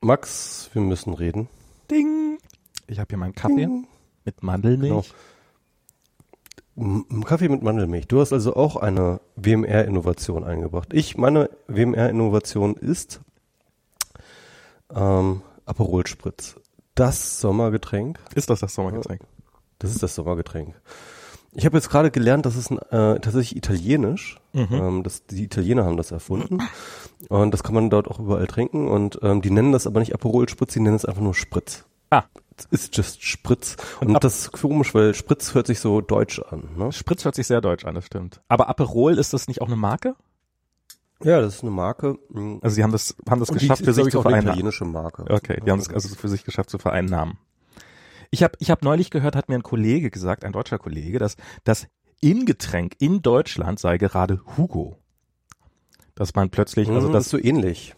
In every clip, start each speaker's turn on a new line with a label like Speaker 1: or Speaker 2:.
Speaker 1: Max, wir müssen reden.
Speaker 2: Ding. Ich habe hier meinen Kaffee
Speaker 1: Ding.
Speaker 2: mit Mandelmilch.
Speaker 1: M- Kaffee mit Mandelmilch. Du hast also auch eine WMR-Innovation eingebracht. Ich, meine WMR-Innovation ist ähm, Aperol Spritz. Das Sommergetränk.
Speaker 2: Ist das das Sommergetränk?
Speaker 1: Das ist das Sommergetränk. Ich habe jetzt gerade gelernt, das ist ein, äh, tatsächlich italienisch.
Speaker 2: Mhm.
Speaker 1: Ähm, das, die Italiener haben das erfunden. Und das kann man dort auch überall trinken. Und ähm, die nennen das aber nicht Aperol Spritz, die nennen es einfach nur Spritz.
Speaker 2: Ah,
Speaker 1: It's just Spritz. Und,
Speaker 2: ab-
Speaker 1: das ist komisch, weil Spritz hört sich so deutsch an. Ne?
Speaker 2: Spritz hört sich sehr deutsch an, das stimmt. Aber Aperol, ist das nicht auch eine Marke?
Speaker 1: Ja, das ist eine Marke.
Speaker 2: Also sie haben das, haben das
Speaker 1: und die
Speaker 2: geschafft,
Speaker 1: ist,
Speaker 2: für sich
Speaker 1: ich,
Speaker 2: zu
Speaker 1: auch eine
Speaker 2: vereinnahmen.
Speaker 1: italienische Marke.
Speaker 2: Okay, die haben es also für sich geschafft zu vereinnahmen. Ich habe ich hab neulich gehört, hat mir ein Kollege gesagt, ein deutscher Kollege, dass das Ingetränk in Deutschland sei gerade Hugo. Dass man plötzlich, also
Speaker 1: Mhm,
Speaker 2: das,
Speaker 1: ist so ähnlich.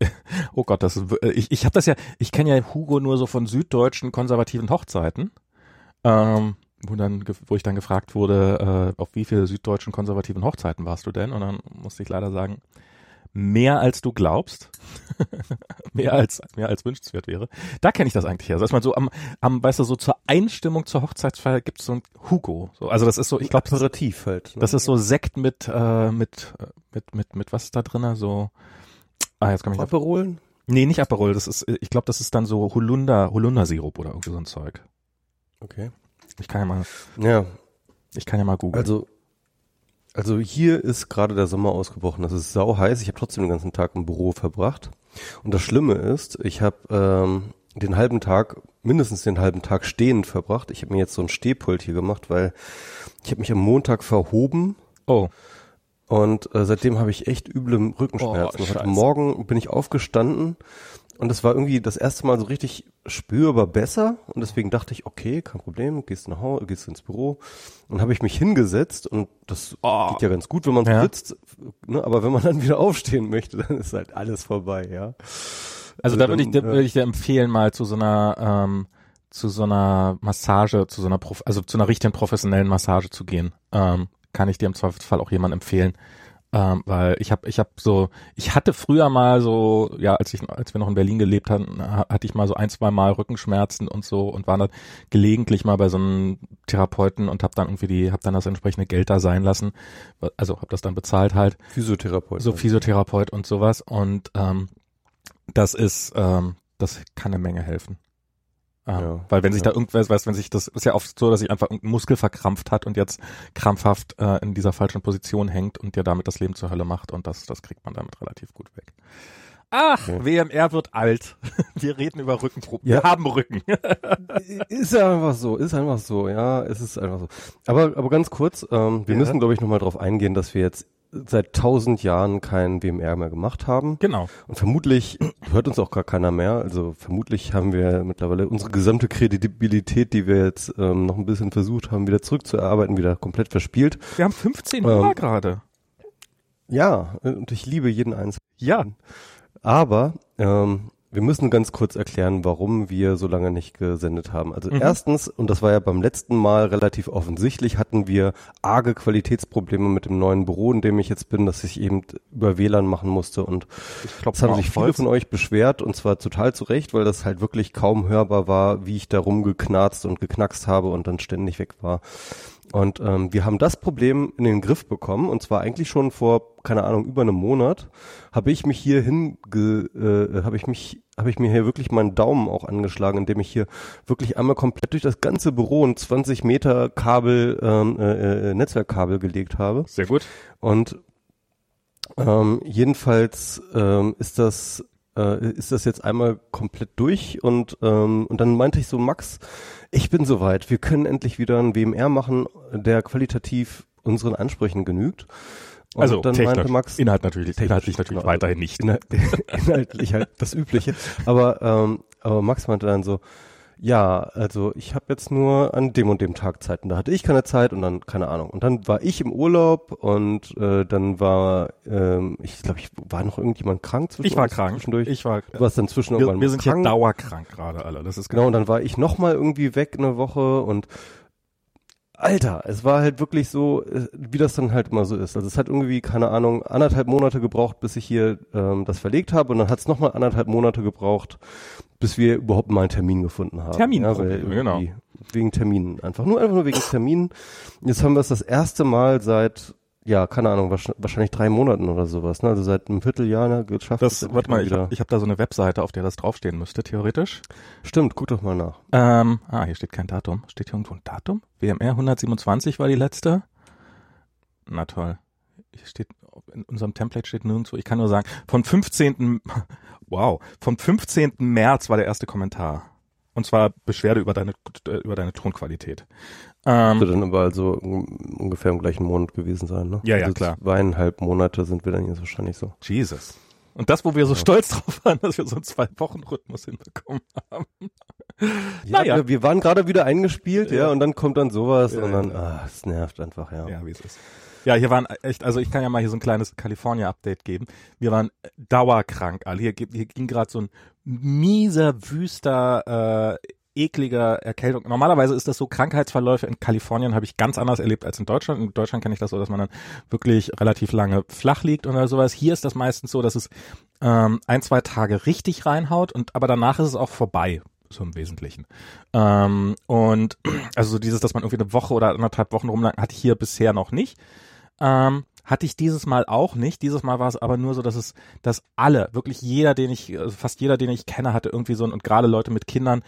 Speaker 2: oh Gott, das, w- ich, ich habe das ja, ich kenne ja Hugo nur so von süddeutschen konservativen Hochzeiten, ähm, wo dann, wo ich dann gefragt wurde, äh, auf wie viele süddeutschen konservativen Hochzeiten warst du denn? Und dann musste ich leider sagen, mehr als du glaubst, mehr als mehr als wünschenswert wäre. Da kenne ich das eigentlich her. Also dass man so am, am, weißt du, so zur Einstimmung zur Hochzeitsfeier gibt es so ein Hugo. So, also das ist so, ich glaube,
Speaker 1: Aperitif halt. Ne?
Speaker 2: das ist so Sekt mit äh, mit äh, mit mit mit was ist da drinne? So, ah jetzt komme ich
Speaker 1: Aperolen?
Speaker 2: Nee, nicht Aperol, das ist, ich glaube, das ist dann so Holunder, Holundersirup oder irgendwie so ein Zeug.
Speaker 1: Okay.
Speaker 2: Ich kann ja mal,
Speaker 1: Ja,
Speaker 2: ich kann ja mal googeln.
Speaker 1: also also hier ist gerade der Sommer ausgebrochen. Das ist sau heiß. Ich habe trotzdem den ganzen Tag im Büro verbracht. Und das Schlimme ist, ich habe ähm, den halben Tag, mindestens den halben Tag stehend verbracht. Ich habe mir jetzt so ein Stehpult hier gemacht, weil ich habe mich am Montag verhoben
Speaker 2: oh,
Speaker 1: Und äh, seitdem habe ich echt üble Rückenschmerzen.
Speaker 2: Oh.
Speaker 1: Morgen bin ich aufgestanden und es war irgendwie das erste Mal so richtig spürbar besser. Und deswegen dachte ich, okay, kein Problem, gehst nach Hause, gehst ins Büro. Und habe ich mich hingesetzt und das
Speaker 2: Oh.
Speaker 1: geht ja ganz gut, wenn man
Speaker 2: Ja.
Speaker 1: sitzt. Ne? Aber wenn man dann wieder aufstehen möchte, dann ist halt alles vorbei, ja.
Speaker 2: also da würde ich, da
Speaker 1: äh,
Speaker 2: würde ich dir empfehlen, mal zu so einer, ähm, zu so einer Massage, zu so einer, Prof also zu einer richtigen professionellen Massage zu gehen. Ähm, kann ich dir im Zweifelsfall auch jemand empfehlen. Ähm, weil ich habe ich habe so ich hatte früher mal so ja als ich als wir noch in Berlin gelebt hatten ha- hatte ich mal so ein zwei Mal Rückenschmerzen und so und war dann gelegentlich mal bei so einem Therapeuten und habe dann irgendwie die habe dann das entsprechende Geld da sein lassen. Also habe das dann bezahlt halt.
Speaker 1: Physiotherapeut.
Speaker 2: so Physiotherapeut und sowas. Und ähm, das ist ähm, das kann eine Menge helfen ähm,
Speaker 1: Ja,
Speaker 2: weil wenn sich
Speaker 1: ja.
Speaker 2: da irgendwas weiß wenn sich das ist ja oft so dass sich einfach irgendein Muskel verkrampft hat und jetzt krampfhaft äh, in dieser falschen Position hängt und dir damit das Leben zur Hölle macht und das das kriegt man damit relativ gut weg Ach,
Speaker 1: Okay.
Speaker 2: WMR wird alt. Wir reden über Rückenproben.
Speaker 1: Ja.
Speaker 2: Wir haben Rücken.
Speaker 1: Ist ja einfach so, ist einfach so, ja, es ist einfach so. Aber, aber ganz kurz, ähm, wir
Speaker 2: Ja.
Speaker 1: müssen, glaube ich, nochmal drauf eingehen, dass wir jetzt seit tausend Jahren kein WMR mehr gemacht haben.
Speaker 2: genau.
Speaker 1: Und vermutlich hört uns auch gar keiner mehr. Also vermutlich haben wir mittlerweile unsere gesamte Kredibilität, die wir jetzt ähm, noch ein bisschen versucht haben, wieder zurückzuerarbeiten, wieder komplett verspielt.
Speaker 2: Wir haben 15
Speaker 1: Ähm,
Speaker 2: Uhr gerade.
Speaker 1: Ja, und ich liebe jeden einzelnen.
Speaker 2: Ja.
Speaker 1: Aber ähm, wir müssen ganz kurz erklären, warum wir so lange nicht gesendet haben. Also
Speaker 2: Mhm.
Speaker 1: erstens, und das war ja beim letzten Mal relativ offensichtlich, hatten wir arge Qualitätsprobleme mit dem neuen Büro, in dem ich jetzt bin, dass ich eben über WLAN machen musste und
Speaker 2: Ich glaube,
Speaker 1: Das haben sich viele von euch beschwert und zwar total zu Recht, weil das halt wirklich kaum hörbar war, wie ich da rumgeknarzt und geknackst habe und dann ständig weg war. Und ähm, wir haben das Problem in den Griff bekommen und zwar eigentlich schon vor keine Ahnung über einem Monat habe ich mich hier hinge äh, habe ich mich habe ich mir hier wirklich meinen Daumen auch angeschlagen, indem ich hier wirklich einmal komplett durch das ganze Büro ein 20 Meter Kabel ähm, äh, äh, Netzwerkkabel gelegt habe.
Speaker 2: Sehr gut.
Speaker 1: Und ähm, jedenfalls ähm, ist das äh, ist das jetzt einmal komplett durch und ähm, und dann meinte ich so Max, ich bin soweit, wir können endlich wieder einen WMR machen, der qualitativ unseren Ansprüchen genügt. Und
Speaker 2: Also
Speaker 1: dann
Speaker 2: technisch.
Speaker 1: meinte Max
Speaker 2: Inhalt natürlich, inhaltlich natürlich
Speaker 1: genau.
Speaker 2: weiterhin nicht.
Speaker 1: Inhalt, inhaltlich halt das Übliche. Aber, ähm, aber Max meinte dann so, ja, also ich habe jetzt nur an dem und dem Tag Zeit. Und da hatte ich keine Zeit und dann, keine Ahnung. Und dann war ich im Urlaub und äh, dann war, ähm, ich glaube, ich war noch irgendjemand krank zwischen
Speaker 2: Ich war krank.
Speaker 1: zwischendurch.
Speaker 2: Ich war,
Speaker 1: du warst dann zwischen
Speaker 2: wir,
Speaker 1: irgendwann
Speaker 2: wir sind
Speaker 1: krank.
Speaker 2: hier dauerkrank gerade alle. Das ist
Speaker 1: Genau, und dann war ich noch mal irgendwie weg eine Woche und Alter, es war halt wirklich so, äh, wie das dann halt immer so ist. Also es hat irgendwie, keine Ahnung, anderthalb Monate gebraucht, bis ich hier ähm, das verlegt habe und dann hat es nochmal anderthalb Monate gebraucht, bis wir überhaupt mal einen Termin gefunden haben.
Speaker 2: Termin,
Speaker 1: ja,
Speaker 2: genau.
Speaker 1: Wegen Terminen. Einfach nur, einfach nur wegen Terminen. Jetzt haben wir es das erste Mal seit ja, keine Ahnung, wahrscheinlich drei Monaten oder sowas, ne? Also seit einem Vierteljahr ne, geschafft.
Speaker 2: Das, warte mal, ich habe hab da so eine Webseite, auf der das draufstehen müsste, theoretisch.
Speaker 1: Stimmt, guck doch mal nach.
Speaker 2: Ähm, ah, hier steht kein Datum. Steht hier irgendwo ein Datum? WMR 127 war die letzte. Na toll. Hier steht, in unserem Template steht nirgendwo, ich kann nur sagen, vom 15. Wow, vom 15. März war der erste Kommentar. Und zwar Beschwerde über deine, über deine Tonqualität.
Speaker 1: Ähm, Würde dann aber also ungefähr im gleichen Monat gewesen sein, ne?
Speaker 2: Ja, ja,
Speaker 1: also
Speaker 2: klar.
Speaker 1: Zweieinhalb Monate sind wir dann jetzt wahrscheinlich so.
Speaker 2: Jesus. Und das, wo wir so ja. stolz drauf waren, dass wir so einen Zwei-Wochen-Rhythmus hinbekommen haben.
Speaker 1: Ja, naja. wir, wir waren gerade wieder eingespielt, ja. ja, und dann kommt dann sowas
Speaker 2: ja,
Speaker 1: und dann, ah, es nervt einfach, ja.
Speaker 2: Ja, wie es ist. Ja, hier waren echt, also ich kann ja mal hier so ein kleines California-Update geben. Wir waren dauerkrank alle. Hier, hier ging gerade so ein mieser, wüster äh, ekliger Erkältung. Normalerweise ist das so, Krankheitsverläufe in Kalifornien habe ich ganz anders erlebt als in Deutschland. In Deutschland kenne ich das so, dass man dann wirklich relativ lange flach liegt oder sowas. Hier ist das meistens so, dass es ähm, ein, zwei Tage richtig reinhaut und aber danach ist es auch vorbei so im Wesentlichen. Ähm, und also so dieses, dass man irgendwie eine Woche oder anderthalb Wochen rumlang, hatte ich hier bisher noch nicht. Ähm, hatte ich dieses Mal auch nicht. Dieses Mal war es aber nur so, dass es, dass alle, wirklich jeder, den ich, also fast jeder, den ich kenne, hatte irgendwie so, und gerade Leute mit Kindern,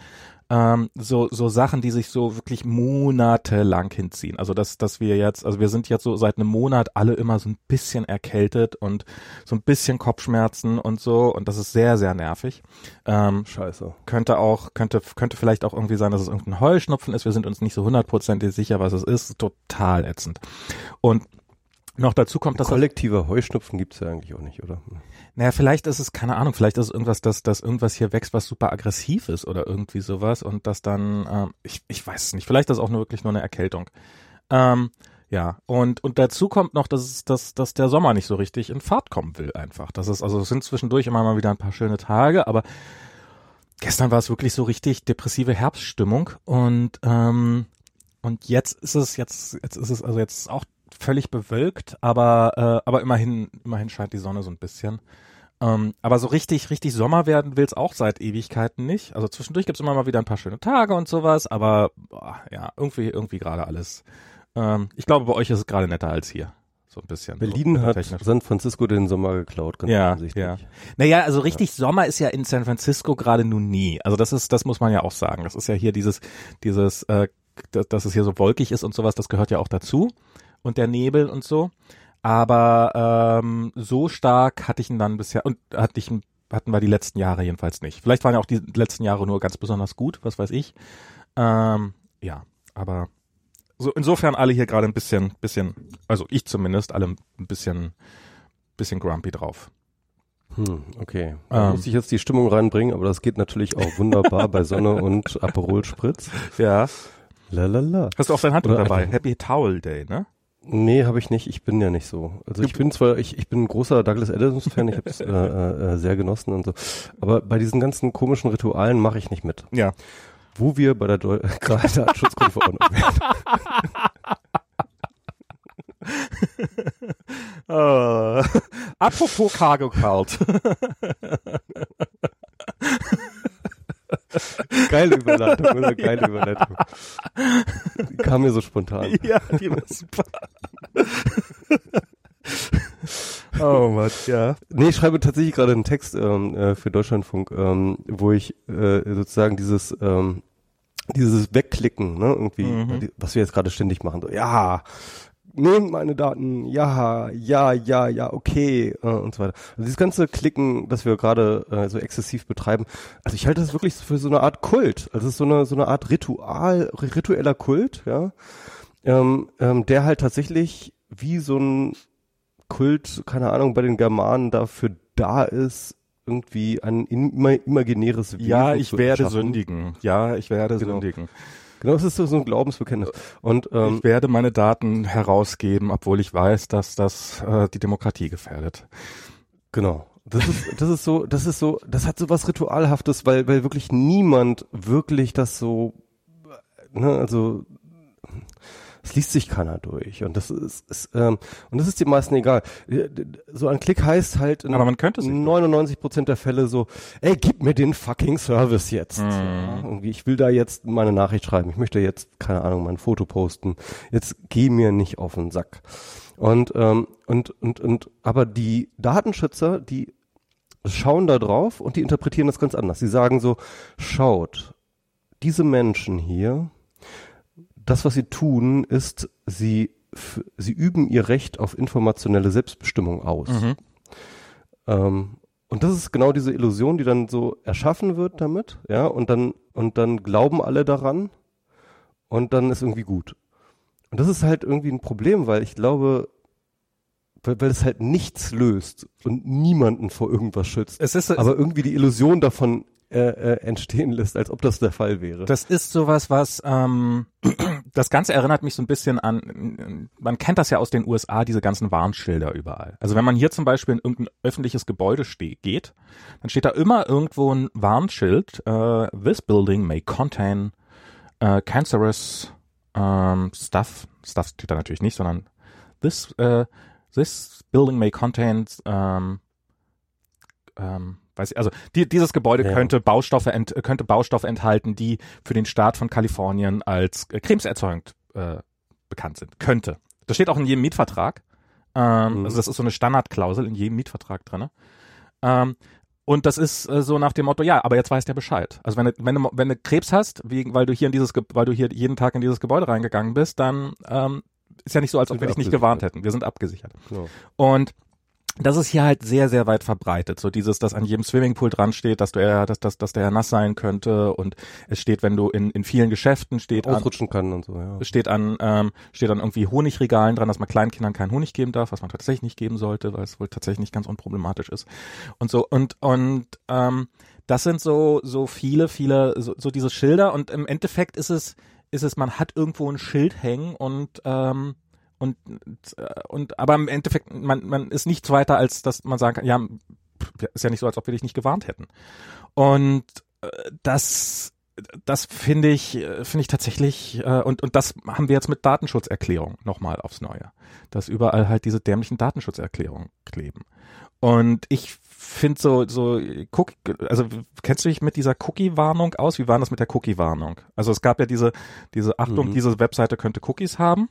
Speaker 2: ähm, so, so Sachen, die sich so wirklich monatelang hinziehen. Also dass, dass wir jetzt, also wir sind jetzt so seit einem Monat alle immer so ein bisschen erkältet und so ein bisschen Kopfschmerzen und so und das ist sehr, sehr nervig. Ähm,
Speaker 1: Scheiße.
Speaker 2: Könnte auch, könnte, könnte vielleicht auch irgendwie sein, dass es irgendein Heuschnupfen ist. Wir sind uns nicht so hundertprozentig sicher, was es ist. Total ätzend. Und noch dazu kommt, dass
Speaker 1: kollektiver Heuschnupfen gibt's ja eigentlich auch nicht, oder?
Speaker 2: Naja, vielleicht ist es, keine Ahnung, vielleicht ist es irgendwas, dass, dass irgendwas hier wächst, was super aggressiv ist oder irgendwie sowas und das dann, ähm, ich, ich weiß es nicht, vielleicht ist es auch nur wirklich nur eine Erkältung. Ähm, ja, und, und dazu kommt noch, dass, es, dass, dass der Sommer nicht so richtig in Fahrt kommen will einfach. Das ist, also es sind zwischendurch immer mal wieder ein paar schöne Tage, aber gestern war es wirklich so richtig depressive Herbststimmung und ähm, und jetzt ist es jetzt jetzt ist es also jetzt auch völlig bewölkt, aber, äh, aber immerhin, immerhin scheint die Sonne so ein bisschen. Ähm, aber so richtig, richtig Sommer werden will es auch seit Ewigkeiten nicht. Also zwischendurch gibt's immer mal wieder ein paar schöne Tage und sowas, aber boah, ja, irgendwie, irgendwie gerade alles. Ähm, ich glaube, bei euch ist es gerade netter als hier. So ein bisschen.
Speaker 1: Berlin so, hat. San Francisco den Sommer geklaut,
Speaker 2: ganz ja, ja. Naja, also richtig ja. Sommer ist ja in San Francisco gerade nun nie. Also das ist, das muss man ja auch sagen. Das ist ja hier dieses, dieses, äh, dass, dass es hier so wolkig ist und sowas, das gehört ja auch dazu und der Nebel und so. Aber ähm, so stark hatte ich ihn dann bisher und hatte ich hatten wir die letzten Jahre jedenfalls nicht. Vielleicht waren ja auch die letzten Jahre nur ganz besonders gut, was weiß ich. Ähm, ja, aber so insofern alle hier gerade ein bisschen, bisschen, also ich zumindest, alle ein bisschen, bisschen grumpy drauf.
Speaker 1: Hm, okay. Da ähm, muss ich jetzt die Stimmung reinbringen, aber das geht natürlich auch wunderbar bei Sonne und Aperol Spritz.
Speaker 2: Ja.
Speaker 1: Lalala.
Speaker 2: Hast du auch dein Handtuch dabei? Happy Towel Day, ne?
Speaker 1: Nee, habe ich nicht. Ich bin ja nicht so. Also ich bin zwar, ich, ich bin ein großer Douglas Adams Fan, ich habe es äh, äh, äh, sehr genossen und so. Aber bei diesen ganzen komischen Ritualen mache ich nicht mit.
Speaker 2: Ja.
Speaker 1: Wo wir bei der Deu gerade Datenschutzgrundverordnung werden.
Speaker 2: uh, apropos Cargo Cult.
Speaker 1: Geile Überleitung, oder? Geile Überleitung. Die kam mir so spontan.
Speaker 2: Ja, die war super. Oh Mann, ja.
Speaker 1: Nee, ich schreibe tatsächlich gerade einen Text ähm, äh, für Deutschlandfunk, ähm, wo ich äh, sozusagen dieses ähm, dieses Wegklicken, ne, irgendwie, mhm. was wir jetzt gerade ständig machen. So, ja, nehmt meine Daten, ja, ja, ja, ja, okay äh, und so weiter. Also dieses ganze Klicken, das wir gerade äh, so exzessiv betreiben, also ich halte das wirklich für so eine Art Kult. Also es ist so eine so eine Art Ritual, ritueller Kult, ja, ähm, ähm, der halt tatsächlich wie so ein Kult, keine Ahnung, bei den Germanen dafür da ist, irgendwie ein imaginäres
Speaker 2: Wesen Ja, ich werde sündigen. Ja, ich werde genau. sündigen.
Speaker 1: Genau, das ist so ein Glaubensbekenntnis. Und
Speaker 2: ähm, ich werde meine Daten herausgeben, obwohl ich weiß, dass das äh, die Demokratie gefährdet.
Speaker 1: Genau. Das ist, das ist so, das ist so, das hat so was Ritualhaftes, weil, weil wirklich niemand wirklich das so, ne, also Das liest sich keiner durch. Und das ist, ist ähm, und das ist den meisten egal. So ein Klick heißt halt in
Speaker 2: Aber man könnte sich
Speaker 1: 99 Prozent der Fälle so, ey, gib mir den fucking Service jetzt.
Speaker 2: Mhm.
Speaker 1: Ja, irgendwie, ich will da jetzt meine Nachricht schreiben. Ich möchte jetzt, keine Ahnung, mein Foto posten. Jetzt geh mir nicht auf den Sack. Und, ähm, und, und, und, aber die Datenschützer, die schauen da drauf und die interpretieren das ganz anders. Sie sagen so, schaut, diese Menschen hier, das, was sie tun, ist, sie, sie üben ihr Recht auf informationelle Selbstbestimmung aus.
Speaker 2: Mhm.
Speaker 1: Ähm, und das ist genau diese Illusion, die dann so erschaffen wird damit, ja, und dann, und dann glauben alle daran und dann ist irgendwie gut. Und das ist halt irgendwie ein Problem, weil ich glaube, weil, weil es halt nichts löst und niemanden vor irgendwas schützt.
Speaker 2: Es ist,
Speaker 1: aber irgendwie die Illusion davon äh, äh, entstehen lässt, als ob das der Fall wäre.
Speaker 2: Das ist sowas, was ähm, das Ganze erinnert mich so ein bisschen an, man kennt das ja aus den USA, diese ganzen Warnschilder überall. Also wenn man hier zum Beispiel in irgendein öffentliches Gebäude geht, dann steht da immer irgendwo ein Warnschild, äh, this building may contain uh, cancerous um, stuff. Stuff steht da natürlich nicht, sondern this, uh, this building may contain um, um, weiß ich, also die, dieses Gebäude ja. könnte Baustoffe ent, könnte Baustoffe enthalten, die für den Staat von Kalifornien als äh, krebserzeugend äh, bekannt sind. Könnte. Das steht auch in jedem Mietvertrag. Ähm, mhm. Also das ist so eine Standardklausel in jedem Mietvertrag drinne. Ähm, und das ist äh, so nach dem Motto, ja, aber jetzt weiß der Bescheid. Also wenn du, wenn du, wenn du Krebs hast, wie, weil du hier in dieses, weil du hier jeden Tag in dieses Gebäude reingegangen bist, dann ähm, ist ja nicht so, als ob wir dich nicht gewarnt hätten. Wir sind abgesichert. Ja. Und das ist hier halt sehr, sehr weit verbreitet. So dieses, dass an jedem Swimmingpool dran steht, dass du eher, dass, dass, dass der nass sein könnte und es steht, wenn du in, in vielen Geschäften steht
Speaker 1: ausrutschen an, kann und so, ja.
Speaker 2: Steht an, ähm, steht an irgendwie Honigregalen dran, dass man Kleinkindern keinen Honig geben darf, was man tatsächlich nicht geben sollte, weil es wohl tatsächlich nicht ganz unproblematisch ist. Und so, und, und ähm, das sind so, so viele, viele, so, so diese Schilder und im Endeffekt ist es, ist es, man hat irgendwo ein Schild hängen und ähm, und, und aber im Endeffekt, man, man ist nichts weiter, als dass man sagen kann, ja, ist ja nicht so, als ob wir dich nicht gewarnt hätten. Und äh, das das finde ich finde ich tatsächlich äh, und und das haben wir jetzt mit Datenschutzerklärung nochmal aufs Neue, dass überall halt diese dämlichen Datenschutzerklärungen kleben. Und ich finde so so Cook, also kennst du dich mit dieser Cookie-Warnung aus? Wie war das mit der Cookie-Warnung? Also es gab ja diese diese Achtung, mhm. diese Webseite könnte Cookies haben.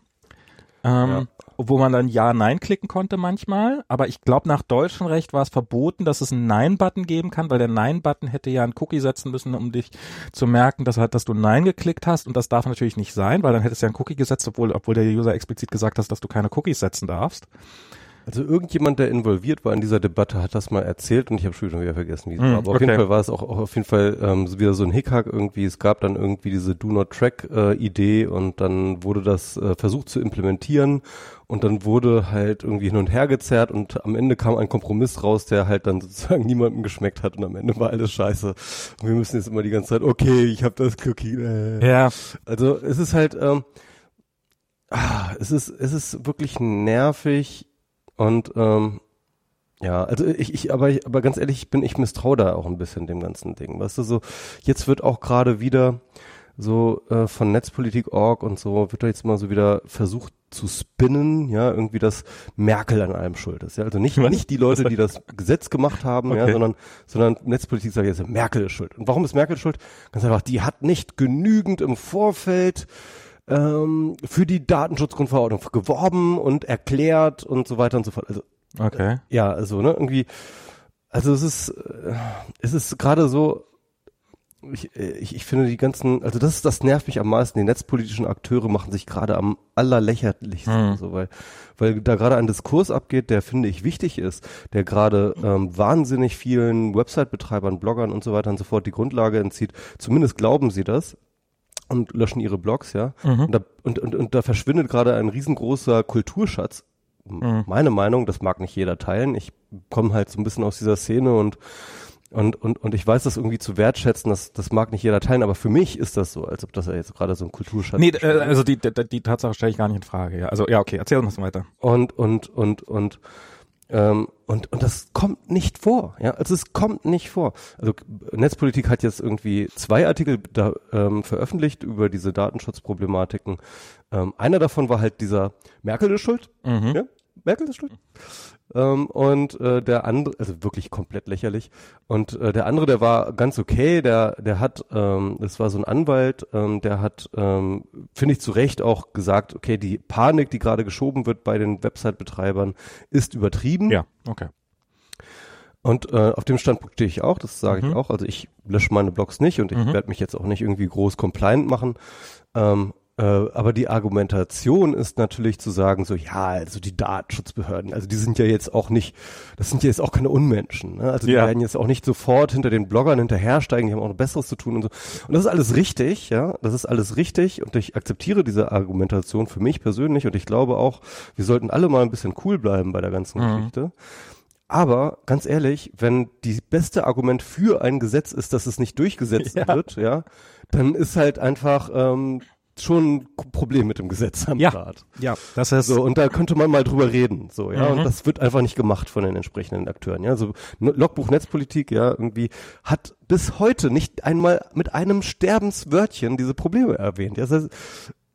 Speaker 2: Ähm, ja. Wo man dann Ja, Nein klicken konnte manchmal. Aber ich glaube, nach deutschem Recht war es verboten, dass es einen Nein-Button geben kann, weil der Nein-Button hätte ja einen Cookie setzen müssen, um dich zu merken, dass, halt, dass du Nein geklickt hast. Und das darf natürlich nicht sein, weil dann hättest du ja einen Cookie gesetzt, obwohl, obwohl der User explizit gesagt hat, dass du keine Cookies setzen darfst.
Speaker 1: Also irgendjemand, der involviert war in dieser Debatte, hat das mal erzählt und ich habe schon wieder vergessen, wie es mm, war. Aber okay. auf jeden Fall war es auch, auch auf jeden Fall ähm, wieder so ein Hickhack irgendwie. Es gab dann irgendwie diese Do Not Track äh, Idee und dann wurde das äh, versucht zu implementieren und dann wurde halt irgendwie hin und her gezerrt und am Ende kam ein Kompromiss raus, der halt dann sozusagen niemandem geschmeckt hat und am Ende war alles scheiße. Und wir müssen jetzt immer die ganze Zeit, okay, ich habe das Cookie. Äh.
Speaker 2: Ja.
Speaker 1: Also es ist halt, ähm, ah, es ist, es ist wirklich nervig und ähm, ja, also ich, ich, aber ich, aber ganz ehrlich, ich bin, ich misstraue da auch ein bisschen dem ganzen Ding. Weißt du, so, jetzt wird auch gerade wieder so äh, von Netzpolitik.org und so, wird da jetzt mal so wieder versucht zu spinnen, ja, irgendwie, dass Merkel an allem schuld ist. Ja, also nicht, nicht die Leute, die das Gesetz gemacht haben, okay. ja, sondern, sondern Netzpolitik sagt jetzt, Merkel ist schuld. Und warum ist Merkel schuld? Ganz einfach, die hat nicht genügend im Vorfeld ähm, für die Datenschutzgrundverordnung geworben und erklärt und so weiter und so fort. Also
Speaker 2: okay.
Speaker 1: Äh, ja, also ne, irgendwie, also es ist, äh, es ist gerade so, ich, äh, ich, ich finde die ganzen, also das das nervt mich am meisten. Die netzpolitischen Akteure machen sich gerade am allerlächerlichsten, mhm. so, weil, weil da gerade ein Diskurs abgeht, der finde ich wichtig ist, der gerade ähm, wahnsinnig vielen Website-Betreibern, Bloggern und so weiter und so fort die Grundlage entzieht. Zumindest glauben sie das und löschen ihre Blogs, ja. Mhm. Und, da, und, und, und da verschwindet gerade ein riesengroßer Kulturschatz. Mhm. Meine Meinung, das mag nicht jeder teilen. Ich komme halt so ein bisschen aus dieser Szene und und, und, und ich weiß das irgendwie zu wertschätzen, das, das mag nicht jeder teilen, aber für mich ist das so, als ob das ja jetzt gerade so ein Kulturschatz
Speaker 2: Nee, äh, also die, die, die Tatsache stelle ich gar nicht in Frage, ja. Also ja, okay, erzähl uns weiter.
Speaker 1: Und, und, und, und Ähm, und, und das kommt nicht vor, ja. Also es kommt nicht vor. Also Netzpolitik hat jetzt irgendwie zwei Artikel da, ähm, veröffentlicht über diese Datenschutzproblematiken. Ähm, einer davon war halt dieser Merkel ist schuld. Mhm. Ja? Merkel ist schuld. Ähm, und äh, der andere, also wirklich komplett lächerlich. Und äh, der andere, der war ganz okay, der, der hat, ähm, das war so ein Anwalt, ähm, der hat, ähm, finde ich zu Recht auch gesagt, okay, die Panik, die gerade geschoben wird bei den Website-Betreibern, ist übertrieben.
Speaker 2: Ja, okay.
Speaker 1: Und äh, auf dem Standpunkt stehe ich auch, das sage mhm. ich auch. Also ich lösche meine Blogs nicht und ich mhm. werde mich jetzt auch nicht irgendwie groß compliant machen. Ähm, äh, aber die Argumentation ist natürlich zu sagen, so ja, also die Datenschutzbehörden, also die sind ja jetzt auch nicht, das sind ja jetzt auch keine Unmenschen. Ne? Also die ja. werden jetzt auch nicht sofort hinter den Bloggern hinterhersteigen, die haben auch noch Besseres zu tun und so. Und das ist alles richtig, ja, das ist alles richtig und ich akzeptiere diese Argumentation für mich persönlich und ich glaube auch, wir sollten alle mal ein bisschen cool bleiben bei der ganzen mhm. Geschichte. Aber ganz ehrlich, wenn die beste Argument für ein Gesetz ist, dass es nicht durchgesetzt ja. wird, ja, dann ist halt einfach ähm, schon ein Problem mit dem Gesetz am
Speaker 2: ja,
Speaker 1: Start.
Speaker 2: Ja, das ist
Speaker 1: so und da könnte man mal drüber reden, so ja mhm. und das wird einfach nicht gemacht von den entsprechenden Akteuren, ja. So Logbuch Netzpolitik, ja, irgendwie hat bis heute nicht einmal mit einem Sterbenswörtchen diese Probleme erwähnt. Ja, das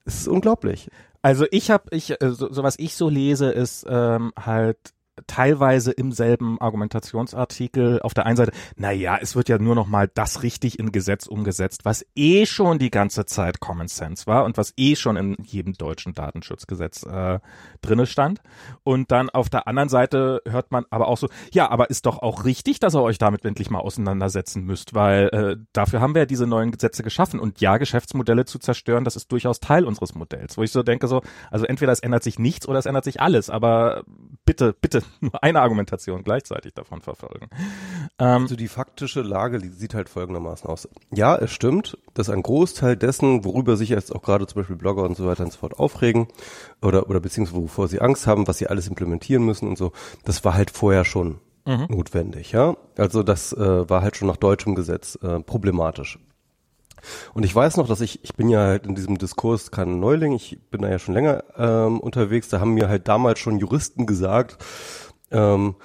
Speaker 1: ist unglaublich.
Speaker 2: Also ich habe ich äh, so, so was ich so lese ist ähm, halt teilweise im selben Argumentationsartikel. Auf der einen Seite, na ja, es wird ja nur noch mal das richtig in Gesetz umgesetzt, was eh schon die ganze Zeit Common Sense war und was eh schon in jedem deutschen Datenschutzgesetz äh, drinne stand. Und dann auf der anderen Seite hört man aber auch so, ja, aber ist doch auch richtig, dass ihr euch damit endlich mal auseinandersetzen müsst, weil äh, dafür haben wir ja diese neuen Gesetze geschaffen. Und ja, Geschäftsmodelle zu zerstören, das ist durchaus Teil unseres Modells, wo ich so denke so, also entweder es ändert sich nichts oder es ändert sich alles, aber bitte, bitte nur eine Argumentation gleichzeitig davon verfolgen.
Speaker 1: Ähm, also die faktische Lage sieht halt folgendermaßen aus. Ja, es stimmt, dass ein Großteil dessen, worüber sich jetzt auch gerade zum Beispiel Blogger und so weiter und so fort aufregen oder, oder beziehungsweise wovor sie Angst haben, was sie alles implementieren müssen und so, das war halt vorher schon mhm. notwendig, ja. Also das äh, war halt schon nach deutschem Gesetz äh, problematisch. Und ich weiß noch, dass ich, ich bin ja halt in diesem Diskurs kein Neuling, ich bin da ja schon länger ähm, unterwegs, da haben mir halt damals schon Juristen gesagt, ähm,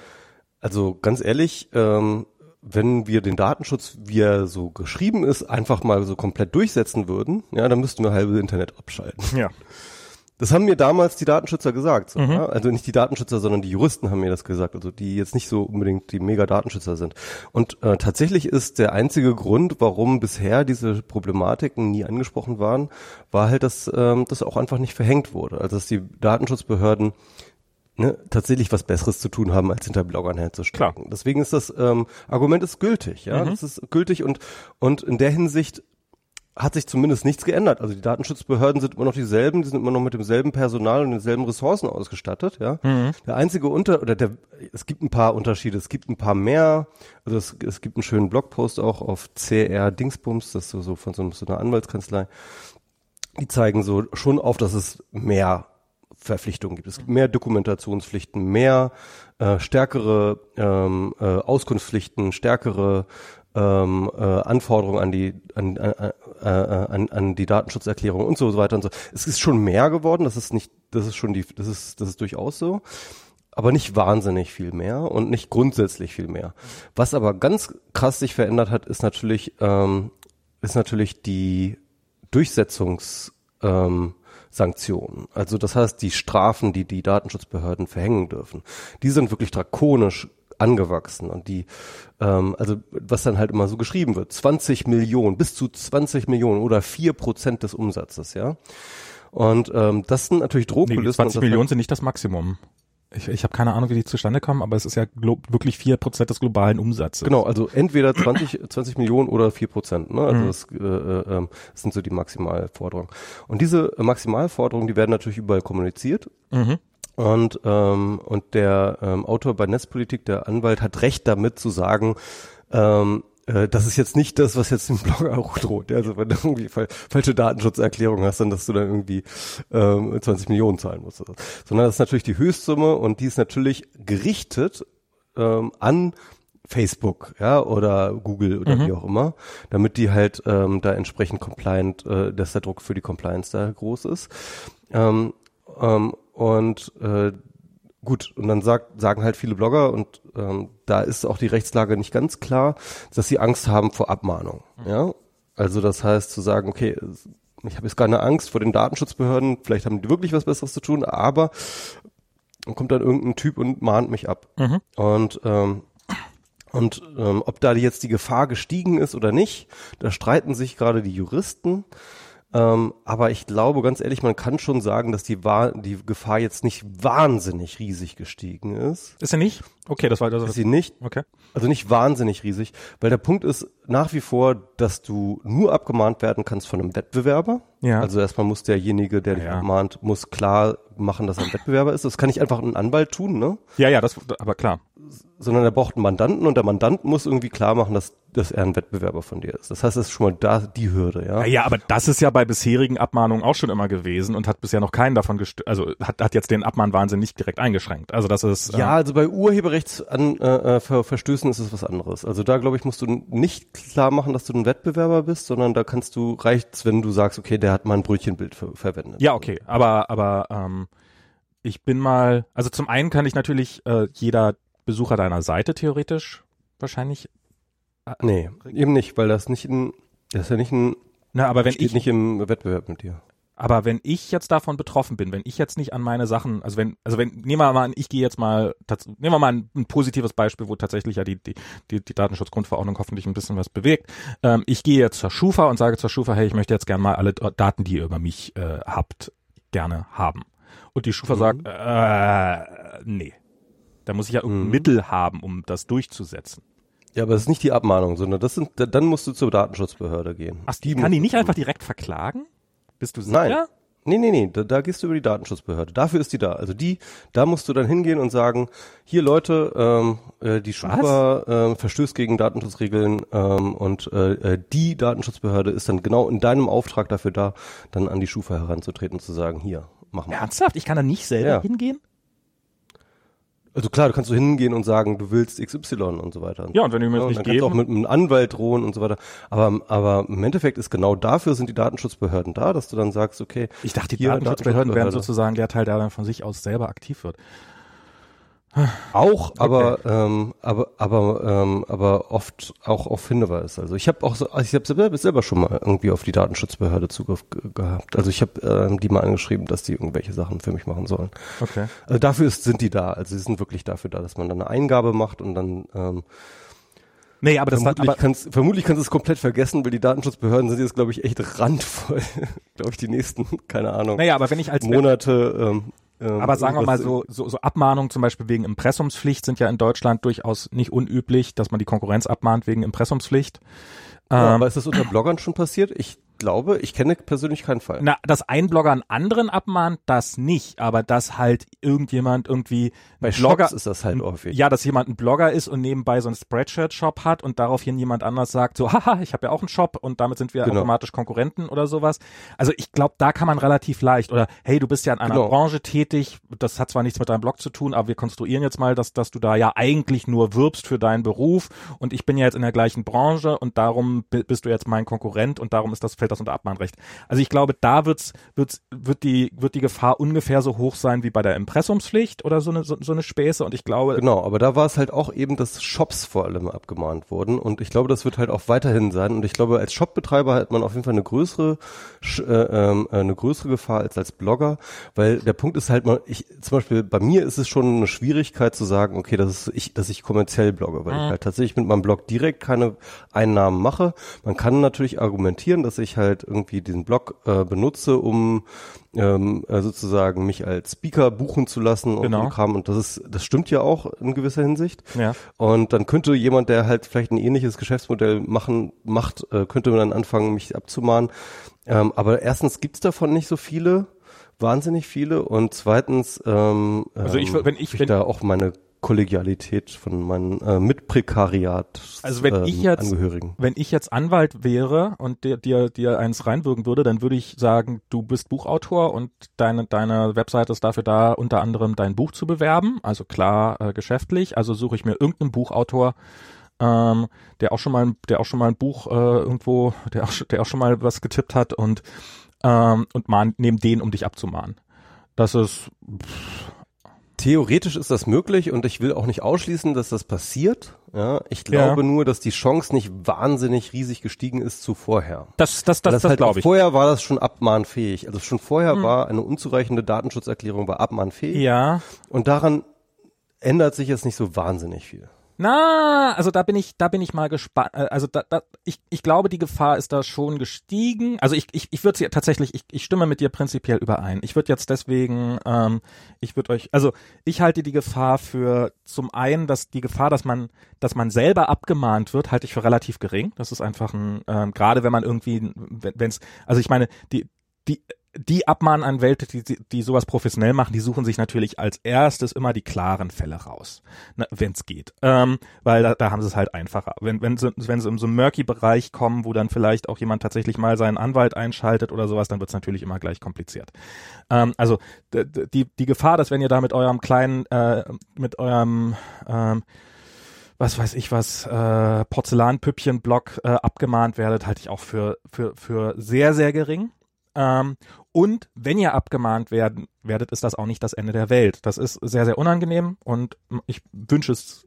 Speaker 1: also ganz ehrlich, ähm, wenn wir den Datenschutz, wie er so geschrieben ist, einfach mal so komplett durchsetzen würden, ja, dann müssten wir halbe Internet abschalten.
Speaker 2: Ja.
Speaker 1: Das haben mir damals die Datenschützer gesagt. So, mhm. ja? Also nicht die Datenschützer, sondern die Juristen haben mir das gesagt, also die jetzt nicht so unbedingt die Mega-Datenschützer sind. Und äh, tatsächlich ist der einzige Grund, warum bisher diese Problematiken nie angesprochen waren, war halt, dass ähm, das auch einfach nicht verhängt wurde. Also dass die Datenschutzbehörden ne, tatsächlich was Besseres zu tun haben, als hinter Bloggern herzustecken. Klar. Deswegen ist das ähm, Argument ist gültig, ja, mhm. das ist gültig und und in der Hinsicht hat sich zumindest nichts geändert. Also die Datenschutzbehörden sind immer noch dieselben, die sind immer noch mit demselben Personal und denselben Ressourcen ausgestattet, ja. Mhm. Der einzige Unter oder der es gibt ein paar Unterschiede, es gibt ein paar mehr. Also es, es gibt einen schönen Blogpost auch auf CR Dingsbums, das ist so, so von so, so einer Anwaltskanzlei. Die zeigen so schon auf, dass es mehr Verpflichtungen gibt. Es gibt mehr Dokumentationspflichten, mehr äh, stärkere ähm, äh, Auskunftspflichten, stärkere ähm, äh, Anforderungen an die an, äh, äh, an, an die Datenschutzerklärung und so weiter und so. Es ist schon mehr geworden, das ist nicht, das ist schon die, das ist, das ist durchaus so, aber nicht wahnsinnig viel mehr und nicht grundsätzlich viel mehr. Was aber ganz krass sich verändert hat, ist natürlich, ähm, ist natürlich die Durchsetzungs ähm. Also das heißt, die Strafen, die die Datenschutzbehörden verhängen dürfen, die sind wirklich drakonisch angewachsen und die, ähm, also was dann halt immer so geschrieben wird, 20 Millionen, bis zu 20 Millionen oder vier Prozent des Umsatzes, ja. Und ähm, das sind natürlich Drohkulissen. Nee,
Speaker 2: 20 Millionen sind nicht das Maximum. Ich, ich habe keine Ahnung, wie die zustande kommen, aber es ist ja wirklich vier Prozent des globalen Umsatzes.
Speaker 1: Genau, also entweder 20, 20 Millionen oder vier Prozent. Ne? Also mhm. das, äh, äh, das sind so die Maximalforderungen. Und diese Maximalforderungen, die werden natürlich überall kommuniziert. Mhm. Und, ähm, und der ähm, Autor bei Netzpolitik, der Anwalt, hat recht damit zu sagen, ähm, äh, das ist jetzt nicht das, was jetzt dem Blogger auch droht. Also wenn du irgendwie fal falsche Datenschutzerklärung hast, dann dass du dann irgendwie ähm, 20 Millionen zahlen musst. Sondern das ist natürlich die Höchstsumme und die ist natürlich gerichtet ähm, an Facebook, ja, oder Google oder mhm. wie auch immer, damit die halt ähm, da entsprechend compliant, äh, dass der Druck für die Compliance da groß ist. Ähm, ähm, und äh, gut, und dann sagt, sagen halt viele Blogger, und ähm, da ist auch die Rechtslage nicht ganz klar, dass sie Angst haben vor Abmahnung. Mhm. Ja, also das heißt zu sagen, okay, ich habe jetzt keine Angst vor den Datenschutzbehörden, vielleicht haben die wirklich was Besseres zu tun, aber kommt dann irgendein Typ und mahnt mich ab. Mhm. Und ähm, und ähm, ob da jetzt die Gefahr gestiegen ist oder nicht, da streiten sich gerade die Juristen. Ähm, aber ich glaube, ganz ehrlich, man kann schon sagen, dass die, die Gefahr jetzt nicht wahnsinnig riesig gestiegen ist.
Speaker 2: Ist sie nicht? Okay, das war das.
Speaker 1: Ist sie nicht?
Speaker 2: Okay.
Speaker 1: Also nicht wahnsinnig riesig, weil der Punkt ist nach wie vor, dass du nur abgemahnt werden kannst von einem Wettbewerber. Ja. Also erstmal muss derjenige, der dich ja. abmahnt, muss klar machen, dass er ein Wettbewerber ist. Das kann nicht einfach ein Anwalt tun, ne?
Speaker 2: Ja, ja, das, aber klar
Speaker 1: sondern er braucht einen Mandanten und der Mandant muss irgendwie klar machen, dass, dass er ein Wettbewerber von dir ist. Das heißt, das ist schon mal da die Hürde, ja.
Speaker 2: Ja, aber das ist ja bei bisserigen Abmahnungen auch schon immer gewesen und hat bisher noch keinen davon gestört, also hat, hat jetzt den Abmahnwahnsinn nicht direkt eingeschränkt. Also das ist
Speaker 1: äh Ja, also bei Urheberrechtsverstößen äh, ist es was anderes. Also da glaube ich, musst du nicht klar machen, dass du ein Wettbewerber bist, sondern da kannst du reicht's, wenn du sagst, okay, der hat mal ein Brötchenbild ver verwendet.
Speaker 2: Ja, okay, aber aber ähm ich bin mal, also zum einen kann ich natürlich äh, jeder Besucher deiner Seite theoretisch wahrscheinlich.
Speaker 1: Äh, nee, eben nicht, weil das nicht ein, das ist ja nicht ein,
Speaker 2: Na, aber wenn
Speaker 1: steht
Speaker 2: ich
Speaker 1: nicht im Wettbewerb mit dir.
Speaker 2: Aber wenn ich jetzt davon betroffen bin, wenn ich jetzt nicht an meine Sachen, also wenn, also wenn, nehmen wir mal an, ich gehe jetzt mal, nehmen wir mal ein, ein, positives Beispiel, wo tatsächlich ja die, die, die, die Datenschutzgrundverordnung hoffentlich ein bisschen was bewegt. Ähm, ich gehe jetzt zur Schufa und sage zur Schufa, hey, ich möchte jetzt gerne mal alle Daten, die ihr über mich äh, habt, gerne haben. Und die Schufa mhm. sagt, äh, nee, da muss ich ja irgendein mhm. Mittel haben, um das durchzusetzen.
Speaker 1: Ja, aber das ist nicht die Abmahnung, sondern das sind, dann musst du zur Datenschutzbehörde gehen.
Speaker 2: Ach, die kann die nicht einfach direkt verklagen? Bist du sicher?
Speaker 1: Nein. Nee, nee, nee, da, da gehst du über die Datenschutzbehörde. Dafür ist die da. Also die, da musst du dann hingehen und sagen, hier Leute, ähm, äh, die Schufa ähm, verstößt gegen Datenschutzregeln ähm, und äh, äh, die Datenschutzbehörde ist dann genau in deinem Auftrag dafür da, dann an die Schufa heranzutreten und zu sagen, hier, mach mal.
Speaker 2: Ernsthaft? Ich kann da nicht selber ja. hingehen?
Speaker 1: Also klar, du kannst so hingehen und sagen, du willst XY und so weiter.
Speaker 2: Ja, und wenn du mir das ja, nicht
Speaker 1: dann
Speaker 2: geben.
Speaker 1: kannst du auch mit einem Anwalt drohen und so weiter. Aber, aber im Endeffekt ist genau dafür sind die Datenschutzbehörden da, dass du dann sagst, okay.
Speaker 2: Ich dachte, die Datenschutzbehörden wären sozusagen der Teil, der dann von sich aus selber aktiv wird.
Speaker 1: Auch, aber okay. ähm, aber aber ähm, aber oft auch auf Hinweis. Also ich habe auch so, also ich habe selber, selber schon mal irgendwie auf die Datenschutzbehörde Zugriff gehabt. Also ich habe ähm, die mal angeschrieben, dass die irgendwelche Sachen für mich machen sollen.
Speaker 2: Okay.
Speaker 1: Also dafür ist, sind die da. Also sie sind wirklich dafür da, dass man dann eine Eingabe macht und dann ähm,
Speaker 2: Nee, aber das
Speaker 1: vermutlich,
Speaker 2: aber
Speaker 1: kannst, vermutlich kannst du es komplett vergessen, weil die Datenschutzbehörden sind jetzt, glaube ich, echt randvoll. glaube ich, die nächsten, keine Ahnung.
Speaker 2: Naja, aber wenn ich als
Speaker 1: Monate ähm,
Speaker 2: ähm, Aber sagen wir mal so, so, so Abmahnungen zum Beispiel wegen Impressumspflicht sind ja in Deutschland durchaus nicht unüblich, dass man die Konkurrenz abmahnt wegen Impressumspflicht.
Speaker 1: Ja, ähm, aber ist das unter Bloggern schon passiert? Ich glaube, ich kenne persönlich keinen Fall.
Speaker 2: Na, dass ein Blogger einen anderen abmahnt, das nicht, aber dass halt irgendjemand irgendwie
Speaker 1: bei Blogger Shops ist das halt häufig.
Speaker 2: Ja, dass jemand ein Blogger ist und nebenbei so einen Spreadshirt-Shop hat und daraufhin jemand anders sagt, so, haha, ich habe ja auch einen Shop und damit sind wir genau. automatisch Konkurrenten oder sowas. Also ich glaube, da kann man relativ leicht oder hey, du bist ja in einer genau. Branche tätig, das hat zwar nichts mit deinem Blog zu tun, aber wir konstruieren jetzt mal, dass, dass du da ja eigentlich nur wirbst für deinen Beruf und ich bin ja jetzt in der gleichen Branche und darum bist du jetzt mein Konkurrent und darum ist das fällt das unter Abmahnrecht. Also ich glaube, da wird's, wird's, wird die, wird die Gefahr ungefähr so hoch sein wie bei der Impressumspflicht oder so eine, so, so eine Späße und ich glaube.
Speaker 1: Genau, aber da war es halt auch eben, dass Shops vor allem abgemahnt wurden und ich glaube, das wird halt auch weiterhin sein und ich glaube, als Shopbetreiber hat man auf jeden Fall eine größere, äh, äh, eine größere Gefahr als als Blogger, weil der Punkt ist halt mal, ich, zum Beispiel bei mir ist es schon eine Schwierigkeit zu sagen, okay, das ist ich, dass ich kommerziell blogge, weil mhm. ich halt tatsächlich mit meinem Blog direkt keine Einnahmen mache. Man kann natürlich argumentieren, dass ich halt irgendwie diesen Blog äh, benutze, um ähm, äh, sozusagen mich als Speaker buchen zu lassen und
Speaker 2: genau.
Speaker 1: Kram. Und das ist, das stimmt ja auch in gewisser Hinsicht.
Speaker 2: Ja.
Speaker 1: Und dann könnte jemand, der halt vielleicht ein ähnliches Geschäftsmodell machen, macht, äh, könnte man dann anfangen, mich abzumahnen. Ähm, aber erstens gibt's davon nicht so viele wahnsinnig viele und zweitens ähm,
Speaker 2: also ich, wenn ich,
Speaker 1: ich
Speaker 2: wenn,
Speaker 1: da auch meine Kollegialität von meinen äh, Mitprekariat
Speaker 2: also wenn ähm, ich jetzt Angehörigen. wenn ich jetzt Anwalt wäre und dir dir dir eins reinwirken würde, dann würde ich sagen, du bist Buchautor und deine deine Webseite ist dafür da, unter anderem dein Buch zu bewerben, also klar äh, geschäftlich. Also suche ich mir irgendeinen Buchautor, ähm, der auch schon mal der auch schon mal ein Buch äh, irgendwo, der auch der auch schon mal was getippt hat und ähm, und mahn, nehmen den, um dich abzumahnen. Das ist pff,
Speaker 1: Theoretisch ist das möglich und ich will auch nicht ausschließen, dass das passiert. Ja, ich glaube
Speaker 2: Ja.
Speaker 1: nur, dass die Chance nicht wahnsinnig riesig gestiegen ist zu vorher.
Speaker 2: Das, das, das,
Speaker 1: das,
Speaker 2: das,
Speaker 1: halt
Speaker 2: glaube ich.
Speaker 1: Vorher war das schon abmahnfähig. Also schon vorher war eine unzureichende Datenschutzerklärung war abmahnfähig.
Speaker 2: Ja.
Speaker 1: Und daran ändert sich jetzt nicht so wahnsinnig viel.
Speaker 2: Na, also da bin ich, da bin ich mal gespannt. Äh, Also da, da, ich, ich glaube, die Gefahr ist da schon gestiegen. Also ich, ich, ich würde sie tatsächlich, ich, ich stimme mit dir prinzipiell überein. Ich würde jetzt deswegen, ähm, ich würde euch, also ich halte die Gefahr für zum einen, dass die Gefahr, dass man, dass man selber abgemahnt wird, halte ich für relativ gering. Das ist einfach ein, ähm, gerade wenn man irgendwie, wenn es, also ich meine, die, die die Abmahnanwälte, die, die, sowas professionell machen, die suchen sich natürlich als erstes immer die klaren Fälle raus, wenn es geht. Ähm, weil da, da haben sie es halt einfacher. Wenn, wenn, sie, wenn sie in so einen Murky-Bereich kommen, wo dann vielleicht auch jemand tatsächlich mal seinen Anwalt einschaltet oder sowas, dann wird es natürlich immer gleich kompliziert. Ähm, also die, die Gefahr, dass wenn ihr da mit eurem kleinen, äh, mit eurem ähm, was weiß ich was, äh, Porzellanpüppchen-Block äh, abgemahnt werdet, halte ich auch für, für, für sehr, sehr gering. Ähm, und wenn ihr abgemahnt werden, werdet, ist das auch nicht das Ende der Welt. Das ist sehr, sehr unangenehm und ich wünsche es,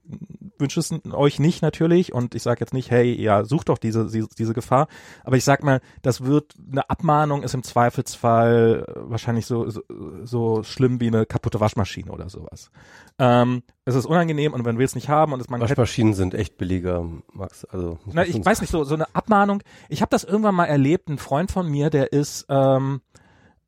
Speaker 2: wünsche es euch nicht natürlich und ich sage jetzt nicht, hey, ja, sucht doch diese, diese, Gefahr. Aber ich sag mal, das wird, eine Abmahnung ist im Zweifelsfall wahrscheinlich so, so, so schlimm wie eine kaputte Waschmaschine oder sowas. Ähm, es ist unangenehm und man will es nicht haben und es man
Speaker 1: Waschmaschinen sind echt billiger, Max. Also
Speaker 2: na, ich weiß nicht, so, so eine Abmahnung. Ich habe das irgendwann mal erlebt. Ein Freund von mir, der ist, ähm,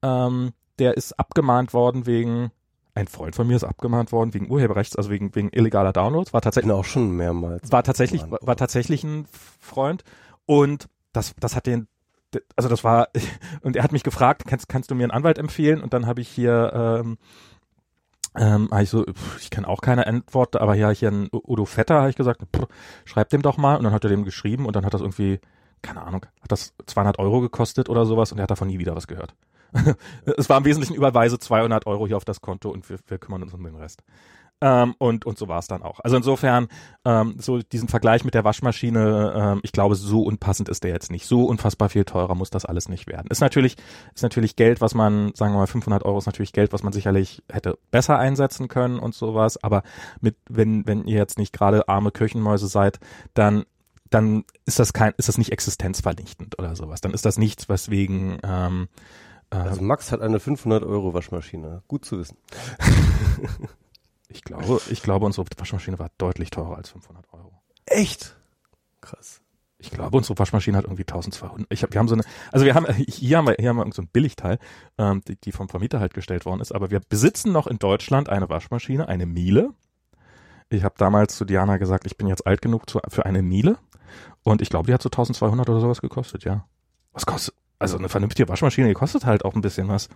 Speaker 2: ähm, der ist abgemahnt worden wegen, ein Freund von mir ist abgemahnt worden wegen Urheberrechts, also wegen, wegen illegaler Downloads. War
Speaker 1: Ich
Speaker 2: tatsächlich,
Speaker 1: auch schon mehrmals.
Speaker 2: war tatsächlich, war, war tatsächlich ein Freund. Und das, das hat den, also das war, und er hat mich gefragt, kannst, kannst du mir einen Anwalt empfehlen? Und dann habe ich hier, ähm, ähm, hab ich so, pff, ich kenne auch keine Antwort, aber hier, hier ein Udo Vetter, habe ich gesagt, pff, schreib dem doch mal. Und dann hat er dem geschrieben und dann hat das irgendwie, keine Ahnung, hat das 200 Euro gekostet oder sowas und er hat davon nie wieder was gehört. es war im Wesentlichen überweise 200 Euro hier auf das Konto und wir, wir kümmern uns um den Rest. Ähm, und, und so war es dann auch. Also insofern, ähm, so diesen Vergleich mit der Waschmaschine, ähm, ich glaube, so unpassend ist der jetzt nicht. So unfassbar viel teurer muss das alles nicht werden. Ist natürlich, ist natürlich Geld, was man, sagen wir mal, 500 Euro ist natürlich Geld, was man sicherlich hätte besser einsetzen können und sowas. Aber mit, wenn, wenn ihr jetzt nicht gerade arme Kirchenmäuse seid, dann dann ist das kein, ist das nicht existenzvernichtend oder sowas. Dann ist das nichts, weswegen ähm, äh,
Speaker 1: Also Max hat eine 500 Euro Waschmaschine. Gut zu wissen.
Speaker 2: ich glaube, ich glaube, unsere Waschmaschine war deutlich teurer als 500 Euro.
Speaker 1: Echt? Krass.
Speaker 2: Ich glaube, unsere Waschmaschine hat irgendwie 1200. Ich hab, wir haben so eine, also wir haben, hier haben wir, hier haben wir so ein Billigteil, ähm, die, die vom Vermieter halt gestellt worden ist, aber wir besitzen noch in Deutschland eine Waschmaschine, eine Miele. Ich habe damals zu Diana gesagt, ich bin jetzt alt genug zu, für eine Miele und ich glaube, die hat so 1200 oder sowas gekostet, ja. Was kostet, also eine vernünftige Waschmaschine, die kostet halt auch ein bisschen was.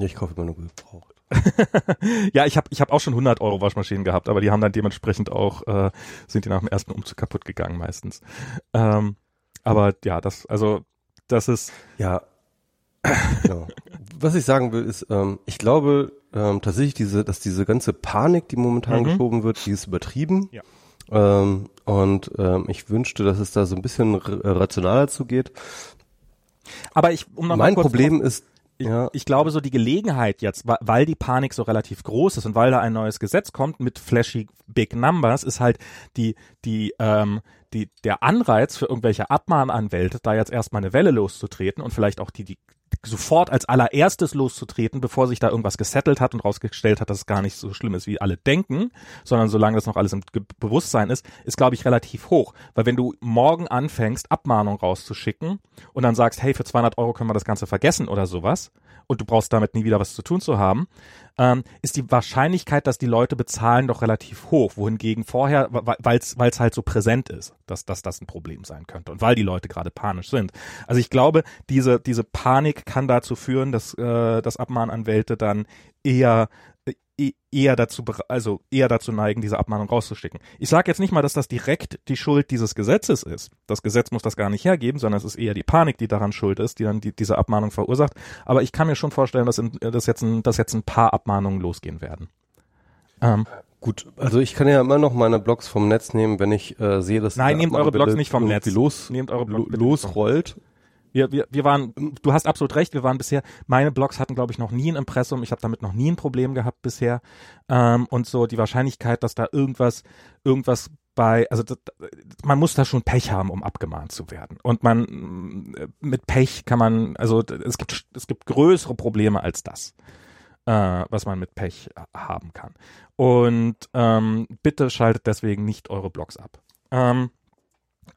Speaker 1: Ich kaufe immer nur gebraucht.
Speaker 2: ja, ich habe ich hab auch schon 100 Euro Waschmaschinen gehabt, aber die haben dann dementsprechend auch, äh, sind die nach dem ersten Umzug kaputt gegangen meistens. Ähm, aber ja, das, also, das ist,
Speaker 1: Ja. genau. Was ich sagen will, ist, ähm, ich glaube ähm, tatsächlich, diese, dass diese ganze Panik, die momentan
Speaker 2: Mhm.
Speaker 1: geschoben wird, die ist übertrieben.
Speaker 2: Ja.
Speaker 1: Ähm, und ähm, ich wünschte, dass es da so ein bisschen rationaler zugeht.
Speaker 2: Aber ich, um noch mal
Speaker 1: Mein
Speaker 2: kurz
Speaker 1: Problem ist,
Speaker 2: Ich,
Speaker 1: ja,
Speaker 2: ich glaube, so die Gelegenheit jetzt, weil die Panik so relativ groß ist und weil da ein neues Gesetz kommt mit flashy Big Numbers, ist halt die, die, ähm, die, der Anreiz für irgendwelche Abmahnanwälte, da jetzt erstmal eine Welle loszutreten und vielleicht auch die, die sofort als allererstes loszutreten, bevor sich da irgendwas gesettelt hat und rausgestellt hat, dass es gar nicht so schlimm ist, wie alle denken, sondern solange das noch alles im Ge Bewusstsein ist, ist, glaube ich, relativ hoch. Weil wenn du morgen anfängst, Abmahnung rauszuschicken und dann sagst, hey, für 200 Euro können wir das Ganze vergessen oder sowas und du brauchst damit nie wieder was zu tun zu haben, ähm, ist die Wahrscheinlichkeit, dass die Leute bezahlen, doch relativ hoch. Wohingegen vorher, weil es halt so präsent ist, dass, dass das ein Problem sein könnte und weil die Leute gerade panisch sind. Also ich glaube, diese, diese Panik kann dazu führen, dass, äh, dass Abmahnanwälte dann eher eher dazu also eher dazu neigen, diese Abmahnung rauszuschicken. Ich sage jetzt nicht mal, dass das direkt die Schuld dieses Gesetzes ist. Das Gesetz muss das gar nicht hergeben, sondern es ist eher die Panik, die daran schuld ist, die dann die, diese Abmahnung verursacht. Aber ich kann mir schon vorstellen, dass, in, dass, jetzt, ein, dass jetzt ein paar Abmahnungen losgehen werden. Ähm,
Speaker 1: gut, also ich kann ja immer noch meine Blogs vom Netz nehmen, wenn ich äh, sehe, dass
Speaker 2: Nein, nehmt eure Blogs nicht vom Netz.
Speaker 1: los,
Speaker 2: nehmt eure
Speaker 1: lo,
Speaker 2: Blogs
Speaker 1: losrollt.
Speaker 2: Wir, wir, wir waren, du hast absolut recht, wir waren bisher, meine Blogs hatten, glaube ich, noch nie ein Impressum, ich habe damit noch nie ein Problem gehabt bisher. Ähm, und so die Wahrscheinlichkeit, dass da irgendwas, irgendwas bei, also das, man muss da schon Pech haben, um abgemahnt zu werden. Und man mit Pech kann man, also es gibt es gibt größere Probleme als das, äh, was man mit Pech haben kann. Und ähm, bitte schaltet deswegen nicht eure Blogs ab. Ähm,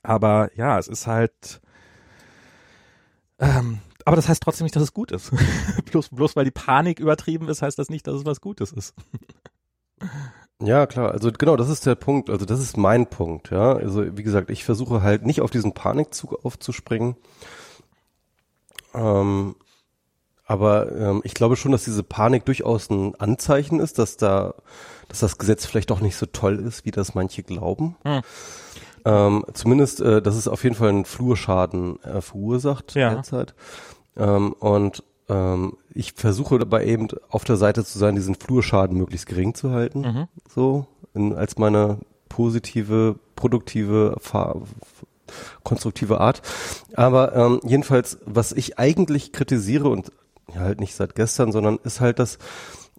Speaker 2: aber ja, es ist halt ähm, aber das heißt trotzdem nicht, dass es gut ist. bloß, bloß weil die Panik übertrieben ist, heißt das nicht, dass es was Gutes ist.
Speaker 1: Ja, klar. Also genau, das ist der Punkt. Also das ist mein Punkt. Ja, also wie gesagt, ich versuche halt nicht auf diesen Panikzug aufzuspringen. Ähm, aber ähm, ich glaube schon, dass diese Panik durchaus ein Anzeichen ist, dass da, dass das Gesetz vielleicht doch nicht so toll ist, wie das manche glauben. Hm. Ähm, zumindest, äh, dass es auf jeden Fall einen Flurschaden äh, verursacht
Speaker 2: ja.
Speaker 1: derzeit. Ähm, und ähm, ich versuche dabei eben auf der Seite zu sein, diesen Flurschaden möglichst gering zu halten. Mhm. So, in, als meine positive, produktive, konstruktive Art. Aber ähm, jedenfalls, was ich eigentlich kritisiere und ja, halt nicht seit gestern, sondern ist halt, dass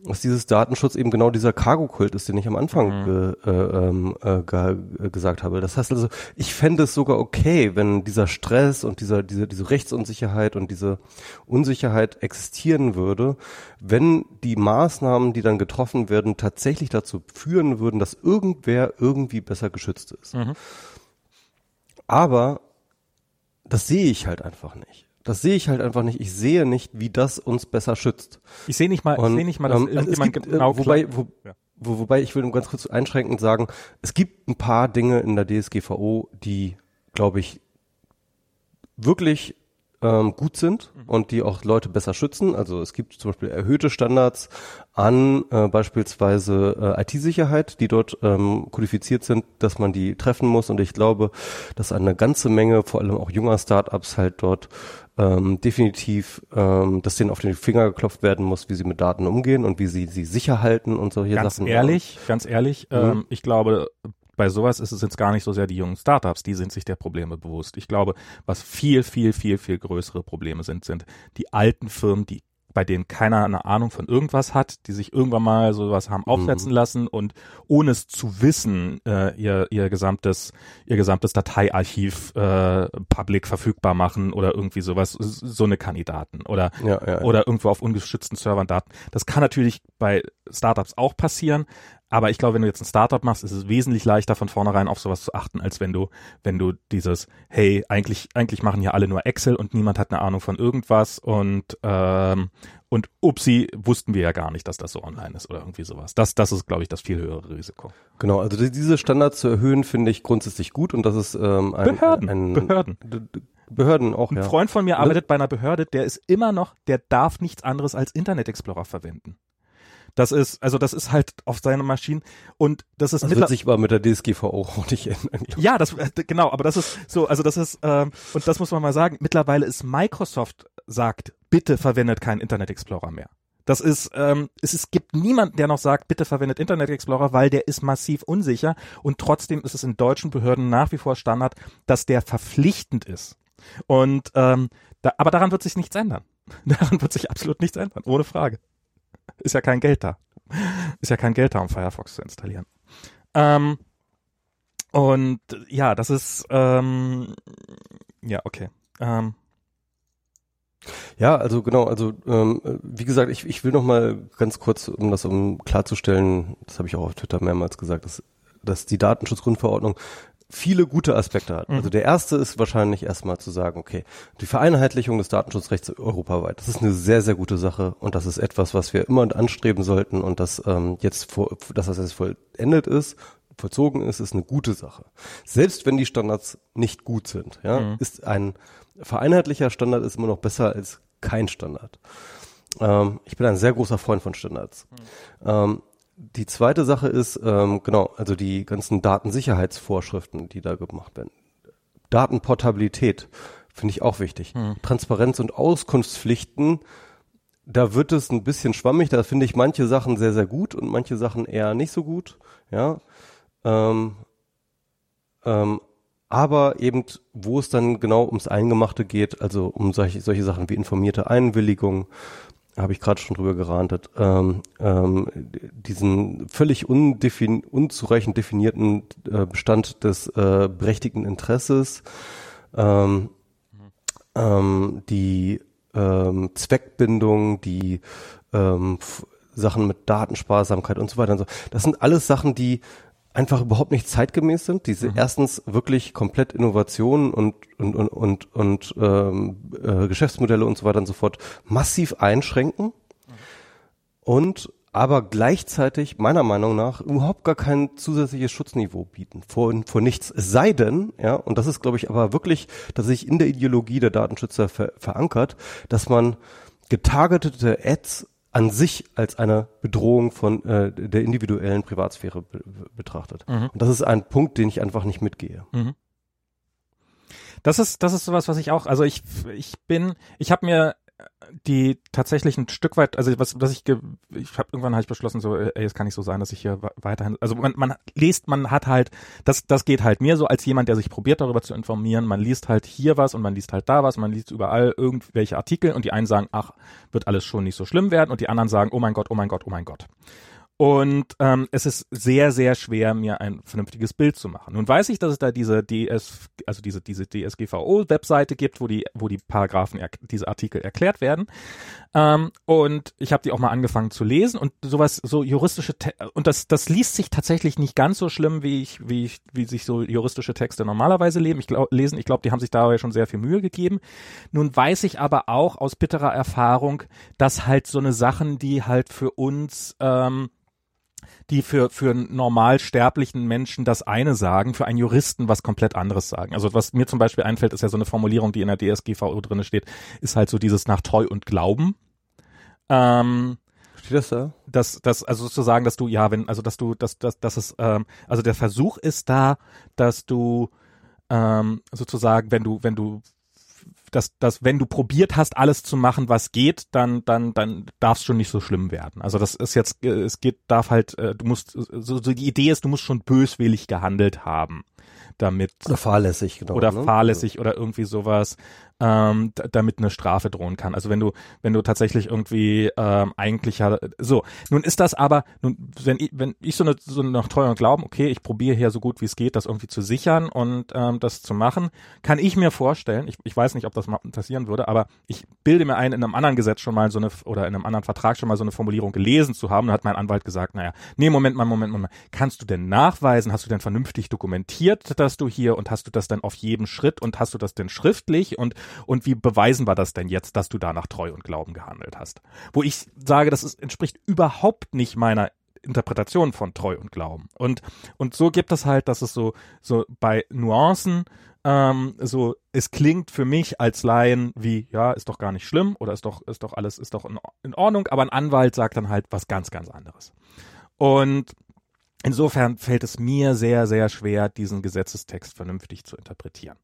Speaker 1: dass dieses Datenschutz eben genau dieser Cargo-Kult ist, den ich am Anfang mhm. ge, äh, ähm, äh, ge, gesagt habe. Das heißt also, ich fände es sogar okay, wenn dieser Stress und dieser, diese, diese Rechtsunsicherheit und diese Unsicherheit existieren würde, wenn die Maßnahmen, die dann getroffen werden, tatsächlich dazu führen würden, dass irgendwer irgendwie besser geschützt ist. Mhm. Aber das sehe ich halt einfach nicht. Das sehe ich halt einfach nicht. Ich sehe nicht, wie das uns besser schützt.
Speaker 2: Ich sehe nicht mal, und, ich sehe nicht mal, dass ähm, irgendjemand
Speaker 1: gibt, genau wobei, wo, ja. wo, wobei ich will nur ganz kurz einschränkend sagen, es gibt ein paar Dinge in der DSGVO, die, glaube ich, wirklich ähm, gut sind mhm. und die auch Leute besser schützen. Also es gibt zum Beispiel erhöhte Standards an äh, beispielsweise äh, IT-Sicherheit, die dort ähm, kodifiziert sind, dass man die treffen muss. Und ich glaube, dass eine ganze Menge, vor allem auch junger Startups, halt dort ähm, definitiv, ähm, dass denen auf den Finger geklopft werden muss, wie sie mit Daten umgehen und wie sie sie sicher halten und solche
Speaker 2: ganz
Speaker 1: Sachen.
Speaker 2: Ganz ehrlich, ganz ehrlich, mhm. ähm, ich glaube, bei sowas ist es jetzt gar nicht so sehr die jungen Startups, die sind sich der Probleme bewusst. Ich glaube, was viel, viel, viel, viel größere Probleme sind, sind die alten Firmen, die bei denen keiner eine Ahnung von irgendwas hat, die sich irgendwann mal sowas haben aufsetzen mhm. lassen und ohne es zu wissen, äh, ihr, ihr gesamtes, ihr gesamtes Dateiarchiv äh, public verfügbar machen oder irgendwie sowas, so eine Kandidaten oder, ja, ja, ja. oder irgendwo auf ungeschützten Servern Daten. Das kann natürlich bei Startups auch passieren, aber ich glaube, wenn du jetzt ein Startup machst, ist es wesentlich leichter von vornherein auf sowas zu achten, als wenn du, wenn du dieses, hey, eigentlich, eigentlich machen hier alle nur Excel und niemand hat eine Ahnung von irgendwas und ähm, und upsi, wussten wir ja gar nicht, dass das so online ist oder irgendwie sowas. Das, das ist, glaube ich, das viel höhere Risiko.
Speaker 1: Genau, also diese Standards zu erhöhen, finde ich grundsätzlich gut und das ist ähm,
Speaker 2: ein, Behörden, ein,
Speaker 1: Behörden. Behörden auch,
Speaker 2: Ein ja. Freund von mir arbeitet bei einer Behörde, der ist immer noch, der darf nichts anderes als Internet Explorer verwenden. Das ist, also das ist halt auf seinen Maschinen und das ist
Speaker 1: das wird sich aber mit der DSGVO auch nicht ändern.
Speaker 2: Ja, das äh, genau, aber das ist so, also das ist ähm, und das muss man mal sagen. Mittlerweile ist Microsoft sagt, bitte verwendet keinen Internet Explorer mehr. Das ist, ähm, es, es gibt niemanden, der noch sagt, bitte verwendet Internet Explorer, weil der ist massiv unsicher und trotzdem ist es in deutschen Behörden nach wie vor Standard, dass der verpflichtend ist. Und ähm, da, aber daran wird sich nichts ändern. Daran wird sich absolut nichts ändern, ohne Frage. Ist ja kein Geld da. Ist ja kein Geld da, um Firefox zu installieren. Ähm, und ja, das ist ähm, ja okay. Ähm,
Speaker 1: ja, also genau, also ähm, wie gesagt, ich, ich will noch mal ganz kurz, um das um klarzustellen, das habe ich auch auf Twitter mehrmals gesagt, dass, dass die Datenschutzgrundverordnung viele gute Aspekte hat. Mhm. Also der erste ist wahrscheinlich erstmal zu sagen, okay, die Vereinheitlichung des Datenschutzrechts europaweit, das ist eine sehr, sehr gute Sache und das ist etwas, was wir immer anstreben sollten und das ähm, jetzt vor, dass das jetzt vollendet ist, vollzogen ist, ist eine gute Sache. Selbst wenn die Standards nicht gut sind, ja, mhm. ist ein vereinheitlicher Standard ist immer noch besser als kein Standard. Ähm, ich bin ein sehr großer Freund von Standards. Mhm. Ähm, die zweite Sache ist, ähm, genau, also die ganzen Datensicherheitsvorschriften, die da gemacht werden. Datenportabilität finde ich auch wichtig. Hm. Transparenz und Auskunftspflichten, da wird es ein bisschen schwammig. Da finde ich manche Sachen sehr, sehr gut und manche Sachen eher nicht so gut. Ja. Ähm, ähm, aber eben, wo es dann genau ums Eingemachte geht, also um solche, solche Sachen wie informierte Einwilligung, habe ich gerade schon drüber gerantet, ähm, ähm, diesen völlig undefin unzureichend definierten äh, Bestand des äh, berechtigten Interesses, ähm, ähm, die ähm, Zweckbindung, die ähm, Sachen mit Datensparsamkeit und so weiter und so. Das sind alles Sachen, die einfach überhaupt nicht zeitgemäß sind. Diese mhm. erstens wirklich komplett Innovationen und und und und, und ähm, äh, Geschäftsmodelle und so weiter und so fort massiv einschränken mhm. und aber gleichzeitig meiner Meinung nach überhaupt gar kein zusätzliches Schutzniveau bieten vor, vor nichts. Es sei denn, ja, und das ist glaube ich aber wirklich, dass sich in der Ideologie der Datenschützer ver verankert, dass man getargetete Ads an sich als eine Bedrohung von äh, der individuellen Privatsphäre be betrachtet. Mhm. Und das ist ein Punkt, den ich einfach nicht mitgehe. Mhm.
Speaker 2: Das ist das ist sowas, was ich auch, also ich ich bin, ich habe mir die tatsächlich ein Stück weit, also was, was ich, ich habe irgendwann habe ich beschlossen, so, ey, es kann nicht so sein, dass ich hier weiterhin, also man, man liest, man hat halt, das, das geht halt mir so als jemand, der sich probiert darüber zu informieren, man liest halt hier was und man liest halt da was, man liest überall irgendwelche Artikel und die einen sagen, ach, wird alles schon nicht so schlimm werden und die anderen sagen, oh mein Gott, oh mein Gott, oh mein Gott. Und ähm, es ist sehr, sehr schwer, mir ein vernünftiges Bild zu machen. Nun weiß ich, dass es da diese DS, also diese, diese DSGVO-Webseite gibt, wo die, wo die Paragraphen, diese Artikel erklärt werden. Ähm, und ich habe die auch mal angefangen zu lesen und sowas, so juristische Te und das, das liest sich tatsächlich nicht ganz so schlimm, wie ich, wie ich, wie sich so juristische Texte normalerweise leben. Ich glaub, lesen. Ich glaube, die haben sich dabei schon sehr viel Mühe gegeben. Nun weiß ich aber auch aus bitterer Erfahrung, dass halt so eine Sachen, die halt für uns ähm, die für, für einen normal sterblichen Menschen das eine sagen, für einen Juristen was komplett anderes sagen. Also was mir zum Beispiel einfällt, ist ja so eine Formulierung, die in der DSGVO drinne steht, ist halt so dieses nach Treu und Glauben. Ähm,
Speaker 1: Steht das da?
Speaker 2: Das, das, also sozusagen, dass du, ja, wenn, also dass du, dass, dass, dass es, ähm, also der Versuch ist da, dass du ähm, sozusagen, wenn du, wenn du dass, dass wenn du probiert hast, alles zu machen, was geht, dann, dann, dann darf es schon nicht so schlimm werden. Also das ist jetzt, äh, es geht, darf halt, äh, du musst, so, so die Idee ist, du musst schon böswillig gehandelt haben damit.
Speaker 1: Oder fahrlässig, genau.
Speaker 2: Oder ne? fahrlässig oder irgendwie sowas ähm, damit eine Strafe drohen kann. Also wenn du, wenn du tatsächlich irgendwie ähm, eigentlich so, nun ist das aber, nun, wenn ich, wenn ich so eine, so nach teuren Glauben, okay, ich probiere hier so gut wie es geht, das irgendwie zu sichern und ähm, das zu machen, kann ich mir vorstellen, ich, ich weiß nicht, ob das mal passieren würde, aber ich bilde mir ein, in einem anderen Gesetz schon mal so eine, oder in einem anderen Vertrag schon mal so eine Formulierung gelesen zu haben, da hat mein Anwalt gesagt, naja, nee, Moment mal, Moment, Moment, kannst du denn nachweisen, hast du denn vernünftig dokumentiert, dass du hier und hast du das dann auf jedem Schritt und hast du das denn schriftlich und und wie beweisen wir das denn jetzt, dass du da nach Treu und Glauben gehandelt hast? Wo ich sage, das ist, entspricht überhaupt nicht meiner Interpretation von Treu und Glauben. Und, und so gibt es halt, dass es so, so bei Nuancen, ähm, so, es klingt für mich als Laien wie, ja, ist doch gar nicht schlimm oder ist doch, ist doch alles, ist doch in, in Ordnung, aber ein Anwalt sagt dann halt was ganz, ganz anderes. Und insofern fällt es mir sehr, sehr schwer, diesen Gesetzestext vernünftig zu interpretieren.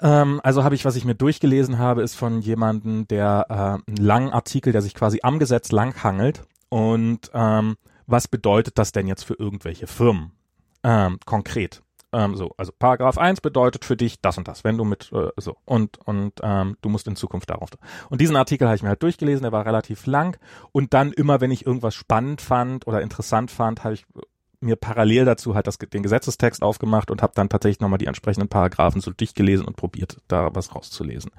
Speaker 2: Ähm, also habe ich, was ich mir durchgelesen habe, ist von jemandem, der äh, einen langen Artikel, der sich quasi am Gesetz langhangelt. Und ähm, was bedeutet das denn jetzt für irgendwelche Firmen? Ähm, konkret. Ähm, so, also Paragraph 1 bedeutet für dich das und das, wenn du mit äh, so und und ähm, du musst in Zukunft darauf. Und diesen Artikel habe ich mir halt durchgelesen, der war relativ lang und dann immer, wenn ich irgendwas spannend fand oder interessant fand, habe ich mir parallel dazu halt das, den Gesetzestext aufgemacht und habe dann tatsächlich nochmal die entsprechenden Paragraphen so durchgelesen und probiert, da was rauszulesen.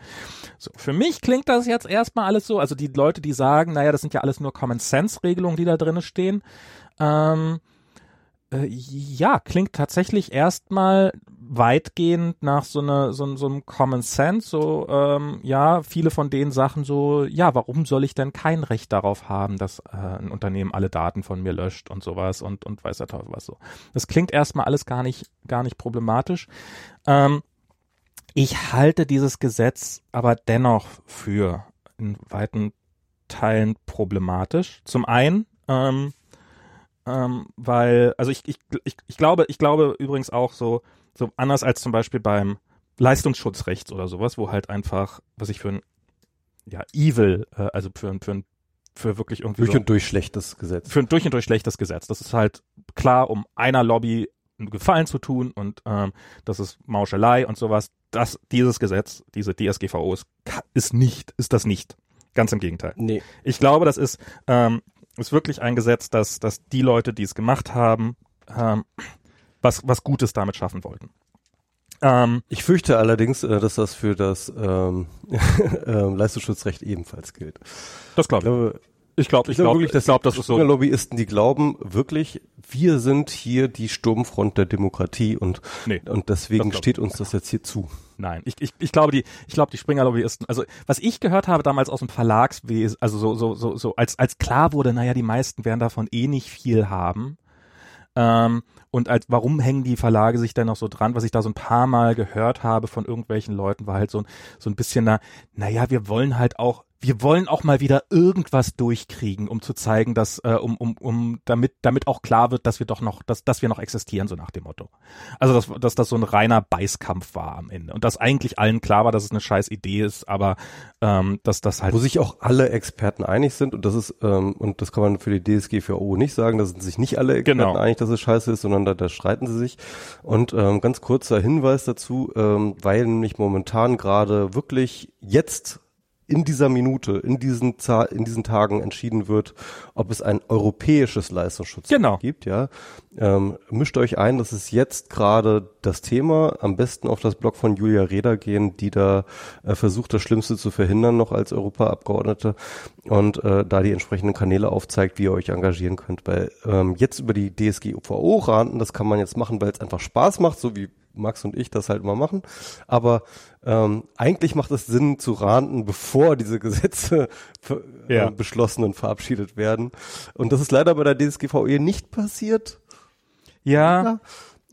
Speaker 2: So, für mich klingt das jetzt erstmal alles so, also die Leute, die sagen, naja, das sind ja alles nur Common-Sense-Regelungen, die da drinnen stehen, ähm, äh, ja, klingt tatsächlich erstmal weitgehend nach so, eine, so, so einem Common Sense, so, ähm, ja, viele von den Sachen so, ja, warum soll ich denn kein Recht darauf haben, dass äh, ein Unternehmen alle Daten von mir löscht und sowas und, und weiß der Teufel was so. Das klingt erstmal alles gar nicht, gar nicht problematisch. Ähm, ich halte dieses Gesetz aber dennoch für in weiten Teilen problematisch. Zum einen, ähm, ähm, weil, also ich, ich, ich, ich glaube, ich glaube übrigens auch so, so anders als zum Beispiel beim Leistungsschutzrechts oder sowas, wo halt einfach, was ich für ein ja, Evil, äh, also für, ein für ein für wirklich irgendwie
Speaker 1: durch so, und durch schlechtes Gesetz.
Speaker 2: Für ein durch und durch schlechtes Gesetz. Das ist halt klar, um einer Lobby einen Gefallen zu tun und ähm, das ist Mauschelei und sowas. Das, dieses Gesetz, diese DSGVO ist, ist nicht, ist das nicht. Ganz im Gegenteil.
Speaker 1: Nee.
Speaker 2: Ich glaube, das ist, ähm, ist wirklich ein Gesetz, dass, dass die Leute, die es gemacht haben, ähm, was, was Gutes damit schaffen wollten.
Speaker 1: Ähm, ich fürchte allerdings, äh, dass das für das ähm, äh, Leistungsschutzrecht ebenfalls gilt.
Speaker 2: Das glaube ich. Ich glaube, ich, glaube, glaub, ich glaube, das ist so.
Speaker 1: Lobbyisten, die glauben wirklich, wir sind hier die Sturmfront der Demokratie und nee, und deswegen steht uns das jetzt hier zu.
Speaker 2: Nein, ich, ich, ich glaube die, ich glaube die Springer Lobbyisten. Also was ich gehört habe damals aus dem Verlagswesen, also so so so so als als klar wurde, naja, die meisten werden davon eh nicht viel haben. Ähm, und als warum hängen die Verlage sich denn noch so dran? Was ich da so ein paar Mal gehört habe von irgendwelchen Leuten, war halt so ein so ein bisschen da, naja, wir wollen halt auch wir wollen auch mal wieder irgendwas durchkriegen, um zu zeigen, dass, äh, um, um, um, damit, damit auch klar wird, dass wir doch noch, dass, dass wir noch existieren, so nach dem Motto. Also, dass, dass das so ein reiner Beißkampf war am Ende. Und dass eigentlich allen klar war, dass es eine scheiß Idee ist, aber ähm, dass das halt.
Speaker 1: Wo sich auch alle Experten einig sind, und das ist, ähm, und das kann man für die DSGVO nicht sagen, da sind sich nicht alle Experten genau. einig, dass es scheiße ist, sondern da, da streiten sie sich. Und ähm, ganz kurzer Hinweis dazu, ähm, weil nämlich momentan gerade wirklich jetzt in dieser Minute, in diesen, in diesen Tagen entschieden wird, ob es ein europäisches Leistungsschutzrecht
Speaker 2: genau.
Speaker 1: gibt, ja. Ähm, mischt euch ein, das ist jetzt gerade das Thema. Am besten auf das Blog von Julia Reda gehen, die da äh, versucht, das Schlimmste zu verhindern noch als Europaabgeordnete und äh, da die entsprechenden Kanäle aufzeigt, wie ihr euch engagieren könnt. Weil ähm, jetzt über die DSGVO ranten, das kann man jetzt machen, weil es einfach Spaß macht, so wie Max und ich das halt immer machen. Aber ähm, eigentlich macht es Sinn zu ranten, bevor diese Gesetze äh, ja. beschlossen und verabschiedet werden. Und das ist leider bei der DSGVE nicht passiert.
Speaker 2: Ja.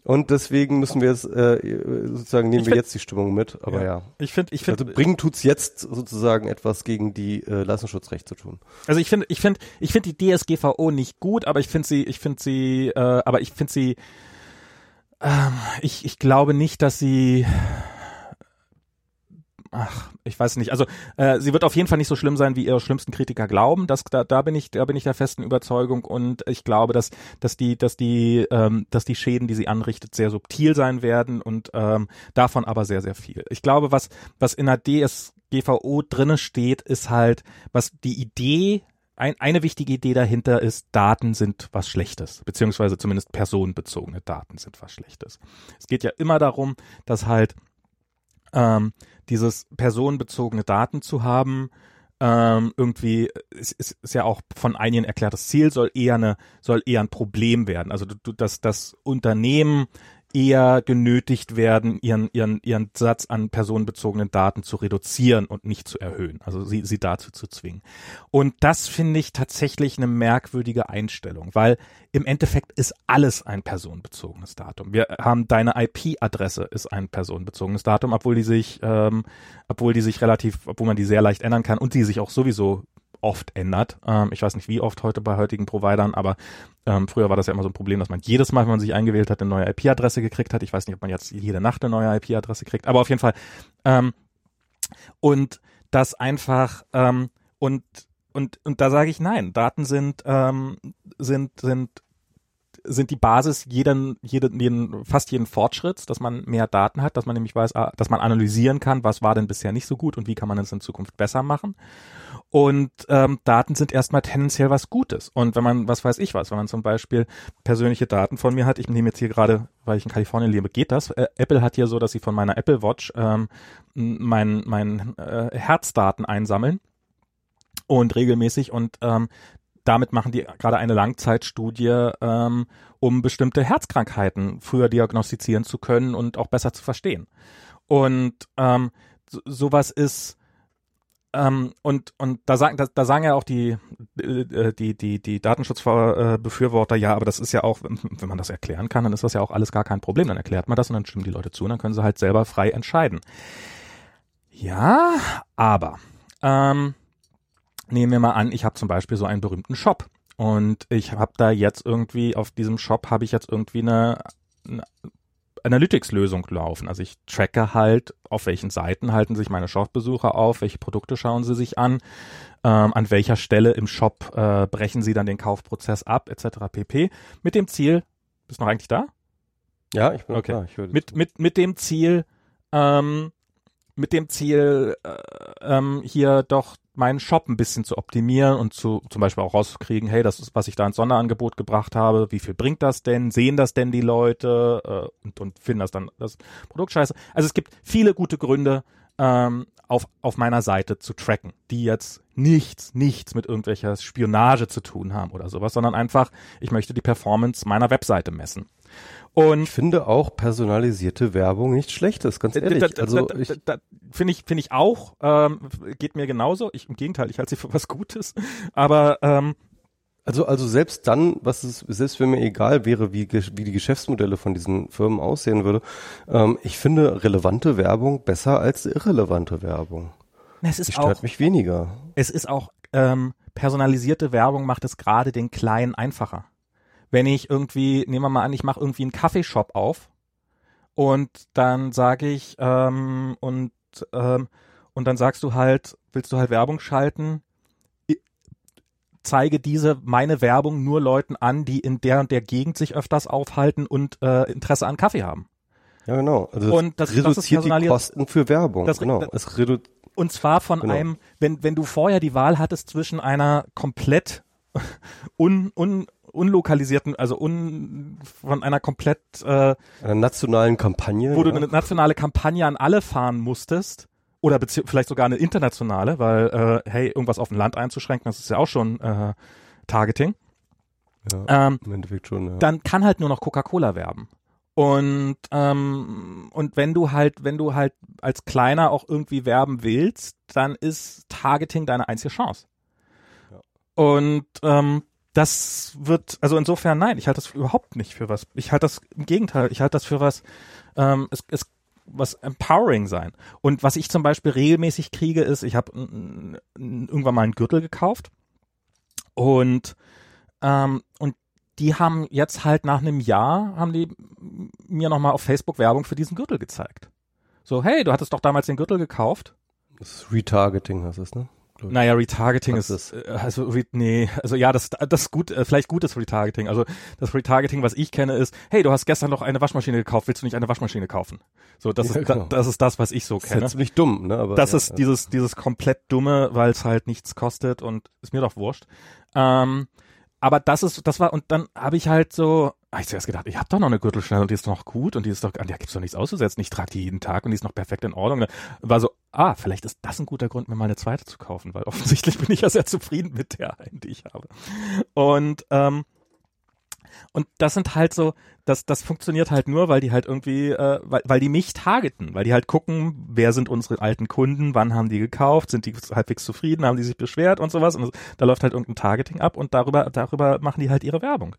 Speaker 1: Und deswegen müssen wir es äh, sozusagen nehmen find, wir jetzt die Stimmung mit. Aber ja, ja.
Speaker 2: ich finde, ich finde,
Speaker 1: also bringen tut's jetzt sozusagen etwas gegen die äh, Leistungsschutzrecht zu tun.
Speaker 2: Also ich finde, ich finde, ich finde die DSGVO nicht gut, aber ich finde sie, ich finde sie, äh, aber ich finde sie ähm, ich, ich glaube nicht, dass sie ach, ich weiß nicht. Also äh, sie wird auf jeden Fall nicht so schlimm sein, wie ihre schlimmsten Kritiker glauben. Das, da, da bin ich, da bin ich der festen Überzeugung und ich glaube, dass, dass die, dass die, ähm, dass die Schäden, die sie anrichtet, sehr subtil sein werden und ähm, davon aber sehr, sehr viel. Ich glaube, was, was in der DSGVO drinne steht, ist halt, was die Idee ein, eine wichtige Idee dahinter ist, Daten sind was Schlechtes, beziehungsweise zumindest personenbezogene Daten sind was Schlechtes. Es geht ja immer darum, dass halt ähm, dieses personenbezogene Daten zu haben, ähm, irgendwie ist, ist, ist ja auch von einigen erklärt, das Ziel soll eher eine soll eher ein Problem werden. Also du, du, dass das Unternehmen eher genötigt werden, ihren, ihren, ihren Satz an personenbezogenen Daten zu reduzieren und nicht zu erhöhen, also sie, sie dazu zu zwingen. Und das finde ich tatsächlich eine merkwürdige Einstellung, weil im Endeffekt ist alles ein personenbezogenes Datum. Wir haben deine IP-Adresse ist ein personenbezogenes Datum, obwohl die sich, ähm, obwohl die sich relativ, obwohl man die sehr leicht ändern kann und die sich auch sowieso oft ändert. Ähm, ich weiß nicht, wie oft heute bei heutigen Providern, aber ähm, früher war das ja immer so ein Problem, dass man jedes Mal, wenn man sich eingewählt hat, eine neue IP-Adresse gekriegt hat. Ich weiß nicht, ob man jetzt jede Nacht eine neue IP-Adresse kriegt, aber auf jeden Fall. Ähm, und das einfach ähm, und und und da sage ich nein. Daten sind ähm, sind sind sind die Basis jeden, jeden, jeden, fast jeden Fortschritts, dass man mehr Daten hat, dass man nämlich weiß, ah, dass man analysieren kann, was war denn bisher nicht so gut und wie kann man es in Zukunft besser machen. Und ähm, Daten sind erstmal tendenziell was Gutes. Und wenn man, was weiß ich was, wenn man zum Beispiel persönliche Daten von mir hat, ich nehme jetzt hier gerade, weil ich in Kalifornien lebe, geht das. Äh, Apple hat hier so, dass sie von meiner Apple Watch ähm, mein, mein äh, Herzdaten einsammeln und regelmäßig und ähm, damit machen die gerade eine Langzeitstudie, ähm, um bestimmte Herzkrankheiten früher diagnostizieren zu können und auch besser zu verstehen. Und ähm, so, sowas ist ähm, und und da sagen da, da sagen ja auch die äh, die die die Datenschutzbefürworter ja, aber das ist ja auch wenn man das erklären kann, dann ist das ja auch alles gar kein Problem. Dann erklärt man das und dann stimmen die Leute zu und dann können sie halt selber frei entscheiden. Ja, aber ähm, nehmen wir mal an, ich habe zum Beispiel so einen berühmten Shop und ich habe da jetzt irgendwie auf diesem Shop habe ich jetzt irgendwie eine, eine Analytics-Lösung laufen. Also ich tracke halt, auf welchen Seiten halten sich meine Shop-Besucher auf, welche Produkte schauen sie sich an, ähm, an welcher Stelle im Shop äh, brechen sie dann den Kaufprozess ab, etc. pp. Mit dem Ziel, bist du noch eigentlich da?
Speaker 1: Ja, ich bin
Speaker 2: Okay.
Speaker 1: klar. Ich höre
Speaker 2: Mit, mit, mit dem Ziel, ähm, mit dem Ziel, äh, ähm, hier doch meinen Shop ein bisschen zu optimieren und zu zum Beispiel auch rauszukriegen, hey, das ist, was ich da ins Sonderangebot gebracht habe, wie viel bringt das denn? Sehen das denn die Leute äh, und, und finden das dann das Produkt scheiße? Also es gibt viele gute Gründe, ähm, auf, auf meiner Seite zu tracken, die jetzt nichts, nichts mit irgendwelcher Spionage zu tun haben oder sowas, sondern einfach, ich möchte die Performance meiner Webseite messen. Und
Speaker 1: Ich finde auch personalisierte Werbung nichts Schlechtes, ganz ehrlich.
Speaker 2: da, da,
Speaker 1: also
Speaker 2: da, da, finde ich finde ich auch ähm, geht mir genauso ich im Gegenteil ich halte sie für was Gutes aber ähm,
Speaker 1: also also selbst dann, was es selbst wenn mir egal wäre, wie wie die Geschäftsmodelle von diesen Firmen aussehen würde, ähm, ich finde relevante Werbung besser als irrelevante Werbung.
Speaker 2: es
Speaker 1: Die
Speaker 2: ist
Speaker 1: stört
Speaker 2: auch
Speaker 1: mich weniger.
Speaker 2: es ist auch ähm, personalisierte Werbung macht es gerade den Kleinen einfacher wenn ich irgendwie nehmen wir mal an ich mache irgendwie einen Kaffeeshop auf und dann sage ich ähm, und ähm, und dann sagst du halt willst du halt Werbung schalten zeige diese meine Werbung nur Leuten an, die in der und der Gegend sich öfters aufhalten und äh, Interesse an Kaffee haben.
Speaker 1: Ja, genau. Also
Speaker 2: Und das- das
Speaker 1: reduziert die
Speaker 2: personalisiert-
Speaker 1: Kosten für Werbung.
Speaker 2: Das-
Speaker 1: genau.
Speaker 2: das-
Speaker 1: Es
Speaker 2: Und zwar von
Speaker 1: Genau.
Speaker 2: einem, wenn, wenn du vorher die Wahl hattest zwischen einer komplett un, un, unlokalisierten, also un, von einer komplett, äh,
Speaker 1: einer nationalen Kampagne.
Speaker 2: wo du
Speaker 1: ja.
Speaker 2: eine nationale Kampagne an alle fahren musstest, oder vielleicht sogar eine internationale, weil, äh, hey, irgendwas auf ein Land einzuschränken, das ist ja auch schon äh, Targeting.
Speaker 1: ja,
Speaker 2: Ähm,
Speaker 1: Im Endeffekt schon, ja.
Speaker 2: dann kann halt nur noch Coca-Cola werben. Und ähm, und wenn du halt, wenn du halt als Kleiner auch irgendwie werben willst, dann ist Targeting deine einzige Chance.
Speaker 1: Ja.
Speaker 2: Und ähm, das wird, also insofern nein, ich halte das überhaupt nicht für was. Ich halte das im Gegenteil, ich halte das für was, ähm, es, es was empowering sein. Und was ich zum Beispiel regelmäßig kriege, ist, ich habe irgendwann mal einen Gürtel gekauft und ähm, und die haben jetzt halt nach einem Jahr, haben die mir nochmal auf Facebook Werbung für diesen Gürtel gezeigt. So, hey, du hattest doch damals den Gürtel gekauft.
Speaker 1: Das ist Retargeting, heißt es, ne? Ich.
Speaker 2: Naja, Retargeting ist,
Speaker 1: ist
Speaker 2: äh, also, re, nee, also ja, das, das ist gut, äh, vielleicht gutes Retargeting. Also das Retargeting, was ich kenne, ist, hey, du hast gestern noch eine Waschmaschine gekauft, willst du nicht eine Waschmaschine kaufen? So, das
Speaker 1: Ja,
Speaker 2: ist,
Speaker 1: genau.
Speaker 2: da, das ist das, was ich so
Speaker 1: Das ist
Speaker 2: kenne.
Speaker 1: ziemlich dumm, ne? Aber
Speaker 2: Das
Speaker 1: ja,
Speaker 2: ist
Speaker 1: ja.
Speaker 2: dieses, dieses komplett dumme, weil es halt nichts kostet und ist mir doch wurscht. Ähm, aber das ist, das war, und dann habe ich halt so, hab ich zuerst gedacht, ich habe doch noch eine Gürtelschnelle und die ist noch gut und die ist doch, an der gibt's doch nichts auszusetzen. Ich trage die jeden Tag und die ist noch perfekt in Ordnung. War so, ah, vielleicht ist das ein guter Grund, mir mal eine zweite zu kaufen, weil offensichtlich bin ich ja sehr zufrieden mit der einen, die ich habe. Und, ähm, und das sind halt so, das, das funktioniert halt nur, weil die halt irgendwie, äh, weil, weil die mich targeten, weil die halt gucken, wer sind unsere alten Kunden, wann haben die gekauft, sind die halbwegs zufrieden, haben die sich beschwert und sowas. Und da läuft halt irgendein Targeting ab und darüber, darüber machen die halt ihre Werbung.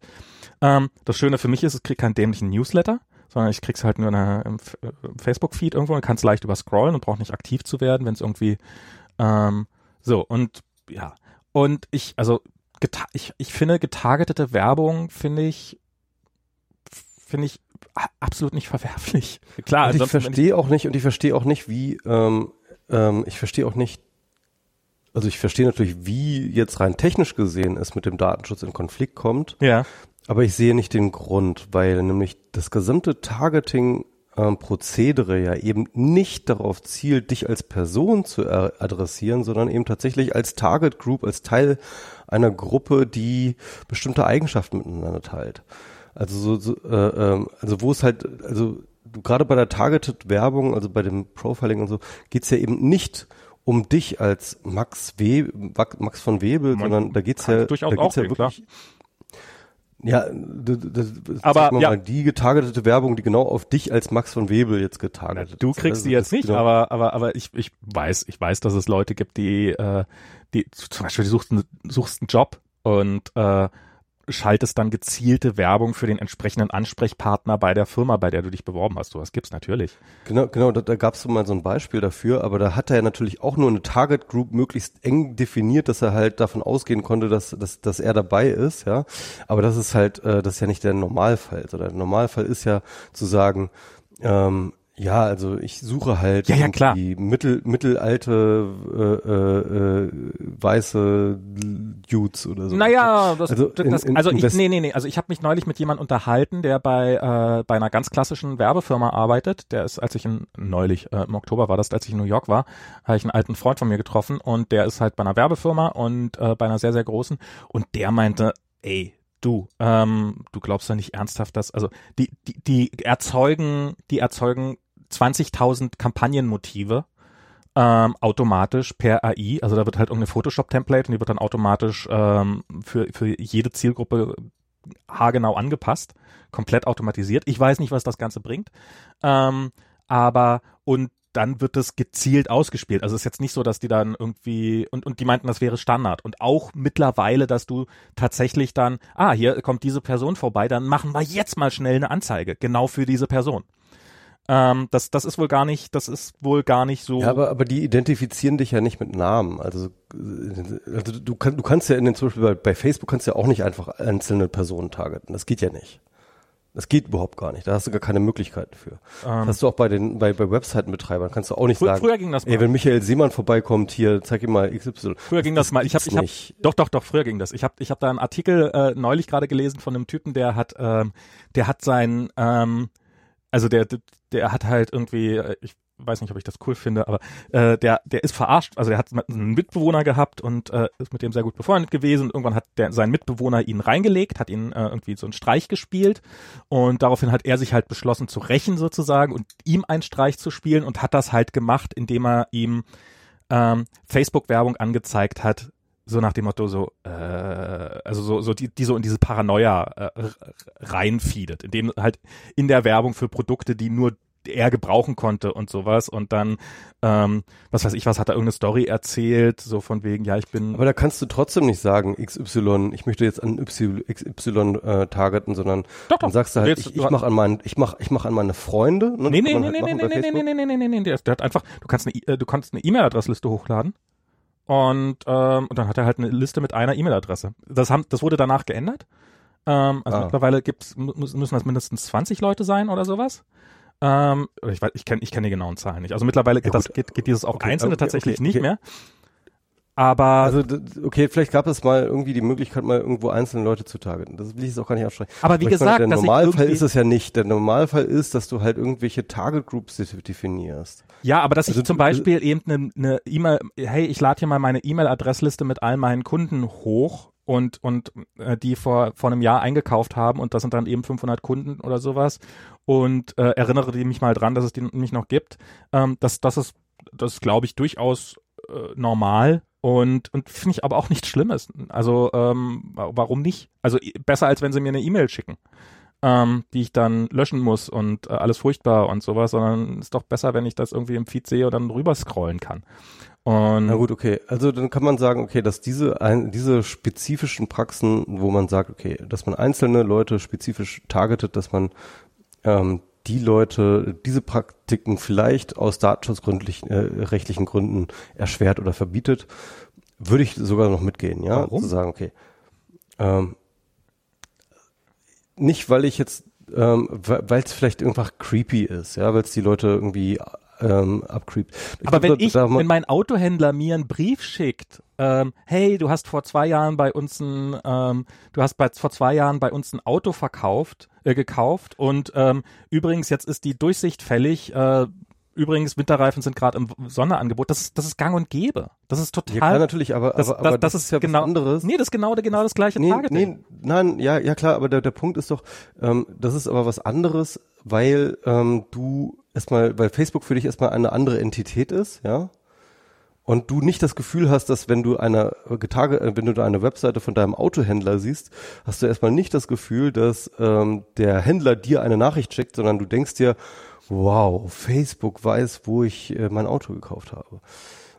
Speaker 2: Ähm, das Schöne für mich ist, ich krieg keinen dämlichen Newsletter, sondern ich krieg's halt nur in einer, im, F- im Facebook-Feed irgendwo und kann's leicht überscrollen und braucht nicht aktiv zu werden, wenn es irgendwie ähm, so und ja. Und ich, also ich, ich finde getargetete Werbung finde ich finde ich absolut nicht verwerflich. Klar,
Speaker 1: Und ich
Speaker 2: ansonsten, wenn
Speaker 1: verstehe auch nicht, und ich verstehe auch nicht, wie, ähm, ähm, ich verstehe auch nicht, also ich verstehe natürlich, wie jetzt rein technisch gesehen es mit dem Datenschutz in Konflikt kommt,
Speaker 2: ja,
Speaker 1: aber ich sehe nicht den Grund, weil nämlich das gesamte Targeting ähm, Prozedere ja eben nicht darauf zielt, dich als Person zu er- adressieren, sondern eben tatsächlich als Target Group, als Teil einer Gruppe, die bestimmte Eigenschaften miteinander teilt. Also so, so äh, ähm, also wo es halt, also gerade bei der Targeted Werbung, also bei dem Profiling und so, geht's ja eben nicht um dich als Max We Max von Webel,
Speaker 2: Man
Speaker 1: sondern da geht's ja, da geht's
Speaker 2: auch
Speaker 1: ja
Speaker 2: sehen, klar.
Speaker 1: Ja, d- d- d-
Speaker 2: Aber, ja.
Speaker 1: mal, die getargetete Werbung, die genau auf dich als Max von Webel jetzt getargetet
Speaker 2: du
Speaker 1: ist.
Speaker 2: kriegst
Speaker 1: Also
Speaker 2: die jetzt
Speaker 1: das
Speaker 2: nicht,
Speaker 1: genau-
Speaker 2: aber aber aber ich ich weiß ich weiß, dass es Leute gibt, die äh, die zum Beispiel du suchst einen, suchst einen Job und äh, schaltest dann gezielte Werbung für den entsprechenden Ansprechpartner bei der Firma, bei der du dich beworben hast. Sowas gibt's natürlich.
Speaker 1: Genau, genau, da, da gab es mal so ein Beispiel dafür, aber da hat er ja natürlich auch nur eine Target Group möglichst eng definiert, dass er halt davon ausgehen konnte, dass, dass, dass er dabei ist, ja. Aber das ist halt, äh, das ist ja nicht der Normalfall. Also der Normalfall ist ja zu sagen, ähm, Ja, also ich suche halt
Speaker 2: ja, ja, klar.
Speaker 1: die mittel, mittelalte äh, äh, weiße Dudes oder so.
Speaker 2: Naja, das, also, das, in, in, also ich, nee, nee, nee, also ich habe mich neulich mit jemandem unterhalten, der bei äh, bei einer ganz klassischen Werbefirma arbeitet. Der ist, als ich in neulich äh, im Oktober war das, als ich in New York war, habe ich einen alten Freund von mir getroffen und der ist halt bei einer Werbefirma und äh, bei einer sehr sehr großen und der meinte, ey, du, ähm, du glaubst ja nicht ernsthaft, dass, also die, die, die erzeugen, die erzeugen 20.000 Kampagnenmotive ähm, automatisch per AI. Also da wird halt irgendeine Photoshop-Template und die wird dann automatisch ähm, für, für jede Zielgruppe haargenau angepasst, komplett automatisiert. Ich weiß nicht, was das Ganze bringt. Ähm, aber und dann wird es gezielt ausgespielt. Also es ist jetzt nicht so, dass die dann irgendwie und und die meinten, das wäre Standard und auch mittlerweile, dass du tatsächlich dann, ah, hier kommt diese Person vorbei, dann machen wir jetzt mal schnell eine Anzeige genau für diese Person. Ähm, das, das ist wohl gar nicht, das ist wohl gar nicht so.
Speaker 1: Ja, aber, aber die identifizieren dich ja nicht mit Namen. Also, also du, kann, du kannst ja in den, zum Beispiel bei, bei Facebook kannst du ja auch nicht einfach einzelne Personen targeten. Das geht ja nicht. Das geht überhaupt gar nicht. Da hast du gar keine Möglichkeiten für. Ähm, hast du auch bei den bei, bei Webseitenbetreibern kannst du auch nicht
Speaker 2: früher,
Speaker 1: sagen.
Speaker 2: Früher ging das
Speaker 1: mal. Ey, wenn Michael Seemann vorbeikommt, hier zeig ihm mal XY.
Speaker 2: Früher ging das, das mal. Ich habe ich hab, doch doch doch früher ging das. Ich habe ich habe da einen Artikel äh, neulich gerade gelesen von einem Typen, der hat ähm, der hat sein ähm, also der, der hat halt irgendwie, äh, ich weiß nicht, ob ich das cool finde, aber äh, der, der ist verarscht, also der hat einen Mitbewohner gehabt und äh, ist mit dem sehr gut befreundet gewesen. Irgendwann hat der, sein Mitbewohner ihn reingelegt, hat ihn äh, irgendwie so einen Streich gespielt und daraufhin hat er sich halt beschlossen zu rächen sozusagen und ihm einen Streich zu spielen und hat das halt gemacht, indem er ihm ähm, Facebook-Werbung angezeigt hat, so nach dem Motto so, äh, also so, so die, die so in diese Paranoia äh, reinfeedet, indem halt in der Werbung für Produkte, die nur er gebrauchen konnte und sowas und dann, ähm, was weiß ich, was hat er irgendeine Story erzählt, so von wegen, ja, ich bin.
Speaker 1: Aber da kannst du trotzdem nicht sagen, XY, ich möchte jetzt an XY äh, targeten, sondern doch, doch. dann sagst du halt, ich, ich mache an meinen, ich mach, ich mach an meine Freunde.
Speaker 2: Ne, nee, nee, nee, halt nee, nee, nee, nee, nee, nee, nee, nee, nee, nee, der, der hat einfach, du kannst eine, du kannst eine E-Mail-Adressliste hochladen und, ähm, und dann hat er halt eine Liste mit einer E-Mail-Adresse. Das, haben, das wurde danach geändert. Ähm, also ah. mittlerweile gibt's, müssen das mindestens 20 Leute sein oder sowas. Ähm, ich weiß, ich kenne ich kenn die genauen Zahlen nicht. Also mittlerweile geht, ja, das, geht, geht dieses auch okay, Einzelne okay, tatsächlich okay, nicht mehr. Aber
Speaker 1: also okay, vielleicht gab es mal irgendwie die Möglichkeit, mal irgendwo einzelne Leute zu targeten. Das will ich jetzt auch gar nicht aussprechen.
Speaker 2: Aber wie Aber gesagt,
Speaker 1: meine, der Normalfall ist es ja nicht. Der Normalfall ist, dass du halt irgendwelche Target Groups definierst.
Speaker 2: Ja, aber dass also ich zum Beispiel eben eine ne E-Mail, hey, ich lade hier mal meine E-Mail-Adressliste mit all meinen Kunden hoch und und äh, die vor vor einem Jahr eingekauft haben und das sind dann eben 500 Kunden oder sowas und äh, erinnere die mich mal dran, dass es die mich noch gibt. Ähm, das das ist das glaube ich durchaus äh, normal und, und finde ich aber auch nichts Schlimmes. Also ähm, warum nicht? Also besser als wenn sie mir eine E-Mail schicken, ähm, die ich dann löschen muss und äh, alles furchtbar und sowas, sondern ist doch besser, wenn ich das irgendwie im Feed sehe und dann rüber scrollen kann.
Speaker 1: Und Na gut, okay. Also dann kann man sagen, okay, dass diese ein, diese spezifischen Praxen, wo man sagt, okay, dass man einzelne Leute spezifisch targetet, dass man ähm, die Leute diese Praktiken vielleicht aus datenschutzrechtlichen äh, Gründen erschwert oder verbietet, würde ich sogar noch mitgehen, ja.
Speaker 2: Warum?
Speaker 1: Zu sagen, okay. Ähm, nicht, weil ich jetzt, ähm, weil es vielleicht einfach creepy ist, ja, weil es die Leute irgendwie ähm, abcreept.
Speaker 2: Ich Aber wenn ich, wenn mein Autohändler mir einen Brief schickt, ähm, hey, du hast vor zwei Jahren bei uns ein, ähm, du hast bei, vor zwei Jahren bei uns ein Auto verkauft, äh, gekauft und ähm, übrigens jetzt ist die Durchsicht fällig, äh, Übrigens, Winterreifen sind gerade im Sonderangebot. Das ist, das ist gang und gäbe. Das ist total. Ja,
Speaker 1: natürlich, aber,
Speaker 2: das,
Speaker 1: aber, aber
Speaker 2: das, das, ist ja genau, was anderes. Nee, das ist genau, genau das gleiche
Speaker 1: nee, Targeting. Nee, nein, ja, ja klar, aber der, der Punkt ist doch, ähm, das ist aber was anderes, weil ähm, du erstmal, weil Facebook für dich erstmal eine andere Entität ist, ja. Und du nicht das Gefühl hast, dass wenn du eine Getage, äh, wenn du eine Webseite von deinem Autohändler siehst, hast du erstmal nicht das Gefühl, dass ähm, der Händler dir eine Nachricht schickt, sondern du denkst dir, wow, Facebook weiß, wo ich äh, mein Auto gekauft habe.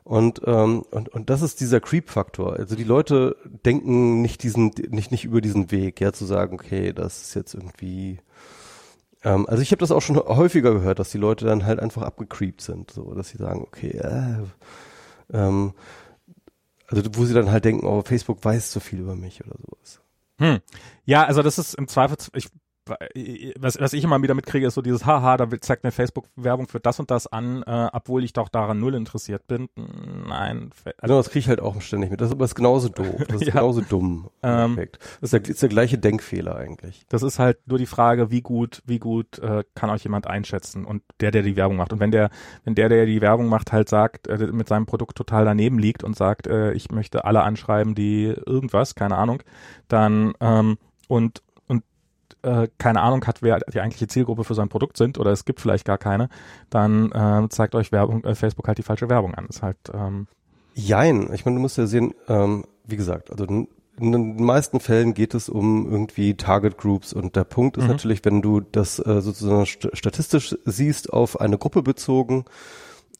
Speaker 1: Und, ähm, und, und das ist dieser Creep-Faktor. Also die Leute denken nicht diesen, nicht, nicht über diesen Weg, ja, zu sagen, okay, das ist jetzt irgendwie. Ähm, also ich habe das auch schon häufiger gehört, dass die Leute dann halt einfach abgecreept sind, so, dass sie sagen, okay, äh, ähm, also wo sie dann halt denken, oh, Facebook weiß zu viel über mich oder sowas.
Speaker 2: Hm. Ja, also das ist im Zweifel, ich was, was ich immer wieder mitkriege, ist so dieses Haha, da zeigt mir Facebook Werbung für das und das an, äh, obwohl ich doch daran null interessiert bin. Nein.
Speaker 1: Also das kriege ich halt auch ständig mit. Das ist aber genauso doof. Das ist ja. genauso dumm.
Speaker 2: Ähm, das
Speaker 1: ist der, ist der gleiche Denkfehler eigentlich.
Speaker 2: Das ist halt nur die Frage, wie gut, wie gut äh, kann euch jemand einschätzen und der, der die Werbung macht. Und wenn der, wenn der, der die Werbung macht, halt sagt, äh, mit seinem Produkt total daneben liegt und sagt, äh, ich möchte alle anschreiben, die irgendwas, keine Ahnung, dann ähm, und äh, keine Ahnung hat, wer die eigentliche Zielgruppe für sein Produkt sind oder es gibt vielleicht gar keine, dann äh, zeigt euch Werbung, äh, Facebook halt die falsche Werbung an. ist halt ähm
Speaker 1: Jein. Ich meine, du musst ja sehen, ähm, wie gesagt, also in den meisten Fällen geht es um irgendwie Target Groups und der Punkt ist mhm. natürlich, wenn du das äh, sozusagen statistisch siehst auf eine Gruppe bezogen,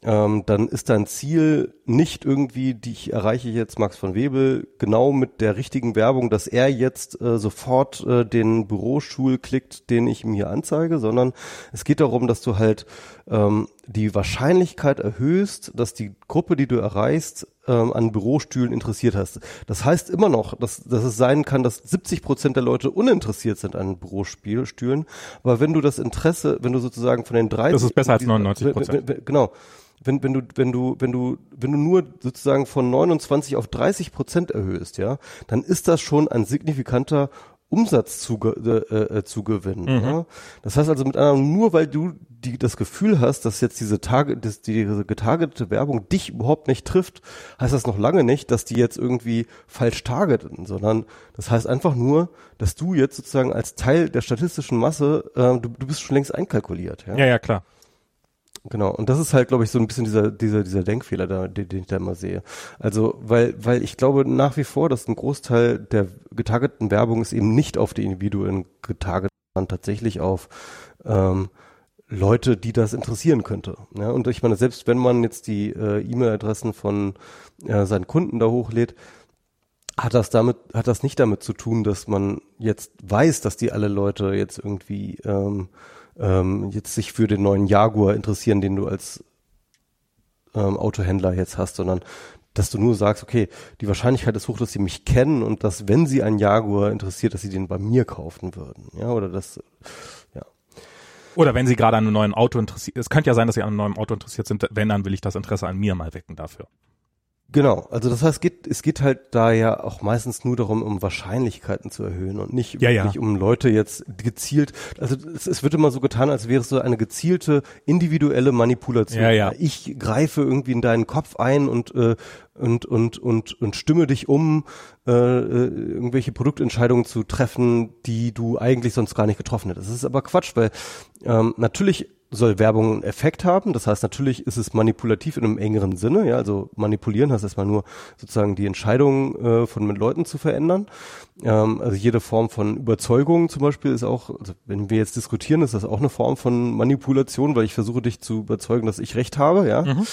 Speaker 1: ähm, dann ist dein Ziel nicht irgendwie, die ich erreiche jetzt Max von Webel genau mit der richtigen Werbung, dass er jetzt äh, sofort äh, den Bürostuhl klickt, den ich ihm hier anzeige, sondern es geht darum, dass du halt ähm, die Wahrscheinlichkeit erhöhst, dass die Gruppe, die du erreichst, ähm, an Bürostühlen interessiert hast. Das heißt immer noch, dass, dass es sein kann, dass 70 Prozent der Leute uninteressiert sind an Bürostühlen. Aber wenn du das Interesse, wenn du sozusagen von den 30...
Speaker 2: Das ist besser als 99 Prozent.
Speaker 1: Genau wenn, wenn du, wenn du, wenn du, wenn du nur sozusagen von 29 auf 30 Prozent erhöhst, ja, dann ist das schon ein signifikanter Umsatzzugewinn. Äh, äh, Zugewinn, mhm. ja? Das heißt also mit anderen, nur weil du die, das Gefühl hast, dass jetzt diese Tage, dass diese getargetete Werbung dich überhaupt nicht trifft, heißt das noch lange nicht, dass die jetzt irgendwie falsch targeten, sondern das heißt einfach nur, dass du jetzt sozusagen als Teil der statistischen Masse, äh, du, du bist schon längst einkalkuliert.
Speaker 2: Ja, ja, ja klar.
Speaker 1: Genau, und das ist halt, glaube ich, so ein bisschen dieser, dieser, dieser Denkfehler, da, den, den ich da immer sehe. Also, weil, weil ich glaube nach wie vor, dass ein Großteil der getargeteten Werbung ist eben nicht auf die Individuen getargetet, sondern tatsächlich auf ähm, Leute, die das interessieren könnte. Ja, und ich meine, selbst wenn man jetzt die äh, E-Mail-Adressen von äh, seinen Kunden da hochlädt, hat das damit, hat das nicht damit zu tun, dass man jetzt weiß, dass die alle Leute jetzt irgendwie ähm, ähm, jetzt sich für den neuen Jaguar interessieren, den du als ähm, Autohändler jetzt hast, sondern dass du nur sagst, okay, die Wahrscheinlichkeit ist hoch, dass sie mich kennen und dass, wenn sie einen Jaguar interessiert, dass sie den bei mir kaufen würden. Ja, oder das, ja.
Speaker 2: Oder wenn sie gerade an einem neuen Auto interessiert, es könnte ja sein, dass sie an einem neuen Auto interessiert sind, wenn, dann will ich das Interesse an mir mal wecken dafür.
Speaker 1: Genau, also das heißt, es geht, es geht halt da ja auch meistens nur darum, um Wahrscheinlichkeiten zu erhöhen und nicht
Speaker 2: ja, ja.
Speaker 1: um Leute jetzt gezielt, also es, es, wird immer so getan, als wäre es so eine gezielte individuelle Manipulation.
Speaker 2: Ja, ja.
Speaker 1: Ich greife irgendwie in deinen Kopf ein und äh, und und und und stimme dich um, äh, äh, irgendwelche Produktentscheidungen zu treffen, die du eigentlich sonst gar nicht getroffen hättest. Das ist aber Quatsch, weil ähm, natürlich soll Werbung einen Effekt haben. Das heißt, natürlich ist es manipulativ in einem engeren Sinne. Ja, also manipulieren heißt erstmal nur sozusagen die Entscheidung äh, von mit Leuten zu verändern. Ähm, also jede Form von Überzeugung zum Beispiel ist auch, also wenn wir jetzt diskutieren, ist das auch eine Form von Manipulation, weil ich versuche dich zu überzeugen, dass ich recht habe. Ja. Mhm.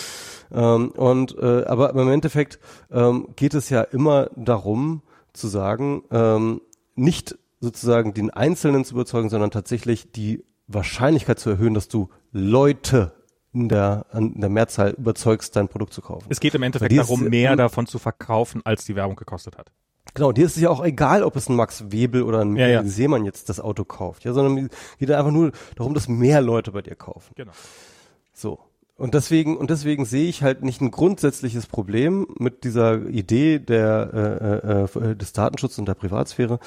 Speaker 1: Ähm, und äh, aber im Endeffekt ähm, geht es ja immer darum zu sagen, ähm, nicht sozusagen den Einzelnen zu überzeugen, sondern tatsächlich die Wahrscheinlichkeit zu erhöhen, dass du Leute in der, in der Mehrzahl überzeugst, dein Produkt zu kaufen.
Speaker 2: Es geht im Endeffekt darum, mehr davon zu verkaufen, als die Werbung gekostet hat.
Speaker 1: Genau, dir ist es ja auch egal, ob es ein Max Webel oder ein
Speaker 2: ja, ja.
Speaker 1: Seemann jetzt das Auto kauft, ja, sondern es geht einfach nur darum, dass mehr Leute bei dir kaufen.
Speaker 2: Genau.
Speaker 1: So. Und deswegen, und deswegen sehe ich halt nicht ein grundsätzliches Problem mit dieser Idee der, äh, äh, des Datenschutzes und der Privatsphäre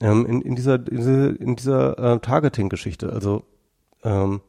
Speaker 1: ähm, in, in dieser, in dieser, in dieser äh, Targeting-Geschichte. Also ähm,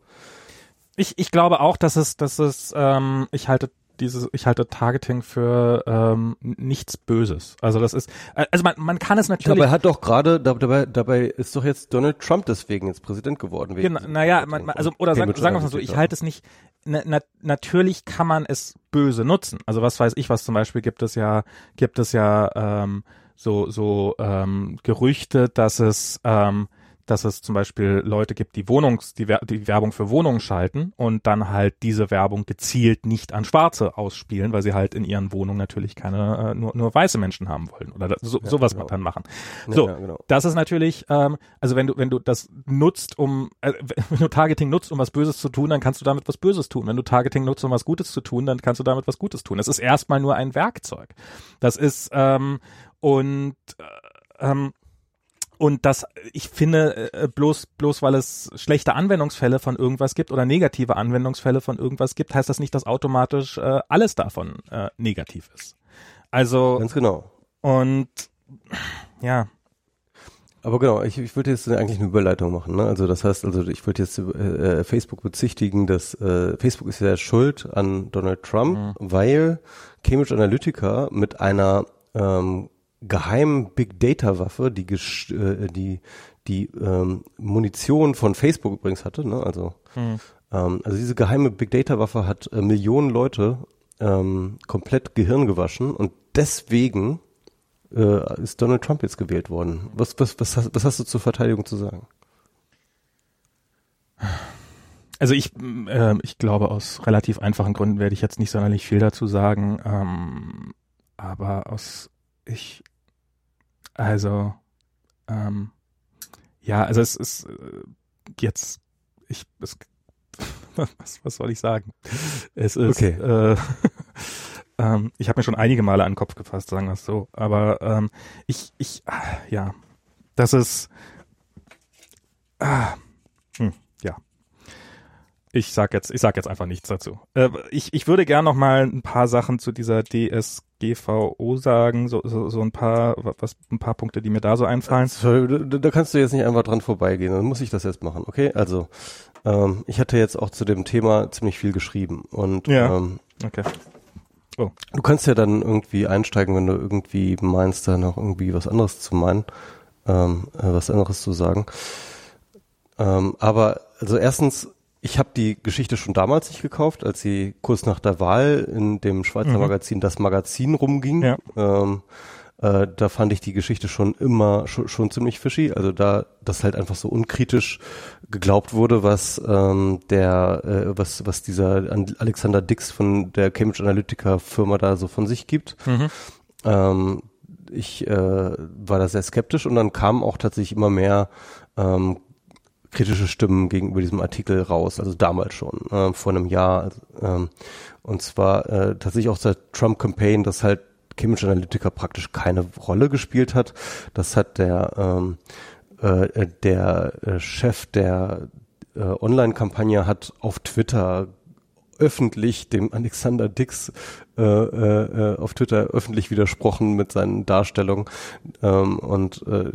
Speaker 2: ich, ich glaube auch, dass es, dass es, ähm, ich halte dieses, ich halte Targeting für ähm, nichts Böses. Also das ist, also man, man kann es natürlich.
Speaker 1: Dabei hat doch gerade, dabei, dabei ist doch jetzt Donald Trump deswegen jetzt Präsident geworden.
Speaker 2: Genau, naja, man, also oder sagen, sagen wir mal so, ich halte es nicht na, na, natürlich kann man es böse nutzen. Also was weiß ich, was zum Beispiel gibt es ja, gibt es ja ähm, so so ähm, Gerüchte, dass es ähm, dass es zum Beispiel Leute gibt, die Wohnungs, die, die, Werbung für Wohnungen schalten und dann halt diese Werbung gezielt nicht an Schwarze ausspielen, weil sie halt in ihren Wohnungen natürlich keine äh, nur, nur weiße Menschen haben wollen oder so, ja, sowas genau. dann machen. So, ja, genau. das ist natürlich, ähm, also wenn du wenn du das nutzt, um äh, wenn du Targeting nutzt, um was Böses zu tun, dann kannst du damit was Böses tun. Wenn du Targeting nutzt, um was Gutes zu tun, dann kannst du damit was Gutes tun. Das ist erstmal nur ein Werkzeug. Das ist ähm, und äh, ähm, und das, ich finde, äh, bloß, bloß weil es schlechte Anwendungsfälle von irgendwas gibt oder negative Anwendungsfälle von irgendwas gibt, heißt das nicht, dass automatisch äh, alles davon äh, negativ ist. Also.
Speaker 1: Ganz genau.
Speaker 2: Und ja.
Speaker 1: Aber genau, ich, ich würde jetzt eigentlich eine Überleitung machen. Ne? Also das heißt, also ich würde jetzt äh, Facebook bezichtigen, dass äh, Facebook ist ja schuld an Donald Trump, mhm. weil Cambridge Analytica mit einer ähm, geheimen Big Data Waffe, die äh, die die ähm, Munition von Facebook übrigens hatte, ne? Also hm. ähm, also diese geheime Big Data Waffe hat äh, Millionen Leute ähm, komplett Gehirn gewaschen und deswegen äh, ist Donald Trump jetzt gewählt worden. Was was was hast, was hast du zur Verteidigung zu sagen?
Speaker 2: Also ich, äh, ich glaube, aus relativ einfachen Gründen werde ich jetzt nicht sonderlich viel dazu sagen. Ähm, aber aus ich also, ähm, ja, also es ist äh, jetzt, ich, es, was, was soll ich sagen? Es ist, okay. äh, ähm, ich habe mir schon einige Male an den Kopf gefasst, sagen wir es so, aber ähm, ich, ich, ja, das ist, ah, hm. Ich sag jetzt, ich sag jetzt einfach nichts dazu. Äh, ich, ich würde gern noch mal ein paar Sachen zu dieser DS GVO sagen, so, so, so ein paar, was, ein paar Punkte, die mir da so einfallen.
Speaker 1: Sorry, da, da kannst du jetzt nicht einfach dran vorbeigehen, dann muss ich das jetzt machen, okay? Also, ähm, ich hatte jetzt auch zu dem Thema ziemlich viel geschrieben und
Speaker 2: ja. ähm, okay.
Speaker 1: Oh. Du kannst ja dann irgendwie einsteigen, wenn du irgendwie meinst, da noch irgendwie was anderes zu meinen, ähm, äh, was anderes zu sagen. Ähm, aber also erstens ich habe die Geschichte schon damals nicht gekauft, als sie kurz nach der Wahl in dem Schweizer mhm. Magazin Das Magazin rumging. Ja. Ähm, äh, da fand ich die Geschichte schon immer schon, schon ziemlich fishy. Also da das halt einfach so unkritisch geglaubt wurde, was ähm, der äh, was was dieser Alexander Dix von der Cambridge Analytica Firma da so von sich gibt. Mhm. Ähm, ich äh, war da sehr skeptisch und dann kamen auch tatsächlich immer mehr ähm, kritische Stimmen gegenüber diesem Artikel raus, also damals schon, äh, vor einem Jahr. Also, ähm, und zwar äh, tatsächlich auch der Trump-Campaign, dass halt Cambridge Analytica praktisch keine Rolle gespielt hat. Das hat der ähm, äh, der äh, Chef der äh, Online-Kampagne hat auf Twitter öffentlich dem Alexander Dix äh, äh, äh, auf Twitter öffentlich widersprochen mit seinen Darstellungen ähm, und äh,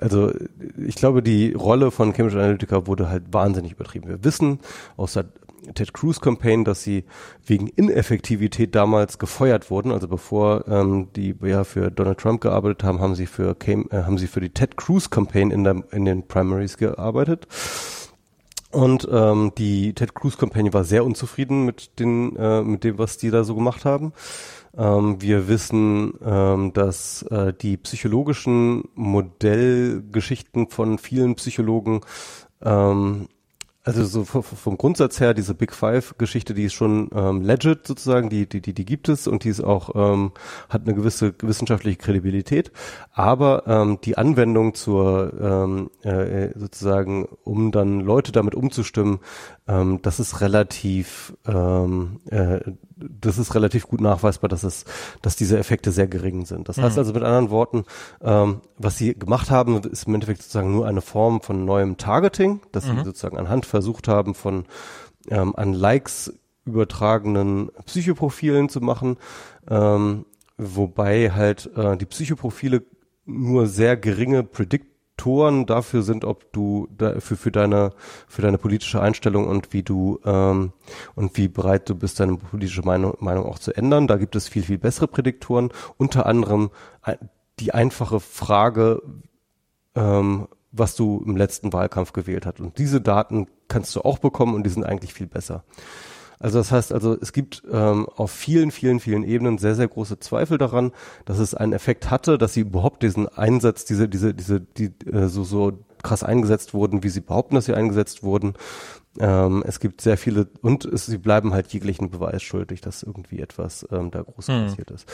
Speaker 1: also ich glaube, die Rolle von Cambridge Analytica wurde halt wahnsinnig übertrieben. Wir wissen aus der Ted Cruz Campaign, dass sie wegen Ineffektivität damals gefeuert wurden. Also bevor ähm, die ja für Donald Trump gearbeitet haben, haben sie für Cam äh, haben sie für die Ted Cruz Campaign in der in den Primaries gearbeitet. Und ähm, die Ted Cruz Campaign war sehr unzufrieden mit den äh, mit dem, was die da so gemacht haben. Ähm, wir wissen, ähm, dass äh, die psychologischen Modellgeschichten von vielen Psychologen ähm, also so vom Grundsatz her, diese Big Five-Geschichte, die ist schon ähm, legit sozusagen, die, die, die, die gibt es und die ist auch, ähm, hat eine gewisse wissenschaftliche Kredibilität. Aber ähm, die Anwendung zur ähm, äh, sozusagen, um dann Leute damit umzustimmen, ähm, das ist relativ, ähm, äh, das ist relativ gut nachweisbar, dass es, dass diese Effekte sehr gering sind. Das mhm. heißt also mit anderen Worten, ähm, was sie gemacht haben, ist im Endeffekt sozusagen nur eine Form von neuem Targeting, dass mhm. sie sozusagen anhand versucht haben, von ähm, an Likes übertragenen Psychoprofilen zu machen, ähm, wobei halt äh, die Psychoprofile nur sehr geringe Predict Faktoren dafür sind, ob du da, für, für deine für deine politische Einstellung und wie du ähm, und wie bereit du bist, deine politische Meinung, Meinung auch zu ändern. Da gibt es viel viel bessere Prädiktoren. Unter anderem die einfache Frage, ähm, was du im letzten Wahlkampf gewählt hast. Und diese Daten kannst du auch bekommen und die sind eigentlich viel besser. Also das heißt also, es gibt ähm, auf vielen, vielen, vielen Ebenen sehr, sehr große Zweifel daran, dass es einen Effekt hatte, dass sie überhaupt diesen Einsatz, diese, diese, diese, die äh, so, so krass eingesetzt wurden, wie sie behaupten, dass sie eingesetzt wurden. Ähm, es gibt sehr viele und es, sie bleiben halt jeglichen Beweis schuldig, dass irgendwie etwas ähm, da groß hm. passiert ist.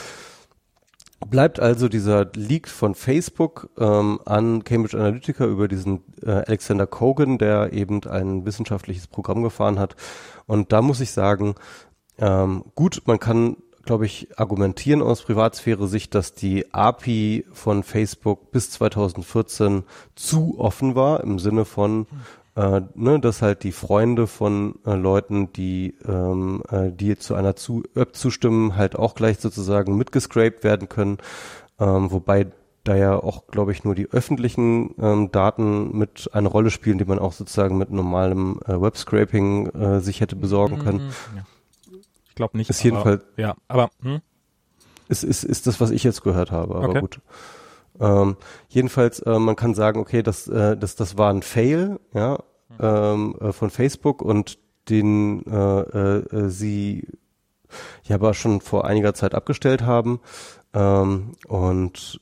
Speaker 1: Bleibt also dieser Leak von Facebook ähm, an Cambridge Analytica über diesen äh, Alexander Kogan, der eben ein wissenschaftliches Programm gefahren hat. Und da muss ich sagen, ähm, gut, man kann glaube ich, argumentieren aus Privatsphäre-Sicht, dass die API von Facebook bis 2014 zu offen war, im Sinne von, äh, ne, dass halt die Freunde von äh, Leuten, die, ähm, äh, die zu einer zu App zustimmen, halt auch gleich sozusagen mitgescraped werden können. Ähm, wobei da ja auch, glaube ich, nur die öffentlichen ähm, Daten mit eine Rolle spielen, die man auch sozusagen mit normalem äh, Webscraping äh, sich hätte besorgen können.
Speaker 2: Mhm, Ja. Ich glaube nicht.
Speaker 1: Ist jedenfalls,
Speaker 2: Ja, aber hm?
Speaker 1: ist, ist, ist das, was ich jetzt gehört habe, aber
Speaker 2: Okay.
Speaker 1: gut. Ähm, jedenfalls, äh, man kann sagen, okay, das, äh, das, das war ein Fail, ja, ähm, äh, von Facebook und den äh, äh, äh, sie ja aber schon vor einiger Zeit abgestellt haben. Ähm, und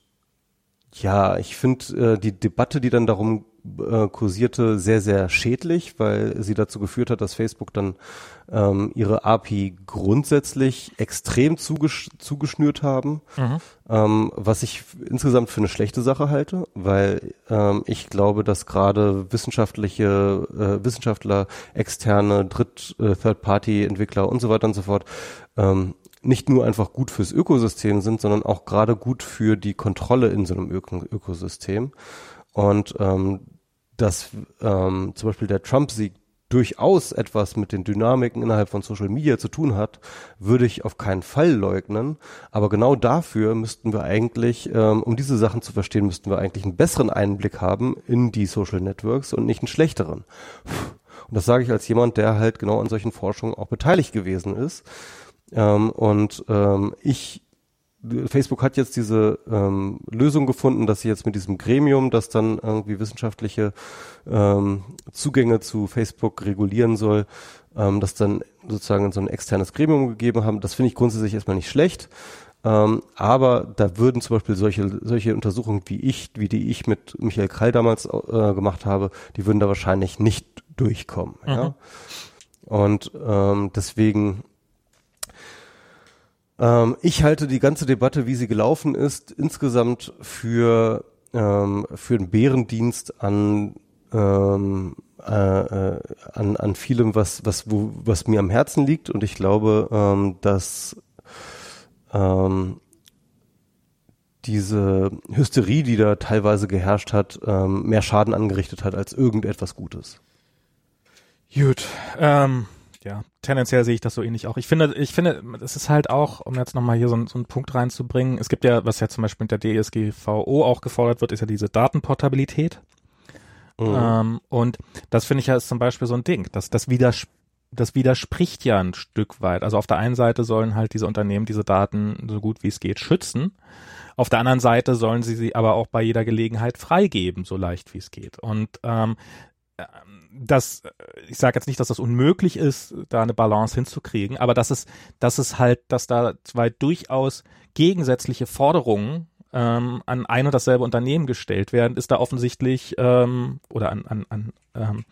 Speaker 1: ja, ich finde äh, die Debatte, die dann darum äh, kursierte, sehr, sehr schädlich, weil sie dazu geführt hat, dass Facebook dann ähm, ihre API grundsätzlich extrem zugesch zugeschnürt haben,
Speaker 2: Mhm.
Speaker 1: ähm, was ich insgesamt für eine schlechte Sache halte, weil ähm, ich glaube, dass gerade wissenschaftliche äh, Wissenschaftler, externe, Dritt-, äh, Third-Party-Entwickler und so weiter und so fort ähm, nicht nur einfach gut fürs Ökosystem sind, sondern auch gerade gut für die Kontrolle in so einem Öko Ökosystem. Und ähm, dass ähm, zum Beispiel der Trump-Sieg durchaus etwas mit den Dynamiken innerhalb von Social Media zu tun hat, würde ich auf keinen Fall leugnen. Aber genau dafür müssten wir eigentlich, ähm, um diese Sachen zu verstehen, müssten wir eigentlich einen besseren Einblick haben in die Social Networks und nicht einen schlechteren. Und das sage ich als jemand, der halt genau an solchen Forschungen auch beteiligt gewesen ist. Ähm, und ähm, ich Facebook hat jetzt diese ähm, Lösung gefunden, dass sie jetzt mit diesem Gremium, das dann irgendwie wissenschaftliche ähm, Zugänge zu Facebook regulieren soll, ähm, das dann sozusagen so ein externes Gremium gegeben haben. Das finde ich grundsätzlich erstmal nicht schlecht. Ähm, aber da würden zum Beispiel solche, solche Untersuchungen wie ich, wie die ich mit Michael Krall damals äh, gemacht habe, die würden da wahrscheinlich nicht durchkommen. Ja? Und ähm, deswegen ähm, ich halte die ganze Debatte, wie sie gelaufen ist, insgesamt für, ähm, für einen Bärendienst an, ähm, äh, äh, an, an vielem, was, was, wo, was mir am Herzen liegt. Und ich glaube, ähm, dass ähm, diese Hysterie, die da teilweise geherrscht hat, ähm, mehr Schaden angerichtet hat als irgendetwas Gutes.
Speaker 2: Gut, ähm, ja, tendenziell sehe ich das so ähnlich auch. Ich finde, ich finde, es ist halt auch, um jetzt nochmal hier so, einen- so einen Punkt reinzubringen, es gibt ja, was ja zum Beispiel mit der DSGVO auch gefordert wird, ist ja diese Datenportabilität.
Speaker 1: Mhm.
Speaker 2: Ähm, und das finde ich ja ist zum Beispiel so ein Ding. Das, das, widers das widerspricht ja ein Stück weit. Also auf der einen Seite sollen halt diese Unternehmen diese Daten so gut wie es geht schützen. Auf der anderen Seite sollen sie sie aber auch bei jeder Gelegenheit freigeben, so leicht wie es geht. Und ähm, das, ich sage jetzt nicht, dass das unmöglich ist, da eine Balance hinzukriegen, aber dass es, dass es halt, dass da zwei durchaus gegensätzliche Forderungen ähm, an ein und dasselbe Unternehmen gestellt werden, ist da offensichtlich ähm, oder an, an, an ähm,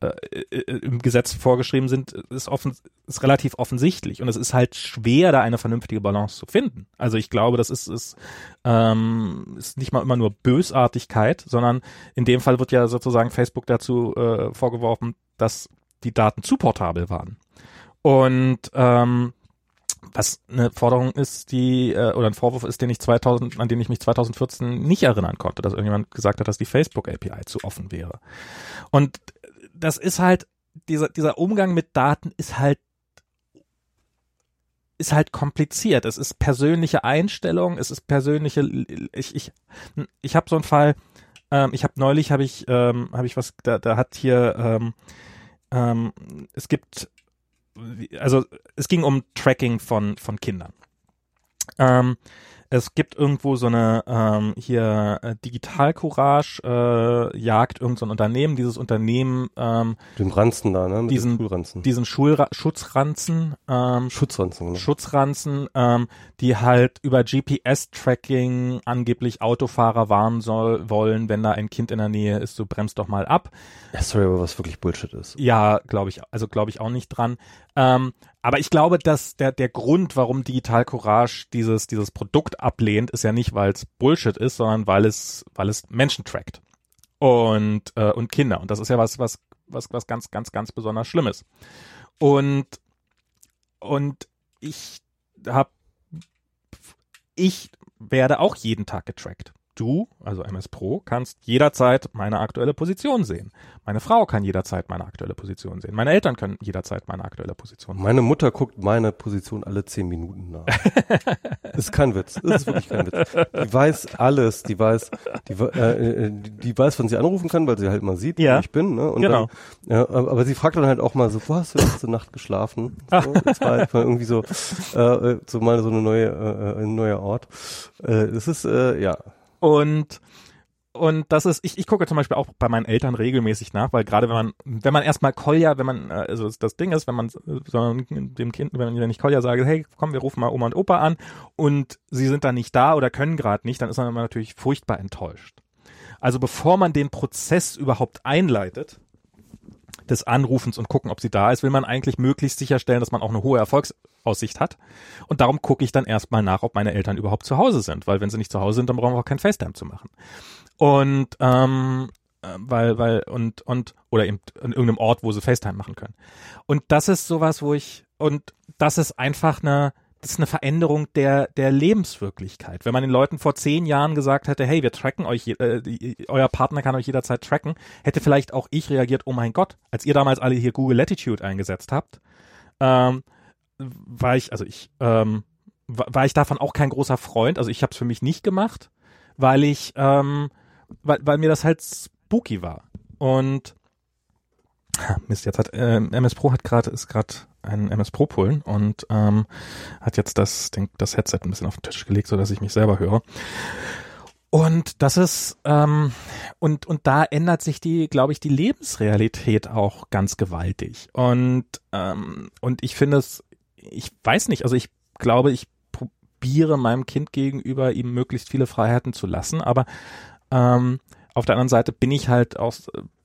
Speaker 2: äh, äh, im Gesetz vorgeschrieben sind, ist, offen, ist relativ offensichtlich und es ist halt schwer, da eine vernünftige Balance zu finden. Also ich glaube, das ist, ist, ähm, ist nicht mal immer nur Bösartigkeit, sondern in dem Fall wird ja sozusagen Facebook dazu äh, vorgeworfen, dass die Daten zu portabel waren. Und ähm, was eine Forderung ist, die äh, oder ein Vorwurf ist, den ich 2000, an den ich mich 2014 nicht erinnern konnte, dass irgendjemand gesagt hat, dass die Facebook API zu offen wäre. Und das ist halt dieser dieser Umgang mit Daten ist halt ist halt kompliziert. Es ist persönliche Einstellung, es ist persönliche. Ich ich ich habe so einen Fall. Ähm, ich habe neulich habe ich ähm, habe ich was da da hat hier ähm, ähm, es gibt also es ging um Tracking von von Kindern. Ähm, es gibt irgendwo so eine ähm, hier äh, Digital Courage äh, jagt irgendein so Unternehmen. Dieses Unternehmen ähm,
Speaker 1: Den Ranzen da, ne? Mit
Speaker 2: Diesen-
Speaker 1: Schulranzen.
Speaker 2: diesen Schulra Schutzranzen ähm,
Speaker 1: Schutzranzen, genau.
Speaker 2: Schutzranzen, ähm, die halt über GPS-Tracking angeblich Autofahrer warnen soll, wollen, wenn da ein Kind in der Nähe ist, so bremst doch mal ab.
Speaker 1: Ja, sorry, aber was wirklich Bullshit ist.
Speaker 2: Ja, glaube ich, also glaube ich auch nicht dran. Ähm, aber ich glaube, dass der, der Grund, warum Digital Courage dieses, dieses Produkt ablehnt, ist ja nicht, weil es Bullshit ist, sondern weil es, weil es Menschen trackt. Und, äh, und Kinder. Und das ist ja was, was, was, was ganz, ganz, ganz besonders Schlimmes. Und, und ich habe ich werde auch jeden Tag getrackt du, also MS Pro, kannst jederzeit meine aktuelle Position sehen. Meine Frau kann jederzeit meine aktuelle Position sehen. Meine Eltern können jederzeit meine aktuelle Position
Speaker 1: sehen. Meine Mutter guckt meine Position alle zehn Minuten nach. ist kein Witz. Ist wirklich kein Witz. Die weiß alles. Die weiß, die, äh, äh, die, weiß, wann sie anrufen kann, weil sie halt mal sieht,
Speaker 2: ja.
Speaker 1: wo ich bin. Ne?
Speaker 2: Und genau.
Speaker 1: Dann, ja, aber sie fragt dann halt auch mal so, wo hast du letzte Nacht geschlafen? So, das war halt mal irgendwie so, äh, so mal so eine neue, äh, ein neuer Ort. Äh, das ist, äh, ja,
Speaker 2: und und das ist, ich, ich gucke zum Beispiel auch bei meinen Eltern regelmäßig nach, weil gerade wenn man, wenn man erstmal Kolja, wenn man, äh, also das Ding ist, wenn man so dem Kind, wenn ich Kolja sage, hey, komm, wir rufen mal Oma und Opa an und sie sind dann nicht da oder können gerade nicht, dann ist man natürlich furchtbar enttäuscht. Also bevor man den Prozess überhaupt einleitet, des Anrufens und gucken, ob sie da ist, will man eigentlich möglichst sicherstellen, dass man auch eine hohe Erfolgsaussicht hat. Und darum gucke ich dann erstmal nach, ob meine Eltern überhaupt zu Hause sind, weil wenn sie nicht zu Hause sind, dann brauchen wir auch kein FaceTime zu machen. Und ähm, äh, weil, weil, und, und, oder eben in irgendeinem Ort, wo sie FaceTime machen können. Und das ist sowas, wo ich, und das ist einfach eine, das ist eine Veränderung der, der Lebenswirklichkeit. Wenn man den Leuten vor zehn Jahren gesagt hätte, hey, wir tracken euch, äh, euer Partner kann euch jederzeit tracken, hätte vielleicht auch ich reagiert, oh mein Gott, als ihr damals alle hier Google Latitude eingesetzt habt, ähm, war ich, also ich, ähm, war ich davon auch kein großer Freund. Also ich habe es für mich nicht gemacht, weil ich, ähm, weil, weil mir das halt spooky war. Und Mist, jetzt hat äh, MS Pro hat gerade ist gerade ein MS Pro Pullen und ähm, hat jetzt das denk, das Headset ein bisschen auf den Tisch gelegt, so dass ich mich selber höre. Und das ist ähm, und und da ändert sich die, glaube ich, die Lebensrealität auch ganz gewaltig. Und ähm, und ich finde es, ich weiß nicht, also ich glaube, ich probiere meinem Kind gegenüber ihm möglichst viele Freiheiten zu lassen, aber ähm, auf der anderen Seite bin ich halt auch,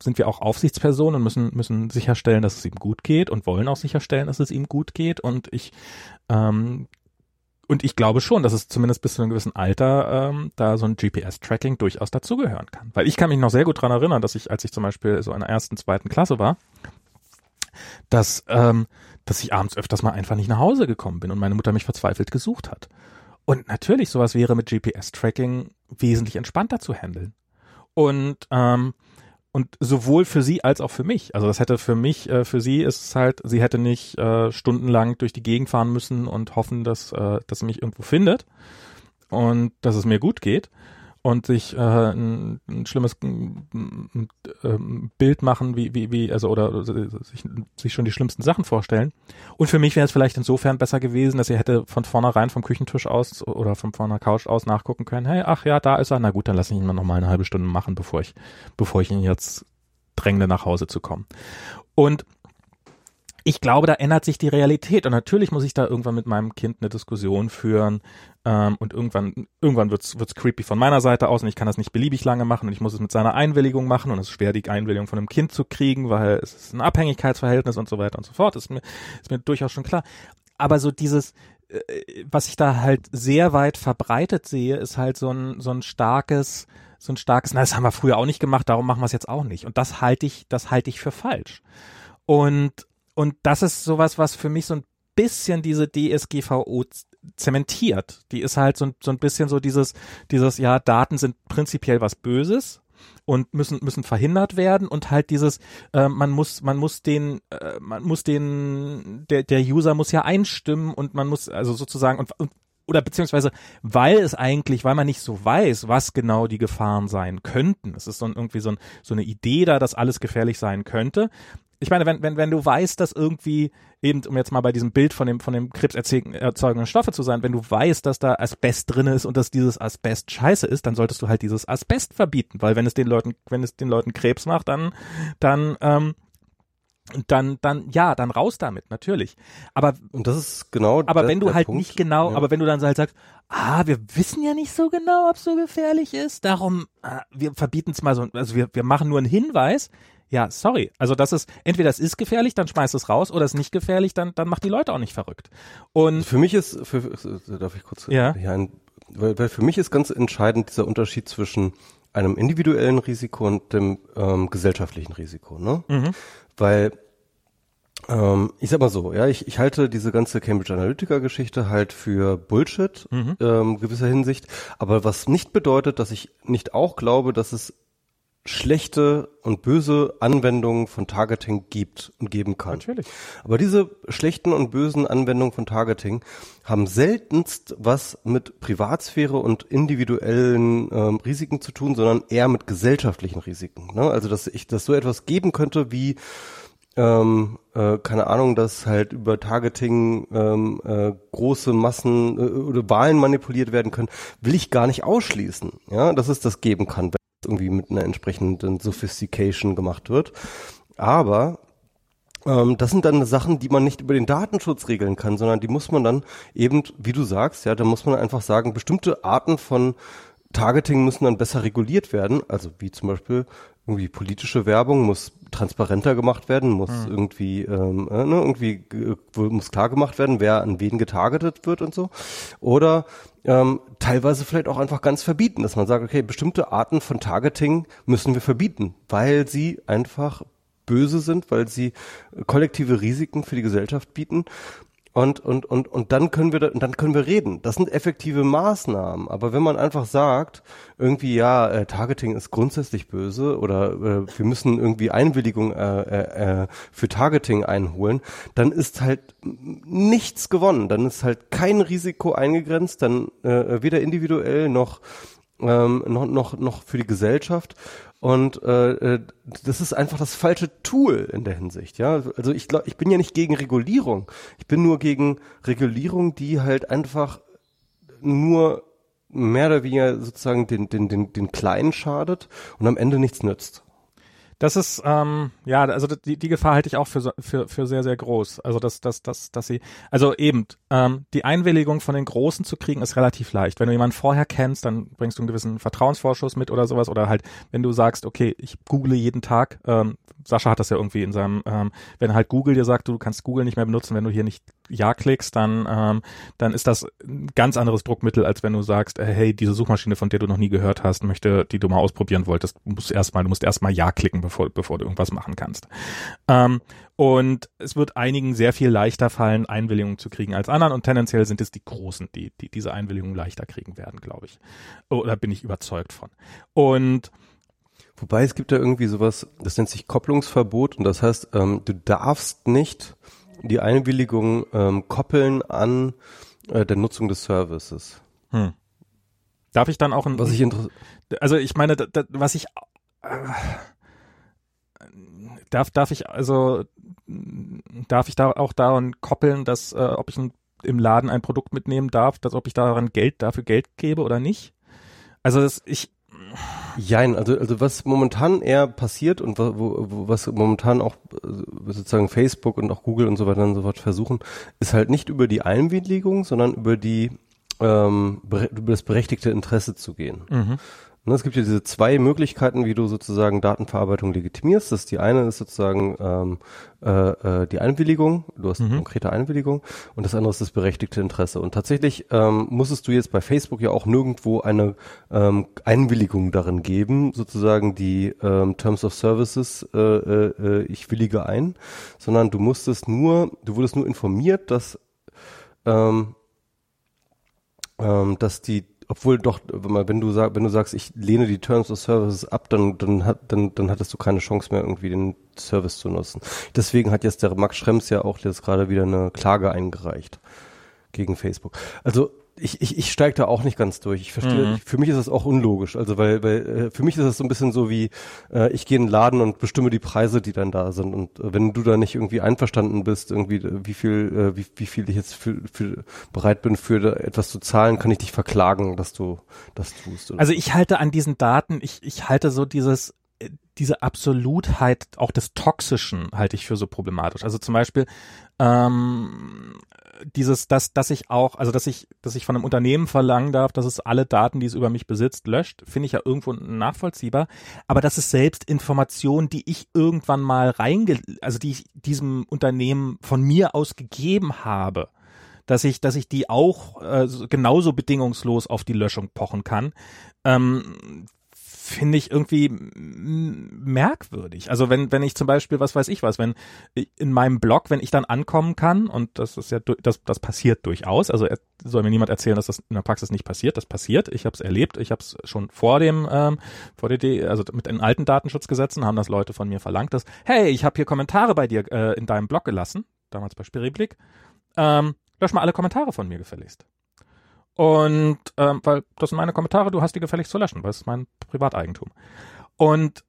Speaker 2: sind wir auch Aufsichtspersonen und müssen, müssen sicherstellen, dass es ihm gut geht und wollen auch sicherstellen, dass es ihm gut geht. Und ich, ähm, und ich glaube schon, dass es zumindest bis zu einem gewissen Alter ähm, da so ein GPS-Tracking durchaus dazugehören kann. Weil ich kann mich noch sehr gut dran erinnern, dass ich, als ich zum Beispiel so in der ersten, zweiten Klasse war, dass, ähm, dass ich abends öfters mal einfach nicht nach Hause gekommen bin und meine Mutter mich verzweifelt gesucht hat. Und natürlich, sowas wäre mit GPS-Tracking wesentlich entspannter zu handeln und ähm, und sowohl für sie als auch für mich. Also das hätte für mich, äh, für sie ist es halt, sie hätte nicht äh, stundenlang durch die Gegend fahren müssen und hoffen, dass, äh, dass sie mich irgendwo findet und dass es mir gut geht, und sich äh, ein, ein schlimmes äh, Bild machen, wie, wie, wie, also oder sich, sich schon die schlimmsten Sachen vorstellen. Und für mich wäre es vielleicht insofern besser gewesen, dass ihr hätte von vornherein vom Küchentisch aus oder von vorne Couch aus nachgucken können, hey, ach ja, da ist er, na gut, dann lasse ich ihn mal eine halbe Stunde machen, bevor ich, bevor ich ihn jetzt dränge, nach Hause zu kommen. Und ich glaube, da ändert sich die Realität und natürlich muss ich da irgendwann mit meinem Kind eine Diskussion führen ähm, und irgendwann irgendwann wird's wird's creepy von meiner Seite aus und ich kann das nicht beliebig lange machen und ich muss es mit seiner Einwilligung machen und es ist schwer die Einwilligung von einem Kind zu kriegen, weil es ist ein Abhängigkeitsverhältnis und so weiter und so fort. Ist mir ist mir durchaus schon klar. Aber so dieses äh, was ich da halt sehr weit verbreitet sehe, ist halt so ein so ein starkes so ein starkes, na, das haben wir früher auch nicht gemacht, darum machen wir es jetzt auch nicht. Und das halte ich, das halte ich für falsch. Und und das ist sowas, was für mich so ein bisschen diese DSGVO zementiert. Die ist halt so, so ein bisschen so dieses, dieses, ja, Daten sind prinzipiell was Böses und müssen müssen verhindert werden und halt dieses äh, man muss man muss den äh, man muss den der der User muss ja einstimmen und man muss also sozusagen und, und oder beziehungsweise weil es eigentlich, weil man nicht so weiß, was genau die Gefahren sein könnten. Es ist so ein, irgendwie so, ein, so eine Idee da, dass alles gefährlich sein könnte ich meine, wenn, wenn, wenn du weißt, dass irgendwie, eben, um jetzt mal bei diesem Bild von dem, von dem krebserzeugenden Stoffe zu sein, wenn du weißt, dass da Asbest drin ist und dass dieses Asbest scheiße ist, dann solltest du halt dieses Asbest verbieten, weil wenn es den Leuten, wenn es den Leuten Krebs macht, dann, dann, ähm, dann, dann, ja, dann raus damit, natürlich. Aber,
Speaker 1: und das ist genau,
Speaker 2: aber wenn du halt Punkt, nicht genau, ja. aber wenn du dann halt sagst, ah, wir wissen ja nicht so genau, ob es so gefährlich ist, darum, ah, wir verbieten es mal so, also wir, wir machen nur einen Hinweis, ja, sorry. Also das ist, entweder es ist gefährlich, dann schmeiß es raus, oder es ist nicht gefährlich, dann, dann macht die Leute auch nicht verrückt. Und
Speaker 1: für mich ist, für, darf ich kurz
Speaker 2: ja.
Speaker 1: hier ein, weil, weil für mich ist ganz entscheidend dieser Unterschied zwischen einem individuellen Risiko und dem ähm, gesellschaftlichen Risiko, ne? Mhm. Weil Ähm, ich sag mal so, ja, ich, ich halte diese ganze Cambridge Analytica-Geschichte halt für Bullshit, mhm. ähm, gewisser Hinsicht. Aber was nicht bedeutet, dass ich nicht auch glaube, dass es schlechte und böse Anwendungen von Targeting gibt und geben kann.
Speaker 2: Natürlich.
Speaker 1: Aber diese schlechten und bösen Anwendungen von Targeting haben seltenst was mit Privatsphäre und individuellen ähm, Risiken zu tun, sondern eher mit gesellschaftlichen Risiken. Ne? Also dass ich, dass so etwas geben könnte wie ähm, äh, keine Ahnung, dass halt über Targeting ähm, äh, große Massen äh, oder Wahlen manipuliert werden können, will ich gar nicht ausschließen, ja, dass es das geben kann, irgendwie mit einer entsprechenden Sophistication gemacht wird. Aber ähm, das sind dann Sachen, die man nicht über den Datenschutz regeln kann, sondern die muss man dann eben, wie du sagst, ja, da muss man einfach sagen, bestimmte Arten von Targeting müssen dann besser reguliert werden, also wie zum Beispiel irgendwie politische Werbung muss transparenter gemacht werden, muss mhm. irgendwie ähm, äh, ne, irgendwie äh, muss klar gemacht werden, wer an wen getargetet wird und so. Oder ähm, teilweise vielleicht auch einfach ganz verbieten, dass man sagt, okay, bestimmte Arten von Targeting müssen wir verbieten, weil sie einfach böse sind, weil sie kollektive Risiken für die Gesellschaft bieten und, und, und, und dann können wir, da, dann können wir reden. Das sind effektive Maßnahmen. Aber wenn man einfach sagt, irgendwie, ja, äh, Targeting ist grundsätzlich böse oder äh, wir müssen irgendwie Einwilligung äh, äh, äh, für Targeting einholen, dann ist halt nichts gewonnen. Dann ist halt kein Risiko eingegrenzt, dann äh, weder individuell noch ähm, noch, noch, noch für die Gesellschaft. Und äh, äh, das ist einfach das falsche Tool in der Hinsicht, ja. Also ich glaube, ich bin ja nicht gegen Regulierung. Ich bin nur gegen Regulierung, die halt einfach nur mehr oder weniger sozusagen den, den, den, den Kleinen schadet und am Ende nichts nützt.
Speaker 2: Das ist, ähm, ja, also die, die Gefahr halte ich auch für, für, für sehr, sehr groß. Also, dass, dass, dass, dass sie, also eben, ähm, die Einwilligung von den Großen zu kriegen, ist relativ leicht. Wenn du jemanden vorher kennst, dann bringst du einen gewissen Vertrauensvorschuss mit oder sowas. Oder halt, wenn du sagst, okay, ich google jeden Tag, ähm, Sascha hat das ja irgendwie in seinem, ähm, wenn halt Google dir sagt, du kannst Google nicht mehr benutzen, wenn du hier nicht Ja klickst, dann, ähm, dann ist das ein ganz anderes Druckmittel, als wenn du sagst, äh, hey, diese Suchmaschine, von der du noch nie gehört hast, möchte, die du mal ausprobieren wolltest, musst erstmal, du musst erstmal Ja klicken, bevor, bevor du irgendwas machen kannst. Ähm, und es wird einigen sehr viel leichter fallen, Einwilligungen zu kriegen als anderen und tendenziell sind es die Großen, die, die diese Einwilligungen leichter kriegen werden, glaube ich. Oder bin ich überzeugt von. Und
Speaker 1: Wobei es gibt da irgendwie sowas, das nennt sich Kopplungsverbot und das heißt, ähm, du darfst nicht die Einwilligung ähm, koppeln an äh, der Nutzung des Services. Hm.
Speaker 2: Darf ich dann auch ein,
Speaker 1: was ich
Speaker 2: also ich meine, da, da, was ich äh, darf darf ich also darf ich da auch daran koppeln, dass äh, ob ich ein, im Laden ein Produkt mitnehmen darf, dass ob ich daran Geld dafür Geld gebe oder nicht? Also das, ich
Speaker 1: Jein, also, also was momentan eher passiert und wo, wo, was momentan auch äh, sozusagen Facebook und auch Google und so weiter und so fort versuchen, ist halt nicht über die Einwilligung, sondern über die ähm, über das berechtigte Interesse zu gehen. Mhm. Ne, es gibt ja diese zwei Möglichkeiten, wie du sozusagen Datenverarbeitung legitimierst. Das ist die eine ist sozusagen ähm, äh, äh, die Einwilligung, du hast mhm. eine konkrete Einwilligung und das andere ist das berechtigte Interesse. Und tatsächlich ähm, musstest du jetzt bei Facebook ja auch nirgendwo eine ähm, Einwilligung darin geben, sozusagen die ähm, Terms of Services, äh, äh, äh ich willige ein, sondern du musstest nur, du wurdest nur informiert, dass ähm, ähm, dass die obwohl doch, wenn du sagst, wenn du sagst, ich lehne die Terms of Services ab, dann, dann hat, dann, dann hattest du keine Chance mehr, irgendwie den Service zu nutzen. Deswegen hat jetzt der Max Schrems ja auch jetzt gerade wieder eine Klage eingereicht gegen Facebook. Also ich, ich, ich steige da auch nicht ganz durch. Ich verstehe, mhm. für mich ist das auch unlogisch. Also weil, weil äh, für mich ist das so ein bisschen so wie, äh, ich gehe in den Laden und bestimme die Preise, die dann da sind. Und äh, wenn du da nicht irgendwie einverstanden bist, irgendwie äh, wie viel, äh, wie, wie viel ich jetzt für, für bereit bin, für etwas zu zahlen, kann ich dich verklagen, dass du das tust.
Speaker 2: Oder? Also ich halte an diesen Daten, ich, ich halte so dieses äh, diese Absolutheit auch des Toxischen halte ich für so problematisch. Also zum Beispiel ähm, dieses, dass, dass ich auch, also dass ich, dass ich von einem Unternehmen verlangen darf, dass es alle Daten, die es über mich besitzt, löscht, finde ich ja irgendwo nachvollziehbar. Aber das ist selbst Information, die ich irgendwann mal reinge, also die ich diesem Unternehmen von mir aus gegeben habe, dass ich, dass ich die auch äh, genauso bedingungslos auf die Löschung pochen kann. Ähm, finde ich irgendwie merkwürdig. Also wenn, wenn ich zum Beispiel, was weiß ich was, wenn in meinem Blog, wenn ich dann ankommen kann, und das ist ja, das, das passiert durchaus, also soll mir niemand erzählen, dass das in der Praxis nicht passiert, das passiert, ich habe es erlebt, ich habe es schon vor dem, ähm, vor der, also mit den alten Datenschutzgesetzen haben das Leute von mir verlangt, dass, hey, ich habe hier Kommentare bei dir äh, in deinem Blog gelassen, damals bei Spiriblick, ähm, lösch mal alle Kommentare von mir gefälligst. Und ähm, weil das sind meine Kommentare, du hast die gefälligst zu löschen, weil es ist mein Privateigentum. Und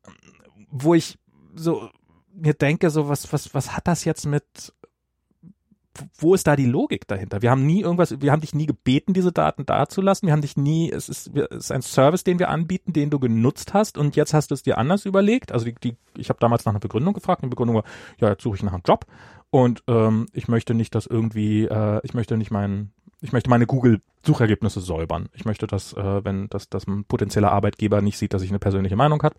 Speaker 2: wo ich so mir denke, so was, was, was hat das jetzt mit wo ist da die Logik dahinter? Wir haben nie irgendwas, wir haben dich nie gebeten, diese Daten dazulassen. Wir haben dich nie, es ist, es ist ein Service, den wir anbieten, den du genutzt hast und jetzt hast du es dir anders überlegt. Also die, die ich habe damals nach einer Begründung gefragt. Die Begründung war, ja, jetzt suche ich nach einem Job und ähm, ich möchte nicht, dass irgendwie, äh, ich möchte nicht meinen ich möchte meine Google-Suchergebnisse säubern. Ich möchte, dass, äh, wenn das, dass ein potenzieller Arbeitgeber nicht sieht, dass ich eine persönliche Meinung habe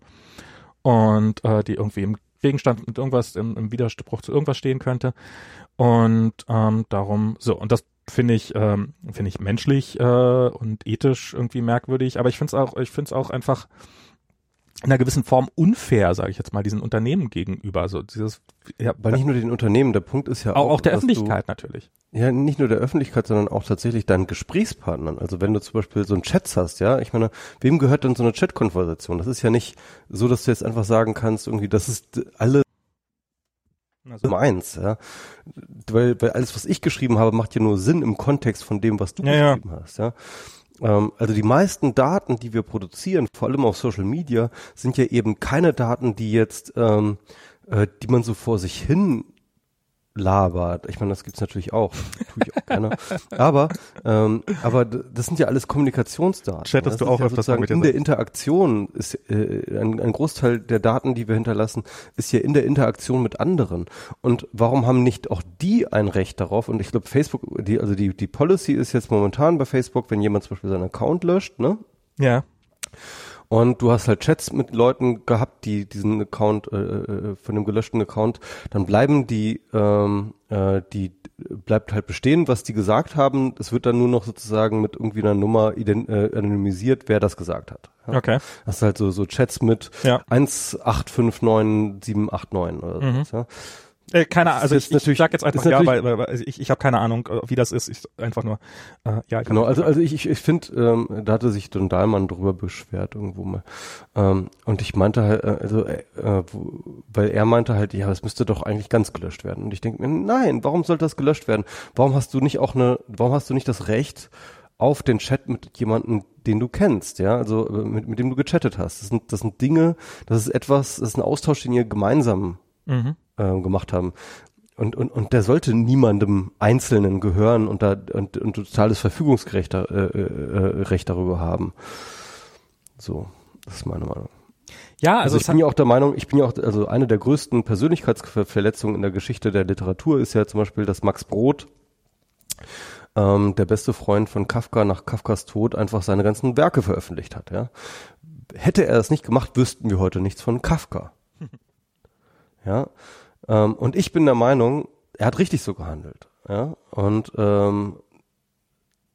Speaker 2: und äh, die irgendwie im Gegenstand mit irgendwas im, im Widerspruch zu irgendwas stehen könnte. Und ähm, darum, so, und das finde ich, ähm, finde ich menschlich äh, und ethisch irgendwie merkwürdig, aber ich finde es auch, ich finde es auch einfach in einer gewissen Form unfair, sage ich jetzt mal, diesen Unternehmen gegenüber. So dieses,
Speaker 1: ja, Weil nicht nur den Unternehmen, der Punkt ist ja
Speaker 2: auch, auch, auch der Öffentlichkeit du, natürlich.
Speaker 1: Ja, nicht nur der Öffentlichkeit, sondern auch tatsächlich deinen Gesprächspartnern. Also wenn du zum Beispiel so einen Chat hast, ja, ich meine, wem gehört denn so eine Chat-Konversation? Das ist ja nicht so, dass du jetzt einfach sagen kannst, irgendwie, das ist alle also. eins, ja. Weil, weil alles, was ich geschrieben habe, macht ja nur Sinn im Kontext von dem, was du ja, geschrieben ja. hast, ja. Ähm, also die meisten Daten, die wir produzieren, vor allem auf Social Media, sind ja eben keine Daten, die jetzt, ähm, äh, die man so vor sich hin labert. Ich meine, das gibt's natürlich auch. Tue ich auch gerne. Aber, ähm, aber das sind ja alles Kommunikationsdaten.
Speaker 2: Chattest du auch
Speaker 1: ja öfters mit In der Interaktion ist äh, ein, ein Großteil der Daten, die wir hinterlassen, ist ja in der Interaktion mit anderen. Und warum haben nicht auch die ein Recht darauf? Und ich glaube, Facebook, die, also die, die Policy ist jetzt momentan bei Facebook, wenn jemand zum Beispiel seinen Account löscht, ne?
Speaker 2: Ja.
Speaker 1: Und du hast halt Chats mit Leuten gehabt, die diesen Account, äh, äh, von dem gelöschten Account, dann bleiben die, ähm, äh, die bleibt halt bestehen, was die gesagt haben. Es wird dann nur noch sozusagen mit irgendwie einer Nummer ident äh, anonymisiert, wer das gesagt hat.
Speaker 2: Ja? Okay.
Speaker 1: Das ist halt so, so Chats mit
Speaker 2: ja.
Speaker 1: 1859789 oder
Speaker 2: mhm. so. Ja? Äh, keine Ahnung, also ich, ich sag jetzt einfach ja, weil, weil, weil ich, ich habe keine Ahnung, äh, wie das ist. Ich einfach nur,
Speaker 1: äh, ja. Genau, also also ich, ich, ich finde, ähm, da hatte sich Don Dahlmann drüber beschwert irgendwo mal. Ähm, und ich meinte halt, äh, also, äh, wo, weil er meinte halt, ja, es müsste doch eigentlich ganz gelöscht werden. Und ich denke mir, nein, warum sollte das gelöscht werden? Warum hast du nicht auch eine, warum hast du nicht das Recht, auf den Chat mit jemandem, den du kennst, ja, also äh, mit, mit dem du gechattet hast. Das sind, das sind Dinge, das ist etwas, das ist ein Austausch, den ihr gemeinsam mhm äh, gemacht haben. Und, und, und der sollte niemandem Einzelnen gehören und da und, und totales Verfügungsrecht äh, äh, äh, Recht darüber haben. So, das ist meine Meinung.
Speaker 2: Ja, also, also
Speaker 1: ich bin ja auch der Meinung, ich bin ja auch, also eine der größten Persönlichkeitsverletzungen in der Geschichte der Literatur ist ja zum Beispiel, dass Max Brod, ähm, der beste Freund von Kafka nach Kafkas Tod, einfach seine ganzen Werke veröffentlicht hat. Ja, hätte er das nicht gemacht, wüssten wir heute nichts von Kafka. ja, ähm, und ich bin der Meinung, er hat richtig so gehandelt. Ja? Und ähm,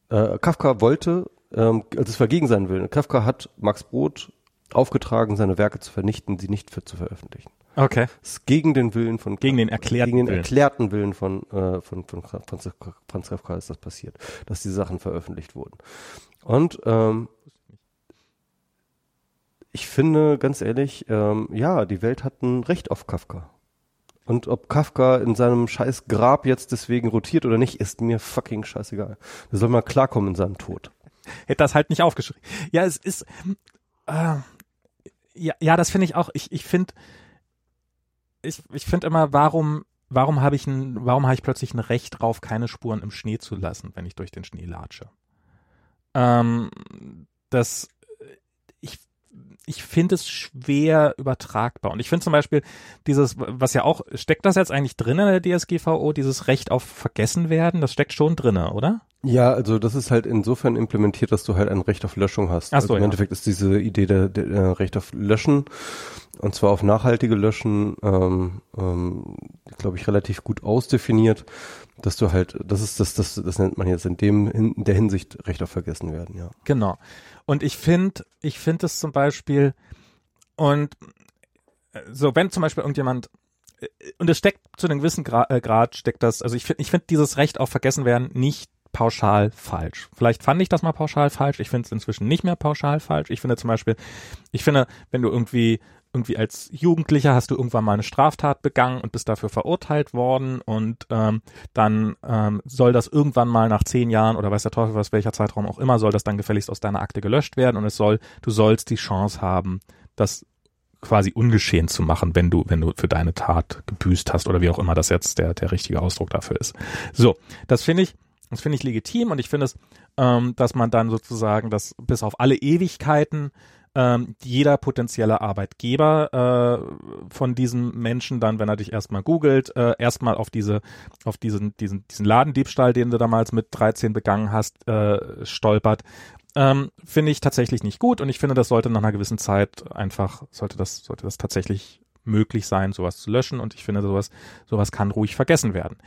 Speaker 1: äh, Kafka wollte, ähm, also es war gegen seinen Willen. Kafka hat Max Brod aufgetragen, seine Werke zu vernichten, sie nicht für, zu veröffentlichen.
Speaker 2: Okay.
Speaker 1: Es ist gegen den Willen von
Speaker 2: gegen den erklärten
Speaker 1: gegen den erklärten Willen von äh, von, von Franz, Franz Kafka ist das passiert, dass die Sachen veröffentlicht wurden. Und ähm, ich finde ganz ehrlich, ähm, ja, die Welt hat ein Recht auf Kafka. Und ob Kafka in seinem scheiß Grab jetzt deswegen rotiert oder nicht, ist mir fucking scheißegal. Der soll mal klarkommen in seinem Tod.
Speaker 2: Hätte das halt nicht aufgeschrieben. Ja, es ist, äh, ja, ja, das finde ich auch. Ich, ich finde, ich, ich finde immer, warum, warum habe ich ein, warum habe ich plötzlich ein Recht drauf, keine Spuren im Schnee zu lassen, wenn ich durch den Schnee latsche? Ähm, das ich finde es schwer übertragbar. Und ich finde zum Beispiel dieses, was ja auch, steckt das jetzt eigentlich drin in der DSGVO, dieses Recht auf vergessen werden? Das steckt schon drin, oder?
Speaker 1: Ja, also das ist halt insofern implementiert, dass du halt ein Recht auf Löschung hast.
Speaker 2: Ach so,
Speaker 1: also Im
Speaker 2: ja.
Speaker 1: Endeffekt ist diese Idee der, der, der Recht auf Löschen und zwar auf nachhaltige Löschen, ähm, ähm, glaube ich, relativ gut ausdefiniert, dass du halt, das ist das, das, das nennt man jetzt in dem in der Hinsicht Recht auf Vergessen werden, ja.
Speaker 2: Genau. Und ich finde, ich finde es zum Beispiel, und äh, so, wenn zum Beispiel irgendjemand, äh, und es steckt zu einem gewissen Gra äh, Grad, steckt das, also ich finde, ich finde dieses Recht auf Vergessen werden nicht pauschal falsch. Vielleicht fand ich das mal pauschal falsch. Ich finde es inzwischen nicht mehr pauschal falsch. Ich finde zum Beispiel, ich finde, wenn du irgendwie irgendwie als Jugendlicher hast du irgendwann mal eine Straftat begangen und bist dafür verurteilt worden und ähm, dann ähm, soll das irgendwann mal nach zehn Jahren oder weiß der Teufel was, welcher Zeitraum auch immer, soll das dann gefälligst aus deiner Akte gelöscht werden und es soll, du sollst die Chance haben, das quasi ungeschehen zu machen, wenn du, wenn du für deine Tat gebüßt hast oder wie auch immer das jetzt der, der richtige Ausdruck dafür ist. So, das finde ich, das finde ich legitim und ich finde es, ähm, dass man dann sozusagen das bis auf alle Ewigkeiten ähm, jeder potenzielle Arbeitgeber äh, von diesem Menschen dann, wenn er dich erstmal googelt, äh, erstmal auf diese, auf diesen, diesen, diesen Ladendiebstahl, den du damals mit 13 begangen hast, äh, stolpert. Ähm, finde ich tatsächlich nicht gut und ich finde, das sollte nach einer gewissen Zeit einfach, sollte das, sollte das tatsächlich möglich sein, sowas zu löschen und ich finde, sowas, sowas kann ruhig vergessen werden.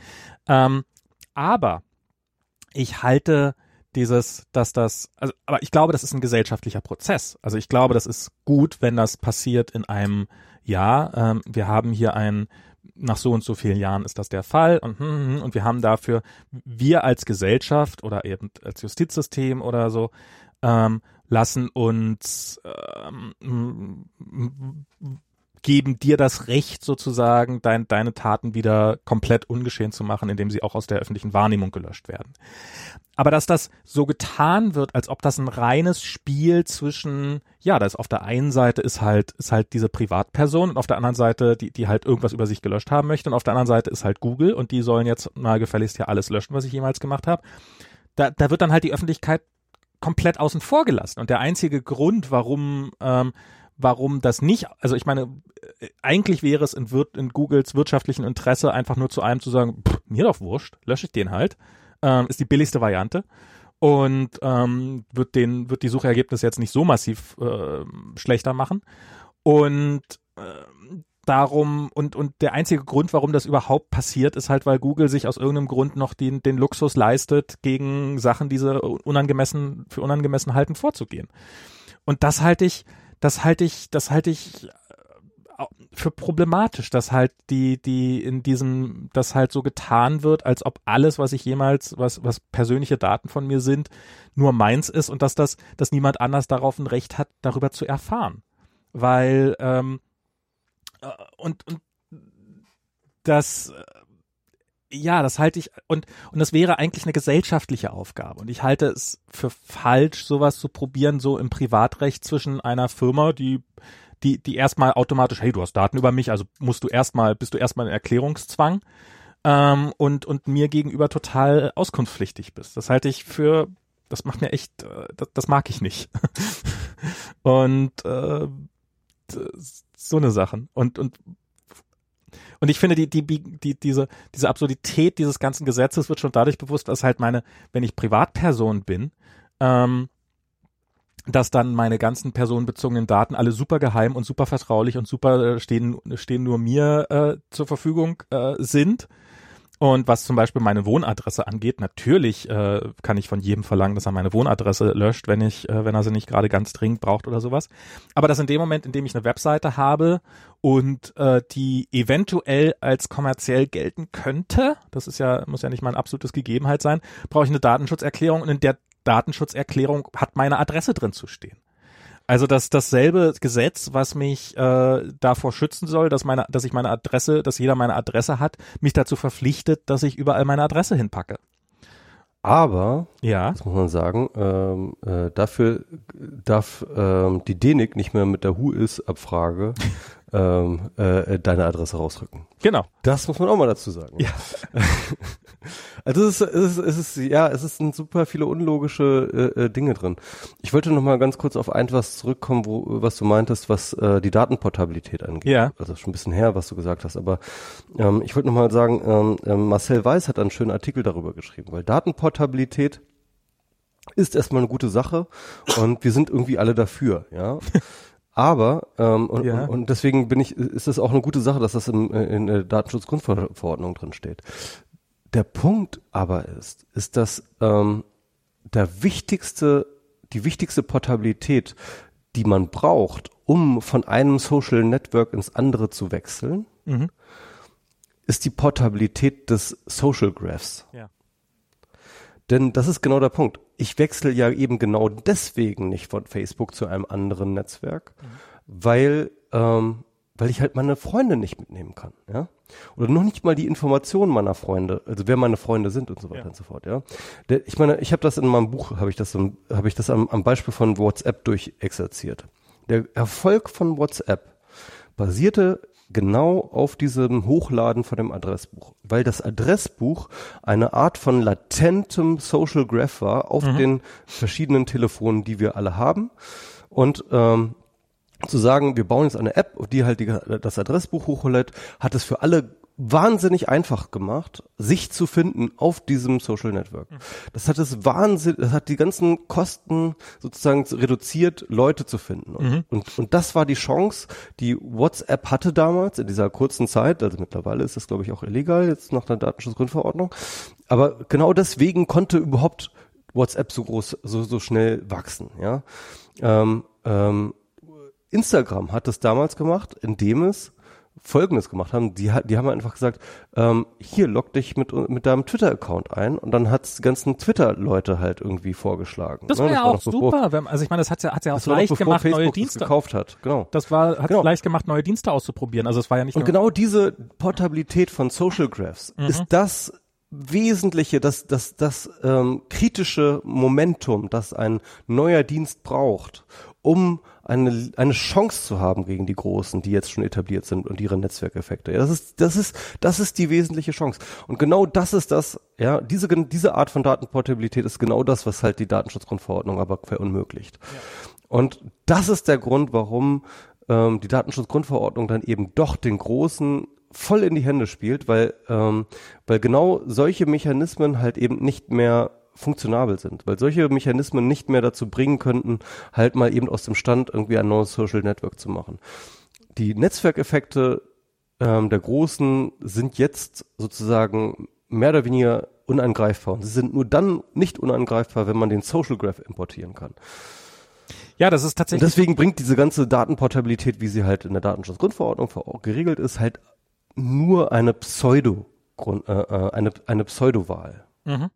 Speaker 2: Ähm, aber ich halte dieses, dass das, also, aber ich glaube, das ist ein gesellschaftlicher Prozess. Also ich glaube, das ist gut, wenn das passiert in einem Jahr. Ähm, wir haben hier ein, nach so und so vielen Jahren ist das der Fall und, hm, hm, hm, und wir haben dafür, wir als Gesellschaft oder eben als Justizsystem oder so, ähm, lassen uns ähm, geben dir das Recht sozusagen, dein, deine Taten wieder komplett ungeschehen zu machen, indem sie auch aus der öffentlichen Wahrnehmung gelöscht werden. Aber dass das so getan wird, als ob das ein reines Spiel zwischen, ja, da ist auf der einen Seite ist halt, ist halt diese Privatperson und auf der anderen Seite, die, die halt irgendwas über sich gelöscht haben möchte und auf der anderen Seite ist halt Google und die sollen jetzt mal gefälligst ja alles löschen, was ich jemals gemacht habe. Da, da wird dann halt die Öffentlichkeit komplett außen vor gelassen. Und der einzige Grund, warum, ähm, warum das nicht, also ich meine, äh, eigentlich wäre es in, Wir in Googles wirtschaftlichen Interesse einfach nur zu einem zu sagen, pff, mir doch wurscht, lösche ich den halt, ähm, ist die billigste Variante. Und ähm, wird den wird die Suchergebnisse jetzt nicht so massiv äh, schlechter machen. Und äh, darum und und der einzige Grund, warum das überhaupt passiert, ist halt, weil Google sich aus irgendeinem Grund noch den den Luxus leistet, gegen Sachen, die sie unangemessen für unangemessen halten, vorzugehen. Und das halte ich das halte ich, das halte ich äh, für problematisch, dass halt die, die in diesem, das halt so getan wird, als ob alles, was ich jemals, was, was persönliche Daten von mir sind, nur meins ist und dass das, dass niemand anders darauf ein Recht hat, darüber zu erfahren. Weil, ähm, äh, und, und das, ja, das halte ich und und das wäre eigentlich eine gesellschaftliche Aufgabe und ich halte es für falsch, sowas zu probieren, so im Privatrecht zwischen einer Firma, die die die erstmal automatisch, hey, du hast Daten über mich, also musst du erstmal bist du erstmal in Erklärungszwang ähm, und und mir gegenüber total auskunftspflichtig bist. Das halte ich für das macht mir echt, äh, das, das mag ich nicht. und äh, so eine Sachen und und und ich finde, die, die, die, diese, diese Absurdität dieses ganzen Gesetzes wird schon dadurch bewusst, dass halt meine, wenn ich Privatperson bin, ähm, dass dann meine ganzen personenbezogenen Daten alle super geheim und super vertraulich und super äh, stehen, stehen nur mir äh, zur Verfügung äh, sind. Und was zum Beispiel meine Wohnadresse angeht, natürlich äh, kann ich von jedem verlangen, dass er meine Wohnadresse löscht, wenn ich, äh, wenn er sie nicht gerade ganz dringend braucht oder sowas. Aber dass in dem Moment, in dem ich eine Webseite habe und äh, die eventuell als kommerziell gelten könnte, das ist ja, muss ja nicht mal ein absolutes Gegebenheit sein, brauche ich eine Datenschutzerklärung und in der Datenschutzerklärung hat meine Adresse drin zu stehen. Also das dasselbe Gesetz, was mich äh, davor schützen soll, dass meine, dass ich meine Adresse, dass jeder meine Adresse hat, mich dazu verpflichtet, dass ich überall meine Adresse hinpacke.
Speaker 1: Aber,
Speaker 2: ja.
Speaker 1: das muss man sagen, ähm, äh, dafür darf ähm, die DENIC nicht mehr mit der Who-Is-Abfrage ähm, äh, deine Adresse rausrücken.
Speaker 2: Genau.
Speaker 1: Das muss man auch mal dazu sagen.
Speaker 2: Ja.
Speaker 1: Also es ist, es ist, es ist ja, es ist sind super viele unlogische äh, äh, Dinge drin. Ich wollte noch mal ganz kurz auf etwas zurückkommen, wo, was du meintest, was äh, die Datenportabilität angeht.
Speaker 2: Ja.
Speaker 1: Also schon ein bisschen her, was du gesagt hast. Aber ähm, ich wollte noch mal sagen, ähm, ähm, Marcel Weiß hat einen schönen Artikel darüber geschrieben, weil Datenportabilität ist erstmal eine gute Sache und wir sind irgendwie alle dafür, ja. Aber ähm, und,
Speaker 2: Ja.
Speaker 1: und, deswegen bin ich, ist es auch eine gute Sache, dass das im, äh, in der Datenschutzgrundverordnung drin steht. Der Punkt aber ist, ist, dass ähm, der wichtigste, die wichtigste Portabilität, die man braucht, um von einem Social Network ins andere zu wechseln,
Speaker 2: Mhm.
Speaker 1: ist die Portabilität des Social Graphs.
Speaker 2: Ja.
Speaker 1: Denn das ist genau der Punkt. Ich wechsle ja eben genau deswegen nicht von Facebook zu einem anderen Netzwerk, weil, ähm, weil ich halt meine Freunde nicht mitnehmen kann, ja. Oder noch nicht mal die Informationen meiner Freunde, also wer meine Freunde sind und so weiter
Speaker 2: Ja.
Speaker 1: und so fort, ja. Der, ich meine, ich habe das in meinem Buch, habe ich das, habe ich das am, am Beispiel von WhatsApp durchexerziert. Der Erfolg von WhatsApp basierte genau auf diesem Hochladen von dem Adressbuch, weil das Adressbuch eine Art von latentem Social Graph war auf den verschiedenen Telefonen, die wir alle haben. Und ähm, zu sagen, wir bauen jetzt eine App, die halt die, das Adressbuch hochlädt, hat es für alle wahnsinnig einfach gemacht, sich zu finden auf diesem Social Network. Das hat es wahnsinnig, das hat die ganzen Kosten sozusagen reduziert, Leute zu finden. Und, und, und das war die Chance, die WhatsApp hatte damals in dieser kurzen Zeit, also mittlerweile ist das glaube ich auch illegal, jetzt nach der Datenschutzgrundverordnung. Aber genau deswegen konnte überhaupt WhatsApp so groß, so, so schnell wachsen, ja. Ähm, ähm, Instagram hat es damals gemacht, indem es Folgendes gemacht haben. Die, die haben einfach gesagt, ähm, hier log dich mit, mit deinem Twitter-Account ein und dann hat's die ganzen Twitter-Leute halt irgendwie vorgeschlagen.
Speaker 2: Das
Speaker 1: ne?
Speaker 2: war ja auch
Speaker 1: noch bevor-
Speaker 2: super. Wenn, also ich meine, das hat ja, hat ja auch
Speaker 1: Das war
Speaker 2: leicht gemacht,
Speaker 1: Facebook
Speaker 2: neue
Speaker 1: das
Speaker 2: Dienste.
Speaker 1: gekauft hat. Genau.
Speaker 2: Das war, hat
Speaker 1: Genau.
Speaker 2: leicht gemacht, neue Dienste auszuprobieren. Also es war ja nicht
Speaker 1: Und genau diese Portabilität von Social Graphs
Speaker 2: Mhm.
Speaker 1: ist das Wesentliche, das, das, das ähm, kritische Momentum, das ein neuer Dienst braucht, um eine, eine Chance zu haben gegen die Großen, die jetzt schon etabliert sind und ihre Netzwerkeffekte. Ja, das ist, das ist, das ist die wesentliche Chance. Und genau das ist das, ja, diese, diese Art von Datenportabilität ist genau das, was halt die Datenschutzgrundverordnung aber verunmöglicht. Und das ist der Grund, warum ähm, die Datenschutzgrundverordnung dann eben doch den Großen voll in die Hände spielt, weil, ähm, weil genau solche Mechanismen halt eben nicht mehr funktionabel sind, weil solche Mechanismen nicht mehr dazu bringen könnten, halt mal eben aus dem Stand irgendwie ein neues Social Network zu machen. Die Netzwerkeffekte ähm, der Großen sind jetzt sozusagen mehr oder weniger unangreifbar. Und sie sind nur dann nicht unangreifbar, wenn man den Social Graph importieren kann.
Speaker 2: ja, das ist
Speaker 1: Und
Speaker 2: tatsächlich,
Speaker 1: deswegen bringt diese ganze Datenportabilität, wie sie halt in der Datenschutzgrundverordnung ver- geregelt ist, halt nur eine Pseudo Grund, äh, äh, eine eine Pseudowahl.
Speaker 2: Mhm.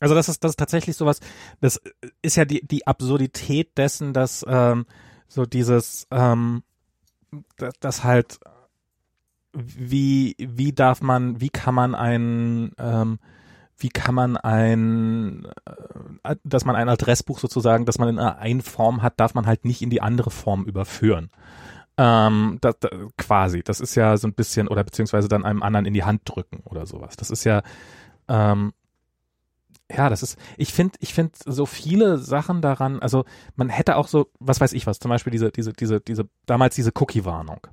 Speaker 2: Also das ist das ist tatsächlich sowas. Das ist ja die die Absurdität dessen, dass ähm, so dieses ähm, das, das halt wie wie darf man wie kann man ein ähm, wie kann man ein äh, dass man ein Adressbuch sozusagen, dass man in einer einen Form hat, darf man halt nicht in die andere Form überführen. Ähm, das, das, quasi, das ist ja so ein bisschen, oder beziehungsweise dann einem anderen in die Hand drücken oder sowas. Das ist ja, ähm, ja, das ist, ich finde, ich finde so viele Sachen daran, also man hätte auch so, was weiß ich was, zum Beispiel diese, diese, diese, diese, damals diese Cookie-Warnung,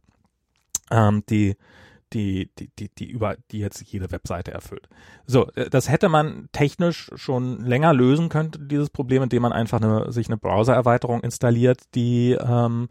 Speaker 2: ähm, die, die, die, die, die über, die jetzt jede Webseite erfüllt. So, äh, das hätte man technisch schon länger lösen können, dieses Problem, indem man einfach eine, sich eine Browser-Erweiterung installiert, die, ähm,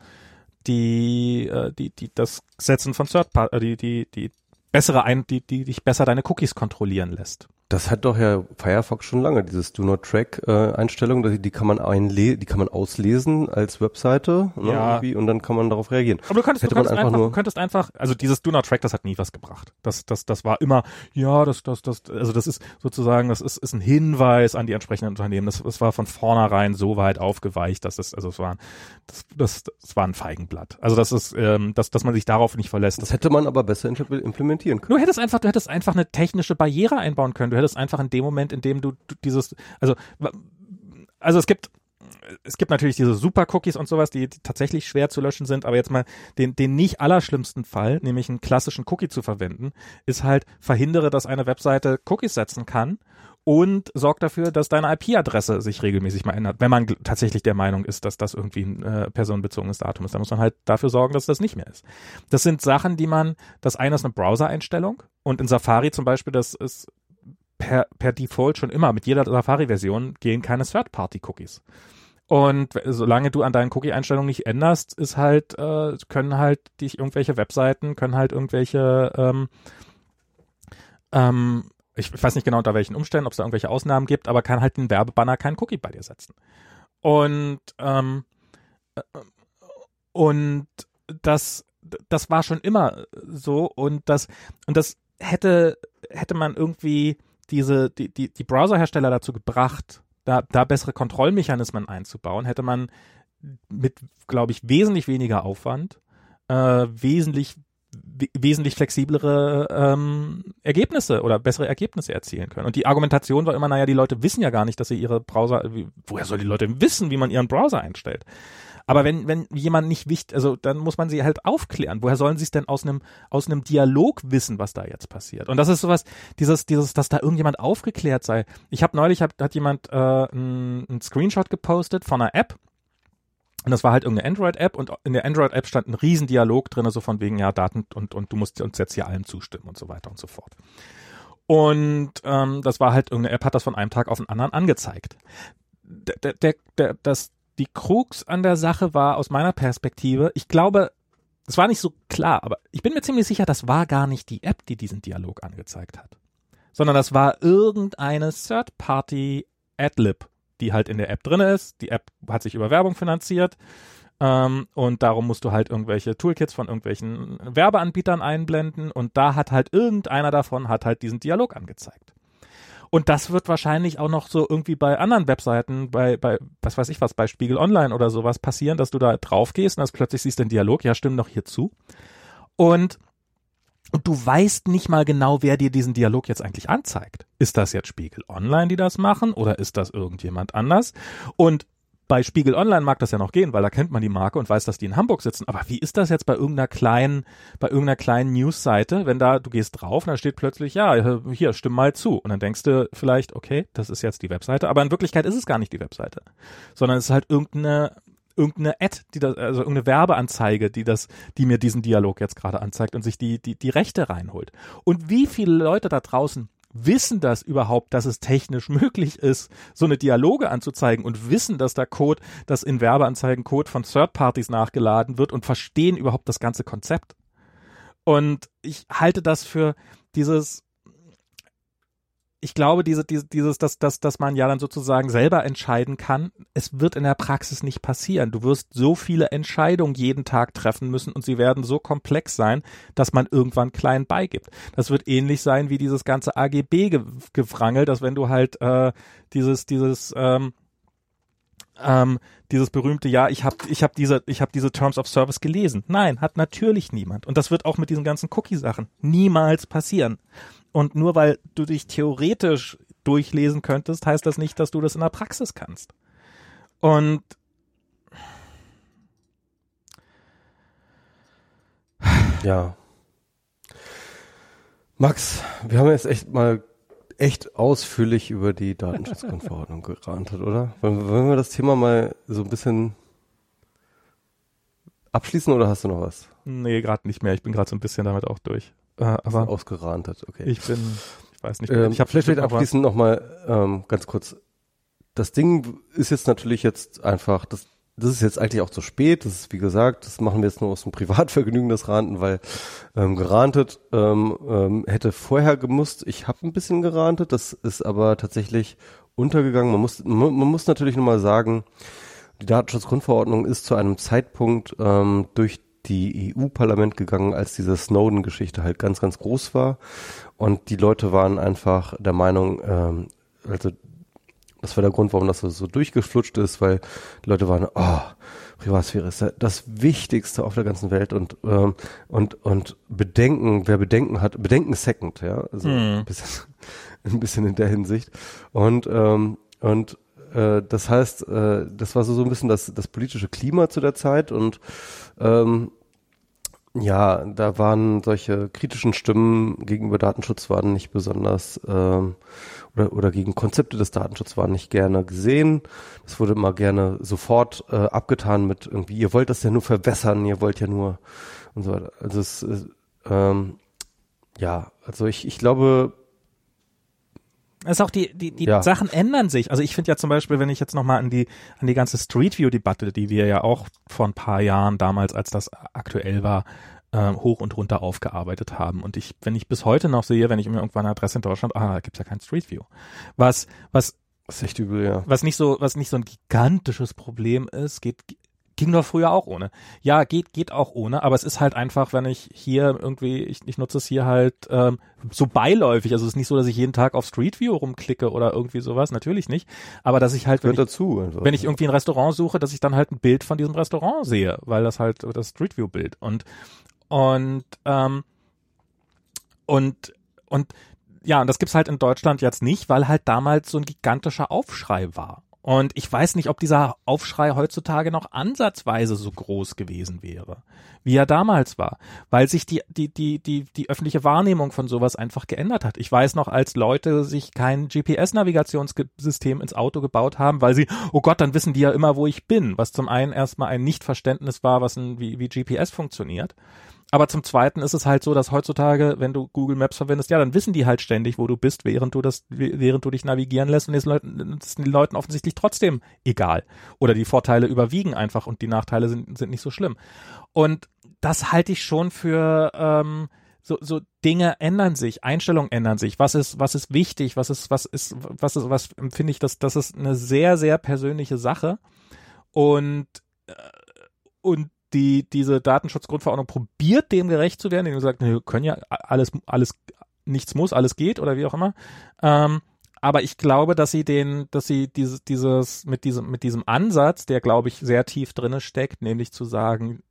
Speaker 2: die, äh, die, die das Setzen von Third Party, äh, die, die, die bessere ein, die, die dich besser deine Cookies kontrollieren lässt.
Speaker 1: Das hat doch ja Firefox schon lange, dieses Do Not Track äh, Einstellung, die, die kann man einle die kann man auslesen als Webseite ne,
Speaker 2: Ja.
Speaker 1: irgendwie, und dann kann man darauf reagieren.
Speaker 2: Aber du könntest, du könntest
Speaker 1: einfach
Speaker 2: einfach, könntest einfach, also dieses Do Not Track, das hat nie was gebracht. Das, das, das war immer, ja, das, das, das, also das ist sozusagen, das ist, ist ein Hinweis an die entsprechenden Unternehmen. Das, das war von vornherein so weit aufgeweicht, dass es, also es war, das, das, das war ein Feigenblatt. Also das ist, ähm, dass, dass man sich darauf nicht verlässt.
Speaker 1: Das hätte man aber besser impl- implementieren können.
Speaker 2: Du hättest einfach, du hättest einfach eine technische Barriere einbauen können. Du hättest einfach in dem Moment, in dem du, du dieses, also, also es gibt, es gibt natürlich diese Super-Cookies und sowas, die, die, tatsächlich schwer zu löschen sind, aber jetzt mal den, den nicht allerschlimmsten Fall, nämlich einen klassischen Cookie zu verwenden, ist halt, verhindere, dass eine Webseite Cookies setzen kann und sorgt dafür, dass deine IP-Adresse sich regelmäßig mal ändert. Wenn man tatsächlich der Meinung ist, dass das irgendwie ein äh, personenbezogenes Datum ist, dann muss man halt dafür sorgen, dass das nicht mehr ist. Das sind Sachen, die man, das eine ist eine Browser-Einstellung und in Safari zum Beispiel, das ist per, per Default schon immer, mit jeder Safari-Version gehen keine Third-Party-Cookies. Und solange du an deinen Cookie-Einstellungen nicht änderst, ist halt, äh, können halt dich irgendwelche Webseiten, können halt irgendwelche, ähm, ähm, ich weiß nicht genau unter welchen Umständen, ob es da irgendwelche Ausnahmen gibt, aber kann halt ein Werbebanner keinen Cookie bei dir setzen. Und, ähm, äh, und das, das war schon immer so und das, und das hätte, hätte man irgendwie diese, die, die, die Browserhersteller dazu gebracht, da, da bessere Kontrollmechanismen einzubauen, hätte man mit, glaube ich, wesentlich weniger Aufwand, äh, wesentlich wesentlich flexiblere ähm, Ergebnisse oder bessere Ergebnisse erzielen können. Und die Argumentation war immer, naja, die Leute wissen ja gar nicht, dass sie ihre Browser, wie, woher soll die Leute wissen, wie man ihren Browser einstellt? Aber wenn, wenn jemand nicht wichtig, also dann muss man sie halt aufklären. Woher sollen sie es denn aus einem, aus einem Dialog wissen, was da jetzt passiert? Und das ist sowas, dieses, dieses, dass da irgendjemand aufgeklärt sei. Ich habe neulich, hat, hat jemand äh, einen Screenshot gepostet von einer App, und das war halt irgendeine Android-App und in der Android-App stand ein Riesendialog drin, so von wegen, ja, Daten und, und du musst uns jetzt hier allem zustimmen und so weiter und so fort. Und ähm, das war halt irgendeine App, hat das von einem Tag auf den anderen angezeigt. Der, der, der, das, die Krux an der Sache war aus meiner Perspektive, ich glaube, es war nicht so klar, aber ich bin mir ziemlich sicher, das war gar nicht die App, die diesen Dialog angezeigt hat, sondern das war irgendeine Third-Party Adlib, die halt in der App drin ist. Die App hat sich über Werbung finanziert ähm, und darum musst du halt irgendwelche Toolkits von irgendwelchen Werbeanbietern einblenden und da hat halt irgendeiner davon hat halt diesen Dialog angezeigt. Und das wird wahrscheinlich auch noch so irgendwie bei anderen Webseiten, bei, bei, was weiß ich was, bei Spiegel Online oder sowas passieren, dass du da drauf gehst und das plötzlich siehst den Dialog, ja, stimmt doch hier zu. Und, und du weißt nicht mal genau, wer dir diesen Dialog jetzt eigentlich anzeigt. Ist das jetzt Spiegel Online, die das machen, oder ist das irgendjemand anders? Und bei Spiegel Online mag das ja noch gehen, weil da kennt man die Marke und weiß, dass die in Hamburg sitzen. Aber wie ist das jetzt bei irgendeiner kleinen, bei irgendeiner kleinen News-Seite, wenn da, du gehst drauf und da steht plötzlich, ja, hier, stimm mal zu. Und dann denkst du vielleicht, okay, das ist jetzt die Webseite. Aber in Wirklichkeit ist es gar nicht die Webseite. Sondern es ist halt irgendeine, irgendeine Ad, die das, also irgendeine Werbeanzeige, die das, die mir diesen Dialog jetzt gerade anzeigt und sich die, die, die Rechte reinholt. Und wie viele Leute da draußen wissen das überhaupt, dass es technisch möglich ist, so eine Dialoge anzuzeigen und wissen, dass da Code, dass in Werbeanzeigen Code von Third Parties nachgeladen wird und verstehen überhaupt das ganze Konzept. Und ich halte das für dieses ich glaube, diese, diese, dieses, dass, dass, dass man ja dann sozusagen selber entscheiden kann, es wird in der Praxis nicht passieren. Du wirst so viele Entscheidungen jeden Tag treffen müssen und sie werden so komplex sein, dass man irgendwann klein beigibt. Das wird ähnlich sein wie dieses ganze AGB-Gefrangel, dass wenn du halt äh, dieses, dieses ähm, ähm, dieses berühmte ja, ich habe ich hab diese ich habe diese Terms of Service gelesen. Nein, hat natürlich niemand und das wird auch mit diesen ganzen Cookie Sachen niemals passieren. Und nur weil du dich theoretisch durchlesen könntest, heißt das nicht, dass du das in der Praxis kannst. Und
Speaker 1: ja. Max, wir haben jetzt echt mal echt ausführlich über die Datenschutzgrundverordnung gerantet, oder? Wollen, wollen wir das Thema mal so ein bisschen abschließen oder hast du noch was?
Speaker 2: Nee, gerade nicht mehr. Ich bin gerade so ein bisschen damit auch durch.
Speaker 1: Äh, aber ausgerantet, okay.
Speaker 2: Ich bin, ich weiß nicht.
Speaker 1: Ähm, ich habe vielleicht abschließend nochmal ähm, ganz kurz. Das Ding ist jetzt natürlich jetzt einfach, das, das ist jetzt eigentlich auch zu spät. Das ist wie gesagt, das machen wir jetzt nur aus dem Privatvergnügen, das Ranten, weil ähm, gerantet ähm, ähm, hätte vorher gemusst. Ich habe ein bisschen gerantet, das ist aber tatsächlich untergegangen. Man muss, man, man muss natürlich nochmal sagen, die Datenschutzgrundverordnung ist zu einem Zeitpunkt ähm, durch die EU-Parlament gegangen, als diese Snowden-Geschichte halt ganz, ganz groß war. Und die Leute waren einfach der Meinung, ähm, also das war der Grund, warum das so, durchgeflutscht ist, weil die Leute waren, oh, Privatsphäre ist das Wichtigste auf der ganzen Welt und ähm, und und Bedenken, wer Bedenken hat, Bedenken second, ja, also hm. ein, bisschen, ein bisschen in der Hinsicht und ähm, und äh, das heißt, äh, das war so, so ein bisschen das, das politische Klima zu der Zeit und ähm, ja, da waren solche kritischen Stimmen gegenüber Datenschutz waren nicht besonders ähm, oder, oder gegen Konzepte des Datenschutzes waren nicht gerne gesehen. Das wurde immer gerne sofort äh, abgetan mit irgendwie, ihr wollt das ja nur verwässern, ihr wollt ja nur und so weiter. Also es äh, ähm, ja, also ich, ich glaube,
Speaker 2: es ist auch die, die, die ja. Sachen ändern sich. Also ich finde ja zum Beispiel, wenn ich jetzt nochmal an die, an die ganze Street View Debatte, die wir ja auch vor ein paar Jahren damals, als das aktuell war, äh, hoch und runter aufgearbeitet haben. Und ich, wenn ich bis heute noch sehe, wenn ich mir irgendwann eine Adresse in Deutschland, ah, da gibt's ja kein Street View. Was, was,
Speaker 1: das echt übel, ja.
Speaker 2: Was nicht so, was nicht so ein gigantisches Problem ist, geht, ging doch früher auch ohne. Ja, geht, geht auch ohne, aber es ist halt einfach, wenn ich hier irgendwie, ich, ich nutze es hier halt ähm, so beiläufig. Also es ist nicht so, dass ich jeden Tag auf Street View rumklicke oder irgendwie sowas, natürlich nicht. Aber dass ich halt,
Speaker 1: wenn, ich, dazu einfach.
Speaker 2: wenn ich irgendwie ein Restaurant suche, dass ich dann halt ein Bild von diesem Restaurant sehe, weil das halt das Street View Bild und und ähm, und und ja, und das gibt's halt in Deutschland jetzt nicht, weil halt damals so ein gigantischer Aufschrei war. Und ich weiß nicht, ob dieser Aufschrei heutzutage noch ansatzweise so groß gewesen wäre, wie er damals war, weil sich die, die, die, die, die öffentliche Wahrnehmung von sowas einfach geändert hat. Ich weiß noch, als Leute sich kein GPS-Navigationssystem ins Auto gebaut haben, weil sie, oh Gott, dann wissen die ja immer, wo ich bin, was zum einen erstmal ein Nichtverständnis war, was ein, wie, wie GPS funktioniert. Aber zum Zweiten ist es halt so, dass heutzutage, wenn du Google Maps verwendest, ja, dann wissen die halt ständig, wo du bist, während du das, während du dich navigieren lässt und es ist den Leuten offensichtlich trotzdem egal. Oder die Vorteile überwiegen einfach und die Nachteile sind, sind nicht so schlimm. Und das halte ich schon für, ähm, so, so Dinge ändern sich, Einstellungen ändern sich. Was ist, was ist wichtig? Was ist, was ist, was ist, was empfinde ich, das, das ist eine sehr, sehr persönliche Sache. Und, äh, und die diese Datenschutzgrundverordnung probiert, dem gerecht zu werden, indem sie sagt, wir können ja alles, alles, nichts muss, alles geht oder wie auch immer. Ähm, aber ich glaube, dass sie den, dass sie dieses, dieses, mit diesem, mit diesem Ansatz, der glaube ich sehr tief drinne steckt, nämlich zu sagen,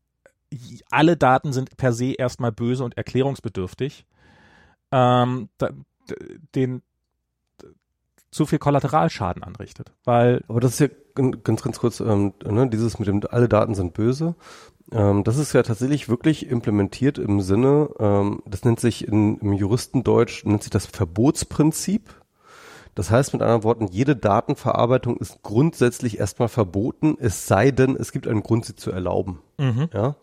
Speaker 2: alle Daten sind per se erstmal böse und erklärungsbedürftig, ähm, da, den zu viel Kollateralschaden anrichtet, weil.
Speaker 1: Aber das ist ja ganz, ganz kurz, ähm, ne, dieses mit dem alle Daten sind böse. Ähm, das ist ja tatsächlich wirklich implementiert im Sinne, ähm, das nennt sich in, im Juristendeutsch, nennt sich das Verbotsprinzip. Das heißt mit anderen Worten, jede Datenverarbeitung ist grundsätzlich erstmal verboten, es sei denn, es gibt einen Grund, sie zu erlauben. Mhm. Ja.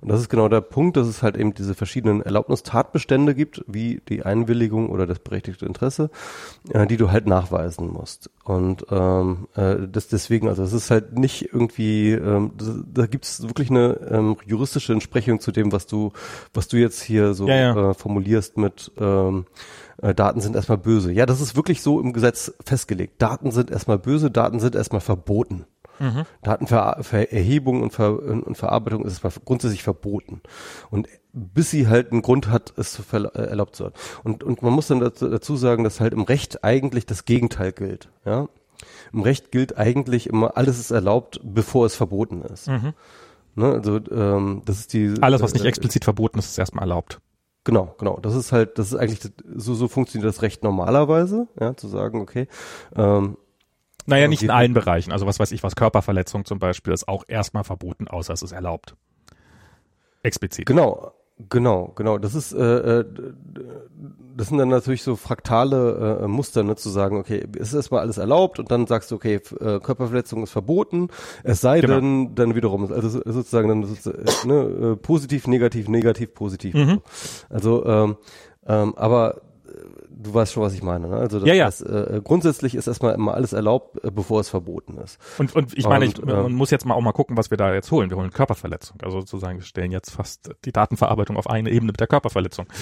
Speaker 1: Und das ist genau der Punkt, dass es halt eben diese verschiedenen Erlaubnistatbestände gibt, wie die Einwilligung oder das berechtigte Interesse, äh, die du halt nachweisen musst. Und ähm, äh, das deswegen, also es ist halt nicht irgendwie, ähm, das, da gibt es wirklich eine ähm, juristische Entsprechung zu dem, was du, was du jetzt hier so
Speaker 2: ja, ja.
Speaker 1: Äh, formulierst mit ähm, äh, Daten sind erstmal böse. Ja, das ist wirklich so im Gesetz festgelegt. Daten sind erstmal böse, Daten sind erstmal verboten. Mhm. Datenvererhebung und, Ver und Verarbeitung ist grundsätzlich verboten. Und bis sie halt einen Grund hat, es zu äh, erlaubt zu werden. Und, und man muss dann dazu, dazu sagen, dass halt im Recht eigentlich das Gegenteil gilt. Ja? Im Recht gilt eigentlich immer, alles ist erlaubt, bevor es verboten ist. Mhm. Ne, also ähm, das ist die
Speaker 2: alles, was nicht äh, explizit verboten ist, ist erstmal erlaubt.
Speaker 1: Genau, genau. Das ist halt, das ist eigentlich so so funktioniert das Recht normalerweise, ja, zu sagen, okay, ähm,
Speaker 2: naja, nicht in allen Bereichen. Also was weiß ich, was Körperverletzung zum Beispiel ist auch erstmal verboten, außer es ist erlaubt. Explizit.
Speaker 1: Genau, genau, genau. Das ist, äh, äh, das sind dann natürlich so fraktale äh, Muster, ne, zu sagen, okay, es ist erstmal alles erlaubt und dann sagst du, okay, äh, Körperverletzung ist verboten, es sei genau. denn, dann wiederum, also sozusagen dann äh, ne, äh, positiv, negativ, negativ, positiv. Mhm. Also, ähm, ähm, aber du weißt schon, was ich meine. Ne? Also das,
Speaker 2: ja, ja.
Speaker 1: Das, äh, grundsätzlich ist erstmal immer alles erlaubt, äh, bevor es verboten ist.
Speaker 2: Und, und ich meine, und, ich, man äh, muss jetzt mal auch mal gucken, was wir da jetzt holen. Wir holen Körperverletzung. Also sozusagen, wir stellen jetzt fast die Datenverarbeitung auf eine Ebene mit der Körperverletzung.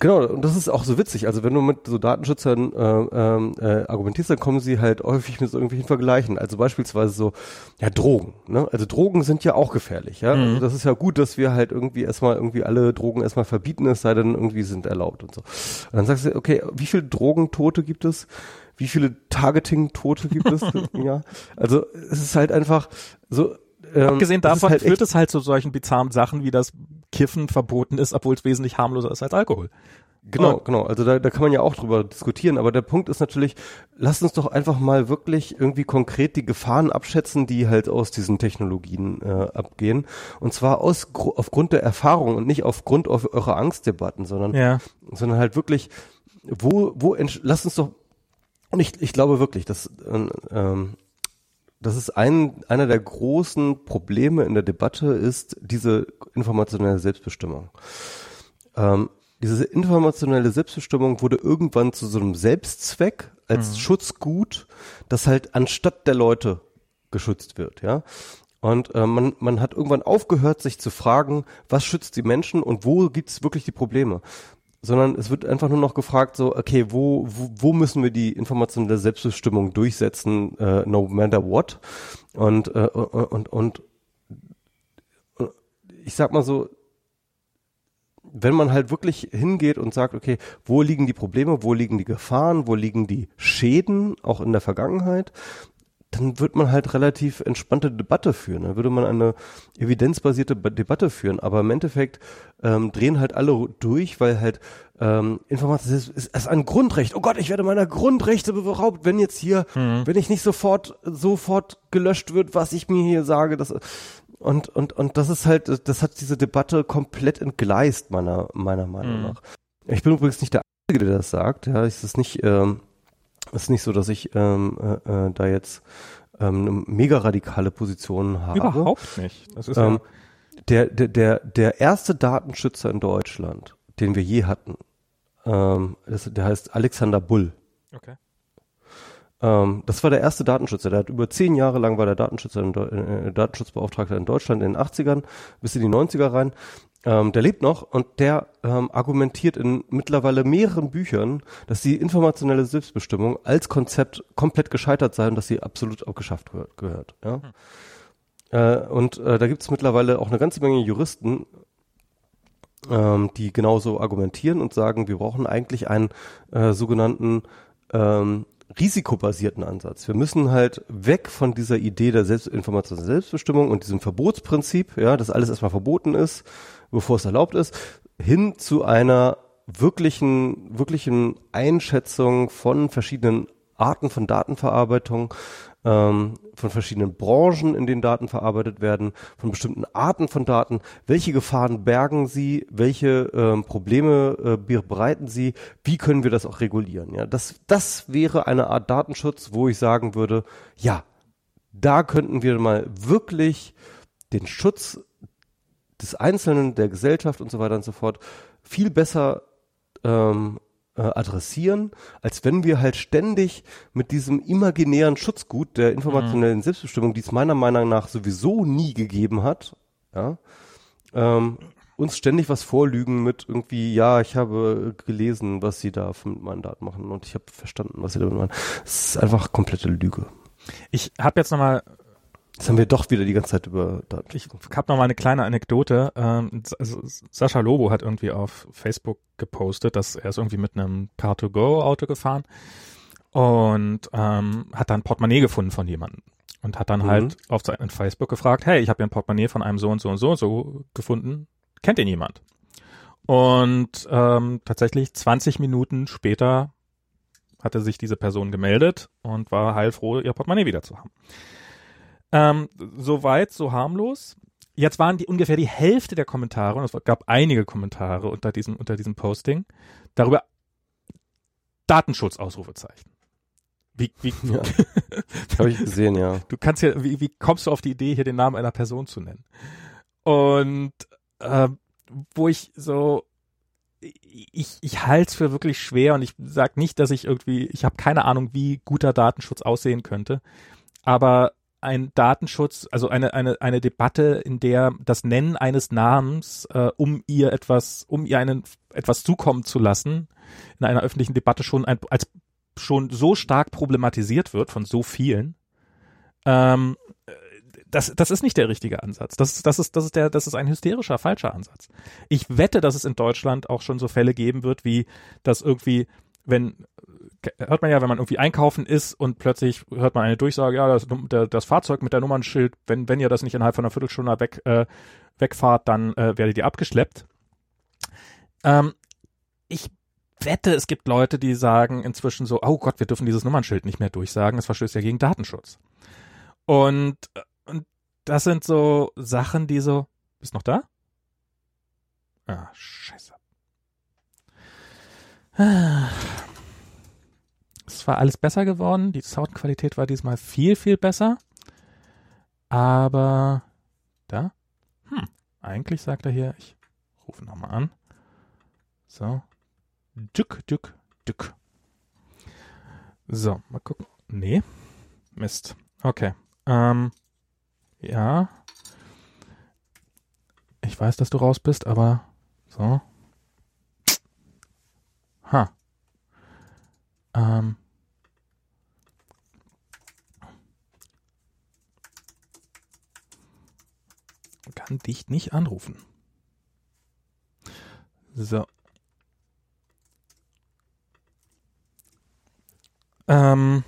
Speaker 1: Genau, und das ist auch so witzig. Also wenn du mit so Datenschützern äh, ähm, äh, argumentierst, dann kommen sie halt häufig mit so irgendwelchen Vergleichen. Also beispielsweise so, ja, Drogen. Ne? Also Drogen sind ja auch gefährlich. Ja, mhm. also das ist ja gut, dass wir halt irgendwie erstmal irgendwie alle Drogen erstmal verbieten, es sei denn irgendwie sind erlaubt und so. Und dann sagst du, okay, wie viele Drogentote gibt es? Wie viele Targeting-Tote gibt es? ja. Also es ist halt einfach so.
Speaker 2: Ähm, Abgesehen davon halt führt es halt zu solchen bizarren Sachen, wie das Kiffen verboten ist, obwohl es wesentlich harmloser ist als Alkohol.
Speaker 1: Genau, und genau. Also da, da kann man ja auch drüber diskutieren. Aber der Punkt ist natürlich, lasst uns doch einfach mal wirklich irgendwie konkret die Gefahren abschätzen, die halt aus diesen Technologien äh, abgehen. Und zwar aus aufgrund der Erfahrung und nicht aufgrund auf eurer Angstdebatten, sondern, ja. sondern halt wirklich, wo, wo, lasst uns doch, und ich, ich glaube wirklich, dass äh, ähm, das ist ein, einer der großen Probleme in der Debatte ist diese informationelle Selbstbestimmung. Ähm, diese informationelle Selbstbestimmung wurde irgendwann zu so einem Selbstzweck als mhm. Schutzgut, das halt anstatt der Leute geschützt wird, ja. Und äh, man, man hat irgendwann aufgehört, sich zu fragen, was schützt die Menschen und wo gibt's wirklich die Probleme sondern es wird einfach nur noch gefragt, so, okay, wo, wo, wo müssen wir die informationelle Selbstbestimmung durchsetzen, äh, no matter what? Und, äh, und, und, und ich sag mal so, wenn man halt wirklich hingeht und sagt, okay, wo liegen die Probleme, wo liegen die Gefahren, wo liegen die Schäden, auch in der Vergangenheit, dann wird man halt relativ entspannte Debatte führen. Dann würde man eine evidenzbasierte Debatte führen. Aber im Endeffekt ähm, drehen halt alle durch, weil halt ähm, Information ist, ist, ist ein Grundrecht. Oh Gott, ich werde meiner Grundrechte beraubt, wenn jetzt hier, mhm. wenn ich nicht sofort, sofort gelöscht wird, was ich mir hier sage. Das, und, und, und das ist halt, das hat diese Debatte komplett entgleist, meiner, meiner Meinung mhm. nach. Ich bin übrigens nicht der Einzige, der das sagt. Ja, es ist nicht, ähm, es ist nicht so, dass ich ähm, äh, äh, da jetzt ähm, eine mega radikale Position habe.
Speaker 2: Überhaupt nicht.
Speaker 1: Das ist ähm, ja der, der, der, der erste Datenschützer in Deutschland, den wir je hatten, ähm, das, der heißt Alexander Bull. Okay. Ähm, das war der erste Datenschützer. Der hat über zehn Jahre lang war der Datenschützer, in, äh, Datenschutzbeauftragter in Deutschland in den 80ern bis in die 90er rein. Ähm, der lebt noch und der ähm, argumentiert in mittlerweile mehreren Büchern, dass die informationelle Selbstbestimmung als Konzept komplett gescheitert sei und dass sie absolut abgeschafft gehört. gehört ja? Hm. Äh, und äh, da gibt es mittlerweile auch eine ganze Menge Juristen, ähm, die genauso argumentieren und sagen, wir brauchen eigentlich einen äh, sogenannten ähm, risikobasierten Ansatz. Wir müssen halt weg von dieser Idee der Selbstinformation Selbstbestimmung und diesem Verbotsprinzip, ja, dass alles erstmal verboten ist bevor es erlaubt ist, hin zu einer wirklichen, wirklichen Einschätzung von verschiedenen Arten von Datenverarbeitung, ähm, von verschiedenen Branchen, in denen Daten verarbeitet werden, von bestimmten Arten von Daten. Welche Gefahren bergen sie? Welche ähm, Probleme äh, bereiten sie? Wie können wir das auch regulieren? Ja, das, das wäre eine Art Datenschutz, wo ich sagen würde, ja, da könnten wir mal wirklich den Schutz des Einzelnen, der Gesellschaft und so weiter und so fort viel besser ähm, äh, adressieren, als wenn wir halt ständig mit diesem imaginären Schutzgut der informationellen mhm. Selbstbestimmung, die es meiner Meinung nach sowieso nie gegeben hat, ja, ähm, uns ständig was vorlügen mit irgendwie, ja, ich habe gelesen, was sie da mit meinen Daten machen und ich habe verstanden, was sie damit machen. Das ist einfach komplette Lüge.
Speaker 2: Ich habe jetzt nochmal
Speaker 1: Jetzt haben wir doch wieder die ganze Zeit über
Speaker 2: Daten. Ich habe noch mal eine kleine Anekdote. Ähm, Sascha Lobo hat irgendwie auf Facebook gepostet, dass er ist irgendwie mit einem Car-to-Go-Auto gefahren und ähm, hat dann ein Portemonnaie gefunden von jemandem und hat dann mhm. halt auf seinem Facebook gefragt, hey, ich habe hier ein Portemonnaie von einem so und so und so und so gefunden. Kennt ihn jemand? Und ähm, tatsächlich 20 Minuten später hatte sich diese Person gemeldet und war heilfroh, ihr Portemonnaie wieder zu haben. Ähm, so weit, so harmlos. Jetzt waren die ungefähr die Hälfte der Kommentare, und es gab einige Kommentare unter diesem, unter diesem Posting, darüber Datenschutz, Ausrufezeichen.
Speaker 1: Wie, wie, ja. Habe ich gesehen, ja.
Speaker 2: Du kannst ja, wie, wie kommst du auf die Idee, hier den Namen einer Person zu nennen? Und äh, wo ich so, ich, ich halte es für wirklich schwer und ich sag nicht, dass ich irgendwie, ich habe keine Ahnung, wie guter Datenschutz aussehen könnte. Aber ein Datenschutz, also eine, eine, eine Debatte, in der das Nennen eines Namens, äh, um ihr etwas, um ihr einen etwas zukommen zu lassen, in einer öffentlichen Debatte schon ein, als schon so stark problematisiert wird von so vielen, ähm, das, das ist nicht der richtige Ansatz. Das, das, ist, das, ist der, das ist ein hysterischer, falscher Ansatz. Ich wette, dass es in Deutschland auch schon so Fälle geben wird, wie dass irgendwie, wenn hört man ja, wenn man irgendwie einkaufen ist und plötzlich hört man eine Durchsage, ja, das, das Fahrzeug mit der Nummernschild, wenn, wenn ihr das nicht innerhalb von einer Viertelstunde weg, äh, wegfahrt, dann äh, werdet ihr abgeschleppt. Ähm, ich wette, es gibt Leute, die sagen inzwischen so, oh Gott, wir dürfen dieses Nummernschild nicht mehr durchsagen, es verstößt ja gegen Datenschutz. Und, und das sind so Sachen, die so, bist noch da? Ah, scheiße. Es war alles besser geworden, die Soundqualität war diesmal viel, viel besser. Aber da? Hm, eigentlich sagt er hier, ich rufe nochmal an. So. Dück, dück, dück. So, mal gucken. Nee. Mist. Okay. Ähm, ja. Ich weiß, dass du raus bist, aber so. Ha. Ähm. Kann dich nicht anrufen. So. Ähm.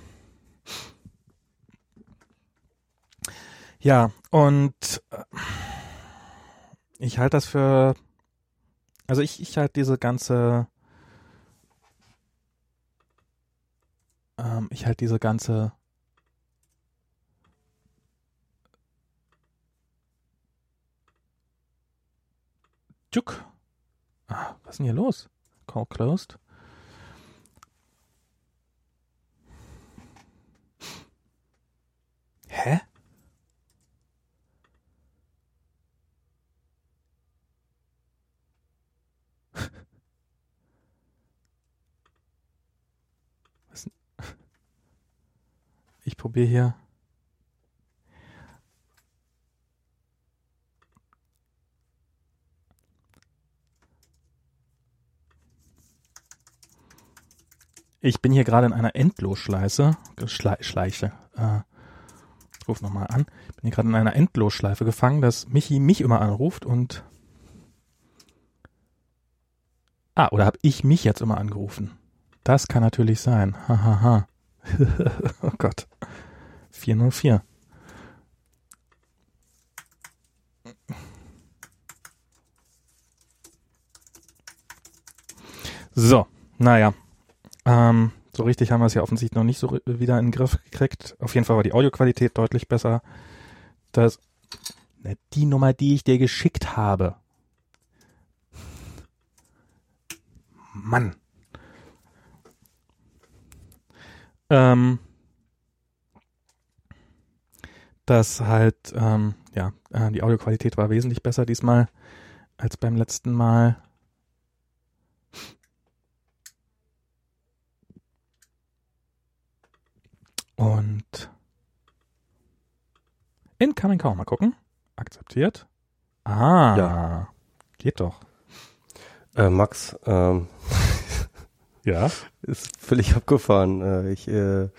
Speaker 2: Ja, und äh, ich halte das für, also ich, ich halte diese ganze, ähm, ich halte diese ganze Juk. Ah, was ist denn hier los? Call closed. Hä? Was? Ich probiere hier. Ich bin hier gerade in einer Endlosschleife, Schle Schleiche, äh, ich ruf nochmal an. Ich bin hier gerade in einer Endlosschleife gefangen, dass Michi mich immer anruft und Ah, oder habe ich mich jetzt immer angerufen? Das kann natürlich sein. Hahaha. oh Gott. 404. So, naja. Ähm, so richtig haben wir es ja offensichtlich noch nicht so wieder in den Griff gekriegt. Auf jeden Fall war die Audioqualität deutlich besser. Das, ne, die Nummer, die ich dir geschickt habe. Mann. Ähm, dass halt, ähm, ja, äh, die Audioqualität war wesentlich besser diesmal als beim letzten Mal. Und Incoming Call, mal gucken. Akzeptiert. Ah, ja. geht doch.
Speaker 1: Äh, Max, ähm,
Speaker 2: ja,
Speaker 1: ist völlig abgefahren. Äh, ich, äh,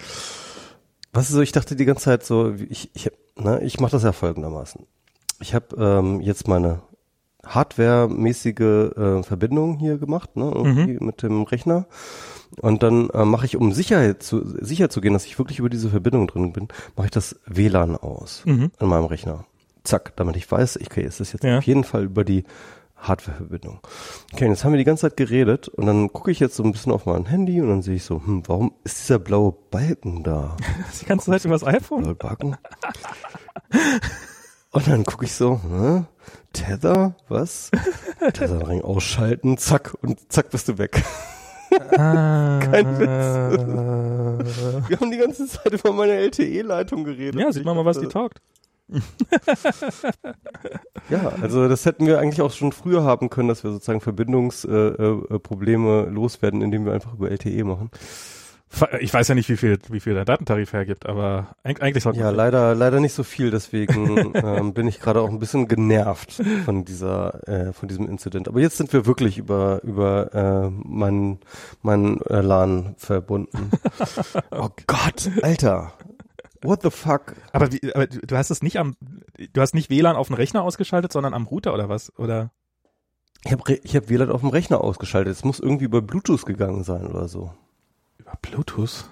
Speaker 1: was ist so? Ich dachte die ganze Zeit so, ich, ich, ne, ich mache das ja folgendermaßen. Ich habe ähm, jetzt meine Hardware-mäßige äh, Verbindung hier gemacht, ne, irgendwie mhm. mit dem Rechner. Und dann äh, mache ich, um Sicherheit zu, sicher zu gehen, dass ich wirklich über diese Verbindung drin bin, mache ich das WLAN aus mhm. an meinem Rechner. Zack, damit ich weiß, ich okay, ist das jetzt ja. auf jeden Fall über die Hardware-Verbindung. Okay, jetzt haben wir die ganze Zeit geredet und dann gucke ich jetzt so ein bisschen auf mein Handy und dann sehe ich so, hm, warum ist dieser blaue Balken da?
Speaker 2: die ganze Zeit über das iPhone? Blaue Balken.
Speaker 1: und dann gucke ich so, hm, Tether, was? Tetherring ausschalten, zack, und zack bist du weg. Ah. Kein Witz. Wir haben die ganze Zeit über meine LTE-Leitung geredet.
Speaker 2: Ja, sieht man mal, was die taugt
Speaker 1: ja, also das hätten wir eigentlich auch schon früher haben können, dass wir sozusagen Verbindungsprobleme äh, äh, loswerden, indem wir einfach über LTE machen.
Speaker 2: Ich weiß ja nicht, wie viel, wie viel der Datentarif hergibt, aber eigentlich sollte
Speaker 1: Ja, leider, leider nicht so viel, deswegen ähm, bin ich gerade auch ein bisschen genervt von dieser, äh, von diesem Incident. Aber jetzt sind wir wirklich über, über äh, meinen, äh, LAN verbunden. oh Gott, Alter. What the fuck?
Speaker 2: Aber, wie, aber du hast es nicht am, du hast nicht WLAN auf dem Rechner ausgeschaltet, sondern am Router oder was? Oder?
Speaker 1: Ich habe ich hab WLAN auf dem Rechner ausgeschaltet. Es muss irgendwie über Bluetooth gegangen sein oder so.
Speaker 2: Über Bluetooth?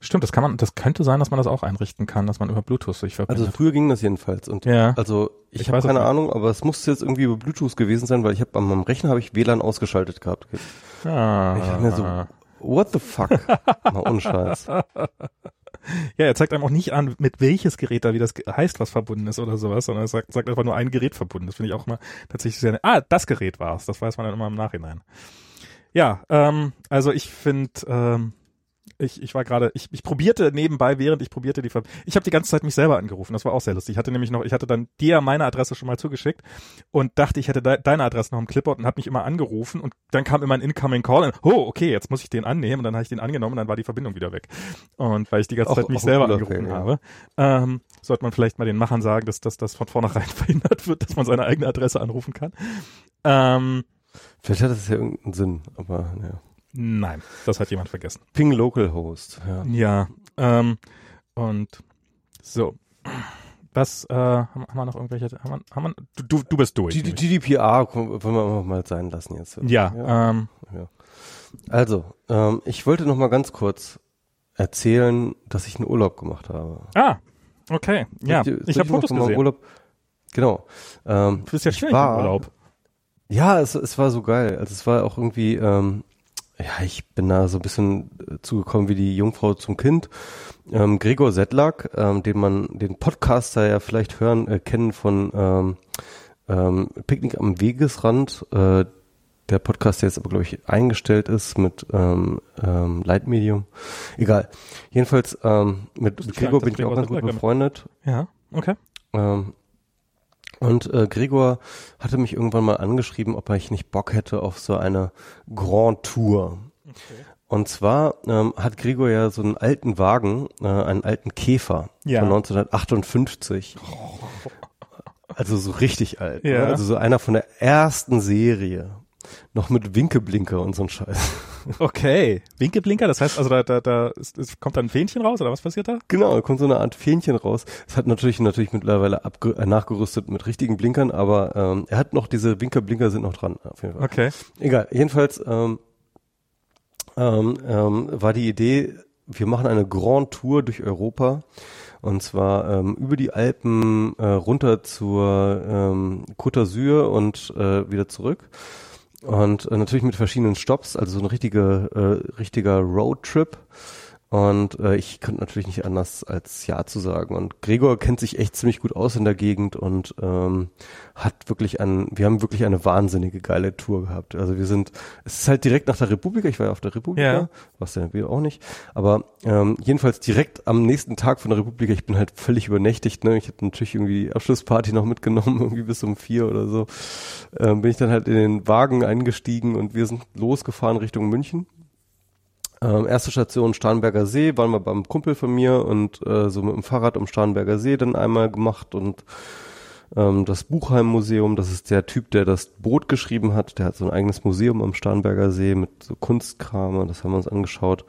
Speaker 2: Stimmt, das kann man, das könnte sein, dass man das auch einrichten kann, dass man über Bluetooth sich verbindet.
Speaker 1: Also früher ging das jedenfalls und
Speaker 2: Ja.
Speaker 1: also ich,
Speaker 2: Ich
Speaker 1: habe keine. Ahnung, aber es muss jetzt irgendwie über Bluetooth gewesen sein, weil ich habe an meinem Rechner habe ich WLAN ausgeschaltet gehabt.
Speaker 2: ah,
Speaker 1: Ich dachte mir so, what the fuck? Mal ohne Scheiß.
Speaker 2: Ja, er zeigt einem auch nicht an, mit welches Gerät da wie das heißt, was verbunden ist oder sowas, sondern er sagt, sagt einfach nur ein Gerät verbunden. Das finde ich auch immer tatsächlich sehr, ah, das Gerät war's. Das weiß man dann immer im Nachhinein. Ja, ähm, also ich finde, ähm, ich, ich war gerade, ich, ich probierte nebenbei, während ich probierte die Ver ich habe die ganze Zeit mich selber angerufen, das war auch sehr lustig. Ich hatte nämlich noch, ich hatte dann dir meine Adresse schon mal zugeschickt und dachte, ich hätte de deine Adresse noch im Clipboard und habe mich immer angerufen und dann kam immer ein Incoming Call und, oh, okay, jetzt muss ich den annehmen und dann habe ich den angenommen und dann war die Verbindung wieder weg. Und weil ich die ganze
Speaker 1: Auch-
Speaker 2: Zeit mich selber angerufen
Speaker 1: ja.
Speaker 2: habe, ähm, sollte man vielleicht mal den Machern sagen, dass, dass das von vornherein verhindert wird, dass man seine eigene Adresse anrufen kann. Ähm,
Speaker 1: Vielleicht hat das ja irgendeinen Sinn, aber ja.
Speaker 2: Nein, das hat jemand vergessen.
Speaker 1: Ping Localhost, ja.
Speaker 2: Ja, ähm, und so. Was, äh, haben, haben wir noch irgendwelche, haben wir, haben wir, du, du, bist durch.
Speaker 1: G-. GDPR wollen wir mal sein lassen jetzt.
Speaker 2: ja,
Speaker 1: Ja.
Speaker 2: ähm,
Speaker 1: Also, ähm, ich wollte noch mal ganz kurz erzählen, dass ich einen Urlaub gemacht habe.
Speaker 2: ah, okay, ja,
Speaker 1: Soll soll
Speaker 2: ich habe Fotos gesehen.
Speaker 1: Urlaub, genau. Ähm,
Speaker 2: Du bist ja
Speaker 1: ich
Speaker 2: schön im Urlaub.
Speaker 1: Ja, es, es war so geil. Also es war auch irgendwie, ähm, ja, ich bin da so ein bisschen äh, zugekommen wie die Jungfrau zum Kind. Ähm, Gregor Sedlak, ähm, den man, den Podcaster ja vielleicht hören, äh, kennen von ähm, ähm, Picknick am Wegesrand. Äh, der Podcast, der jetzt aber, glaube ich, eingestellt ist mit ähm, ähm, Leitmedium. Egal. Jedenfalls, ähm, mit, mit Gregor bin ich auch ganz gut befreundet.
Speaker 2: Ja, okay.
Speaker 1: Ähm, und äh, Gregor hatte mich irgendwann mal angeschrieben, ob ich nicht Bock hätte auf so eine Grand Tour. Und zwar ähm, hat Gregor ja so einen alten Wagen, äh, einen alten Käfer
Speaker 2: Ja.
Speaker 1: von 1958. Also so richtig alt.
Speaker 2: Ja.
Speaker 1: Ne? Also so einer von der ersten Serie. Noch mit Winkeblinker und so ein Scheiß.
Speaker 2: Okay. Winkeblinker, das heißt also, da, da, da ist, ist, kommt da ein Fähnchen raus oder was passiert da?
Speaker 1: Genau, da kommt so eine Art Fähnchen raus. Es hat natürlich natürlich mittlerweile äh, nachgerüstet mit richtigen Blinkern, aber ähm, er hat noch diese Winkerblinker sind noch dran, auf jeden Fall.
Speaker 2: Okay.
Speaker 1: Egal, jedenfalls ähm, ähm, ähm, war die Idee, wir machen eine Grand Tour durch Europa und zwar ähm, über die Alpen äh, runter zur ähm, Côte d'Azur und äh, wieder zurück. Und äh, natürlich mit verschiedenen Stops, also so ein richtiger, äh, richtiger Roadtrip. Und äh, ich konnte natürlich nicht anders als Ja zu sagen. Und Gregor kennt sich echt ziemlich gut aus in der Gegend und ähm, hat wirklich ein, wir haben wirklich eine wahnsinnige geile Tour gehabt. Also wir sind, es ist halt direkt nach der Republika, ich war ja auf der Republika,
Speaker 2: Ja.
Speaker 1: was ja wir auch nicht. Aber ähm, jedenfalls direkt am nächsten Tag von der Republika, ich bin halt völlig übernächtigt, ne? Ich habe natürlich irgendwie die Abschlussparty noch mitgenommen, irgendwie bis um vier oder so. Ähm, bin ich dann halt in den Wagen eingestiegen und wir sind losgefahren Richtung München. Ähm, erste Station Starnberger See, waren wir beim Kumpel von mir und äh, so mit dem Fahrrad um Starnberger See dann einmal gemacht und ähm, das Buchheim-Museum, das ist der Typ, der das Boot geschrieben hat, der hat so ein eigenes Museum am Starnberger See mit so Kunstkram und das haben wir uns angeschaut.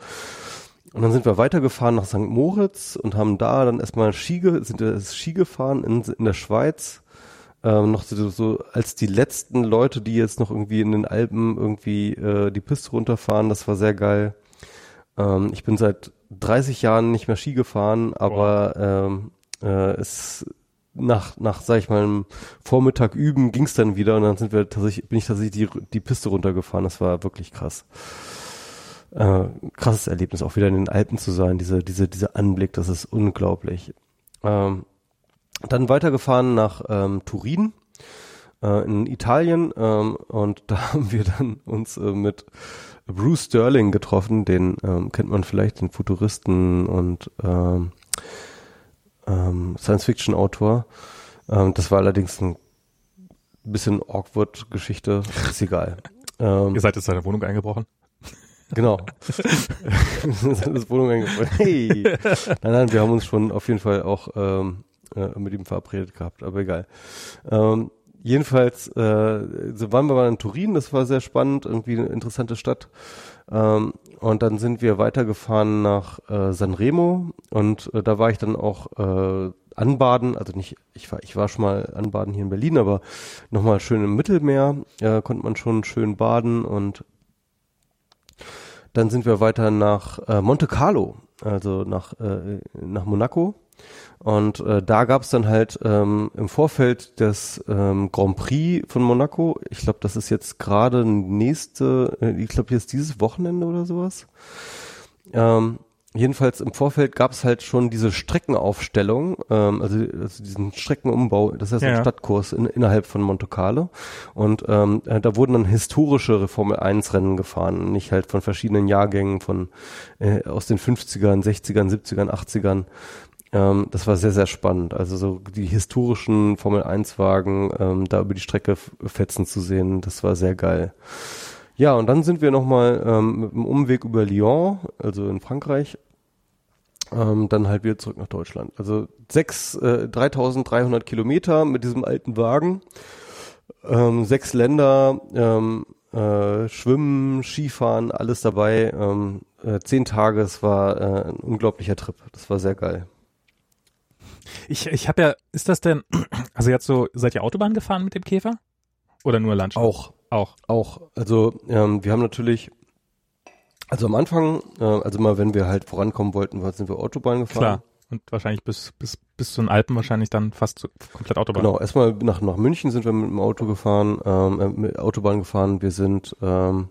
Speaker 1: Und dann sind wir weitergefahren nach St. Moritz und haben da dann erstmal Ski, sind wir Ski gefahren in, in der Schweiz. Ähm, noch so, so als die letzten Leute, die jetzt noch irgendwie in den Alpen irgendwie äh, die Piste runterfahren, das war sehr geil. Ähm, ich bin seit 30 Jahren nicht mehr Ski gefahren, aber ähm, äh, es nach, nach, sag ich mal, einem Vormittag üben ging's dann wieder und dann sind wir tatsächlich, bin ich tatsächlich die, die Piste runtergefahren. Das war wirklich krass. Äh, krasses Erlebnis, auch wieder in den Alpen zu sein, diese, diese, dieser Anblick, das ist unglaublich. Ähm, dann weitergefahren nach ähm, Turin äh, in Italien ähm, und da haben wir dann uns äh, mit Bruce Sterling getroffen, den ähm, kennt man vielleicht, den Futuristen und ähm, ähm, Science-Fiction-Autor. Ähm, das war allerdings ein bisschen awkward Geschichte, ist egal. Ähm,
Speaker 2: Ihr seid jetzt in seine Wohnung eingebrochen?
Speaker 1: Genau. das Wohnung eingebaut. Hey. Nein, nein, wir haben uns schon auf jeden Fall auch ähm, äh, mit ihm verabredet gehabt, aber egal. Ähm, jedenfalls, äh, so waren wir mal in Turin, das war sehr spannend, irgendwie eine interessante Stadt. Ähm, und dann sind wir weitergefahren nach äh, Sanremo und äh, da war ich dann auch äh, anbaden, also nicht, ich war, ich war schon mal anbaden hier in Berlin, aber nochmal schön im Mittelmeer, äh, konnte man schon schön baden und dann sind wir weiter nach äh, Monte Carlo, also nach, äh, nach Monaco. Und äh, da gab es dann halt ähm, im Vorfeld des ähm, Grand Prix von Monaco, ich glaube, das ist jetzt gerade nächste, äh, ich glaube jetzt dieses Wochenende oder sowas. Ähm, jedenfalls im Vorfeld gab es halt schon diese Streckenaufstellung, ähm, also, also diesen Streckenumbau, das ist ja ein Stadtkurs in, innerhalb von Monte Carlo. Und ähm, äh, da wurden dann historische Formel 1 Rennen gefahren, nicht halt von verschiedenen Jahrgängen von äh, aus den 50ern, 60ern, 70ern, 80ern. Ähm, das war sehr, sehr spannend. Also so die historischen Formel 1 Wagen ähm, da über die Strecke fetzen zu sehen, das war sehr geil. Ja, und dann sind wir nochmal ähm, mit einem Umweg über Lyon, also in Frankreich, ähm, dann halt wieder zurück nach Deutschland. Also sechs, äh, 3300 Kilometer mit diesem alten Wagen, ähm, sechs Länder, ähm, äh, Schwimmen, Skifahren, alles dabei. Ähm, äh, zehn Tage, es war äh, ein unglaublicher Trip. Das war sehr geil.
Speaker 2: Ich, ich habe ja, ist das denn, also jetzt so, seid ihr Autobahn gefahren mit dem Käfer? Oder nur Landschaft?
Speaker 1: Auch. Auch. Auch. Also ähm, wir haben natürlich, also am Anfang, äh, also mal wenn wir halt vorankommen wollten, sind wir Autobahn gefahren. Klar.
Speaker 2: Und wahrscheinlich bis, bis, bis zu den Alpen wahrscheinlich dann fast zu, komplett Autobahn.
Speaker 1: Genau, erstmal nach, nach München sind wir mit dem Auto gefahren, ähm, äh, mit Autobahn gefahren. Wir sind, ähm,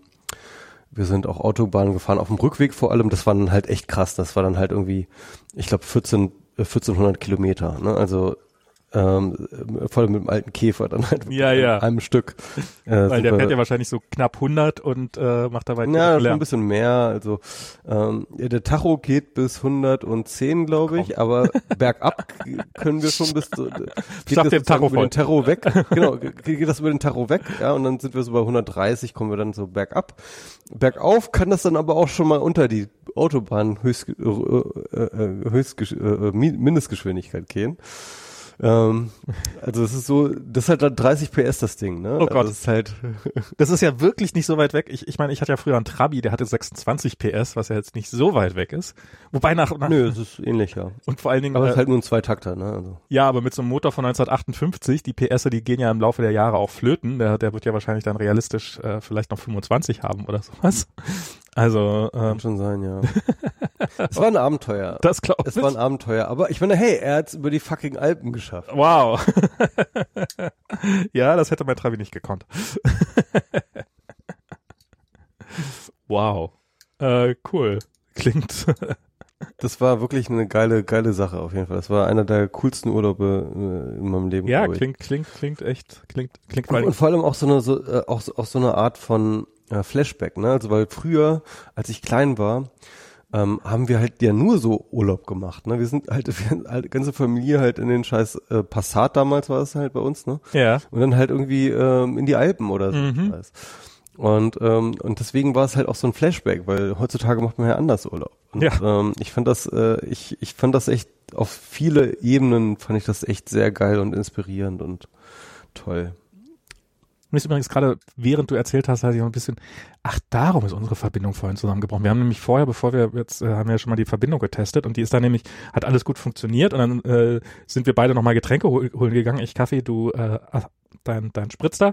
Speaker 1: wir sind auch Autobahn gefahren, auf dem Rückweg vor allem. Das war dann halt echt krass. Das war dann halt irgendwie, ich glaube, 14, 1400 Kilometer. Ne? Also ähm, voll mit dem alten Käfer dann halt
Speaker 2: ja, ja.
Speaker 1: einem Stück.
Speaker 2: Äh, Weil der fährt ja wahrscheinlich so knapp 100 und äh, macht dabei
Speaker 1: Ja, schon ein bisschen mehr. Also ähm, der Tacho geht bis 110, glaube ich, aber bergab können wir schon bis zu,
Speaker 2: geht das
Speaker 1: den
Speaker 2: Tacho
Speaker 1: über den Tacho weg. genau, geht das über den Tacho weg, ja, und dann sind wir so bei 130, kommen wir dann so bergab. Bergauf kann das dann aber auch schon mal unter die Autobahn Höchst, äh, äh, Höchst, äh, Mindestgeschwindigkeit gehen. Ähm, also es ist so, das ist halt dann 30 PS das Ding, ne?
Speaker 2: Oh Gott.
Speaker 1: Also das ist halt.
Speaker 2: das ist ja wirklich nicht so weit weg. Ich, ich meine, ich hatte ja früher einen Trabi, der hatte 26 PS, was ja jetzt nicht so weit weg ist. Wobei nach, nach
Speaker 1: Nö, es ist ähnlich, ja.
Speaker 2: Und vor allen Dingen.
Speaker 1: Aber es ist äh, halt nur ein Zweitakter, ne? Also.
Speaker 2: Ja, aber mit so einem Motor von 1958, die PS, die gehen ja im Laufe der Jahre auch flöten. Der, der wird ja wahrscheinlich dann realistisch äh, vielleicht noch 25 haben oder sowas. Also
Speaker 1: ähm, kann schon sein, ja. es war ein Abenteuer.
Speaker 2: Das glaube
Speaker 1: ich. Es war ein Abenteuer, aber ich meine, hey, er hat es über die fucking Alpen geschafft.
Speaker 2: Wow. ja, das hätte mein Travi nicht gekonnt. wow. Äh, cool. Klingt.
Speaker 1: das war wirklich eine geile, geile Sache auf jeden Fall. Das war einer der coolsten Urlaube äh, in meinem Leben.
Speaker 2: Ja, klingt, klingt, klingt echt, klingt, klingt.
Speaker 1: Und, und vor allem auch so eine, so, äh, auch, auch so eine Art von äh, Flashback, ne? Also weil früher, als ich klein war, ähm, haben wir halt ja nur so Urlaub gemacht, ne? Wir sind halt, wir, halt ganze Familie halt in den scheiß äh, Passat damals war es halt bei uns, ne?
Speaker 2: Ja.
Speaker 1: Und dann halt irgendwie ähm, in die Alpen oder so. Mhm. Und ähm, und deswegen war es halt auch so ein Flashback, weil heutzutage macht man ja anders Urlaub. Und,
Speaker 2: ja.
Speaker 1: Ähm, ich fand das, äh, ich ich fand das echt auf viele Ebenen fand ich das echt sehr geil und inspirierend und toll.
Speaker 2: Mir ist übrigens gerade, während du erzählt hast, hatte ich noch ein bisschen, ach, darum ist unsere Verbindung vorhin zusammengebrochen. Wir haben nämlich vorher, bevor wir jetzt, äh, haben wir ja schon mal die Verbindung getestet und die ist dann nämlich, hat alles gut funktioniert und dann äh, sind wir beide nochmal Getränke hol holen gegangen. Ich Kaffee, du äh, dein, dein Spritz da.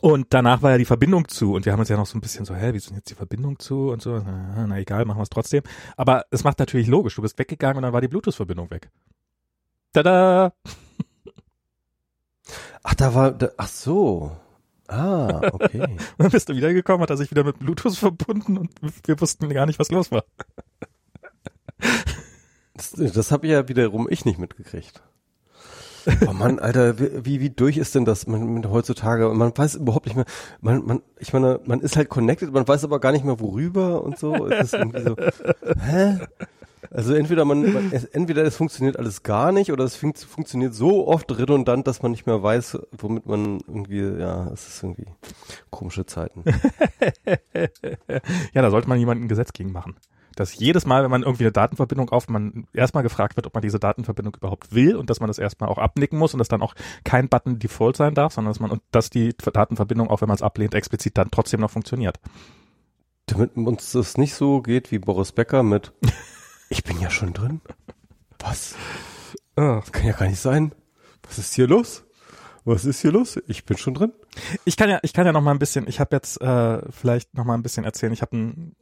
Speaker 2: Und danach war ja die Verbindung zu und wir haben uns ja noch so ein bisschen so, hä, wie ist denn jetzt die Verbindung zu und so, na, na egal, machen wir es trotzdem. Aber es macht natürlich logisch, du bist weggegangen und dann war die Bluetooth-Verbindung weg. Tada!
Speaker 1: Ach, da war, da, ach so. Ah, okay.
Speaker 2: dann bist du wiedergekommen, hat er sich wieder mit Bluetooth verbunden und wir wussten gar nicht, was los war.
Speaker 1: das, das habe ja wiederum ich nicht mitgekriegt. Oh Mann, Alter, wie, wie durch ist denn das man, man, heutzutage? Man weiß überhaupt nicht mehr, man, man, ich meine, man ist halt connected, man weiß aber gar nicht mehr worüber und so. Es ist irgendwie so, hä? Also entweder man, man es, entweder es funktioniert alles gar nicht oder es fun funktioniert so oft redundant, dass man nicht mehr weiß, womit man irgendwie, ja, es ist irgendwie komische Zeiten.
Speaker 2: ja, da sollte man jemanden ein Gesetz gegen machen. Dass jedes Mal, wenn man irgendwie eine Datenverbindung auf, man erstmal gefragt wird, ob man diese Datenverbindung überhaupt will und dass man das erstmal auch abnicken muss und dass dann auch kein Button Default sein darf, sondern dass man und dass die Datenverbindung, auch wenn man es ablehnt, explizit dann trotzdem noch funktioniert.
Speaker 1: Damit uns das nicht so geht wie Boris Becker mit Ich bin ja schon drin. Was? Ah, das kann ja gar nicht sein. Was ist hier los? Was ist hier los? Ich bin schon drin.
Speaker 2: Ich kann ja, ich kann ja noch mal ein bisschen. Ich habe jetzt äh, vielleicht noch mal ein bisschen erzählen. Ich habe ein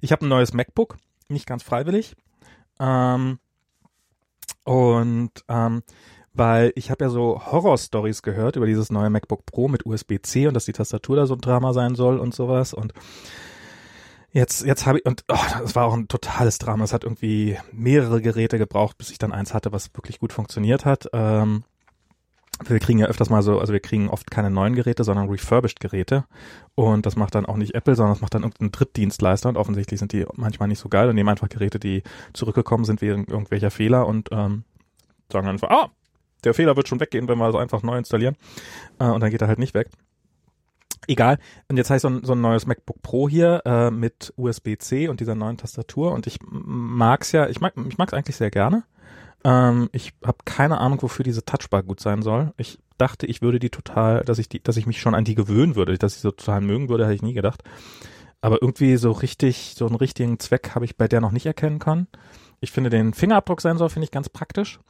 Speaker 2: ich habe ein neues MacBook, nicht ganz freiwillig. Ähm, und ähm, weil ich habe ja so Horror-Stories gehört über dieses neue MacBook Pro mit USB-C und dass die Tastatur da so ein Drama sein soll und sowas und jetzt jetzt habe ich und oh, das war auch ein totales Drama. Es hat irgendwie mehrere Geräte gebraucht, bis ich dann eins hatte, was wirklich gut funktioniert hat. Ähm, wir kriegen ja öfters mal so, also wir kriegen oft keine neuen Geräte, sondern refurbished Geräte. Und das macht dann auch nicht Apple, sondern das macht dann irgendein Drittdienstleister. Und offensichtlich sind die manchmal nicht so geil und nehmen einfach Geräte, die zurückgekommen sind wegen irgendwelcher Fehler und ähm, sagen einfach, ah, der Fehler wird schon weggehen, wenn wir also einfach neu installieren. Äh, und dann geht er halt nicht weg. Egal. Und jetzt ich so ein, so ein neues MacBook Pro hier äh, mit USB-C und dieser neuen Tastatur. Und ich mag's ja, ich mag ich eigentlich sehr gerne. Ähm, ich habe keine Ahnung, wofür diese Touchbar gut sein soll. Ich dachte, ich würde die total, dass ich die, dass ich mich schon an die gewöhnen würde, dass ich sie total mögen würde, hätte ich nie gedacht. Aber irgendwie so richtig, so einen richtigen Zweck habe ich bei der noch nicht erkennen können. Ich finde den Fingerabdrucksensor finde ich ganz praktisch.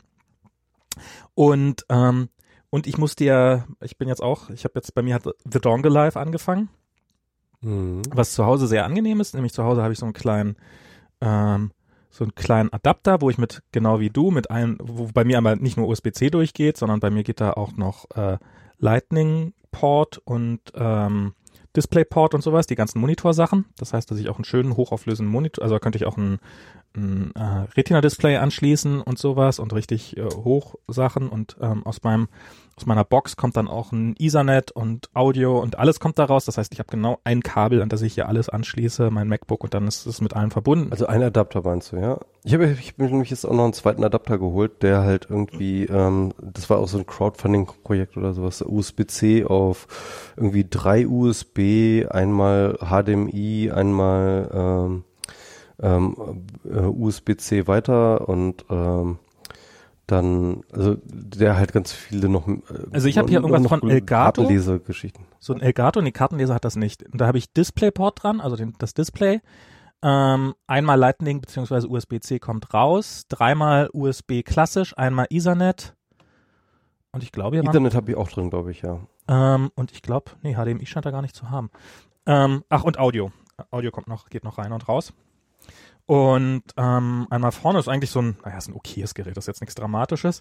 Speaker 2: Und ähm, und ich musste ja, ich bin jetzt auch, ich habe jetzt bei mir hat The Dongle Live angefangen, mhm. was zu Hause sehr angenehm ist. Nämlich zu Hause habe ich so einen kleinen ähm, so einen kleinen Adapter, wo ich mit, genau wie du, mit einem, wo bei mir aber nicht nur USB-C durchgeht, sondern bei mir geht da auch noch äh, Lightning-Port und ähm, DisplayPort und sowas, die ganzen Monitorsachen. Das heißt, dass ich auch einen schönen hochauflösenden Monitor, also könnte ich auch einen, ein äh, Retina-Display anschließen und sowas und richtig äh, Hochsachen und ähm, aus meinem aus meiner Box kommt dann auch ein Ethernet und Audio und alles kommt daraus. Das heißt, ich habe genau ein Kabel, an das ich hier alles anschließe, mein MacBook und dann ist es mit allem verbunden.
Speaker 1: Also ein Adapter meinst du, ja? Ich habe ich hab nämlich jetzt auch noch einen zweiten Adapter geholt, der halt irgendwie, ähm, das war auch so ein Crowdfunding-Projekt oder sowas, USB-C auf irgendwie drei USB, einmal HDMI, einmal ähm, ähm, äh, USB-C weiter und ähm, dann, also der halt ganz viele noch. Äh,
Speaker 2: also ich habe hier irgendwas von Elgato.
Speaker 1: Kartenleser-Geschichten.
Speaker 2: So ein Elgato, nee, Kartenleser hat das nicht. Und da habe ich DisplayPort dran, also den, das Display. Ähm, einmal Lightning bzw. USB-C kommt raus, dreimal USB klassisch, einmal Ethernet. Und ich glaube,
Speaker 1: Ethernet habe ich auch drin, glaube ich, ja.
Speaker 2: Ähm, und ich glaube, nee, HDMI scheint da gar nicht zu haben. Ähm, ach, und Audio. Audio kommt noch, geht noch rein und raus. Und ähm, einmal vorne ist eigentlich so ein, naja, ist ein okayes Gerät, das ist jetzt nichts Dramatisches.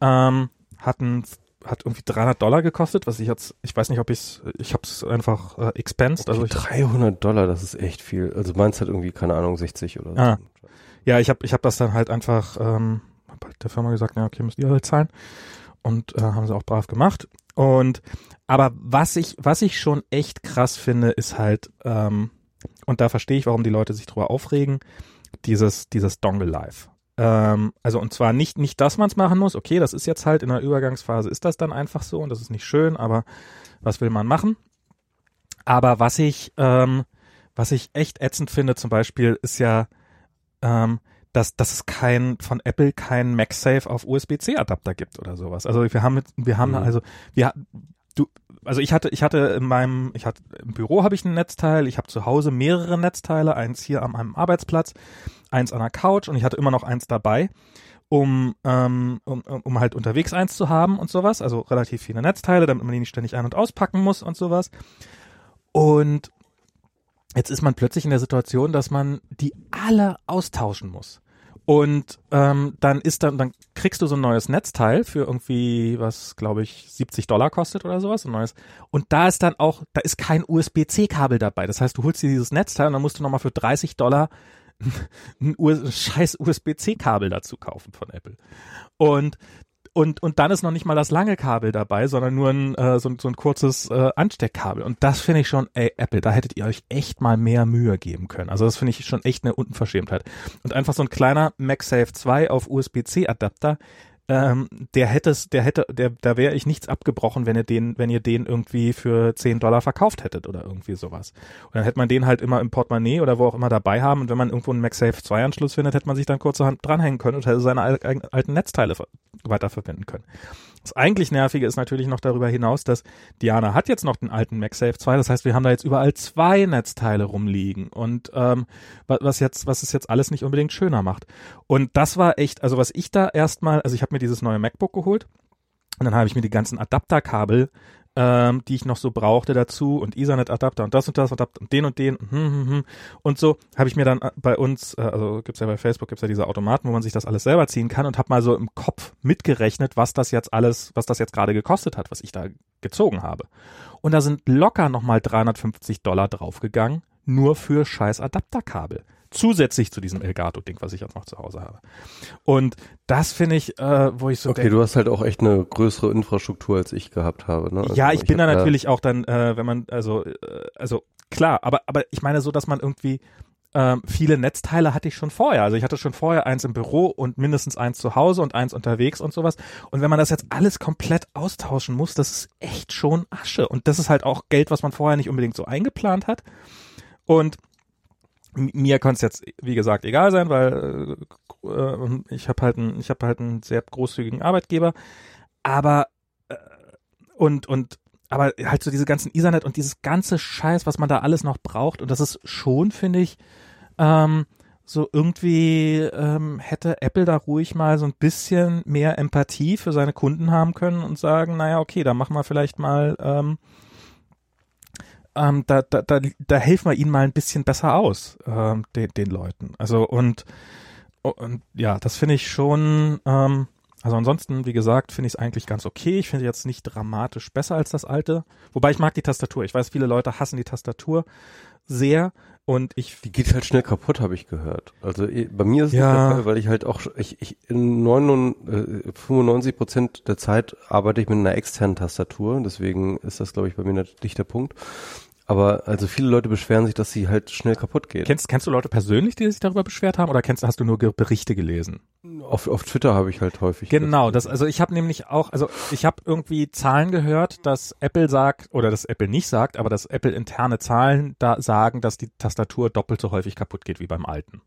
Speaker 2: Ähm, hat ein hat irgendwie 300 Dollar gekostet, was ich jetzt, ich weiß nicht, ob ich's, ich habe es einfach äh, expensed.
Speaker 1: Okay,
Speaker 2: also ich,
Speaker 1: 300 Dollar, das ist echt viel. Also meins hat irgendwie, keine Ahnung, 60 oder so.
Speaker 2: Ah. Ja, ich habe ich hab das dann halt einfach, ähm, hab halt der Firma gesagt, ja, okay, müsst ihr halt zahlen. Und äh, haben sie auch brav gemacht. Und aber was ich, was ich schon echt krass finde, ist halt, ähm, und da verstehe ich, warum die Leute sich drüber aufregen, dieses, dieses Dongle Live. Ähm, also und zwar nicht, nicht, dass man es machen muss, okay, das ist jetzt halt in der Übergangsphase, ist das dann einfach so und das ist nicht schön, aber was will man machen? Aber was ich, ähm, was ich echt ätzend finde zum Beispiel, ist ja, ähm, dass, dass es kein, von Apple keinen MagSafe auf USB-C-Adapter gibt oder sowas. Also wir haben, wir haben, mhm. also, wir, du, also ich hatte, ich hatte in meinem, ich hatte im Büro habe ich ein Netzteil, ich habe zu Hause mehrere Netzteile, eins hier an meinem Arbeitsplatz, eins an der Couch und ich hatte immer noch eins dabei, um, ähm, um, um halt unterwegs eins zu haben und sowas, also relativ viele Netzteile, damit man die nicht ständig ein- und auspacken muss und sowas. Und jetzt ist man plötzlich in der Situation, dass man die alle austauschen muss. Und ähm, dann ist dann, dann kriegst du so ein neues Netzteil für irgendwie, was glaube ich 70 Dollar kostet oder sowas, ein neues. Und da ist dann auch, da ist kein USB-C-Kabel dabei. Das heißt, du holst dir dieses Netzteil und dann musst du nochmal für 30 Dollar ein, ein scheiß USB-C-Kabel dazu kaufen von Apple. Und und, und dann ist noch nicht mal das lange Kabel dabei, sondern nur ein, äh, so, so ein kurzes äh, Ansteckkabel. Und das finde ich schon, ey, Apple, da hättet ihr euch echt mal mehr Mühe geben können. Also das finde ich schon echt eine Unverschämtheit. Und einfach so ein kleiner MagSafe 2 auf USB-C-Adapter, ähm, der hätte es, der hätte, der, da wäre ich nichts abgebrochen, wenn ihr den, wenn ihr den irgendwie für 10 Dollar verkauft hättet oder irgendwie sowas. Und dann hätte man den halt immer im Portemonnaie oder wo auch immer dabei haben und wenn man irgendwo einen MagSafe 2 Anschluss findet, hätte man sich dann kurzerhand dranhängen können und hätte seine alten Netzteile weiterverwenden können. Das eigentlich Nervige ist natürlich noch darüber hinaus, dass Diana hat jetzt noch den alten MagSafe 2. Das heißt, wir haben da jetzt überall zwei Netzteile rumliegen und ähm, was jetzt, was es jetzt alles nicht unbedingt schöner macht. Und das war echt, also was ich da erstmal, also ich habe mir dieses neue MacBook geholt und dann habe ich mir die ganzen Adapterkabel ähm, die ich noch so brauchte dazu und Ethernet-Adapter und das und das Adapter und den und den und, hm, hm, hm. und so habe ich mir dann äh, bei uns, äh, also gibt's ja bei Facebook, gibt's ja diese Automaten, wo man sich das alles selber ziehen kann und habe mal so im Kopf mitgerechnet, was das jetzt alles, was das jetzt gerade gekostet hat, was ich da gezogen habe. Und da sind locker nochmal 350 Dollar draufgegangen, nur für scheiß Adapterkabel zusätzlich zu diesem Elgato-Ding, was ich jetzt noch zu Hause habe. Und das finde ich, äh, wo ich so
Speaker 1: Okay, du hast halt auch echt eine größere Infrastruktur als ich gehabt habe. Ne? Also
Speaker 2: ja, ich,
Speaker 1: ich
Speaker 2: bin da natürlich auch dann, äh, wenn man, also, äh, also klar, aber, aber ich meine so, dass man irgendwie ähm, viele Netzteile hatte ich schon vorher. Also ich hatte schon vorher eins im Büro und mindestens eins zu Hause und eins unterwegs und sowas. Und wenn man das jetzt alles komplett austauschen muss, das ist echt schon Asche. Und das ist halt auch Geld, was man vorher nicht unbedingt so eingeplant hat. Und mir kann es jetzt, wie gesagt, egal sein, weil äh, äh ich habe halt einen, ich habe halt einen sehr großzügigen Arbeitgeber. Aber äh, und und aber halt so diese ganzen Ethernet und dieses ganze Scheiß, was man da alles noch braucht und das ist schon, finde ich, ähm, so irgendwie ähm, hätte Apple da ruhig mal so ein bisschen mehr Empathie für seine Kunden haben können und sagen, naja, okay, dann machen wir vielleicht mal ähm, ähm, da, da, da, da helfen wir ihnen mal ein bisschen besser aus, ähm, den, den Leuten. Also und, und ja, das finde ich schon, ähm, also ansonsten, wie gesagt, finde ich es eigentlich ganz okay. Ich finde jetzt nicht dramatisch besser als das alte. Wobei ich mag die Tastatur. Ich weiß, viele Leute hassen die Tastatur sehr. Und ich.
Speaker 1: Die geht halt schnell kaputt, habe ich gehört. Also bei mir ist es
Speaker 2: Ja.
Speaker 1: der Fall, weil ich halt auch, ich, ich in 99, äh, 95 Prozent der Zeit arbeite ich mit einer externen Tastatur, deswegen ist das, glaube ich, bei mir nicht der Punkt. Aber also viele Leute beschweren sich, dass sie halt schnell kaputt geht.
Speaker 2: Kennst, kennst du Leute persönlich, die sich darüber beschwert haben, oder kennst, hast du nur Berichte gelesen?
Speaker 1: Auf, auf Twitter habe ich halt häufig.
Speaker 2: Genau, das, also ich habe nämlich auch, also ich habe irgendwie Zahlen gehört, dass Apple sagt, oder dass Apple nicht sagt, aber dass Apple interne Zahlen da sagen, dass die Tastatur doppelt so häufig kaputt geht wie beim alten.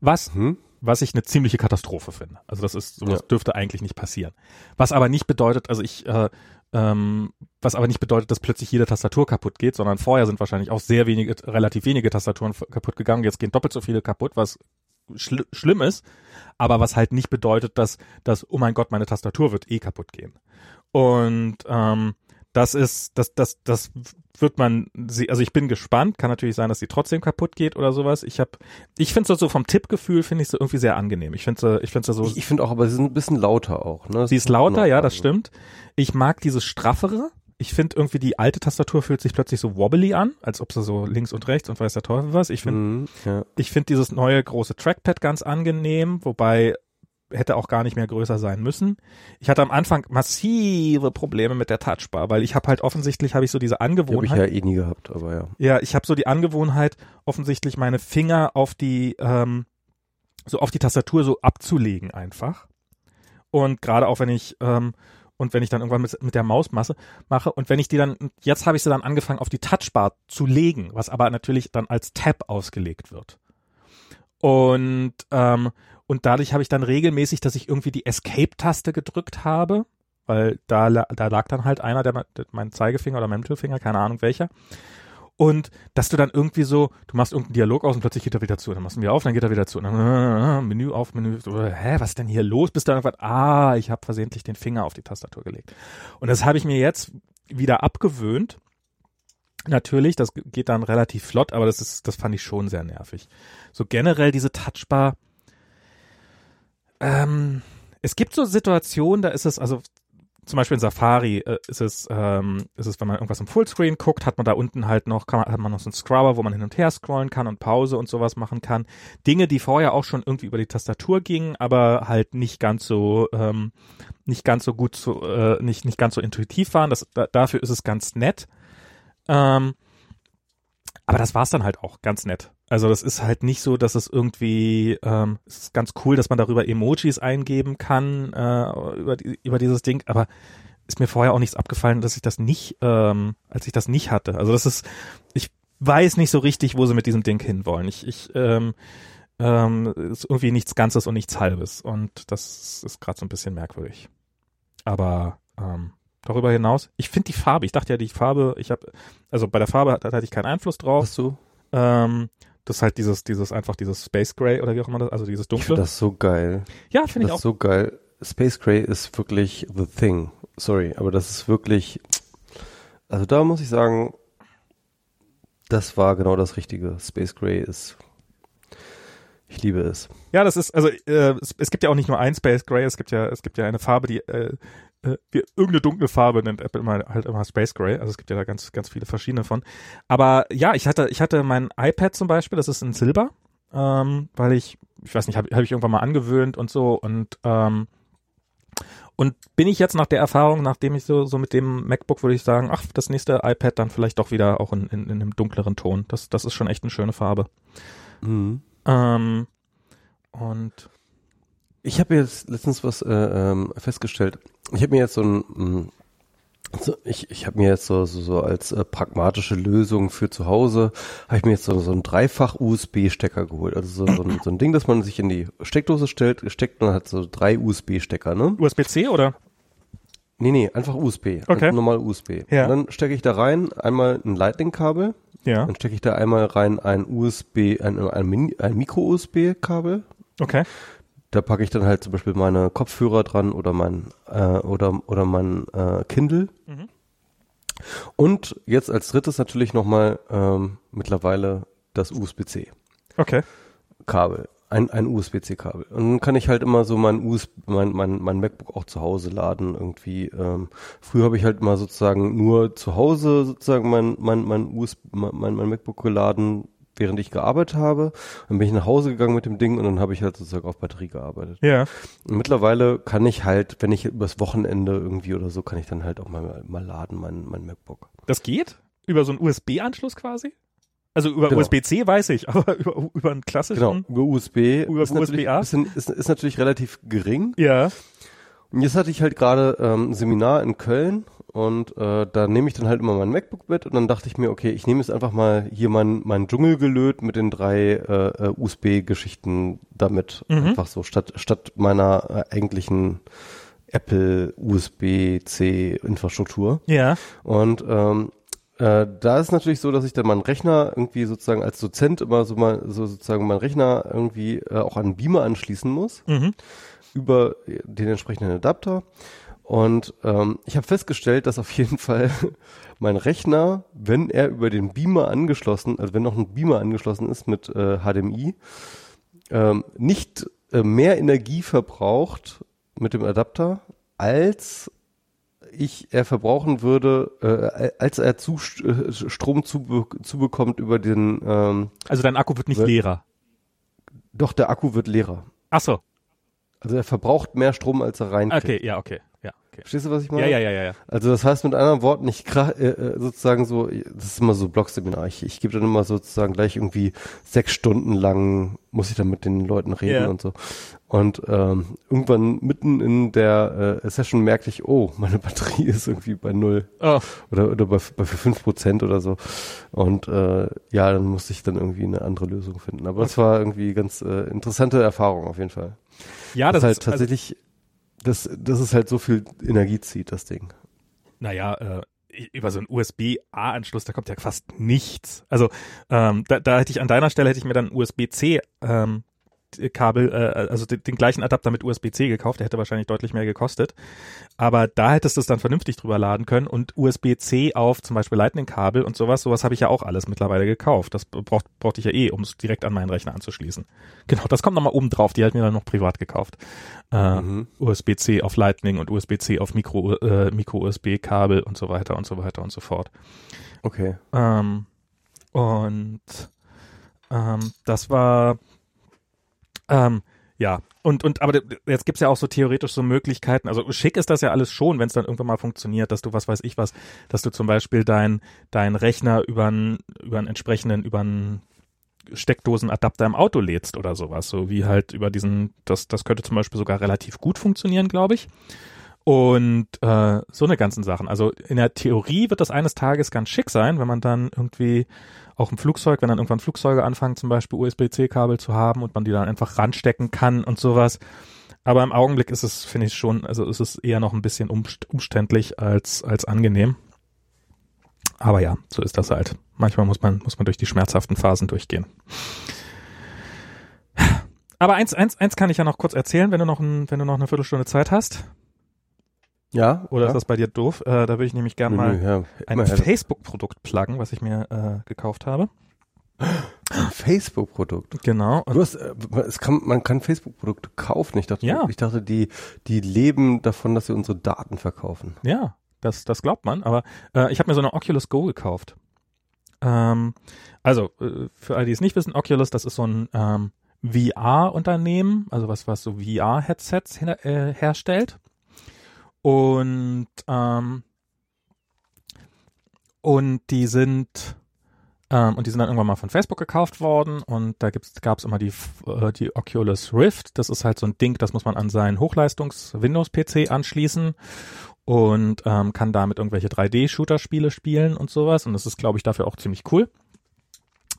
Speaker 2: Was,
Speaker 1: Hm?
Speaker 2: was ich eine ziemliche Katastrophe finde. Also das ist, sowas
Speaker 1: Ja.
Speaker 2: dürfte eigentlich nicht passieren. Was aber nicht bedeutet, also ich, äh, ähm, was aber nicht bedeutet, dass plötzlich jede Tastatur kaputt geht, sondern vorher sind wahrscheinlich auch sehr wenige, relativ wenige Tastaturen kaputt gegangen. Jetzt gehen doppelt so viele kaputt, was schl schlimm ist, aber was halt nicht bedeutet, dass, dass, oh mein Gott, meine Tastatur wird eh kaputt gehen. Und ähm, das ist, das, das, das wird man, sie, also ich bin gespannt. Kann natürlich sein, dass sie trotzdem kaputt geht oder sowas. Ich habe, ich finde es so vom Tippgefühl finde ich so irgendwie sehr angenehm. Ich finde, sie- ich finde so,
Speaker 1: Ich, ich finde auch, aber sie sind ein bisschen lauter auch. Ne?
Speaker 2: sie ist lauter, ja, das stimmt. Ich mag dieses straffere. Ich finde irgendwie die alte Tastatur fühlt sich plötzlich so wobbly an, als ob sie so links und rechts und weiß der Teufel was. Ich finde
Speaker 1: Mhm, ja.
Speaker 2: ich finde dieses neue große Trackpad ganz angenehm, wobei hätte auch gar nicht mehr größer sein müssen. Ich hatte am Anfang massive Probleme mit der Touchbar, weil ich habe halt offensichtlich habe ich so diese
Speaker 1: Die habe ich
Speaker 2: Angewohnheit.
Speaker 1: ja eh nie gehabt, aber ja.
Speaker 2: Ja, ich habe so die Angewohnheit, offensichtlich meine Finger auf die, ähm, so auf die Tastatur so abzulegen einfach. Und gerade auch wenn ich, ähm, und wenn ich dann irgendwann mit, mit der Maus masse, mache und wenn ich die dann, jetzt habe ich sie dann angefangen auf die Touchbar zu legen, was aber natürlich dann als Tab ausgelegt wird. Und, ähm, und dadurch habe ich dann regelmäßig, dass ich irgendwie die Escape-Taste gedrückt habe, weil da, da lag dann halt einer, der, der mein Zeigefinger oder mein Mittelfinger, keine Ahnung welcher. Und dass du dann irgendwie so, du machst irgendeinen Dialog aus und plötzlich geht er wieder zu, dann machst du ihn wieder auf, dann geht er wieder zu, dann Menü auf, Menü, hä, was ist denn hier los? Bis dann irgendwann, ah, ich habe versehentlich den Finger auf die Tastatur gelegt. Und das habe ich mir jetzt wieder abgewöhnt. Natürlich, das geht dann relativ flott, aber das ist, das fand ich schon sehr nervig. So generell diese Touchbar. Ähm, es gibt so Situationen, da ist es, also zum Beispiel in Safari äh, ist es, ähm, ist es, wenn man irgendwas im Fullscreen guckt, hat man da unten halt noch, man, hat man noch so einen Scrubber, wo man hin und her scrollen kann und Pause und sowas machen kann. Dinge, die vorher auch schon irgendwie über die Tastatur gingen, aber halt nicht ganz so, ähm, nicht ganz so gut zu, äh, nicht, nicht ganz so intuitiv waren. Das, da, dafür ist es ganz nett. Ähm, aber das war's dann halt auch ganz nett. Also das ist halt nicht so, dass es irgendwie, ähm, es ist ganz cool, dass man darüber Emojis eingeben kann äh, über, die, über dieses Ding, aber ist mir vorher auch nichts abgefallen, dass ich das nicht, ähm, als ich das nicht hatte. Also das ist, ich weiß nicht so richtig, wo sie mit diesem Ding hinwollen. Ich, ich ähm, ähm, ist irgendwie nichts Ganzes und nichts Halbes und das ist gerade so ein bisschen merkwürdig. Aber ähm, darüber hinaus, ich finde die Farbe, ich dachte ja, die Farbe, ich habe, also bei der Farbe hatte, hatte ich keinen Einfluss drauf.
Speaker 1: Hast du?
Speaker 2: Ähm, das ist halt dieses, dieses, einfach dieses Space Gray oder wie auch immer das, also dieses
Speaker 1: Ich
Speaker 2: dunkle.
Speaker 1: finde das so geil.
Speaker 2: ja, finde ich
Speaker 1: das
Speaker 2: auch.
Speaker 1: so geil. Space Gray ist wirklich the thing. Sorry, aber das ist wirklich Also da muss ich sagen, das war genau das Richtige. Space Gray ist, ich liebe es.
Speaker 2: Ja, das ist, also äh, es, es gibt ja auch nicht nur ein Space Gray, es gibt ja, es gibt ja eine Farbe, die äh, äh, irgendeine dunkle Farbe nennt Apple immer, halt immer Space Gray. Also es gibt ja da ganz, ganz viele verschiedene von. Aber ja, ich hatte, ich hatte mein iPad zum Beispiel, das ist in Silber, ähm, weil ich, ich weiß nicht, habe hab ich irgendwann mal angewöhnt und so und ähm, und bin ich jetzt nach der Erfahrung, nachdem ich so, so mit dem MacBook, würde ich sagen, ach, das nächste iPad dann vielleicht doch wieder auch in, in, in einem dunkleren Ton. Das, das ist schon echt eine schöne Farbe.
Speaker 1: Mhm.
Speaker 2: Ähm, und
Speaker 1: Ich habe jetzt letztens was äh, ähm, festgestellt. Ich habe mir jetzt so ein, mh, so, ich, ich habe mir jetzt so, so, so als äh, pragmatische Lösung für zu Hause, habe ich mir jetzt so, so einen Dreifach-USB-Stecker geholt. Also so, so, ein, so ein Ding, das man sich in die Steckdose stellt, steckt und hat so drei USB-Stecker, ne?
Speaker 2: USB-C oder?
Speaker 1: Nee, nee, einfach USB.
Speaker 2: Okay.
Speaker 1: Also normal USB.
Speaker 2: Ja.
Speaker 1: Und dann stecke ich da rein einmal ein Lightning-Kabel,
Speaker 2: Ja.
Speaker 1: dann stecke ich da einmal rein ein USB, ein, ein, Mini- ein Micro-USB-Kabel.
Speaker 2: Okay.
Speaker 1: Da packe ich dann halt zum Beispiel meine Kopfhörer dran oder mein äh, oder oder mein äh, Kindle.
Speaker 2: Mhm.
Speaker 1: Und jetzt als drittes natürlich nochmal ähm, mittlerweile das USB-C
Speaker 2: Okay.
Speaker 1: Kabel. Ein, ein USB-C-Kabel. Und dann kann ich halt immer so mein USB, mein, mein, mein MacBook auch zu Hause laden irgendwie. Ähm, früher habe ich halt immer sozusagen nur zu Hause sozusagen mein, mein, mein, USB, mein, mein MacBook geladen, während ich gearbeitet habe. Dann bin ich nach Hause gegangen mit dem Ding und dann habe ich halt sozusagen auf Batterie gearbeitet.
Speaker 2: Ja.
Speaker 1: Und mittlerweile kann ich halt, wenn ich übers Wochenende irgendwie oder so, kann ich dann halt auch mal, mal laden, mein, mein MacBook.
Speaker 2: Das geht? Über so einen USB-Anschluss quasi? Also über
Speaker 1: Genau.
Speaker 2: USB-C weiß ich, aber über, über einen klassischen.
Speaker 1: Genau, über USB.
Speaker 2: Über
Speaker 1: ist, natürlich,
Speaker 2: USB-A?
Speaker 1: bisschen, ist, ist natürlich relativ gering.
Speaker 2: Ja.
Speaker 1: Und jetzt hatte ich halt gerade ähm, ein Seminar in Köln und äh, da nehme ich dann halt immer mein MacBook mit und dann dachte ich mir, okay, ich nehme jetzt einfach mal hier mein, mein Dschungelgelöt mit den drei äh, äh, USB-Geschichten damit.
Speaker 2: Mhm.
Speaker 1: Einfach so, statt, statt meiner äh, eigentlichen Apple USB-C-Infrastruktur.
Speaker 2: Ja.
Speaker 1: Und ähm, äh, da ist natürlich so, dass ich dann meinen Rechner irgendwie sozusagen als Dozent immer so mal so sozusagen meinen Rechner irgendwie äh, auch an einen Beamer anschließen muss
Speaker 2: Mhm.
Speaker 1: über den entsprechenden Adapter. Und ähm, ich habe festgestellt, dass auf jeden Fall mein Rechner, wenn er über den Beamer angeschlossen, also wenn noch ein Beamer angeschlossen ist mit äh, HDMI, ähm, nicht äh, mehr Energie verbraucht mit dem Adapter, als ich er verbrauchen würde, äh, als er zu, äh, Strom zu, zubekommt über den, ähm,
Speaker 2: Also dein Akku wird nicht leerer.
Speaker 1: doch der Akku wird leerer.
Speaker 2: Ach so.
Speaker 1: Also er verbraucht mehr Strom, als er reinkriegt.
Speaker 2: Okay, ja, okay. Okay.
Speaker 1: Verstehst du, was ich meine?
Speaker 2: Ja, ja, ja, ja.
Speaker 1: Also das heißt mit anderen Worten, ich äh, äh, sozusagen so, das ist immer so Blogseminar. Ich, ich gebe dann immer sozusagen gleich irgendwie sechs Stunden lang muss ich dann mit den Leuten reden
Speaker 2: Ja.
Speaker 1: und so. Und ähm, irgendwann mitten in der äh, Session merkte ich, oh, meine Batterie ist irgendwie bei null
Speaker 2: Oh,
Speaker 1: oder oder bei, bei fünf Prozent oder so. Und äh, ja, dann musste ich dann irgendwie eine andere Lösung finden. Aber es war irgendwie ganz äh, interessante Erfahrung auf jeden Fall.
Speaker 2: ja, das,
Speaker 1: das, halt
Speaker 2: ist also,
Speaker 1: tatsächlich, das, das ist halt so viel Energie zieht, das Ding.
Speaker 2: naja, äh, über so einen USB-A-Anschluss, da kommt ja fast nichts. Also ähm, da, da hätte ich an deiner Stelle hätte ich mir dann USB-C ähm, Kabel, äh, also den, den gleichen Adapter mit USB-C gekauft, der hätte wahrscheinlich deutlich mehr gekostet. Aber da hättest du es dann vernünftig drüber laden können und USB-C auf zum Beispiel Lightning-Kabel und sowas, sowas habe ich ja auch alles mittlerweile gekauft. Das braucht, brauchte ich ja eh, um es direkt an meinen Rechner anzuschließen. Genau, das kommt nochmal oben drauf, die hat mir dann noch privat gekauft. Äh,
Speaker 1: Mhm.
Speaker 2: USB-C auf Lightning und USB-C auf Micro, äh, Micro-USB-Kabel und so weiter und so weiter und so fort.
Speaker 1: Okay.
Speaker 2: Ähm, und ähm, das war ähm, ja, und, und aber jetzt gibt's ja auch so theoretisch so Möglichkeiten, also schick ist das ja alles schon, wenn es dann irgendwann mal funktioniert, dass du, was weiß ich was, dass du zum Beispiel dein, dein Rechner über einen, über einen entsprechenden, über einen Steckdosenadapter im Auto lädst oder sowas, so wie halt über diesen, das, das könnte zum Beispiel sogar relativ gut funktionieren, glaube ich. Und äh, so eine ganzen Sachen. Also in der Theorie wird das eines Tages ganz schick sein, wenn man dann irgendwie auch im Flugzeug, wenn dann irgendwann Flugzeuge anfangen, zum Beispiel USB-C-Kabel zu haben und man die dann einfach ranstecken kann und sowas. Aber im Augenblick ist es, finde ich schon, also ist es eher noch ein bisschen umst- umständlich als, als angenehm. Aber ja, so ist das halt. Manchmal muss man, muss man durch die schmerzhaften Phasen durchgehen. Aber eins, eins, eins kann ich ja noch kurz erzählen, wenn du noch, ein, wenn du noch eine Viertelstunde Zeit hast. Ja. Oder ja. ist das bei dir doof? Äh, da würde ich nämlich gerne mal ja, ein Facebook-Produkt pluggen, was ich mir äh, gekauft habe.
Speaker 1: Ein Facebook-Produkt.
Speaker 2: Genau.
Speaker 1: Du hast, äh, es kann, man kann Facebook-Produkte kaufen. Ich dachte,
Speaker 2: ja.
Speaker 1: ich dachte, die, die leben davon, dass sie unsere Daten verkaufen.
Speaker 2: Ja, das, das glaubt man. Aber äh, ich habe mir so eine Oculus Go gekauft. Ähm, also äh, für alle, die es nicht wissen, Oculus, das ist so ein ähm, VR-Unternehmen, also was was so VR-Headsets äh, herstellt. Und ähm, und die sind ähm, und die sind dann irgendwann mal von Facebook gekauft worden und da gab es immer die, äh, die Oculus Rift. Das ist halt so ein Ding, das muss man an seinen Hochleistungs-Windows-PC anschließen und ähm, kann damit irgendwelche 3D-Shooter-Spiele spielen und sowas. Und das ist, glaube ich, dafür auch ziemlich cool.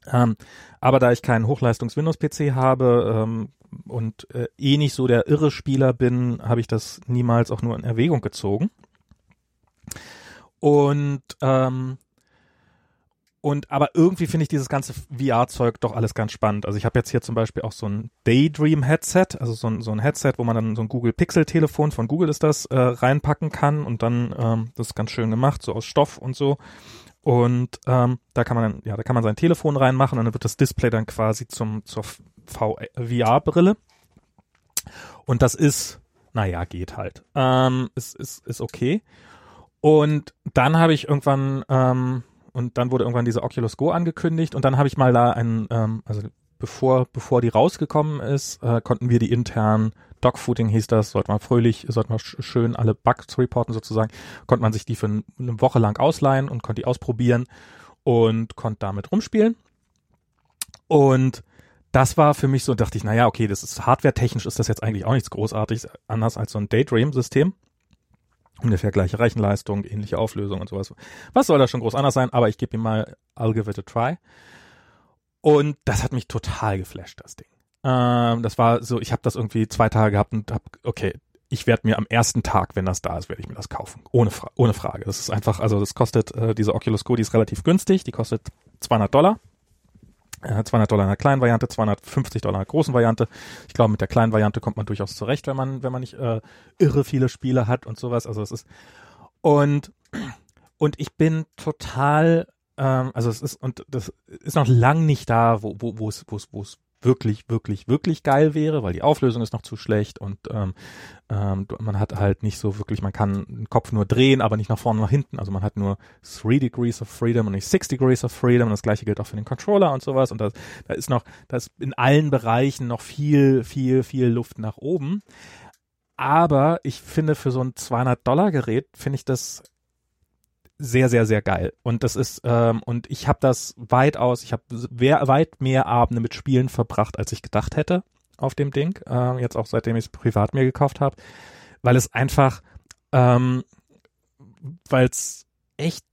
Speaker 2: Ähm, aber da ich keinen Hochleistungs-Windows-PC habe ähm, und äh, eh nicht so der irre Spieler bin, habe ich das niemals auch nur in Erwägung gezogen. Und ähm, und aber irgendwie finde ich dieses ganze VR-Zeug doch alles ganz spannend. Also ich habe jetzt hier zum Beispiel auch so ein Daydream-Headset, also so ein, so ein Headset, wo man dann so ein Google Pixel-Telefon von Google ist das, äh, reinpacken kann und dann, ähm, das ist ganz schön gemacht, so aus Stoff und so. Und ähm, da kann man dann, ja, da kann man sein Telefon reinmachen und dann wird das Display dann quasi zum zur VR-Brille. Und das ist, naja, geht halt. Ähm, ist, ist, ist okay. Und dann habe ich irgendwann ähm, und dann wurde irgendwann diese Oculus Go angekündigt und dann habe ich mal da einen, ähm, also bevor, bevor die rausgekommen ist, äh, konnten wir die intern Dogfooting hieß das, sollte man fröhlich, sollte man schön alle Bugs reporten sozusagen, konnte man sich die für eine Woche lang ausleihen und konnte die ausprobieren und konnte damit rumspielen. Und das war für mich so, dachte ich, naja, okay, das ist hardware-technisch ist das jetzt eigentlich auch nichts Großartiges, anders als so ein Daydream-System ungefähr gleiche Rechenleistung, ähnliche Auflösung und sowas. Was soll da schon groß anders sein? Aber ich gebe ihm mal, I'll give it a try. Und das hat mich total geflasht, das Ding. Ähm, das war so, ich habe das irgendwie zwei Tage gehabt und hab, okay, ich werde mir am ersten Tag, wenn das da ist, werde ich mir das kaufen. Ohne, Fra ohne Frage. Das ist einfach, also das kostet, äh, diese Oculus Go, die ist relativ günstig, die kostet 200 Dollar. 200 Dollar in der kleinen Variante, 250 Dollar in der großen Variante. Ich glaube, mit der kleinen Variante kommt man durchaus zurecht, wenn man, wenn man nicht äh, irre viele Spiele hat und sowas. Also es ist und und ich bin total, ähm, also es ist und das ist noch lang nicht da, wo wo wo es wo es wo es wirklich, wirklich, wirklich geil wäre, weil die Auflösung ist noch zu schlecht und ähm, ähm, man hat halt nicht so wirklich, man kann den Kopf nur drehen, aber nicht nach vorne, nach hinten. Also man hat nur 3 Degrees of Freedom und nicht 6 Degrees of Freedom und das gleiche gilt auch für den Controller und sowas. Und da, da ist noch, da ist in allen Bereichen noch viel, viel, viel Luft nach oben. Aber ich finde, für so ein 200-Dollar-Gerät finde ich das sehr, sehr, sehr geil. Und das ist, ähm, und ich habe das weitaus, ich habe weit mehr Abende mit Spielen verbracht, als ich gedacht hätte auf dem Ding. Äh, jetzt auch seitdem ich es privat mir gekauft habe. Weil es einfach, ähm, weil es echt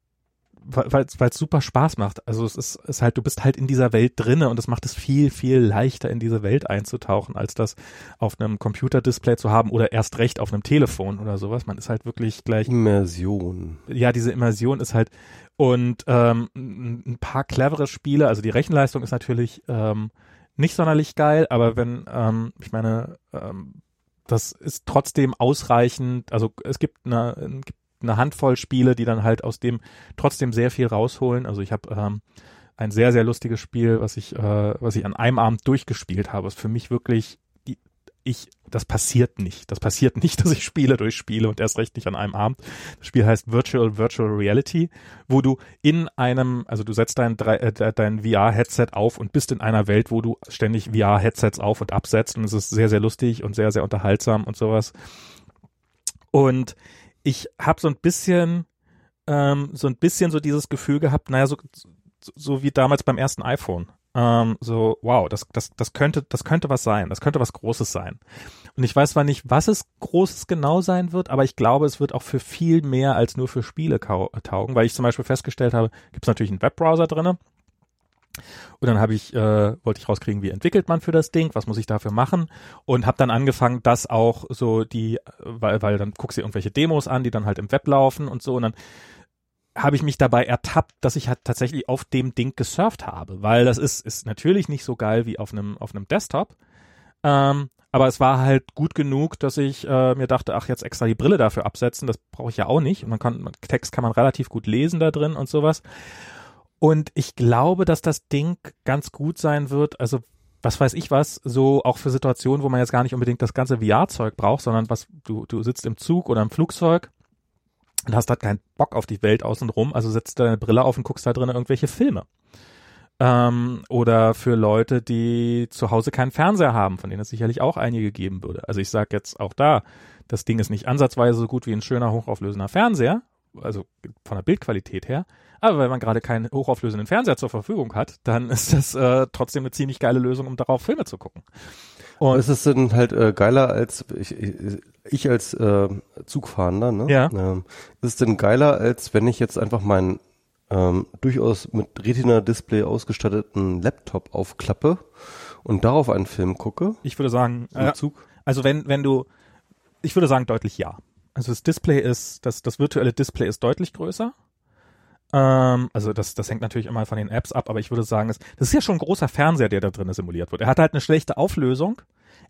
Speaker 2: weil es super Spaß macht. Also es ist, ist halt, du bist halt in dieser Welt drinne und es macht es viel, viel leichter, in diese Welt einzutauchen, als das auf einem Computerdisplay zu haben oder erst recht auf einem Telefon oder sowas. Man ist halt wirklich gleich.
Speaker 1: Immersion.
Speaker 2: Ja, diese Immersion ist halt und ähm, ein paar clevere Spiele, also die Rechenleistung ist natürlich ähm, nicht sonderlich geil, aber wenn, ähm, ich meine, ähm, das ist trotzdem ausreichend, also es gibt eine, gibt eine Handvoll Spiele, die dann halt aus dem trotzdem sehr viel rausholen. Also ich habe ähm, ein sehr, sehr lustiges Spiel, was ich, äh, was ich an einem Abend durchgespielt habe, was für mich wirklich ich, das passiert nicht. Das passiert nicht, dass ich Spiele durchspiele und erst recht nicht an einem Abend. Das Spiel heißt Virtual Virtual Reality, wo du in einem, also du setzt dein, äh, dein VR-Headset auf und bist in einer Welt, wo du ständig VR-Headsets auf und absetzt und es ist sehr, sehr lustig und sehr, sehr unterhaltsam und sowas. Und ich habe so ein bisschen, ähm, so ein bisschen so dieses Gefühl gehabt, naja, so, so wie damals beim ersten iPhone. Ähm, so, wow, das, das, das könnte, das könnte was sein, das könnte was Großes sein. Und ich weiß zwar nicht, was es Großes genau sein wird, aber ich glaube, es wird auch für viel mehr als nur für Spiele taugen, weil ich zum Beispiel festgestellt habe, gibt es natürlich einen Webbrowser drinne, und dann habe ich, äh, wollte ich rauskriegen, wie entwickelt man für das Ding, was muss ich dafür machen? Und habe dann angefangen, das auch so die, weil, weil dann guckst du irgendwelche Demos an, die dann halt im Web laufen und so. Und dann habe ich mich dabei ertappt, dass ich halt tatsächlich auf dem Ding gesurft habe, weil das ist, ist natürlich nicht so geil wie auf einem, auf einem Desktop, ähm, Aber es war halt gut genug, dass ich äh, mir dachte, ach, jetzt extra die Brille dafür absetzen, das brauche ich ja auch nicht. Und man kann, Text kann man relativ gut lesen da drin und sowas. Und ich glaube, dass das Ding ganz gut sein wird. Also, was weiß ich was, so auch für Situationen, wo man jetzt gar nicht unbedingt das ganze VR-Zeug braucht, sondern was, du, du sitzt im Zug oder im Flugzeug und hast halt keinen Bock auf die Welt außen rum, also setzt deine Brille auf und guckst da drin irgendwelche Filme. Ähm, oder für Leute, die zu Hause keinen Fernseher haben, von denen es sicherlich auch einige geben würde. Also ich sage jetzt auch da, das Ding ist nicht ansatzweise so gut wie ein schöner, hochauflösender Fernseher, also von der Bildqualität her. Aber wenn man gerade keinen hochauflösenden Fernseher zur Verfügung hat, dann ist das äh, trotzdem eine ziemlich geile Lösung, um darauf Filme zu gucken.
Speaker 1: Und ist es denn halt äh, geiler als ich, ich, ich als äh, Zugfahrender, ne?
Speaker 2: Ja.
Speaker 1: Ähm, ist es denn geiler, als wenn ich jetzt einfach meinen ähm, durchaus mit Retina-Display ausgestatteten Laptop aufklappe und darauf einen Film gucke?
Speaker 2: Ich würde sagen,
Speaker 1: Im
Speaker 2: äh,
Speaker 1: Zug?
Speaker 2: also wenn, wenn du, ich würde sagen deutlich ja. Also das Display ist, das, das virtuelle Display ist deutlich größer. Ähm, also das, das hängt natürlich immer von den Apps ab, aber ich würde sagen, das, das ist ja schon ein großer Fernseher, der da drin simuliert wird. Er hat halt eine schlechte Auflösung,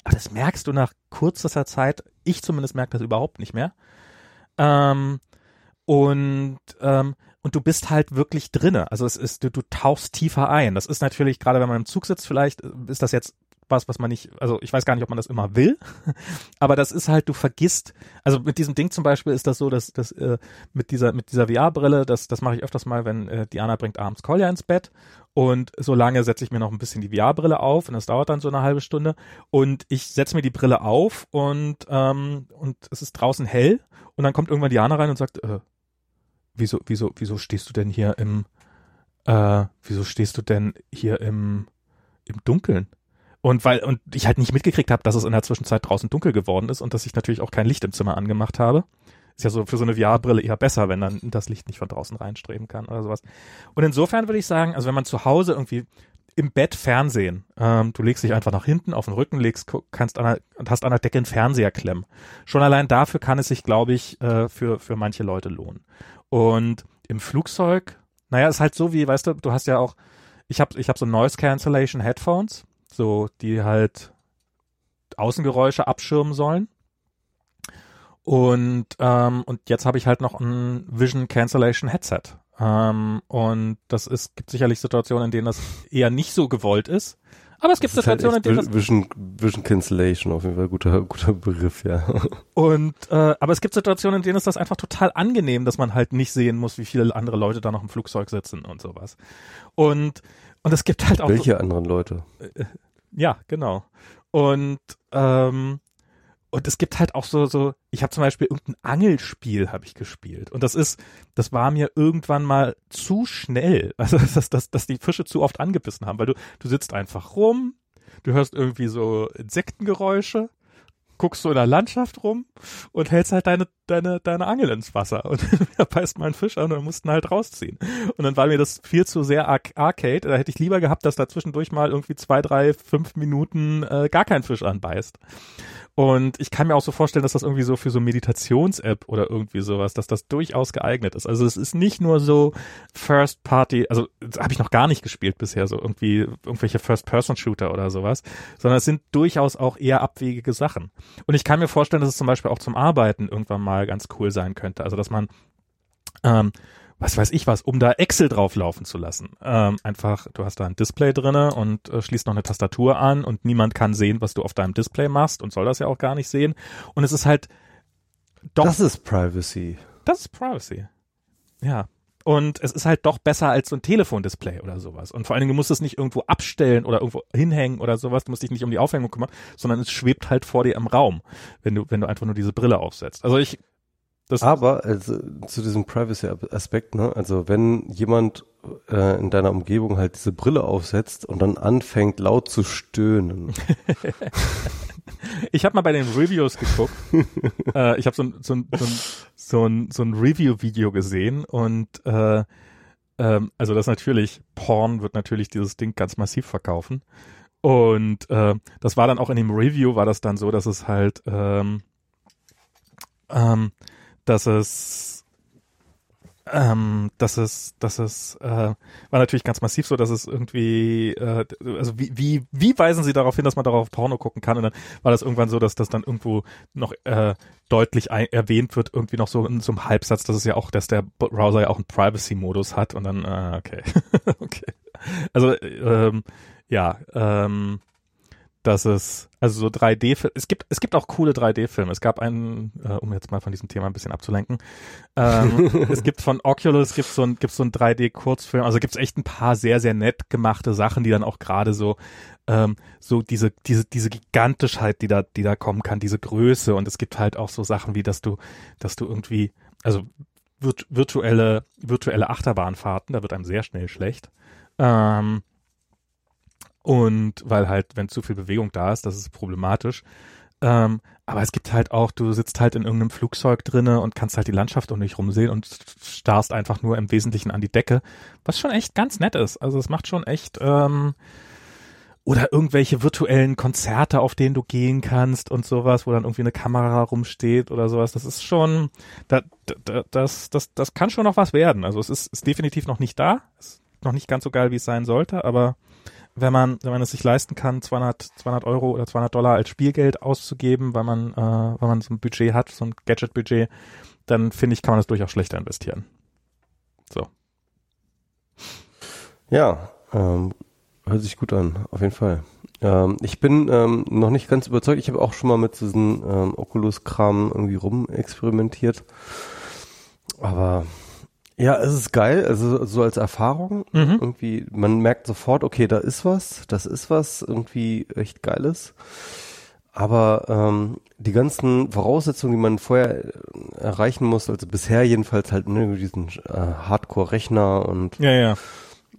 Speaker 2: aber das merkst du nach kürzester Zeit. Ich zumindest merke das überhaupt nicht mehr. Ähm, und ähm, und du bist halt wirklich drinne. Also es ist, du, du tauchst tiefer ein. Das ist natürlich, gerade wenn man im Zug sitzt, vielleicht ist das jetzt was, was man nicht, also ich weiß gar nicht, ob man das immer will, aber das ist halt, du vergisst, also mit diesem Ding zum Beispiel ist das so, dass, dass äh, mit dieser, mit dieser VR-Brille, das, das mache ich öfters mal, wenn äh, Diana bringt abends Kolja ins Bett und so lange setze ich mir noch ein bisschen die VR-Brille auf und das dauert dann so eine halbe Stunde und ich setze mir die Brille auf und, ähm, und es ist draußen hell und dann kommt irgendwann Diana rein und sagt, äh, wieso, wieso, wieso stehst du denn hier im, äh, wieso stehst du denn hier im, im Dunkeln? Und weil, und ich halt nicht mitgekriegt habe, dass es in der Zwischenzeit draußen dunkel geworden ist und dass ich natürlich auch kein Licht im Zimmer angemacht habe. Ist ja so für so eine VR-Brille eher besser, wenn dann das Licht nicht von draußen reinstreben kann oder sowas. Und insofern würde ich sagen, also wenn man zu Hause irgendwie im Bett Fernsehen, ähm, du legst dich einfach nach hinten auf den Rücken, legst, kannst an der, und hast an der Decke einen Fernseher klemmen. Schon allein dafür kann es sich, glaube ich, äh, für, für manche Leute lohnen. Und im Flugzeug, naja, ist halt so wie, weißt du, du hast ja auch, ich habe ich hab so Noise Cancellation Headphones, so die halt Außengeräusche abschirmen sollen. Und ähm, und jetzt habe ich halt noch ein Vision Cancellation Headset. Ähm, und das ist gibt sicherlich Situationen, in denen das eher nicht so gewollt ist. Aber es gibt
Speaker 1: Das halt
Speaker 2: Situationen,
Speaker 1: echt
Speaker 2: in denen das
Speaker 1: Vision, Vision Cancellation auf jeden Fall guter guter Begriff, ja.
Speaker 2: Und äh, aber es gibt Situationen, in denen ist das einfach total angenehm, dass man halt nicht sehen muss, wie viele andere Leute da noch im Flugzeug sitzen und sowas. Und und es gibt halt auch
Speaker 1: Welche anderen Leute?
Speaker 2: ja genau. Und ähm, und es gibt halt auch so so. Ich habe zum Beispiel irgendein Angelspiel habe ich gespielt und das ist, das war mir irgendwann mal zu schnell, also dass dass dass die Fische zu oft angebissen haben, weil du du sitzt einfach rum, du hörst irgendwie so Insektengeräusche guckst so in der Landschaft rum und hältst halt deine, deine, deine Angel ins Wasser. Und da beißt mal ein Fisch an und mussten halt rausziehen. Und dann war mir das viel zu sehr Ar Arcade. Da hätte ich lieber gehabt, dass da zwischendurch mal irgendwie zwei, drei, fünf Minuten äh, gar kein Fisch anbeißt. Und ich kann mir auch so vorstellen, dass das irgendwie so für so Meditations-App oder irgendwie sowas, dass das durchaus geeignet ist. Also es ist nicht nur so First Party, also habe ich noch gar nicht gespielt bisher, so irgendwie irgendwelche First-Person-Shooter oder sowas, sondern es sind durchaus auch eher abwegige Sachen. Und ich kann mir vorstellen, dass es zum Beispiel auch zum Arbeiten irgendwann mal ganz cool sein könnte. Also dass man ähm, was weiß ich was, um da Excel drauflaufen zu lassen. Ähm, einfach, du hast da ein Display drinne und äh, schließt noch eine Tastatur an und niemand kann sehen, was du auf deinem Display machst und soll das ja auch gar nicht sehen. Und es ist halt doch.
Speaker 1: Das ist Privacy.
Speaker 2: Das ist Privacy. Ja. Und es ist halt doch besser als so ein Telefondisplay oder sowas. Und vor allen Dingen, du musst es nicht irgendwo abstellen oder irgendwo hinhängen oder sowas. Du musst dich nicht um die Aufhängung kümmern, sondern es schwebt halt vor dir im Raum, wenn du, wenn du einfach nur diese Brille aufsetzt. Also ich, das
Speaker 1: Aber also, zu diesem Privacy-Aspekt, ne? Also wenn jemand äh, in deiner Umgebung halt diese Brille aufsetzt und dann anfängt laut zu stöhnen.
Speaker 2: ich habe mal bei den Reviews geguckt. äh, ich habe so, ein- so, ein- so, ein- so ein, so ein Review-Video gesehen und äh, ähm, also das natürlich, Porn wird natürlich dieses Ding ganz massiv verkaufen. Und äh, das war dann auch in dem Review, war das dann so, dass es halt, ähm, ähm, dass es ähm, das ist, das ist, äh, war natürlich ganz massiv so, dass es irgendwie, äh, also wie, wie, wie weisen sie darauf hin, dass man darauf Porno gucken kann? Und dann war das irgendwann so, dass das dann irgendwo noch äh, deutlich ein, erwähnt wird, irgendwie noch so in so einem Halbsatz, dass es ja auch, dass der Browser ja auch einen Privacy-Modus hat und dann, äh, okay, okay. Also, ähm, ja, ähm, dass es, also so 3D, es gibt, es gibt auch coole 3D-Filme. Es gab einen, äh, um jetzt mal von diesem Thema ein bisschen abzulenken, ähm, es gibt von Oculus, gibt so ein, gibt so ein 3D-Kurzfilm, also gibt es echt ein paar sehr, sehr nett gemachte Sachen, die dann auch gerade so, ähm, so diese, diese, diese Gigantischheit, die da, die da kommen kann, diese Größe und es gibt halt auch so Sachen wie, dass du, dass du irgendwie, also virtuelle, virtuelle Achterbahnfahrten, da wird einem sehr schnell schlecht. Ähm, und weil halt, wenn zu viel Bewegung da ist, das ist problematisch. Ähm, aber es gibt halt auch, du sitzt halt in irgendeinem Flugzeug drinne und kannst halt die Landschaft um dich rumsehen und starrst einfach nur im Wesentlichen an die Decke, was schon echt ganz nett ist. Also es macht schon echt ähm, oder irgendwelche virtuellen Konzerte, auf denen du gehen kannst und sowas, wo dann irgendwie eine Kamera rumsteht oder sowas. Das ist schon, da, da, das, das, das kann schon noch was werden. Also es ist, ist definitiv noch nicht da, ist noch nicht ganz so geil, wie es sein sollte, aber wenn man, wenn man es sich leisten kann, 200, 200 Euro oder 200 Dollar als Spielgeld auszugeben, weil man, äh, weil man so ein Budget hat, so ein Gadget-Budget, dann finde ich, kann man das durchaus schlechter investieren. So.
Speaker 1: Ja, ähm, hört sich gut an, auf jeden Fall. Ähm, ich bin ähm, noch nicht ganz überzeugt. Ich habe auch schon mal mit diesem ähm, Oculus-Kram irgendwie rumexperimentiert. Aber ja, es ist geil, also so als Erfahrung. Mhm. Irgendwie, man merkt sofort, okay, da ist was, das ist was, irgendwie echt geiles. Aber ähm, die ganzen Voraussetzungen, die man vorher äh, erreichen muss, also bisher jedenfalls halt ne, diesen äh, Hardcore-Rechner und
Speaker 2: ja, ja.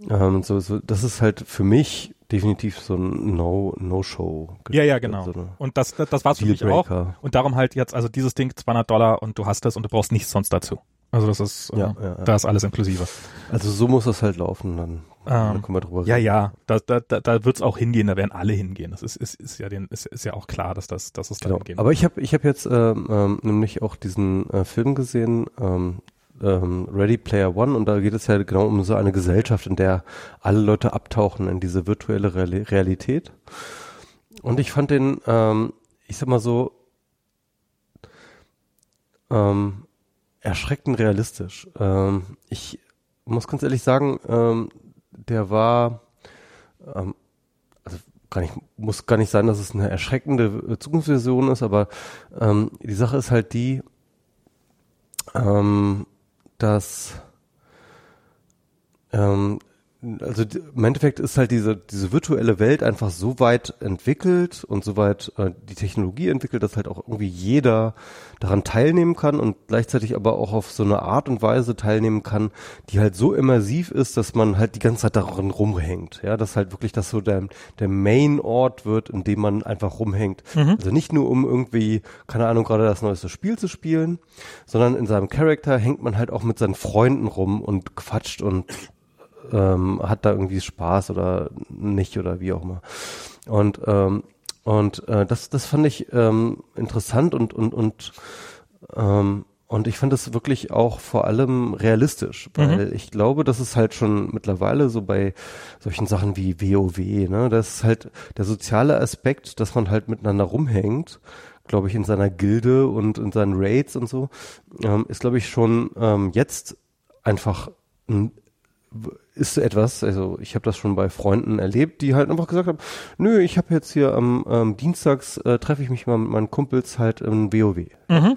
Speaker 1: Ähm, so, so, das ist halt für mich definitiv so ein No No Show.
Speaker 2: Ja, ja, genau. So und das das, das war's für mich auch. Und darum halt jetzt also dieses Ding 200 Dollar und du hast es und du brauchst nichts sonst dazu. Also das ist, äh, ja, ja, da ist alles inklusive.
Speaker 1: Also so muss das halt laufen, dann, ähm, dann
Speaker 2: können wir drüber reden. Ja, ja, da, da, da, da wird es auch hingehen, da werden alle hingehen. Das ist, ist, ist, ja, den, ist, ist ja auch klar, dass das, dass es
Speaker 1: genau. hingehen Aber ich habe ich hab jetzt ähm, ähm, nämlich auch diesen äh, Film gesehen, ähm, ähm, Ready Player One, und da geht es ja genau um so eine Gesellschaft, in der alle Leute abtauchen in diese virtuelle Realität. Und ich fand den, ähm, ich sag mal so, ähm, erschreckend realistisch. Ähm, ich muss ganz ehrlich sagen, ähm, der war, ähm, also gar nicht, muss gar nicht sein, dass es eine erschreckende Zukunftsversion ist, aber ähm, die Sache ist halt die, ähm, dass ähm, also im Endeffekt ist halt diese, diese virtuelle Welt einfach so weit entwickelt und so weit äh, die Technologie entwickelt, dass halt auch irgendwie jeder daran teilnehmen kann und gleichzeitig aber auch auf so eine Art und Weise teilnehmen kann, die halt so immersiv ist, dass man halt die ganze Zeit darin rumhängt. Ja, dass halt wirklich das so der, der Main-Ort wird, in dem man einfach rumhängt. Mhm. Also nicht nur um irgendwie, keine Ahnung, gerade das neueste Spiel zu spielen, sondern in seinem Charakter hängt man halt auch mit seinen Freunden rum und quatscht und ähm, hat da irgendwie Spaß oder nicht oder wie auch immer. Und ähm, und äh, das das fand ich ähm, interessant und und und ähm, und ich fand das wirklich auch vor allem realistisch, weil mhm. ich glaube, dass es halt schon mittlerweile so bei solchen Sachen wie WoW, ne, das ist halt der soziale Aspekt, dass man halt miteinander rumhängt, glaube ich, in seiner Gilde und in seinen Raids und so, ähm, ist glaube ich schon ähm, jetzt einfach ein ist etwas, also ich habe das schon bei Freunden erlebt, die halt einfach gesagt haben, nö, ich habe jetzt hier am ähm, Dienstags äh, treffe ich mich mal mit meinen Kumpels halt im WoW. Mhm.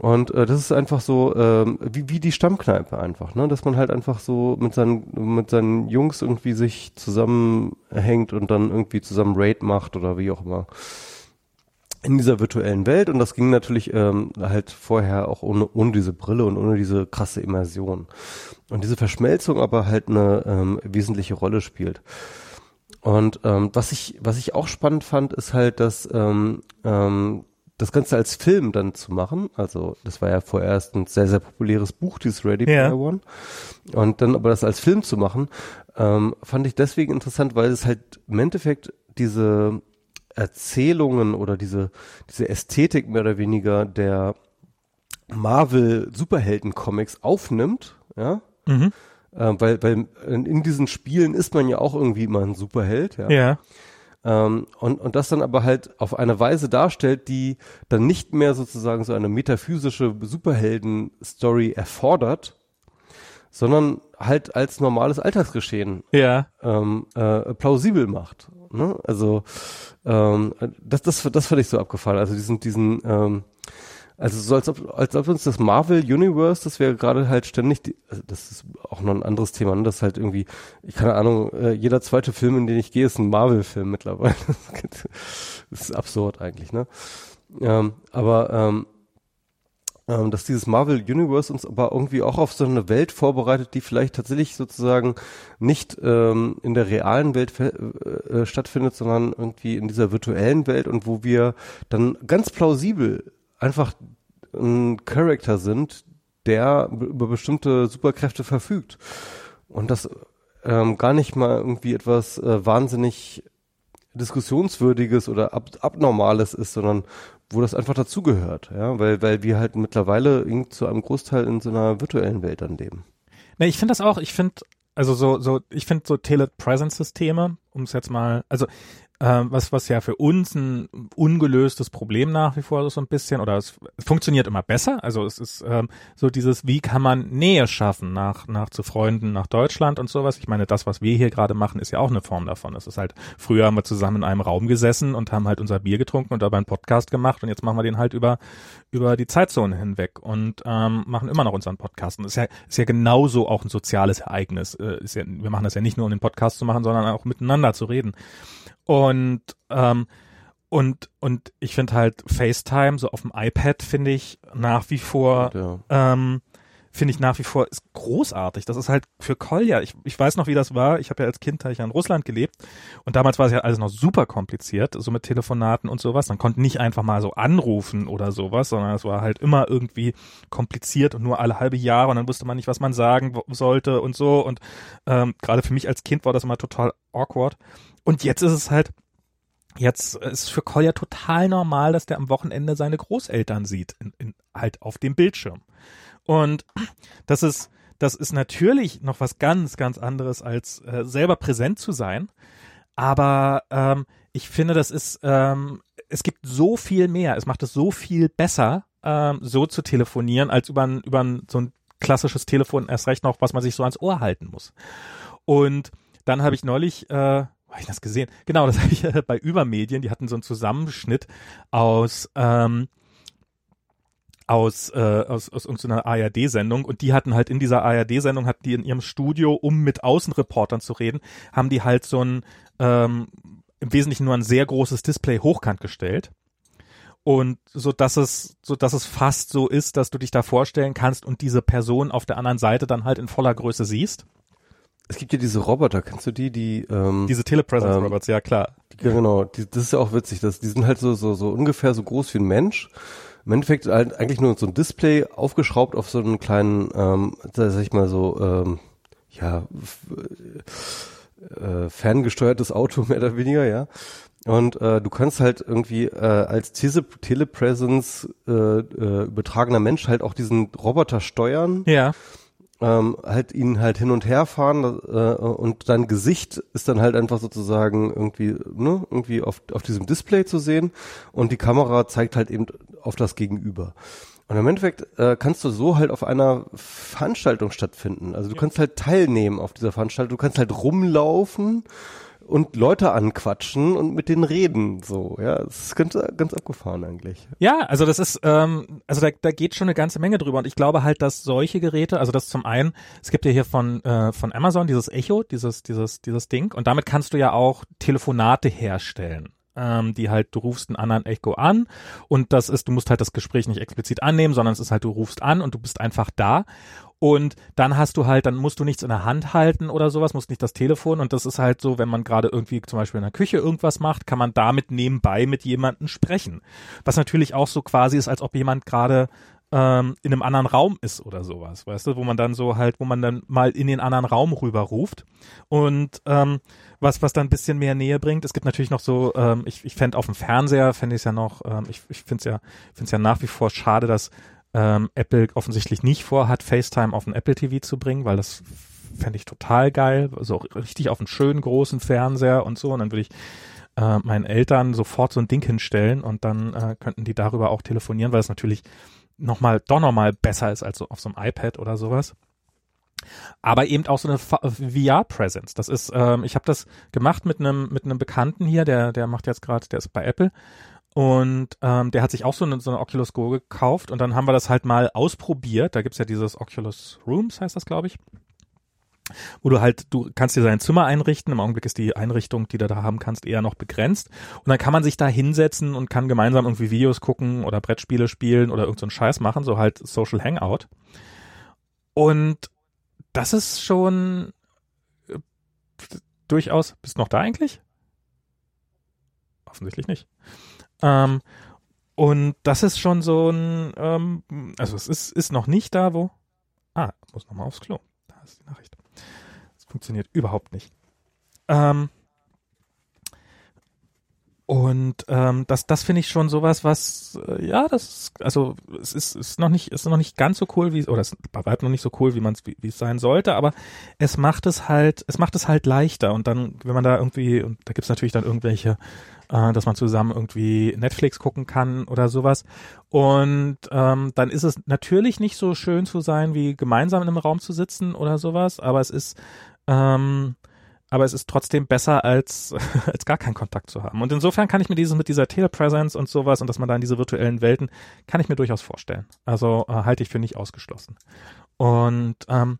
Speaker 1: Und äh, das ist einfach so ähm, wie, wie die Stammkneipe einfach, ne? Dass man halt einfach so mit seinen mit seinen Jungs irgendwie sich zusammenhängt und dann irgendwie zusammen Raid macht oder wie auch immer in dieser virtuellen Welt und das ging natürlich ähm, halt vorher auch ohne, ohne diese Brille und ohne diese krasse Immersion. Und diese Verschmelzung aber halt eine ähm, wesentliche Rolle spielt. Und ähm, was ich was ich auch spannend fand, ist halt, dass ähm, ähm, das Ganze als Film dann zu machen, also das war ja vorerst ein sehr, sehr populäres Buch, dieses Ready Player ja. One, und dann aber das als Film zu machen, ähm, fand ich deswegen interessant, weil es halt im Endeffekt diese Erzählungen oder diese, diese Ästhetik mehr oder weniger der Marvel Superhelden Comics aufnimmt, ja. Mhm. Äh, weil, weil in diesen Spielen ist man ja auch irgendwie immer ein Superheld, ja.
Speaker 2: Ja.
Speaker 1: Ähm, und, und das dann aber halt auf eine Weise darstellt, die dann nicht mehr sozusagen so eine metaphysische Superhelden-Story erfordert, sondern halt als normales Alltagsgeschehen
Speaker 2: ja.
Speaker 1: ähm, äh, plausibel macht. Ne? Also ähm, das, das, das fand ich so abgefallen. Also diesen, diesen ähm, also so als ob, als ob uns das Marvel Universe, das wäre gerade halt ständig, die, also das ist auch noch ein anderes Thema, ne? das ist halt irgendwie, ich keine Ahnung, äh, jeder zweite Film, in den ich gehe, ist ein Marvel-Film mittlerweile. das ist absurd eigentlich, ne? Ähm, aber ähm, ähm, dass dieses Marvel Universe uns aber irgendwie auch auf so eine Welt vorbereitet, die vielleicht tatsächlich sozusagen nicht ähm, in der realen Welt äh, äh, stattfindet, sondern irgendwie in dieser virtuellen Welt und wo wir dann ganz plausibel einfach ein Charakter sind, der über bestimmte Superkräfte verfügt. Und das ähm, gar nicht mal irgendwie etwas äh, wahnsinnig diskussionswürdiges oder ab abnormales ist, sondern wo das einfach dazugehört, ja, weil, weil wir halt mittlerweile zu einem Großteil in so einer virtuellen Welt dann leben.
Speaker 2: Ne, ich finde das auch, ich finde, also so, so, ich finde so Telepresence-Systeme, um es jetzt mal, also äh, was, was ja für uns ein ungelöstes Problem nach wie vor so ein bisschen, oder es, es funktioniert immer besser. Also es ist ähm, so dieses, wie kann man Nähe schaffen nach, nach zu Freunden, nach Deutschland und sowas. Ich meine, das, was wir hier gerade machen, ist ja auch eine Form davon. Es ist halt, früher haben wir zusammen in einem Raum gesessen und haben halt unser Bier getrunken und dabei einen Podcast gemacht und jetzt machen wir den halt über, über die Zeitzone hinweg und ähm, machen immer noch unseren Podcast. Und ist ja, ist ja genauso auch ein soziales Ereignis. Äh, ist ja, wir machen das ja nicht nur, um den Podcast zu machen, sondern auch miteinander zu reden. Und ähm, und und ich finde halt FaceTime so auf dem iPad finde ich nach wie vor ja. ähm, finde ich nach wie vor ist großartig. Das ist halt für Kolja. Ich, ich weiß noch, wie das war. Ich habe ja als Kind ich ja in Russland gelebt und damals war es ja alles noch super kompliziert, so mit Telefonaten und sowas. Man konnte nicht einfach mal so anrufen oder sowas, sondern es war halt immer irgendwie kompliziert und nur alle halbe Jahre und dann wusste man nicht, was man sagen sollte und so. Und ähm, gerade für mich als Kind war das immer total awkward. Und jetzt ist es halt, jetzt ist für Kolja total normal, dass der am Wochenende seine Großeltern sieht, in, in, halt auf dem Bildschirm. Und das ist, das ist natürlich noch was ganz, ganz anderes, als äh, selber präsent zu sein. Aber ähm, ich finde, das ist, ähm, es gibt so viel mehr. Es macht es so viel besser, ähm, so zu telefonieren, als über, ein, über ein, so ein klassisches Telefon erst recht noch, was man sich so ans Ohr halten muss. Und dann habe ich neulich, äh, habe ich das gesehen? Genau, das habe ich äh, bei Übermedien, die hatten so einen Zusammenschnitt aus ähm, aus, äh, aus, aus irgendeiner ARD-Sendung und die hatten halt in dieser ARD-Sendung, hatten die in ihrem Studio, um mit Außenreportern zu reden, haben die halt so ein ähm, im Wesentlichen nur ein sehr großes Display hochkant gestellt und so dass es so dass es fast so ist, dass du dich da vorstellen kannst und diese Person auf der anderen Seite dann halt in voller Größe siehst.
Speaker 1: Es gibt ja diese Roboter, kennst du die, die ähm,
Speaker 2: diese Telepresence ähm, Robots, ja klar.
Speaker 1: Die, genau, die, das ist ja auch witzig, dass die sind halt so so so ungefähr so groß wie ein Mensch. Im Endeffekt halt eigentlich nur so ein Display aufgeschraubt auf so einen kleinen, ähm, sag ich mal so, ähm, ja, äh, ferngesteuertes Auto mehr oder weniger, ja. Und äh, du kannst halt irgendwie äh, als Tele Telepresence äh, äh, übertragener Mensch halt auch diesen Roboter steuern.
Speaker 2: Ja
Speaker 1: ähm, halt ihn halt hin und her fahren äh, und dein Gesicht ist dann halt einfach sozusagen irgendwie ne irgendwie auf auf diesem Display zu sehen und die Kamera zeigt halt eben auf das Gegenüber. Und im Endeffekt äh, kannst du so halt auf einer Veranstaltung stattfinden. Also du ja. kannst halt teilnehmen auf dieser Veranstaltung, du kannst halt rumlaufen und Leute anquatschen und mit denen reden. So, ja, das ist ganz, ganz abgefahren eigentlich.
Speaker 2: Ja, also das ist, ähm, also da, da geht schon eine ganze Menge drüber und ich glaube halt, dass solche Geräte, also das zum einen, es gibt ja hier von äh, von Amazon dieses Echo, dieses dieses dieses Ding und damit kannst du ja auch Telefonate herstellen ähm, die halt, du rufst einen anderen Echo an und das ist, du musst halt das Gespräch nicht explizit annehmen, sondern es ist halt, du rufst an und du bist einfach da und dann hast du halt, dann musst du nichts in der Hand halten oder sowas, musst nicht das Telefon. Und das ist halt so, wenn man gerade irgendwie zum Beispiel in der Küche irgendwas macht, kann man damit nebenbei mit jemandem sprechen. Was natürlich auch so quasi ist, als ob jemand gerade ähm, in einem anderen Raum ist oder sowas, weißt du, wo man dann so halt, wo man dann mal in den anderen Raum rüber ruft. Und ähm, was, was dann ein bisschen mehr Nähe bringt. Es gibt natürlich noch so, ähm, ich, ich fände auf dem Fernseher, fände ich es ja noch, ähm, ich, ich finde es ja, finde es ja nach wie vor schade, dass ähm, Apple offensichtlich nicht vorhat, FaceTime auf ein Apple TV zu bringen, weil das fände ich total geil, so also richtig auf einen schönen großen Fernseher und so. Und dann würde ich äh, meinen Eltern sofort so ein Ding hinstellen und dann äh, könnten die darüber auch telefonieren, weil es natürlich nochmal, doch nochmal besser ist als so auf so einem iPad oder sowas. Aber eben auch so eine VR-Presence. Das ist, ähm, ich habe das gemacht mit einem mit Bekannten hier, der der macht jetzt gerade, der ist bei Apple und ähm, der hat sich auch so eine, so eine Oculus Go gekauft und dann haben wir das halt mal ausprobiert. Da gibt's ja dieses Oculus Rooms, heißt das, glaube ich wo du halt, du kannst dir sein Zimmer einrichten. Im Augenblick ist die Einrichtung, die du da haben kannst, eher noch begrenzt. Und dann kann man sich da hinsetzen und kann gemeinsam irgendwie Videos gucken oder Brettspiele spielen oder irgendeinen so Scheiß machen, so halt Social Hangout. Und das ist schon äh, durchaus, bist du noch da eigentlich? Offensichtlich nicht. Ähm, und das ist schon so ein, ähm, also es ist, ist noch nicht da, wo. Ah, muss nochmal aufs Klo. Da ist die Nachricht. Funktioniert überhaupt nicht. Ähm, und ähm, das, das finde ich schon sowas, was äh, ja, das also es ist, ist noch nicht ist noch nicht ganz so cool wie oder es ist bei weitem noch nicht so cool, wie man es wie, es sein sollte, aber es macht es halt es macht es halt leichter und dann wenn man da irgendwie und da gibt's natürlich dann irgendwelche, äh, dass man zusammen irgendwie Netflix gucken kann oder sowas und ähm, dann ist es natürlich nicht so schön zu sein wie gemeinsam in einem Raum zu sitzen oder sowas, aber es ist ähm, aber es ist trotzdem besser, als, als gar keinen Kontakt zu haben. Und insofern kann ich mir dieses mit dieser Telepresence und sowas und dass man da in diese virtuellen Welten, kann ich mir durchaus vorstellen. Also äh, halte ich für nicht ausgeschlossen. Und ähm,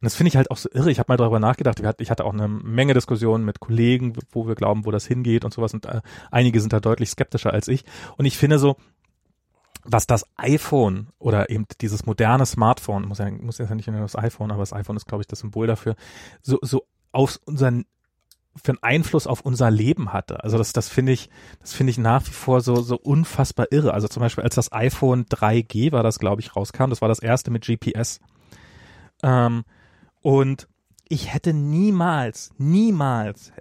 Speaker 2: und das finde ich halt auch so irre. Ich habe mal darüber nachgedacht. Ich hatte auch eine Menge Diskussionen mit Kollegen, wo wir glauben, wo das hingeht und sowas. Und äh, einige sind da deutlich skeptischer als ich. Und ich finde so, was das iPhone oder eben dieses moderne Smartphone, muss ja, muss ja nicht nur das iPhone, aber das iPhone ist, glaube ich, das Symbol dafür, so, so auf unseren für einen Einfluss auf unser Leben hatte. Also das, das finde ich, das finde ich nach wie vor so, so unfassbar irre. Also zum Beispiel als das iPhone 3G war das, glaube ich, rauskam, das war das erste mit GPS. Ähm, und ich hätte niemals, niemals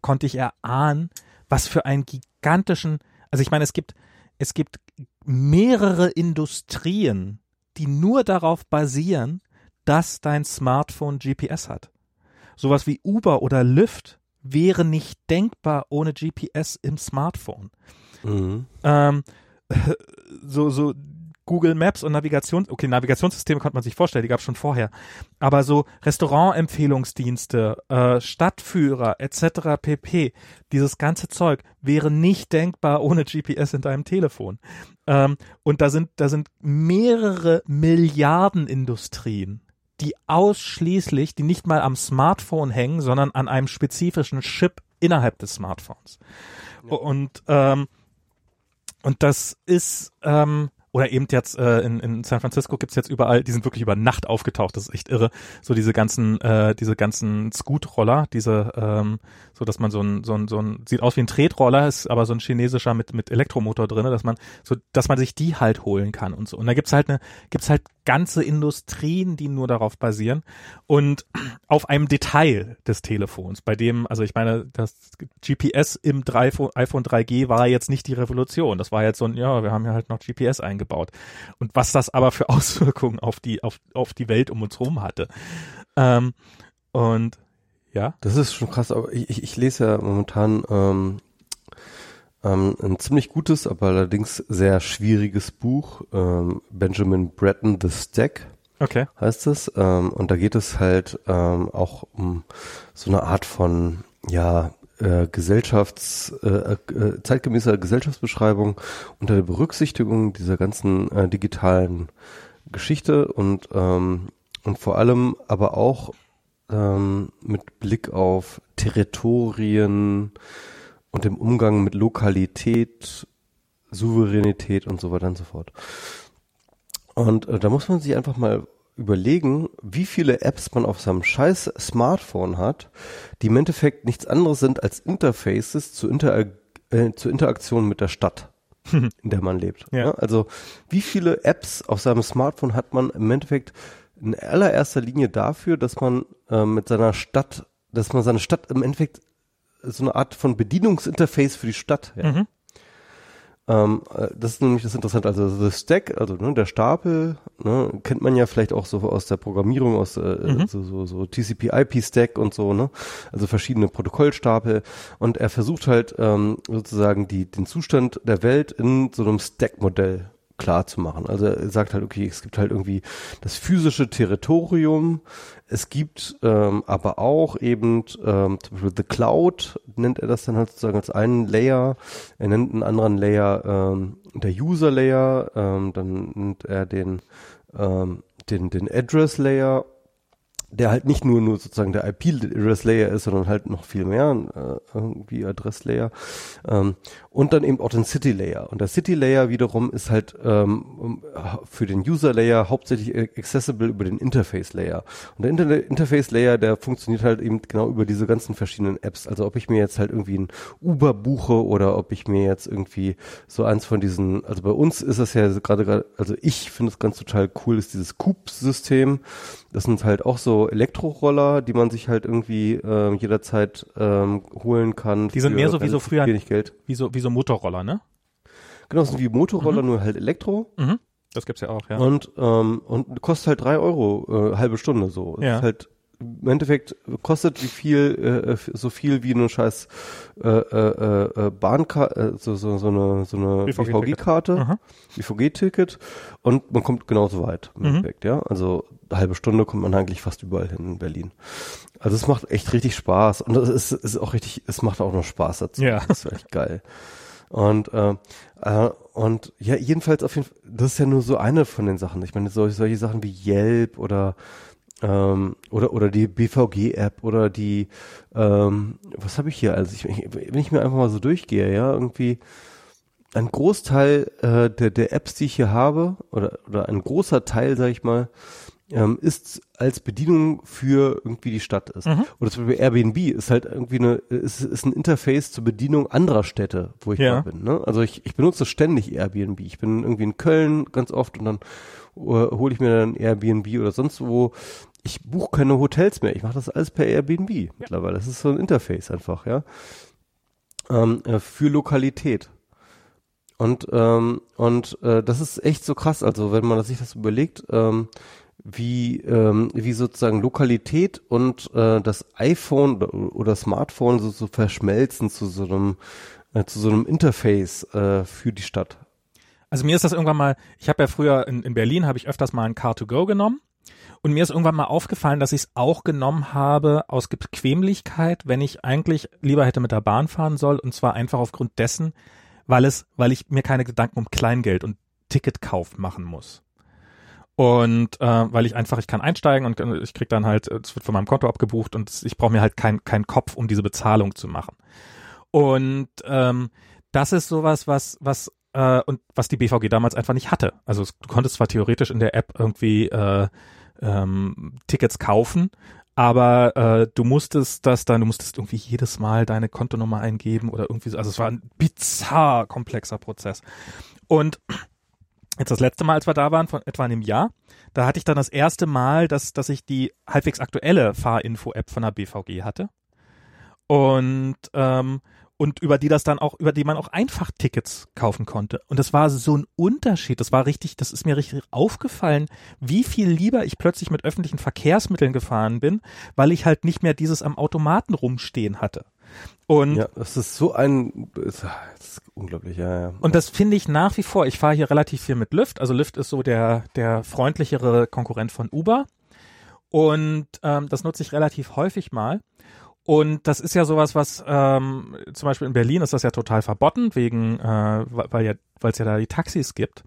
Speaker 2: konnte ich erahnen, was für einen gigantischen, also ich meine, es gibt, es gibt mehrere Industrien, die nur darauf basieren, dass dein Smartphone GPS hat. Sowas wie Uber oder Lyft wäre nicht denkbar ohne GPS im Smartphone. Mhm. Ähm, so, so Google Maps und Navigation, okay, Navigationssysteme konnte man sich vorstellen, die gab es schon vorher. Aber so Restaurantempfehlungsdienste, äh, Stadtführer etc. pp, dieses ganze Zeug wäre nicht denkbar ohne GPS in deinem Telefon. Ähm, und da sind, da sind mehrere Milliarden Industrien, die ausschließlich, die nicht mal am Smartphone hängen, sondern an einem spezifischen Chip innerhalb des Smartphones. Ja. Und ähm, und das ist ähm, oder eben jetzt äh, in, in San Francisco gibt's jetzt überall, die sind wirklich über Nacht aufgetaucht, das ist echt irre. So diese ganzen, äh, diese ganzen Scoot-Roller, diese, ähm, so dass man so ein, so ein, so ein, sieht aus wie ein Tretroller, ist aber so ein chinesischer mit, mit Elektromotor drinne, dass man, so, dass man sich die halt holen kann und so. Und da gibt's halt eine, gibt's halt ganze Industrien, die nur darauf basieren und auf einem Detail des Telefons, bei dem, also ich meine, das GPS im 3, iPhone 3G war jetzt nicht die Revolution. Das war jetzt so ein, ja, wir haben ja halt noch GPS eingebaut. Und was das aber für Auswirkungen auf die, auf, auf die Welt um uns herum hatte. Ähm, und ja.
Speaker 1: Das ist schon krass, aber ich, ich lese ja momentan ähm, ähm, ein ziemlich gutes, aber allerdings sehr schwieriges Buch, ähm, Benjamin Breton, The Stack.
Speaker 2: Okay.
Speaker 1: Heißt es. Ähm, und da geht es halt ähm, auch um so eine Art von, ja, äh, Gesellschafts, äh, äh, zeitgemäßer Gesellschaftsbeschreibung unter der Berücksichtigung dieser ganzen äh, digitalen Geschichte und, ähm, und vor allem aber auch ähm, mit Blick auf Territorien, und dem Umgang mit Lokalität, Souveränität und so weiter und so fort. Und äh, da muss man sich einfach mal überlegen, wie viele Apps man auf seinem scheiß Smartphone hat, die im Endeffekt nichts anderes sind als Interfaces zur, Inter äh, zur Interaktion mit der Stadt, in der man lebt.
Speaker 2: Ja. Ja,
Speaker 1: also wie viele Apps auf seinem Smartphone hat man im Endeffekt in allererster Linie dafür, dass man äh, mit seiner Stadt, dass man seine Stadt im Endeffekt so eine Art von Bedienungsinterface für die Stadt. Ja. Mhm. Ähm, äh, das ist nämlich das Interessante. Also the Stack, also ne, der Stapel, ne, kennt man ja vielleicht auch so aus der Programmierung, aus äh, mhm. so, so, so TCP/IP-Stack und so, ne? Also verschiedene Protokollstapel. Und er versucht halt ähm, sozusagen die den Zustand der Welt in so einem Stack-Modell klar zu machen. Also er sagt halt, okay, es gibt halt irgendwie das physische Territorium, es gibt ähm, aber auch eben ähm, zum Beispiel The Cloud, nennt er das dann halt sozusagen als einen Layer. Er nennt einen anderen Layer ähm, der User Layer, ähm, dann nennt er den, ähm, den, den Address Layer der halt nicht nur nur sozusagen der IP-Address-Layer ist, sondern halt noch viel mehr, äh, irgendwie Adress-Layer. Ähm, und dann eben auch den City-Layer. Und der City-Layer wiederum ist halt ähm, für den User-Layer hauptsächlich accessible über den Interface-Layer. Und der Inter Interface-Layer, der funktioniert halt eben genau über diese ganzen verschiedenen Apps. Also ob ich mir jetzt halt irgendwie ein Uber buche oder ob ich mir jetzt irgendwie so eins von diesen, also bei uns ist das ja gerade, also ich finde es ganz total cool, ist dieses Coop-System. Das sind halt auch so Elektroroller, die man sich halt irgendwie äh, jederzeit ähm, holen kann.
Speaker 2: Die sind mehr so wie so früher
Speaker 1: wenig Geld.
Speaker 2: Wie so, wie so Motorroller, ne?
Speaker 1: Genau, das sind wie Motorroller, mhm. nur halt Elektro.
Speaker 2: Mhm. Das gibt's ja auch, ja.
Speaker 1: Und, ähm, und kostet halt drei Euro äh, halbe Stunde so.
Speaker 2: Ja.
Speaker 1: Ist halt im Endeffekt kostet wie viel, äh, so viel wie eine scheiß äh, äh, äh, Bahnkarte, äh, so, so, so eine, so eine BVG-Karte, BVG-Ticket und man kommt genauso weit im mhm. Endeffekt, ja. Also eine halbe Stunde kommt man eigentlich fast überall hin in Berlin. Also es macht echt richtig Spaß und es ist, ist auch richtig, es macht auch noch Spaß dazu.
Speaker 2: Ja.
Speaker 1: Das ist echt geil. Und äh, äh, und ja, jedenfalls auf jeden Fall, das ist ja nur so eine von den Sachen. Ich meine, solche, solche Sachen wie Yelp oder ähm, oder oder die BVG-App oder die ähm, was habe ich hier? Also ich, wenn ich mir einfach mal so durchgehe, ja, irgendwie ein Großteil äh, der der Apps, die ich hier habe oder oder ein großer Teil, sag ich mal, ähm, ist als Bedienung für irgendwie die Stadt ist. Mhm. Oder zum Beispiel Airbnb ist halt irgendwie eine, ist, ist ein Interface zur Bedienung anderer Städte, wo ich ja. bin. Ne? Also ich, ich benutze ständig Airbnb. Ich bin irgendwie in Köln ganz oft und dann uh, hole ich mir dann Airbnb oder sonst wo ich buche keine Hotels mehr. Ich mache das alles per Airbnb ja. mittlerweile. Das ist so ein Interface einfach, ja. Ähm, äh, für Lokalität. Und, ähm, und äh, das ist echt so krass. Also wenn man sich das überlegt, ähm, wie, ähm, wie sozusagen Lokalität und äh, das iPhone oder, Smartphone so, so verschmelzen zu so einem, äh, zu so einem Interface äh, für die Stadt.
Speaker 2: Also mir ist das irgendwann mal, ich habe ja früher in, in Berlin, habe ich öfters mal ein Car2Go genommen und mir ist irgendwann mal aufgefallen, dass ich es auch genommen habe aus Bequemlichkeit, wenn ich eigentlich lieber hätte mit der Bahn fahren soll. Und zwar einfach aufgrund dessen, weil es, weil ich mir keine Gedanken um Kleingeld und Ticketkauf machen muss. Und äh, weil ich einfach, ich kann einsteigen und äh, ich krieg dann halt, es wird von meinem Konto abgebucht und ich brauche mir halt keinen kein Kopf, um diese Bezahlung zu machen. Und ähm, das ist sowas, was, was äh, und was die BVG damals einfach nicht hatte. Also du konntest zwar theoretisch in der App irgendwie äh, ähm, Tickets kaufen, aber äh, du musstest das dann, du musstest irgendwie jedes Mal deine Kontonummer eingeben oder irgendwie so. Also es war ein bizarr komplexer Prozess. Und jetzt das letzte Mal, als wir da waren, von etwa einem Jahr, da hatte ich dann das erste Mal, dass, dass ich die halbwegs aktuelle Fahrinfo-App von der BVG hatte. Und ähm, und über die das dann auch, über die man auch einfach Tickets kaufen konnte. Und das war so ein Unterschied. Das war richtig, das ist mir richtig aufgefallen, wie viel lieber ich plötzlich mit öffentlichen Verkehrsmitteln gefahren bin, weil ich halt nicht mehr dieses am Automaten rumstehen hatte. Und
Speaker 1: ja, das ist so ein, das ist unglaublich, ja, ja.
Speaker 2: Und das finde ich nach wie vor. Ich fahre hier relativ viel mit Lyft. Also Lyft ist so der, der freundlichere Konkurrent von Uber. Und ähm, das nutze ich relativ häufig mal. Und das ist ja sowas, was ähm, zum Beispiel in Berlin ist das ja total verboten, wegen, äh, weil ja, weil es ja da die Taxis gibt.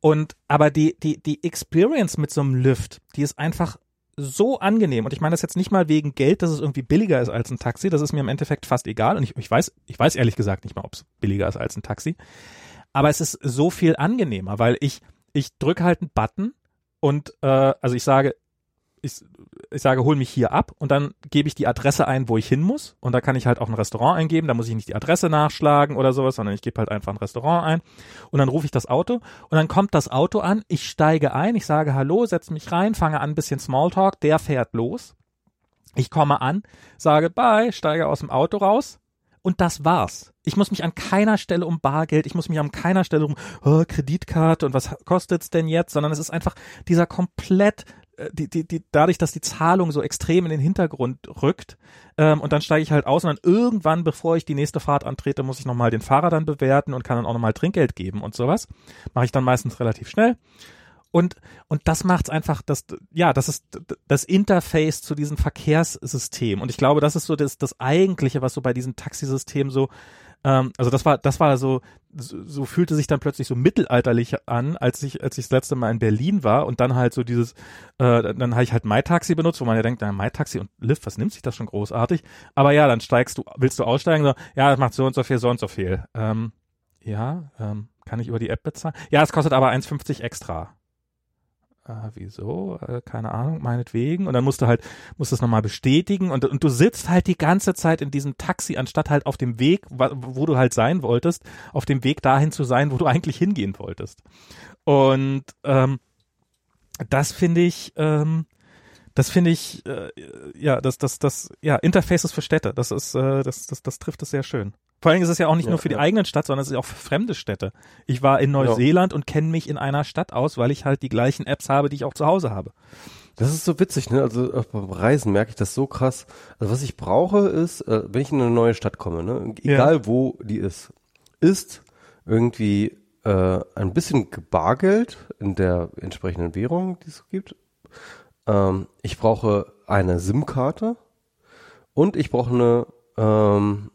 Speaker 2: Und aber die, die, die Experience mit so einem Lift, die ist einfach so angenehm. Und ich meine das jetzt nicht mal wegen Geld, dass es irgendwie billiger ist als ein Taxi. Das ist mir im Endeffekt fast egal. Und ich, ich weiß, ich weiß ehrlich gesagt nicht mal, ob es billiger ist als ein Taxi. Aber es ist so viel angenehmer, weil ich, ich drücke halt einen Button und äh, also ich sage, ich, ich sage, hol mich hier ab und dann gebe ich die Adresse ein, wo ich hin muss. Und da kann ich halt auch ein Restaurant eingeben, da muss ich nicht die Adresse nachschlagen oder sowas, sondern ich gebe halt einfach ein Restaurant ein. Und dann rufe ich das Auto und dann kommt das Auto an, ich steige ein, ich sage Hallo, setze mich rein, fange an, ein bisschen Smalltalk, der fährt los. Ich komme an, sage Bye, steige aus dem Auto raus und das war's. Ich muss mich an keiner Stelle um Bargeld, ich muss mich an keiner Stelle um oh, Kreditkarte und was kostet's denn jetzt, sondern es ist einfach dieser komplett die, die, die, dadurch, dass die Zahlung so extrem in den Hintergrund rückt, ähm, und dann steige ich halt aus und dann irgendwann, bevor ich die nächste Fahrt antrete, muss ich nochmal den Fahrer dann bewerten und kann dann auch nochmal Trinkgeld geben und sowas. Mache ich dann meistens relativ schnell. Und, und das macht's einfach, das, ja, das ist das Interface zu diesem Verkehrssystem. Und ich glaube, das ist so das, das Eigentliche, was so bei diesem Taxisystem so, ähm, also das war, das war so, so, so fühlte sich dann plötzlich so mittelalterlich an, als ich, als ich das letzte Mal in Berlin war und dann halt so dieses, äh, dann habe ich halt MyTaxi benutzt, wo man ja denkt, na, MyTaxi und Lyft, was nimmt sich das schon großartig? Aber ja, dann steigst du, willst du aussteigen, so, ja, das macht so und so viel, so und so viel. Ähm, ja, ähm, kann ich über die App bezahlen? Ja, es kostet aber 1,50 extra äh, wieso? Äh, keine Ahnung, meinetwegen. Und dann musst du halt, musst es nochmal bestätigen und, und du sitzt halt die ganze Zeit in diesem Taxi, anstatt halt auf dem Weg, wo du halt sein wolltest, auf dem Weg dahin zu sein, wo du eigentlich hingehen wolltest. Und ähm, das finde ich, ähm, das finde ich, äh, ja, das, das, das, ja, Interfaces für Städte, das ist, äh, das, das, das trifft es sehr schön. Vor allem ist es ja auch nicht ja, nur für die ja. eigenen Stadt, sondern es ist auch für fremde Städte. Ich war in Neuseeland ja. und kenne mich in einer Stadt aus, weil ich halt die gleichen Apps habe, die ich auch zu Hause habe.
Speaker 1: Das ist so witzig, ne? Also beim Reisen merke ich das so krass. Also was ich brauche ist, äh, wenn ich in eine neue Stadt komme, ne, egal wo die ist, ist irgendwie äh, ein bisschen Bargeld in der entsprechenden Währung, die es gibt. Ähm, ich brauche eine SIM-Karte und ich brauche eine ähm,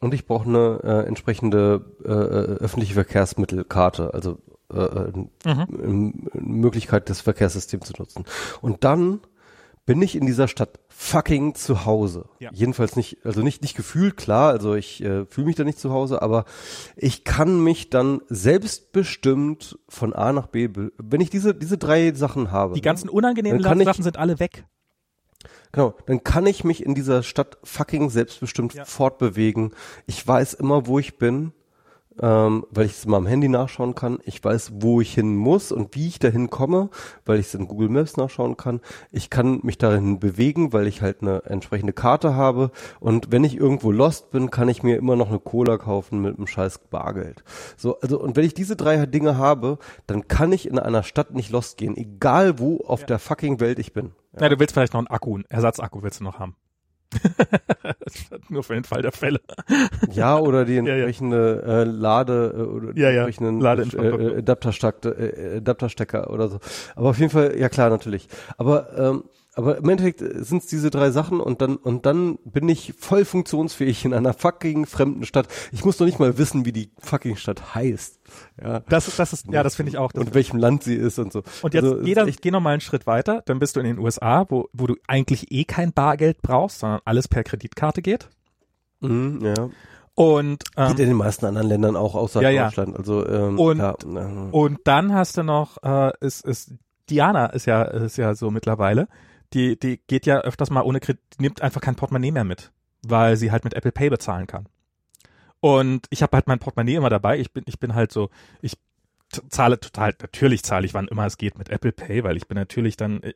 Speaker 1: und ich brauche eine äh, entsprechende äh, äh, öffentliche Verkehrsmittelkarte, also äh, äh, mhm. Möglichkeit des Verkehrssystems zu nutzen. Und dann bin ich in dieser Stadt fucking zu Hause. Ja. Jedenfalls nicht, also nicht, nicht gefühlt, klar, also ich äh, fühle mich da nicht zu Hause, aber ich kann mich dann selbstbestimmt von A nach B, wenn ich diese, diese drei Sachen habe.
Speaker 2: Die ganzen unangenehmen Sachen ich, sind alle weg.
Speaker 1: Genau, dann kann ich mich in dieser Stadt fucking selbstbestimmt ja. fortbewegen. Ich weiß immer, wo ich bin ähm, weil ich es mal am Handy nachschauen kann. Ich weiß, wo ich hin muss und wie ich dahin komme, weil ich es in Google Maps nachschauen kann. Ich kann mich dahin bewegen, weil ich halt eine entsprechende Karte habe. Und wenn ich irgendwo lost bin, kann ich mir immer noch eine Cola kaufen mit einem scheiß Bargeld. So, also, und wenn ich diese drei Dinge habe, dann kann ich in einer Stadt nicht lost gehen, egal wo auf ja. der fucking Welt ich bin.
Speaker 2: Ja. ja, du willst vielleicht noch einen Akku, einen Ersatzakku willst du noch haben. Nur für den Fall der Fälle.
Speaker 1: Ja, oder die entsprechende ja, ja. Äh, Lade äh, oder
Speaker 2: ja, ja.
Speaker 1: entsprechenden äh, Adapterstecker, äh, Adapterstecker oder so. Aber auf jeden Fall, ja klar, natürlich. Aber ähm, aber im Endeffekt sind es diese drei Sachen und dann und dann bin ich voll funktionsfähig in einer fucking fremden Stadt. Ich muss doch nicht mal wissen, wie die fucking Stadt heißt.
Speaker 2: Ja, das, das ist, ja, das finde ich auch.
Speaker 1: und welchem Land sie ist und so.
Speaker 2: Und jetzt also, geh, dann, geh noch mal einen Schritt weiter, dann bist du in den USA, wo, wo du eigentlich eh kein Bargeld brauchst, sondern alles per Kreditkarte geht.
Speaker 1: Mhm, ja.
Speaker 2: Und
Speaker 1: ähm, geht in den meisten anderen Ländern auch außer ja, Deutschland. Also ähm,
Speaker 2: und, ja, und dann hast du noch, äh, ist, ist Diana ist ja ist ja so mittlerweile die, die geht ja öfters mal ohne Kredit, nimmt einfach kein Portemonnaie mehr mit, weil sie halt mit Apple Pay bezahlen kann. Und ich habe halt mein Portemonnaie immer dabei. Ich bin, ich bin halt so, ich zahle total, natürlich zahle ich, wann immer es geht, mit Apple Pay, weil ich bin natürlich dann, äh,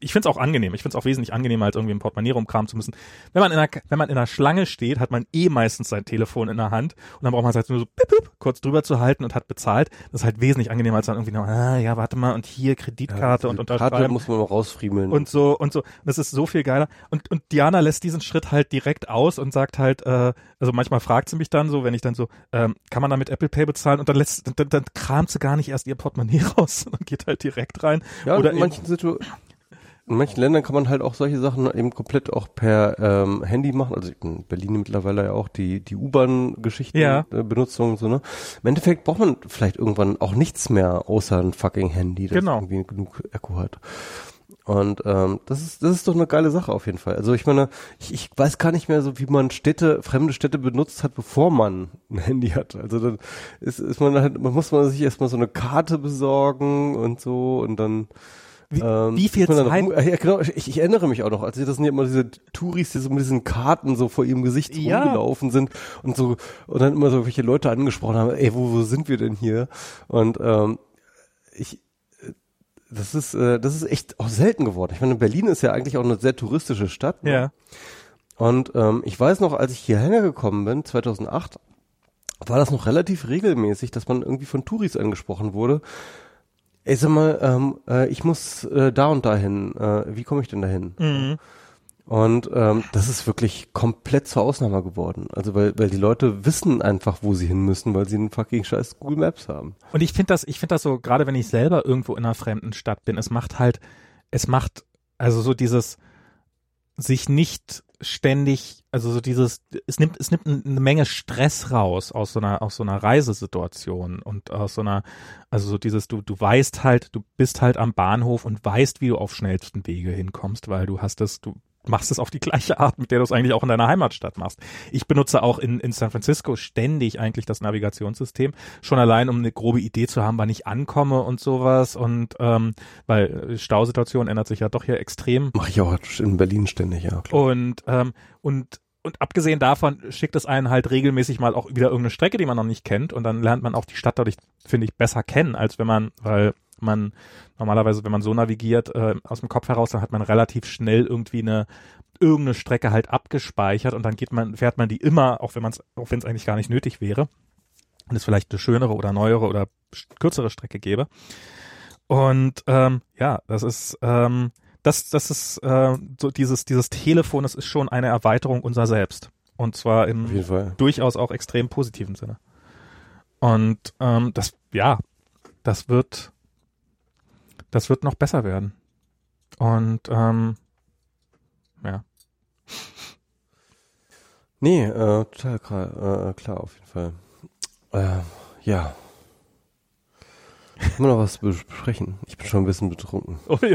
Speaker 2: ich finde es auch angenehm. Ich finde es auch wesentlich angenehmer, als irgendwie im Portemonnaie rumkramen zu müssen. Wenn man in einer, wenn man in einer Schlange steht, hat man eh meistens sein Telefon in der Hand und dann braucht man es halt nur so bip, bip, kurz drüber zu halten und hat bezahlt. Das ist halt wesentlich angenehmer, als dann irgendwie noch, ah, ja, warte mal, und hier Kreditkarte ja, und unterschreiben. Karte
Speaker 1: muss man noch rausfriemeln.
Speaker 2: Und so, und so. Das ist so viel geiler. Und, und Diana lässt diesen Schritt halt direkt aus und sagt halt, äh, also manchmal fragt sie mich dann so, wenn ich dann so, ähm, kann man da mit Apple Pay bezahlen? Und dann lässt, dann, dann kramt sie gar nicht erst ihr Portemonnaie raus und geht halt direkt rein.
Speaker 1: Ja, Oder in manchen Situationen in manchen Ländern kann man halt auch solche Sachen eben komplett auch per ähm, Handy machen. Also in Berlin mittlerweile ja auch die, die U-Bahn-Geschichten ja. äh, Benutzung und so, ne? Im Endeffekt braucht man vielleicht irgendwann auch nichts mehr außer ein fucking Handy, das genau. irgendwie genug Echo hat. Und ähm, das ist das ist doch eine geile Sache auf jeden Fall. Also ich meine, ich, ich weiß gar nicht mehr so, wie man Städte, fremde Städte benutzt hat, bevor man ein Handy hat. Also dann ist, ist man halt, man muss man sich erstmal so eine Karte besorgen und so und dann
Speaker 2: wie, ähm, wie viel Zeit?
Speaker 1: Dann, ja, genau, ich, ich erinnere mich auch noch, als das sind ja immer diese Touris, die so mit diesen Karten so vor ihrem Gesicht ja. rumgelaufen sind und so und dann immer so welche Leute angesprochen haben, ey, wo, wo sind wir denn hier? Und ähm, ich das ist, äh, das ist echt auch selten geworden. Ich meine, Berlin ist ja eigentlich auch eine sehr touristische Stadt.
Speaker 2: Ne? Ja.
Speaker 1: Und ähm, ich weiß noch, als ich hierher gekommen bin, 2008, war das noch relativ regelmäßig, dass man irgendwie von Touris angesprochen wurde. Ey, sag mal, ähm, äh, ich muss äh, da und dahin. Äh, wie komme ich denn dahin?
Speaker 2: Mhm.
Speaker 1: Und ähm, das ist wirklich komplett zur Ausnahme geworden. Also weil, weil die Leute wissen einfach, wo sie hin müssen, weil sie einen fucking scheiß Google Maps haben.
Speaker 2: Und ich finde das, ich finde das so, gerade wenn ich selber irgendwo in einer fremden Stadt bin, es macht halt, es macht, also so dieses sich nicht ständig, also so dieses, es nimmt, es nimmt eine Menge Stress raus aus so einer, aus so einer Reisesituation und aus so einer, also so dieses, du, du weißt halt, du bist halt am Bahnhof und weißt, wie du auf schnellsten Wege hinkommst, weil du hast das, du machst es auf die gleiche Art, mit der du es eigentlich auch in deiner Heimatstadt machst. Ich benutze auch in, in San Francisco ständig eigentlich das Navigationssystem, schon allein, um eine grobe Idee zu haben, wann ich ankomme und sowas. Und ähm, weil Stausituation ändert sich ja doch hier extrem.
Speaker 1: Mache ich auch in Berlin ständig, ja.
Speaker 2: Klar. Und ähm, und und abgesehen davon schickt es einen halt regelmäßig mal auch wieder irgendeine Strecke, die man noch nicht kennt und dann lernt man auch die Stadt dadurch, finde ich, besser kennen, als wenn man, weil man normalerweise, wenn man so navigiert äh, aus dem Kopf heraus, dann hat man relativ schnell irgendwie eine irgendeine Strecke halt abgespeichert und dann geht man, fährt man die immer, auch wenn man es, auch wenn es eigentlich gar nicht nötig wäre und es vielleicht eine schönere oder neuere oder kürzere Strecke gäbe. Und ähm, ja, das ist ähm, das, das ist äh, so dieses dieses Telefon, das ist schon eine Erweiterung unser Selbst und zwar im durchaus auch extrem positiven Sinne. Und ähm, das ja, das wird das wird noch besser werden. Und ähm, ja.
Speaker 1: Nee, äh, total klar, äh, klar, auf jeden Fall. Äh, ja. Haben wir noch was besprechen? Ich bin schon ein bisschen betrunken. also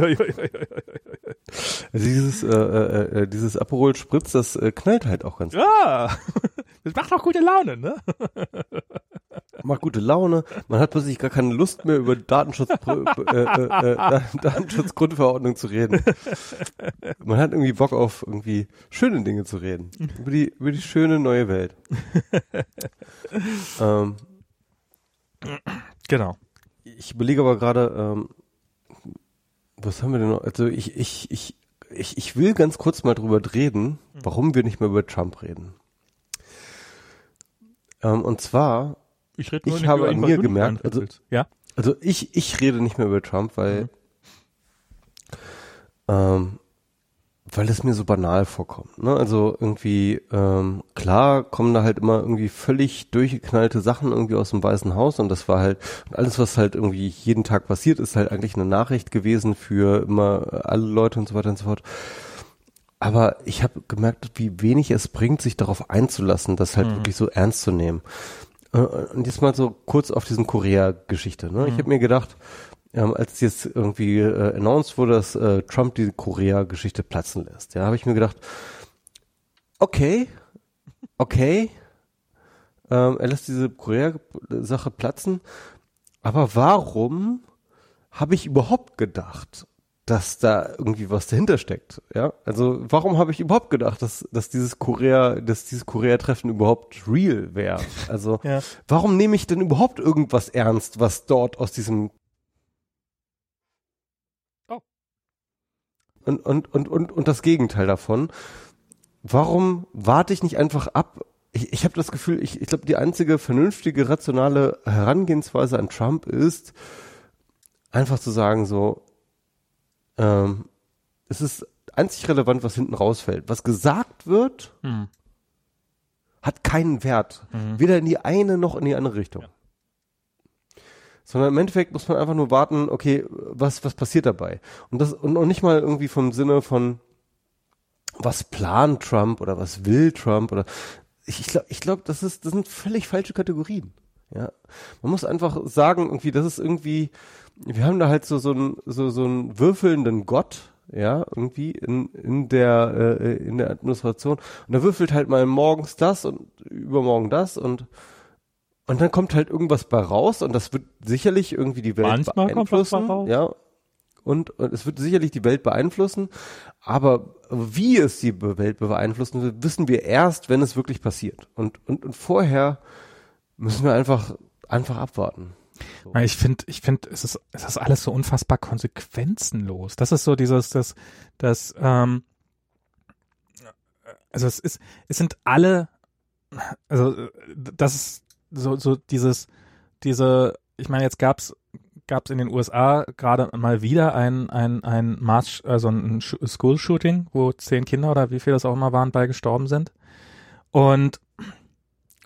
Speaker 1: dieses, äh, äh, äh, dieses Aperol Spritz, das äh, knallt halt auch ganz
Speaker 2: Ja, das macht auch gute Laune, ne?
Speaker 1: macht gute Laune. Man hat plötzlich gar keine Lust mehr über Datenschutz, äh, äh, äh, Datenschutzgrundverordnung zu reden. Man hat irgendwie Bock auf irgendwie schöne Dinge zu reden. Über die, über die schöne neue Welt.
Speaker 2: ähm, genau.
Speaker 1: Ich überlege aber gerade, ähm, was haben wir denn noch? Also ich, ich, ich, ich, ich will ganz kurz mal drüber reden, warum wir nicht mehr über Trump reden. Ähm, und zwar
Speaker 2: ich,
Speaker 1: rede ich habe an mir gemerkt, also,
Speaker 2: ja?
Speaker 1: also ich, ich rede nicht mehr über Trump, weil, mhm. ähm, weil es mir so banal vorkommt. Ne? Also irgendwie, ähm, klar kommen da halt immer irgendwie völlig durchgeknallte Sachen irgendwie aus dem Weißen Haus und das war halt, alles was halt irgendwie jeden Tag passiert, ist halt eigentlich eine Nachricht gewesen für immer alle Leute und so weiter und so fort. Aber ich habe gemerkt, wie wenig es bringt, sich darauf einzulassen, das halt mhm. wirklich so ernst zu nehmen. Äh, und jetzt mal so kurz auf diesen Korea-Geschichte. Ne? Mhm. Ich habe mir gedacht, ähm, als jetzt irgendwie äh, announced wurde, dass äh, Trump die Korea-Geschichte platzen lässt, ja, habe ich mir gedacht, okay, okay, ähm, er lässt diese Korea-Sache platzen, aber warum habe ich überhaupt gedacht, dass da irgendwie was dahinter steckt. Ja, also warum habe ich überhaupt gedacht, dass, dass dieses Korea, dass dieses Korea-Treffen überhaupt real wäre? Also ja. warum nehme ich denn überhaupt irgendwas ernst, was dort aus diesem oh. und, und, und, und, und das Gegenteil davon. Warum warte ich nicht einfach ab? Ich, ich habe das Gefühl, ich, ich glaube, die einzige vernünftige, rationale Herangehensweise an Trump ist, einfach zu sagen so, ähm, es ist einzig relevant, was hinten rausfällt. Was gesagt wird, hm. hat keinen Wert. Mhm. Weder in die eine noch in die andere Richtung. Ja. Sondern im Endeffekt muss man einfach nur warten, okay, was, was passiert dabei? Und das, und noch nicht mal irgendwie vom Sinne von, was plant Trump oder was will Trump oder, ich, ich glaube, ich glaub, das ist, das sind völlig falsche Kategorien. Ja. Man muss einfach sagen, irgendwie, das ist irgendwie, wir haben da halt so, so ein, so, so einen würfelnden Gott, ja, irgendwie in, in der, äh, in der Administration. Und der würfelt halt mal morgens das und übermorgen das und, und dann kommt halt irgendwas bei raus und das wird sicherlich irgendwie die Welt Manchmal beeinflussen. Kommt Ja. Und, und es wird sicherlich die Welt beeinflussen, aber wie es die Welt beeinflussen wird, wissen wir erst, wenn es wirklich passiert. Und, und, und vorher müssen wir einfach, einfach abwarten.
Speaker 2: So. Ich finde, ich finde, es ist, es ist alles so unfassbar konsequenzenlos. Das ist so dieses, das, das, ähm, also es ist, es sind alle, also das ist so, so dieses, diese, ich meine, jetzt gab's gab es in den USA gerade mal wieder ein, ein, ein Mass, also ein School-Shooting, wo zehn Kinder oder wie viele das auch immer waren, bei gestorben sind. Und,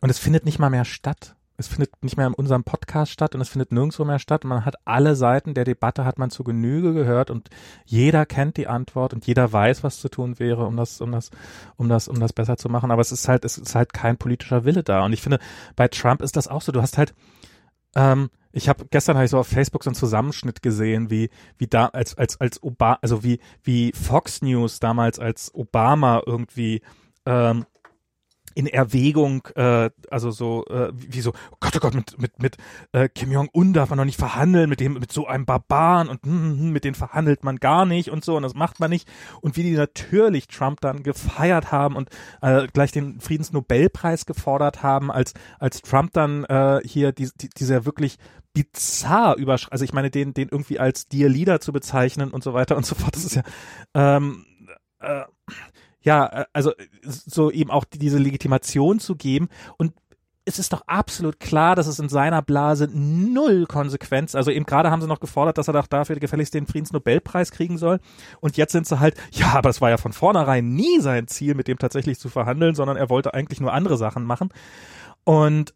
Speaker 2: und es findet nicht mal mehr statt. Es findet nicht mehr in unserem Podcast statt und es findet nirgendwo mehr statt. Man hat alle Seiten der Debatte hat man zu Genüge gehört und jeder kennt die Antwort und jeder weiß, was zu tun wäre, um das, um das, um das, um das besser zu machen. Aber es ist halt, es ist halt kein politischer Wille da. Und ich finde, bei Trump ist das auch so. Du hast halt, ähm, ich habe gestern habe ich so auf Facebook so einen Zusammenschnitt gesehen, wie wie da als als als Obama, also wie wie Fox News damals als Obama irgendwie ähm, in Erwägung, äh, also so, äh, wie so, oh Gott, oh Gott, mit, mit, mit äh, Kim Jong-un darf man noch nicht verhandeln, mit dem, mit so einem Barbaren und mm, mit denen verhandelt man gar nicht und so und das macht man nicht. Und wie die natürlich Trump dann gefeiert haben und äh, gleich den Friedensnobelpreis gefordert haben, als, als Trump dann äh, hier die, die, dieser wirklich bizarr übersch also ich meine, den, den irgendwie als Dear Leader zu bezeichnen und so weiter und so fort, das ist ja ähm, äh, ja, äh, also so eben auch diese Legitimation zu geben. Und es ist doch absolut klar, dass es in seiner Blase null Konsequenz, also eben gerade haben sie noch gefordert, dass er doch dafür gefälligst den Friedensnobelpreis kriegen soll. Und jetzt sind sie halt, ja, aber es war ja von vornherein nie sein Ziel, mit dem tatsächlich zu verhandeln, sondern er wollte eigentlich nur andere Sachen machen. Und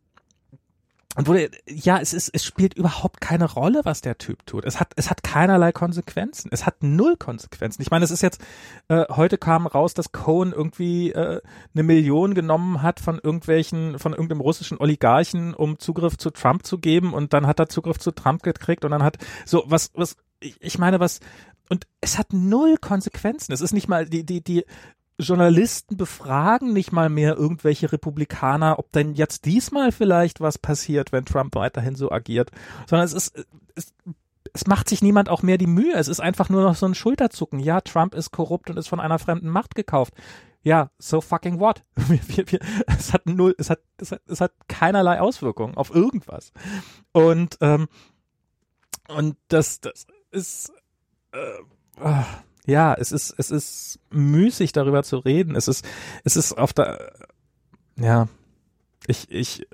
Speaker 2: und wurde, ja, es ist, es spielt überhaupt keine Rolle, was der Typ tut. Es hat, es hat keinerlei Konsequenzen. Es hat null Konsequenzen. Ich meine, es ist jetzt, äh, heute kam raus, dass Cohen irgendwie äh, eine Million genommen hat von irgendwelchen, von irgendeinem russischen Oligarchen, um Zugriff zu Trump zu geben und dann hat er Zugriff zu Trump gekriegt und dann hat so was, was, ich, ich meine, was, und es hat null Konsequenzen. Es ist nicht mal die, die, die, Journalisten befragen nicht mal mehr irgendwelche Republikaner, ob denn jetzt diesmal vielleicht was passiert, wenn Trump weiterhin so agiert, sondern es ist, es, es macht sich niemand auch mehr die Mühe. Es ist einfach nur noch so ein Schulterzucken. Ja, Trump ist korrupt und ist von einer fremden Macht gekauft. Ja, so fucking what? Wir, wir, wir, es hat null, es hat, es hat, es hat keinerlei Auswirkungen auf irgendwas. Und ähm, und das, das ist äh, äh ja, es ist, es ist müßig darüber zu reden. Es ist, es ist auf der, ja, ich, ich,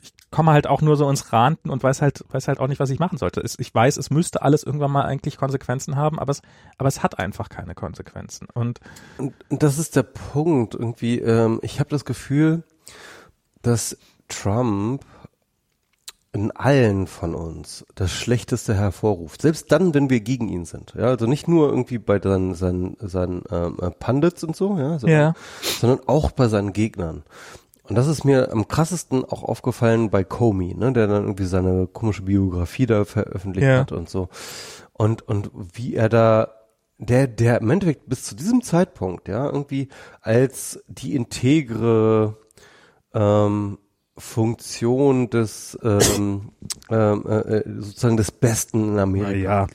Speaker 2: ich komme halt auch nur so ins Ranten und weiß halt, weiß halt auch nicht, was ich machen sollte. Ich weiß, es müsste alles irgendwann mal eigentlich Konsequenzen haben, aber es, aber es hat einfach keine Konsequenzen. Und,
Speaker 1: und das ist der Punkt irgendwie. Ähm, ich habe das Gefühl, dass Trump in allen von uns das Schlechteste hervorruft. Selbst dann, wenn wir gegen ihn sind. Ja, also nicht nur irgendwie bei seinen, seinen, seinen ähm, äh, Pundits und so, ja, sondern, ja. sondern auch bei seinen Gegnern. Und das ist mir am krassesten auch aufgefallen bei Comey, ne, der dann irgendwie seine komische Biografie da veröffentlicht ja. hat und so. Und, und wie er da der, der im Endeffekt bis zu diesem Zeitpunkt, ja, irgendwie als die integre ähm, Funktion des ähm, ähm, äh, äh, sozusagen des Besten in Amerika.
Speaker 2: Ja,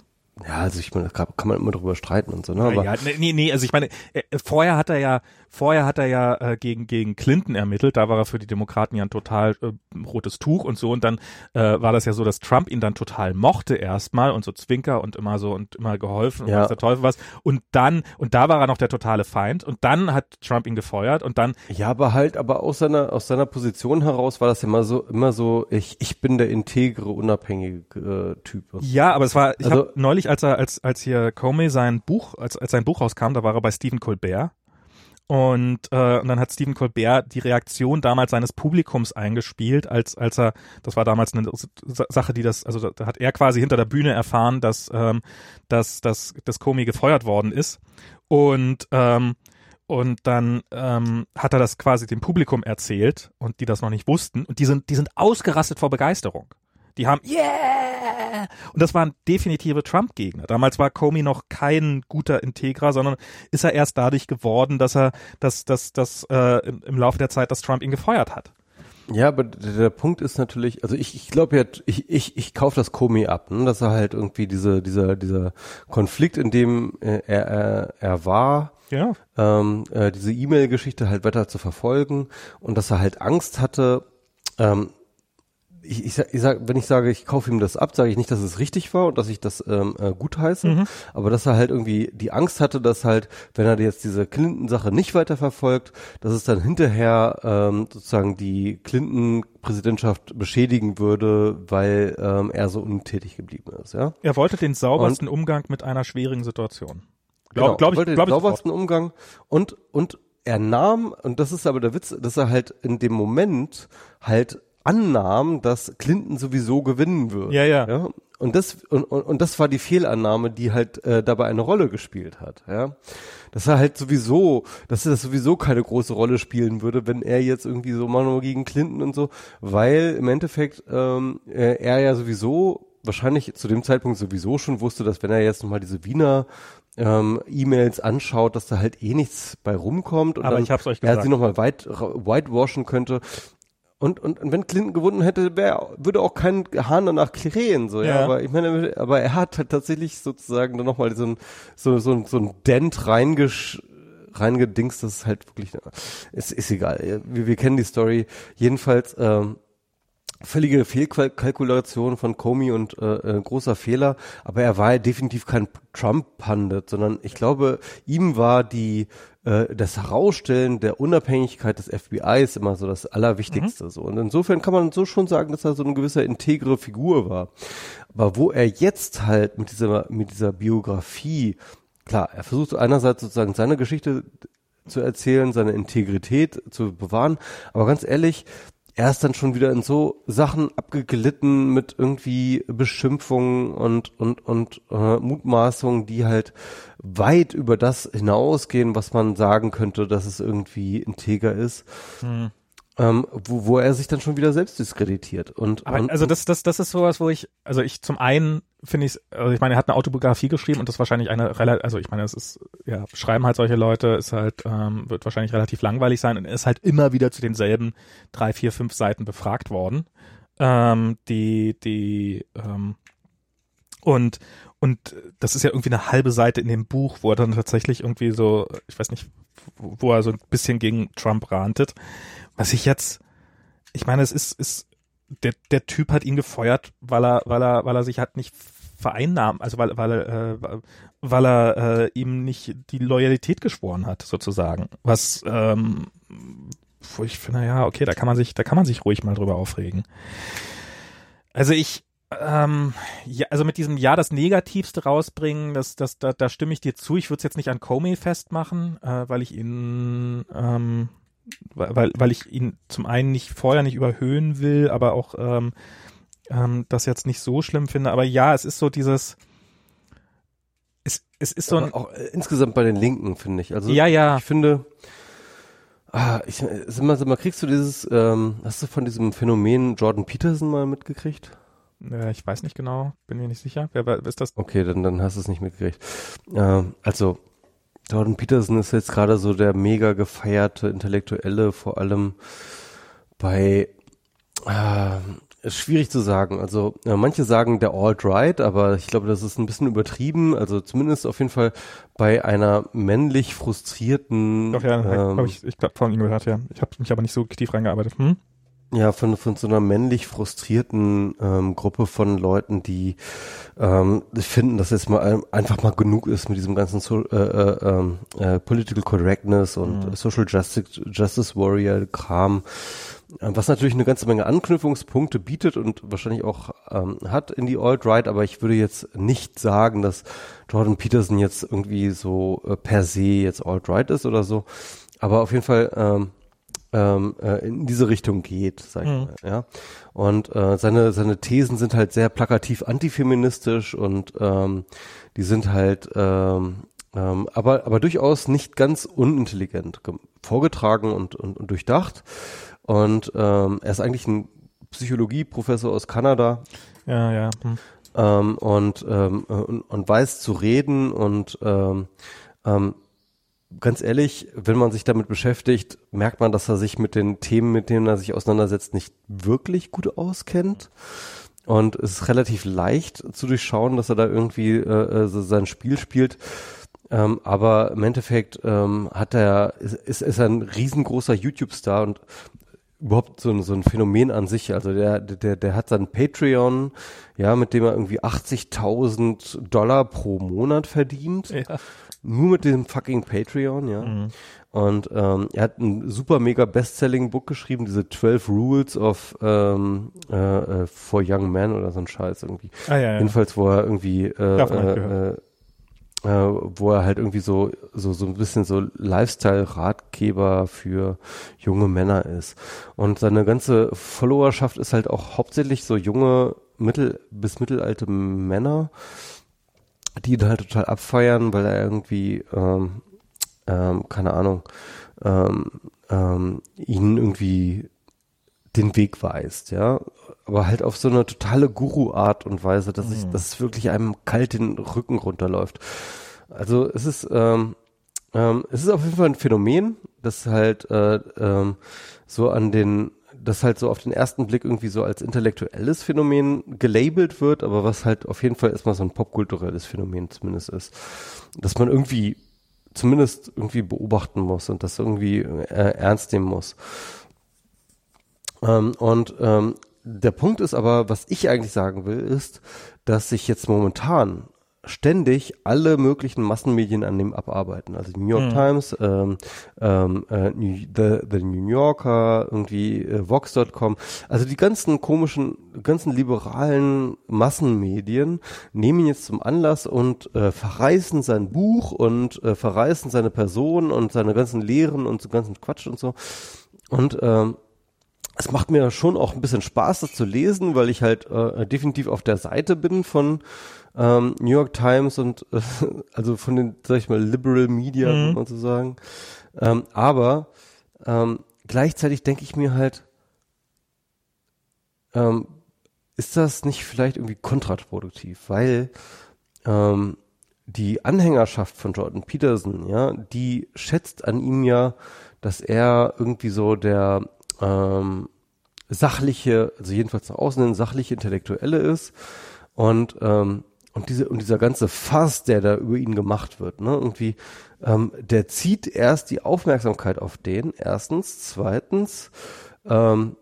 Speaker 1: ja, also ich meine, da kann man immer drüber streiten und so, ne? Aber
Speaker 2: ja, nee, nee, also ich meine, äh, vorher hat er ja, vorher hat er ja äh, gegen gegen Clinton ermittelt, da war er für die Demokraten ja ein total äh, rotes Tuch und so und dann äh, war das ja so, dass Trump ihn dann total mochte erstmal und so Zwinker und immer so und immer geholfen
Speaker 1: ja.
Speaker 2: und was der Teufel was und dann und da war er noch der totale Feind und dann hat Trump ihn gefeuert und dann
Speaker 1: Ja, aber halt aber aus seiner aus seiner Position heraus war das immer so immer so ich ich bin der integre unabhängige äh, Typ.
Speaker 2: Ja, aber es war ich also, habe neulich als er, als, als hier Comey sein Buch, als, als sein Buch rauskam, da war er bei Stephen Colbert. Und, äh, und dann hat Stephen Colbert die Reaktion damals seines Publikums eingespielt, als, als er, das war damals eine Sache, die das, also da hat er quasi hinter der Bühne erfahren, dass, ähm, dass, dass, dass Comey gefeuert worden ist. Und, ähm, und dann ähm, hat er das quasi dem Publikum erzählt und die das noch nicht wussten. Und die sind, die sind ausgerastet vor Begeisterung. Die haben, yeah! Und das waren definitive Trump-Gegner. Damals war Comey noch kein guter Integra, sondern ist er erst dadurch geworden, dass er, dass, dass, dass äh, im, im Laufe der Zeit, dass Trump ihn gefeuert hat.
Speaker 1: Ja, aber der, der Punkt ist natürlich, also ich, ich glaube ja, ich, ich, ich kaufe das Comey ab, ne? dass er halt irgendwie diese, dieser, dieser Konflikt, in dem äh, er, er, er war,
Speaker 2: ja.
Speaker 1: ähm, äh, diese E-Mail-Geschichte halt weiter zu verfolgen und dass er halt Angst hatte, ähm, ich, ich, sag, ich sag, wenn ich sage, ich kaufe ihm das ab, sage ich nicht, dass es richtig war und dass ich das ähm, äh, gut heiße, mhm. aber dass er halt irgendwie die Angst hatte, dass halt, wenn er jetzt diese Clinton-Sache nicht weiterverfolgt, dass es dann hinterher ähm, sozusagen die Clinton-Präsidentschaft beschädigen würde, weil ähm, er so untätig geblieben ist. Ja.
Speaker 2: Er wollte den saubersten und, Umgang mit einer schwierigen Situation.
Speaker 1: Glaub, genau, glaub ich, wollte glaub den saubersten Umgang und und er nahm, und das ist aber der Witz, dass er halt in dem Moment halt annahm, dass Clinton sowieso gewinnen wird.
Speaker 2: Ja, ja. ja?
Speaker 1: Und das und, und, und das war die Fehlannahme, die halt äh, dabei eine Rolle gespielt hat. Ja, dass er halt sowieso, dass er das sowieso keine große Rolle spielen würde, wenn er jetzt irgendwie so mal gegen Clinton und so, weil im Endeffekt ähm, er ja sowieso wahrscheinlich zu dem Zeitpunkt sowieso schon wusste, dass wenn er jetzt nochmal diese Wiener ähm, E-Mails anschaut, dass da halt eh nichts bei rumkommt und
Speaker 2: Aber
Speaker 1: dann
Speaker 2: ich hab's euch gesagt.
Speaker 1: er sie nochmal weit, whitewashen könnte. Und, und, und wenn Clinton gewonnen hätte, wär, würde auch kein Hahn danach krähen, so, ja. ja. Aber ich meine, aber er hat halt tatsächlich sozusagen dann nochmal so ein, so, so, so ein Dent reingesch, reingedingst, das ist halt wirklich, ist, ist egal. Wir, wir kennen die Story. Jedenfalls, ähm, völlige Fehlkalkulation von Comey und äh, äh, großer Fehler, aber er war ja definitiv kein Trump-Pundit, sondern ich glaube, ihm war die äh, das Herausstellen der Unabhängigkeit des FBIs immer so das Allerwichtigste. Mhm. So und insofern kann man so schon sagen, dass er so eine gewisse integre Figur war. Aber wo er jetzt halt mit dieser mit dieser Biografie klar, er versucht einerseits sozusagen seine Geschichte zu erzählen, seine Integrität zu bewahren, aber ganz ehrlich, er ist dann schon wieder in so Sachen abgeglitten mit irgendwie Beschimpfungen und und und äh, Mutmaßungen, die halt weit über das hinausgehen, was man sagen könnte, dass es irgendwie integer ist. Hm. Ähm, wo, wo er sich dann schon wieder selbst diskreditiert. Und,
Speaker 2: Aber
Speaker 1: und
Speaker 2: also das, das, das ist sowas, wo ich, also ich zum einen finde ich, also ich meine, er hat eine Autobiografie geschrieben und das ist wahrscheinlich eine relativ, also ich meine, es ist, ja, schreiben halt solche Leute, ist halt, ähm, wird wahrscheinlich relativ langweilig sein und er ist halt immer wieder zu denselben drei, vier, fünf Seiten befragt worden. Ähm, die, die, ähm, und, und das ist ja irgendwie eine halbe Seite in dem Buch, wo er dann tatsächlich irgendwie so, ich weiß nicht, wo er so ein bisschen gegen Trump rantet. Was ich jetzt, ich meine, es ist, ist, der, der Typ hat ihn gefeuert, weil er, weil er, weil er sich halt nicht vereinnahmen, also weil, weil, äh, weil er äh, ihm nicht die Loyalität geschworen hat, sozusagen. Was, ähm, wo ich finde, ja, okay, da kann man sich, da kann man sich ruhig mal drüber aufregen. Also ich, ähm, ja, also mit diesem Ja das Negativste rausbringen, das, das, da, da stimme ich dir zu. Ich würde es jetzt nicht an Comey festmachen, äh, weil ich ihn, ähm, weil, weil ich ihn zum einen nicht vorher nicht überhöhen will, aber auch ähm, ähm, das jetzt nicht so schlimm finde. Aber ja, es ist so dieses, es, es ist so ein,
Speaker 1: auch äh, insgesamt bei den Linken finde ich. Also
Speaker 2: ja, ja.
Speaker 1: Ich finde, ah, ich, sag mal, sag mal, kriegst du dieses, ähm, hast du von diesem Phänomen Jordan Peterson mal mitgekriegt?
Speaker 2: Äh, ich weiß nicht genau, bin mir nicht sicher. Wer, wer ist das?
Speaker 1: Okay, dann, dann hast du es nicht mitgekriegt. Äh, also, Jordan Peterson ist jetzt gerade so der mega gefeierte Intellektuelle, vor allem bei äh, ist schwierig zu sagen. Also äh, manche sagen der Alt-Right, aber ich glaube, das ist ein bisschen übertrieben. Also zumindest auf jeden Fall bei einer männlich frustrierten.
Speaker 2: Doch ja, ähm, ich, ich glaube von ihm gehört, ja. Ich habe mich aber nicht so tief reingearbeitet. Hm?
Speaker 1: Ja, von, von so einer männlich frustrierten ähm, Gruppe von Leuten, die ähm, finden, dass jetzt mal einfach mal genug ist mit diesem ganzen so, äh, äh, ähm, äh, Political Correctness und mhm. Social Justice, Justice Warrior Kram, äh, was natürlich eine ganze Menge Anknüpfungspunkte bietet und wahrscheinlich auch ähm, hat in die Alt-Right, aber ich würde jetzt nicht sagen, dass Jordan Peterson jetzt irgendwie so äh, per se jetzt Alt-Right ist oder so. Aber auf jeden Fall ähm, ähm, äh, in diese Richtung geht, sag ich mhm. mal, ja. Und äh, seine seine Thesen sind halt sehr plakativ antifeministisch und ähm, die sind halt ähm, ähm, aber aber durchaus nicht ganz unintelligent vorgetragen und, und, und durchdacht. Und ähm, er ist eigentlich ein Psychologieprofessor aus Kanada.
Speaker 2: Ja, ja. Hm.
Speaker 1: Ähm, und, ähm, und, und weiß zu reden und ähm, ähm, ganz ehrlich, wenn man sich damit beschäftigt, merkt man, dass er sich mit den Themen, mit denen er sich auseinandersetzt, nicht wirklich gut auskennt. Und es ist relativ leicht zu durchschauen, dass er da irgendwie äh, äh sein Spiel spielt. Ähm, aber im Endeffekt ähm, hat er, ist, ist, ist ein riesengroßer YouTube-Star und überhaupt so ein, so ein Phänomen an sich. Also der, der, der hat sein Patreon, ja, mit dem er irgendwie 80.000 Dollar pro Monat verdient. Ja. Nur mit dem fucking Patreon, ja. Mhm. Und ähm, er hat ein super mega Bestselling-Book geschrieben, diese 12 Rules of ähm, äh, äh, for Young Men oder so ein Scheiß irgendwie. Ah, ja, ja. Jedenfalls, wo er irgendwie äh, äh, äh, wo er halt irgendwie so so so ein bisschen so Lifestyle-Ratgeber für junge Männer ist. Und seine ganze Followerschaft ist halt auch hauptsächlich so junge mittel bis mittelalte Männer, die ihn halt total abfeiern, weil er irgendwie ähm, ähm, keine Ahnung, ähm, ähm, ihnen irgendwie den Weg weist, ja. Aber halt auf so eine totale Guru-Art und Weise, dass ich, mhm. dass es wirklich einem kalt den Rücken runterläuft. Also es ist, ähm, ähm, es ist auf jeden Fall ein Phänomen, das halt äh, ähm, so an den, das halt so auf den ersten Blick irgendwie so als intellektuelles Phänomen gelabelt wird, aber was halt auf jeden Fall erstmal so ein popkulturelles Phänomen zumindest ist. Dass man irgendwie zumindest irgendwie beobachten muss und das irgendwie äh, ernst nehmen muss. Ähm, und ähm, der Punkt ist aber, was ich eigentlich sagen will, ist, dass sich jetzt momentan ständig alle möglichen Massenmedien an dem abarbeiten. Also New York mhm. Times, ähm, ähm, äh, The, The New Yorker, irgendwie äh, Vox.com. Also die ganzen komischen, ganzen liberalen Massenmedien nehmen ihn jetzt zum Anlass und äh, verreißen sein Buch und äh, verreißen seine Person und seine ganzen Lehren und so ganzen Quatsch und so. Und ähm, es macht mir schon auch ein bisschen Spaß, das zu lesen, weil ich halt äh, definitiv auf der Seite bin von ähm, New York Times und äh, also von den, sag ich mal, Liberal Media, mhm. man so sagen. Ähm, aber ähm, gleichzeitig denke ich mir halt, ähm, ist das nicht vielleicht irgendwie kontraproduktiv, weil ähm, die Anhängerschaft von Jordan Peterson, ja, die schätzt an ihm ja, dass er irgendwie so der ähm, sachliche, also jedenfalls nach außen hin sachliche Intellektuelle ist und ähm, und diese und dieser ganze Fass, der da über ihn gemacht wird, ne, irgendwie, ähm, der zieht erst die Aufmerksamkeit auf den. Erstens, zweitens ähm,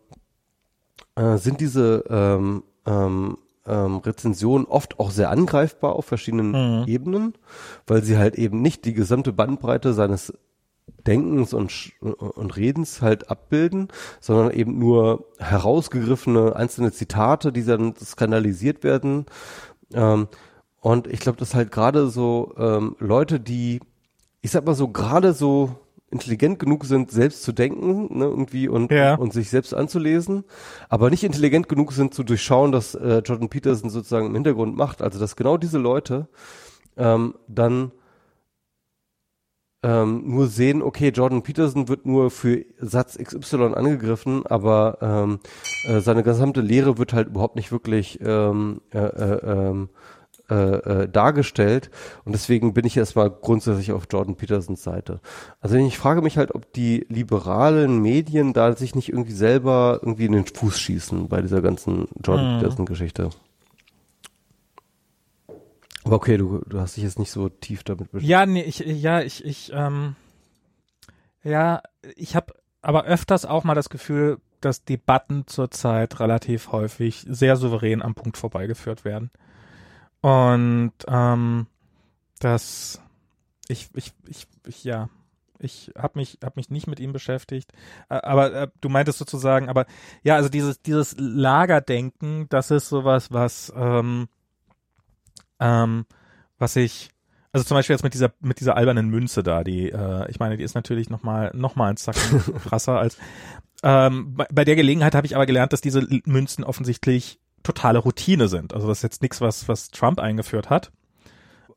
Speaker 1: äh, sind diese ähm, ähm, ähm, Rezensionen oft auch sehr angreifbar auf verschiedenen mhm. Ebenen, weil sie halt eben nicht die gesamte Bandbreite seines Denkens und, und Redens halt abbilden, sondern eben nur herausgegriffene einzelne Zitate, die dann skandalisiert werden. Ähm, und ich glaube, dass halt gerade so ähm, Leute, die, ich sag mal so, gerade so intelligent genug sind, selbst zu denken, ne, irgendwie und, ja. und sich selbst anzulesen, aber nicht intelligent genug sind zu durchschauen, dass äh, Jordan Peterson sozusagen im Hintergrund macht. Also dass genau diese Leute ähm, dann ähm, nur sehen, okay, Jordan Peterson wird nur für Satz XY angegriffen, aber ähm, äh, seine gesamte Lehre wird halt überhaupt nicht wirklich ähm, äh, äh, ähm, äh, äh, dargestellt und deswegen bin ich erstmal grundsätzlich auf Jordan Petersons Seite. Also ich frage mich halt, ob die liberalen Medien da sich nicht irgendwie selber irgendwie in den Fuß schießen bei dieser ganzen Jordan mhm. Peterson Geschichte. Aber okay, du, du hast dich jetzt nicht so tief damit
Speaker 2: beschäftigt. Ja, nee, ich, ja, ich, ich, ähm, ja, ich habe aber öfters auch mal das Gefühl, dass Debatten zurzeit relativ häufig sehr souverän am Punkt vorbeigeführt werden. Und ähm, das, ich, ich, ich, ich ja, ich habe mich hab mich nicht mit ihm beschäftigt, aber äh, du meintest sozusagen, aber ja, also dieses dieses Lagerdenken, das ist sowas, was ähm, ähm, was ich also zum Beispiel jetzt mit dieser mit dieser albernen Münze da, die äh, ich meine, die ist natürlich noch mal noch mal ein Zack krasser als ähm, bei, bei der Gelegenheit habe ich aber gelernt, dass diese Münzen offensichtlich totale Routine sind. Also das ist jetzt nichts, was, was Trump eingeführt hat.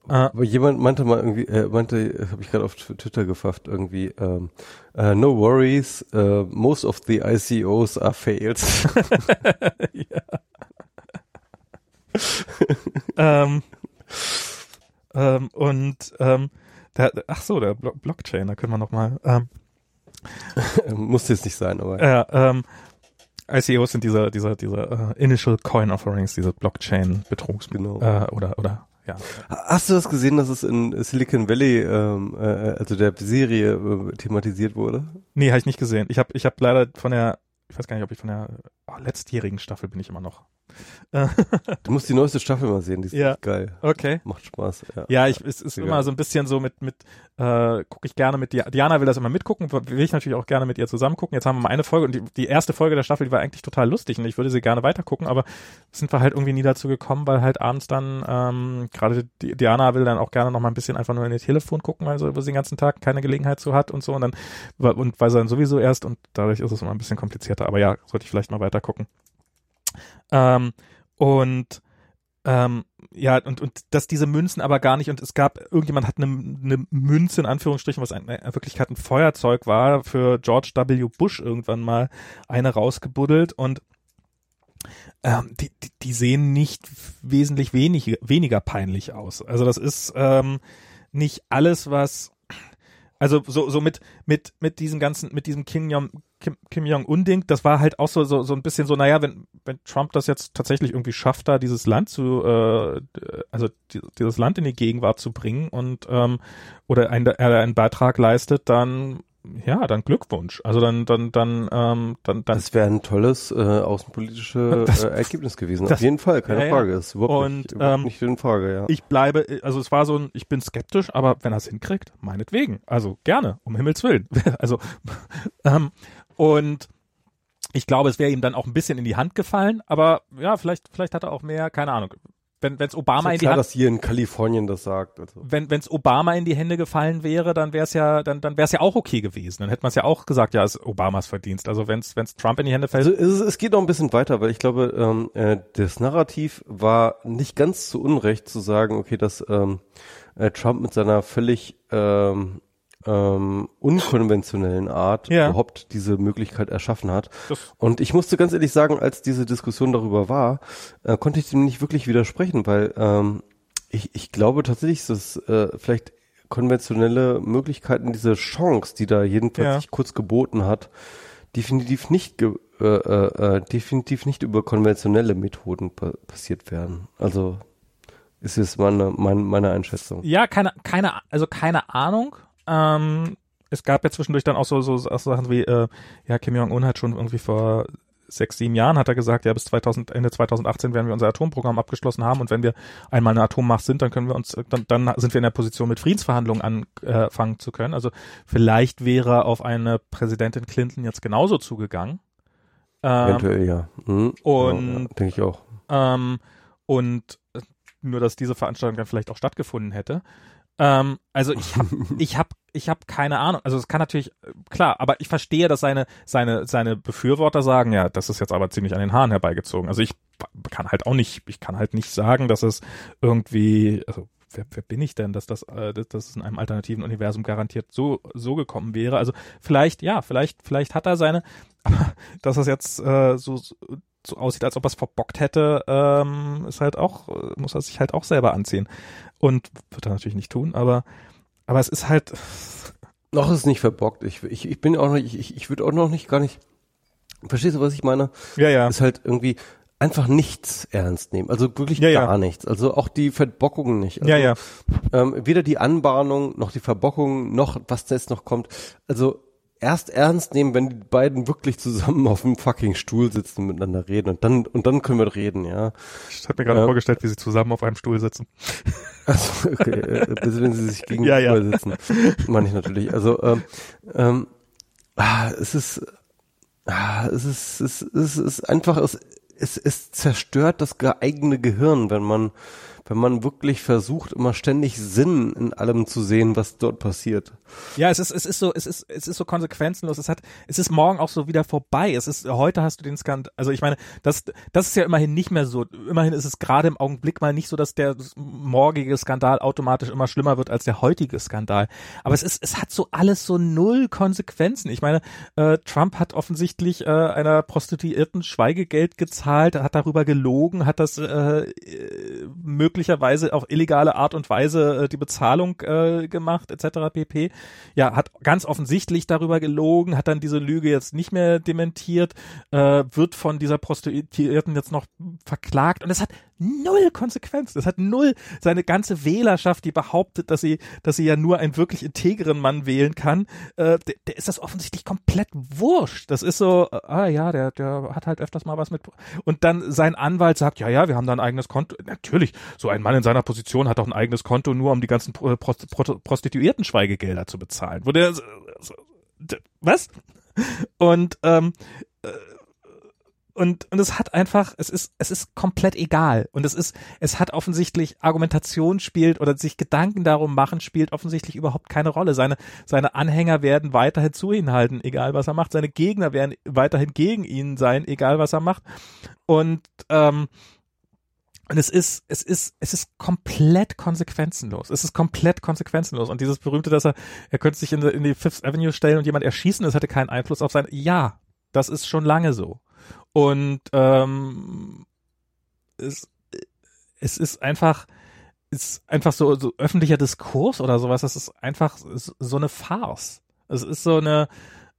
Speaker 1: Äh, Aber jemand meinte mal irgendwie, äh, meinte, habe ich gerade auf Twitter gefasst, irgendwie, ähm, uh, no worries, uh, most of the ICOs are fails.
Speaker 2: ähm, ähm, und ähm, der, ach so, der Blockchain, da können wir noch mal. Ähm,
Speaker 1: Muss jetzt nicht sein, aber.
Speaker 2: Ja, ähm, ICOs sind diese, diese, diese uh, Initial Coin Offerings, diese Blockchain-Betrugs genau. äh, oder oder ja.
Speaker 1: Hast du das gesehen, dass es in Silicon Valley, ähm, äh, also der Serie äh, thematisiert wurde?
Speaker 2: Nee, habe ich nicht gesehen. Ich habe ich hab leider von der ich weiß gar nicht, ob ich von der oh, letztjährigen Staffel bin ich immer noch.
Speaker 1: du musst die neueste Staffel mal sehen, die ist ja. geil.
Speaker 2: Okay.
Speaker 1: Macht Spaß.
Speaker 2: Ja, ja ich, es ist immer so ein bisschen so mit, mit äh, gucke ich gerne mit Diana, Diana will das immer mitgucken, will ich natürlich auch gerne mit ihr zusammen gucken. Jetzt haben wir mal eine Folge und die, die erste Folge der Staffel, die war eigentlich total lustig und ich würde sie gerne weitergucken, aber sind wir halt irgendwie nie dazu gekommen, weil halt abends dann, ähm, gerade Diana will dann auch gerne noch mal ein bisschen einfach nur in ihr Telefon gucken, weil sie, den ganzen Tag keine Gelegenheit zu hat und so und dann, und weil sie dann sowieso erst und dadurch ist es immer ein bisschen komplizierter, aber ja, sollte ich vielleicht mal weiter gucken. Ähm, und ähm, ja, und, und dass diese Münzen aber gar nicht, und es gab, irgendjemand hat eine, eine Münze in Anführungsstrichen, was in Wirklichkeit ein Feuerzeug war, für George W. Bush irgendwann mal eine rausgebuddelt und ähm, die, die, die sehen nicht wesentlich wenig, weniger peinlich aus. Also das ist ähm, nicht alles, was also so so mit mit mit diesem ganzen mit diesem Kim Jong Kim, Kim Jong Un Ding, das war halt auch so so so ein bisschen so, naja, wenn wenn Trump das jetzt tatsächlich irgendwie schafft, da dieses Land zu äh, also die, dieses Land in die Gegenwart zu bringen und ähm, oder ein, er einen Beitrag leistet, dann ja, dann Glückwunsch. Also dann, dann, dann, ähm, dann, dann.
Speaker 1: Das wäre ein tolles äh, außenpolitisches äh, Ergebnis gewesen. Das, Auf jeden Fall, keine ja, Frage. Ist überhaupt,
Speaker 2: und,
Speaker 1: nicht, überhaupt ähm, nicht in Frage, ja.
Speaker 2: Ich bleibe, also es war so ein, ich bin skeptisch, aber wenn er es hinkriegt, meinetwegen. Also gerne, um Himmels Willen. also ähm, und ich glaube, es wäre ihm dann auch ein bisschen in die Hand gefallen, aber ja, vielleicht, vielleicht hat er auch mehr, keine Ahnung wenn wenn's Obama in die
Speaker 1: klar,
Speaker 2: Hand,
Speaker 1: dass hier in Kalifornien das sagt. Also.
Speaker 2: Wenn wenn's Obama in die Hände gefallen wäre, dann wäre es ja dann dann wäre es ja auch okay gewesen. Dann hätte man es ja auch gesagt, ja, ist Obamas Verdienst. Also wenn's wenn's Trump in die Hände fällt.
Speaker 1: Also es, es geht noch ein bisschen weiter, weil ich glaube, ähm, äh, das Narrativ war nicht ganz zu Unrecht zu sagen, okay, dass ähm, äh, Trump mit seiner völlig ähm, ähm, unkonventionellen Art ja. überhaupt diese Möglichkeit erschaffen hat. Das und ich musste ganz ehrlich sagen, als diese Diskussion darüber war, äh, konnte ich dem nicht wirklich widersprechen, weil ähm, ich, ich glaube tatsächlich, dass äh, vielleicht konventionelle Möglichkeiten, diese Chance, die da jedenfalls ja. sich kurz geboten hat, definitiv nicht ge äh, äh, äh, definitiv nicht über konventionelle Methoden pa passiert werden. Also ist jetzt meine, meine, meine Einschätzung.
Speaker 2: Ja, keine, keine, also keine Ahnung. Ähm, es gab ja zwischendurch dann auch so, so, so Sachen wie, äh, ja, Kim Jong-un hat schon irgendwie vor sechs, sieben Jahren hat er gesagt, ja, bis 2000, Ende 2018 werden wir unser Atomprogramm abgeschlossen haben und wenn wir einmal eine Atommacht sind, dann können wir uns, dann, dann sind wir in der Position, mit Friedensverhandlungen anfangen zu können. Also vielleicht wäre auf eine Präsidentin Clinton jetzt genauso zugegangen.
Speaker 1: Ähm, Eventuell, ja. Mhm.
Speaker 2: Und ja,
Speaker 1: denke ich auch.
Speaker 2: Ähm, und nur, dass diese Veranstaltung dann vielleicht auch stattgefunden hätte. Ähm, also ich habe ich hab, ich hab keine Ahnung. Also es kann natürlich klar, aber ich verstehe, dass seine seine seine Befürworter sagen, ja, das ist jetzt aber ziemlich an den Haaren herbeigezogen. Also ich kann halt auch nicht, ich kann halt nicht sagen, dass es irgendwie, also wer, wer bin ich denn, dass das, äh, dass das in einem alternativen Universum garantiert so so gekommen wäre. Also vielleicht, ja, vielleicht vielleicht hat er seine, aber dass das jetzt äh, so, so aussieht, als ob er es verbockt hätte, ähm, ist halt auch, muss er sich halt auch selber anziehen. Und wird er natürlich nicht tun, aber, aber es ist halt.
Speaker 1: Noch ist es nicht verbockt. Ich, ich, ich bin auch noch, ich, ich würde auch noch nicht gar nicht. Verstehst du, was ich meine?
Speaker 2: Ja, ja.
Speaker 1: Ist halt irgendwie einfach nichts ernst nehmen. Also wirklich
Speaker 2: ja,
Speaker 1: gar
Speaker 2: ja.
Speaker 1: nichts. Also auch die Verbockung nicht. Also,
Speaker 2: ja, ja.
Speaker 1: Ähm, weder die Anbahnung noch die Verbockung noch was da jetzt noch kommt. Also erst ernst nehmen, wenn die beiden wirklich zusammen auf dem fucking Stuhl sitzen und miteinander reden und dann und dann können wir reden, ja.
Speaker 2: Ich habe mir gerade ähm, vorgestellt, wie sie zusammen auf einem Stuhl sitzen.
Speaker 1: Also okay, äh, wenn sie sich gegenüber ja, ja. sitzen, meine ich natürlich. Also ähm, ähm, ah, es ist ah, es ist es ist, es ist einfach es es, es zerstört das eigene Gehirn, wenn man wenn man wirklich versucht, immer ständig Sinn in allem zu sehen, was dort passiert.
Speaker 2: Ja, es ist, es ist so, es ist, es ist so konsequenzenlos. Es hat, es ist morgen auch so wieder vorbei. Es ist, heute hast du den Skandal, also ich meine, das, das ist ja immerhin nicht mehr so. Immerhin ist es gerade im Augenblick mal nicht so, dass der morgige Skandal automatisch immer schlimmer wird als der heutige Skandal. Aber es ist, es hat so alles so null Konsequenzen. Ich meine, äh, Trump hat offensichtlich äh, einer Prostituierten Schweigegeld gezahlt, hat darüber gelogen, hat das äh, möglichst möglicherweise auf illegale Art und Weise äh, die Bezahlung äh, gemacht, etc. pp. Ja, hat ganz offensichtlich darüber gelogen, hat dann diese Lüge jetzt nicht mehr dementiert, äh, wird von dieser Prostituierten jetzt noch verklagt und es hat null Konsequenz. Das hat null seine ganze Wählerschaft, die behauptet, dass sie, dass sie ja nur einen wirklich integren Mann wählen kann. Äh, der, der ist das offensichtlich komplett wurscht. Das ist so, äh, ah ja, der, der hat halt öfters mal was mit. Und dann sein Anwalt sagt, ja, ja, wir haben da ein eigenes Konto. Natürlich, so ein Mann in seiner Position hat doch ein eigenes Konto, nur um die ganzen Prost Prost Prostituierten Schweigegelder zu bezahlen. Wo der, was? Und ähm, äh, und und es hat einfach es ist es ist komplett egal und es ist es hat offensichtlich Argumentation spielt oder sich Gedanken darum machen spielt offensichtlich überhaupt keine Rolle seine seine Anhänger werden weiterhin zu ihm halten egal was er macht seine Gegner werden weiterhin gegen ihn sein egal was er macht und ähm, und es ist, es ist, es ist komplett konsequenzenlos. Es ist komplett konsequenzenlos. Und dieses berühmte, dass er, er könnte sich in die, in die Fifth Avenue stellen und jemand erschießen, es hätte keinen Einfluss auf sein. Ja, das ist schon lange so. Und ähm, es, es ist einfach, ist einfach so, so öffentlicher Diskurs oder sowas. Das ist einfach so eine Farce. Es ist so eine,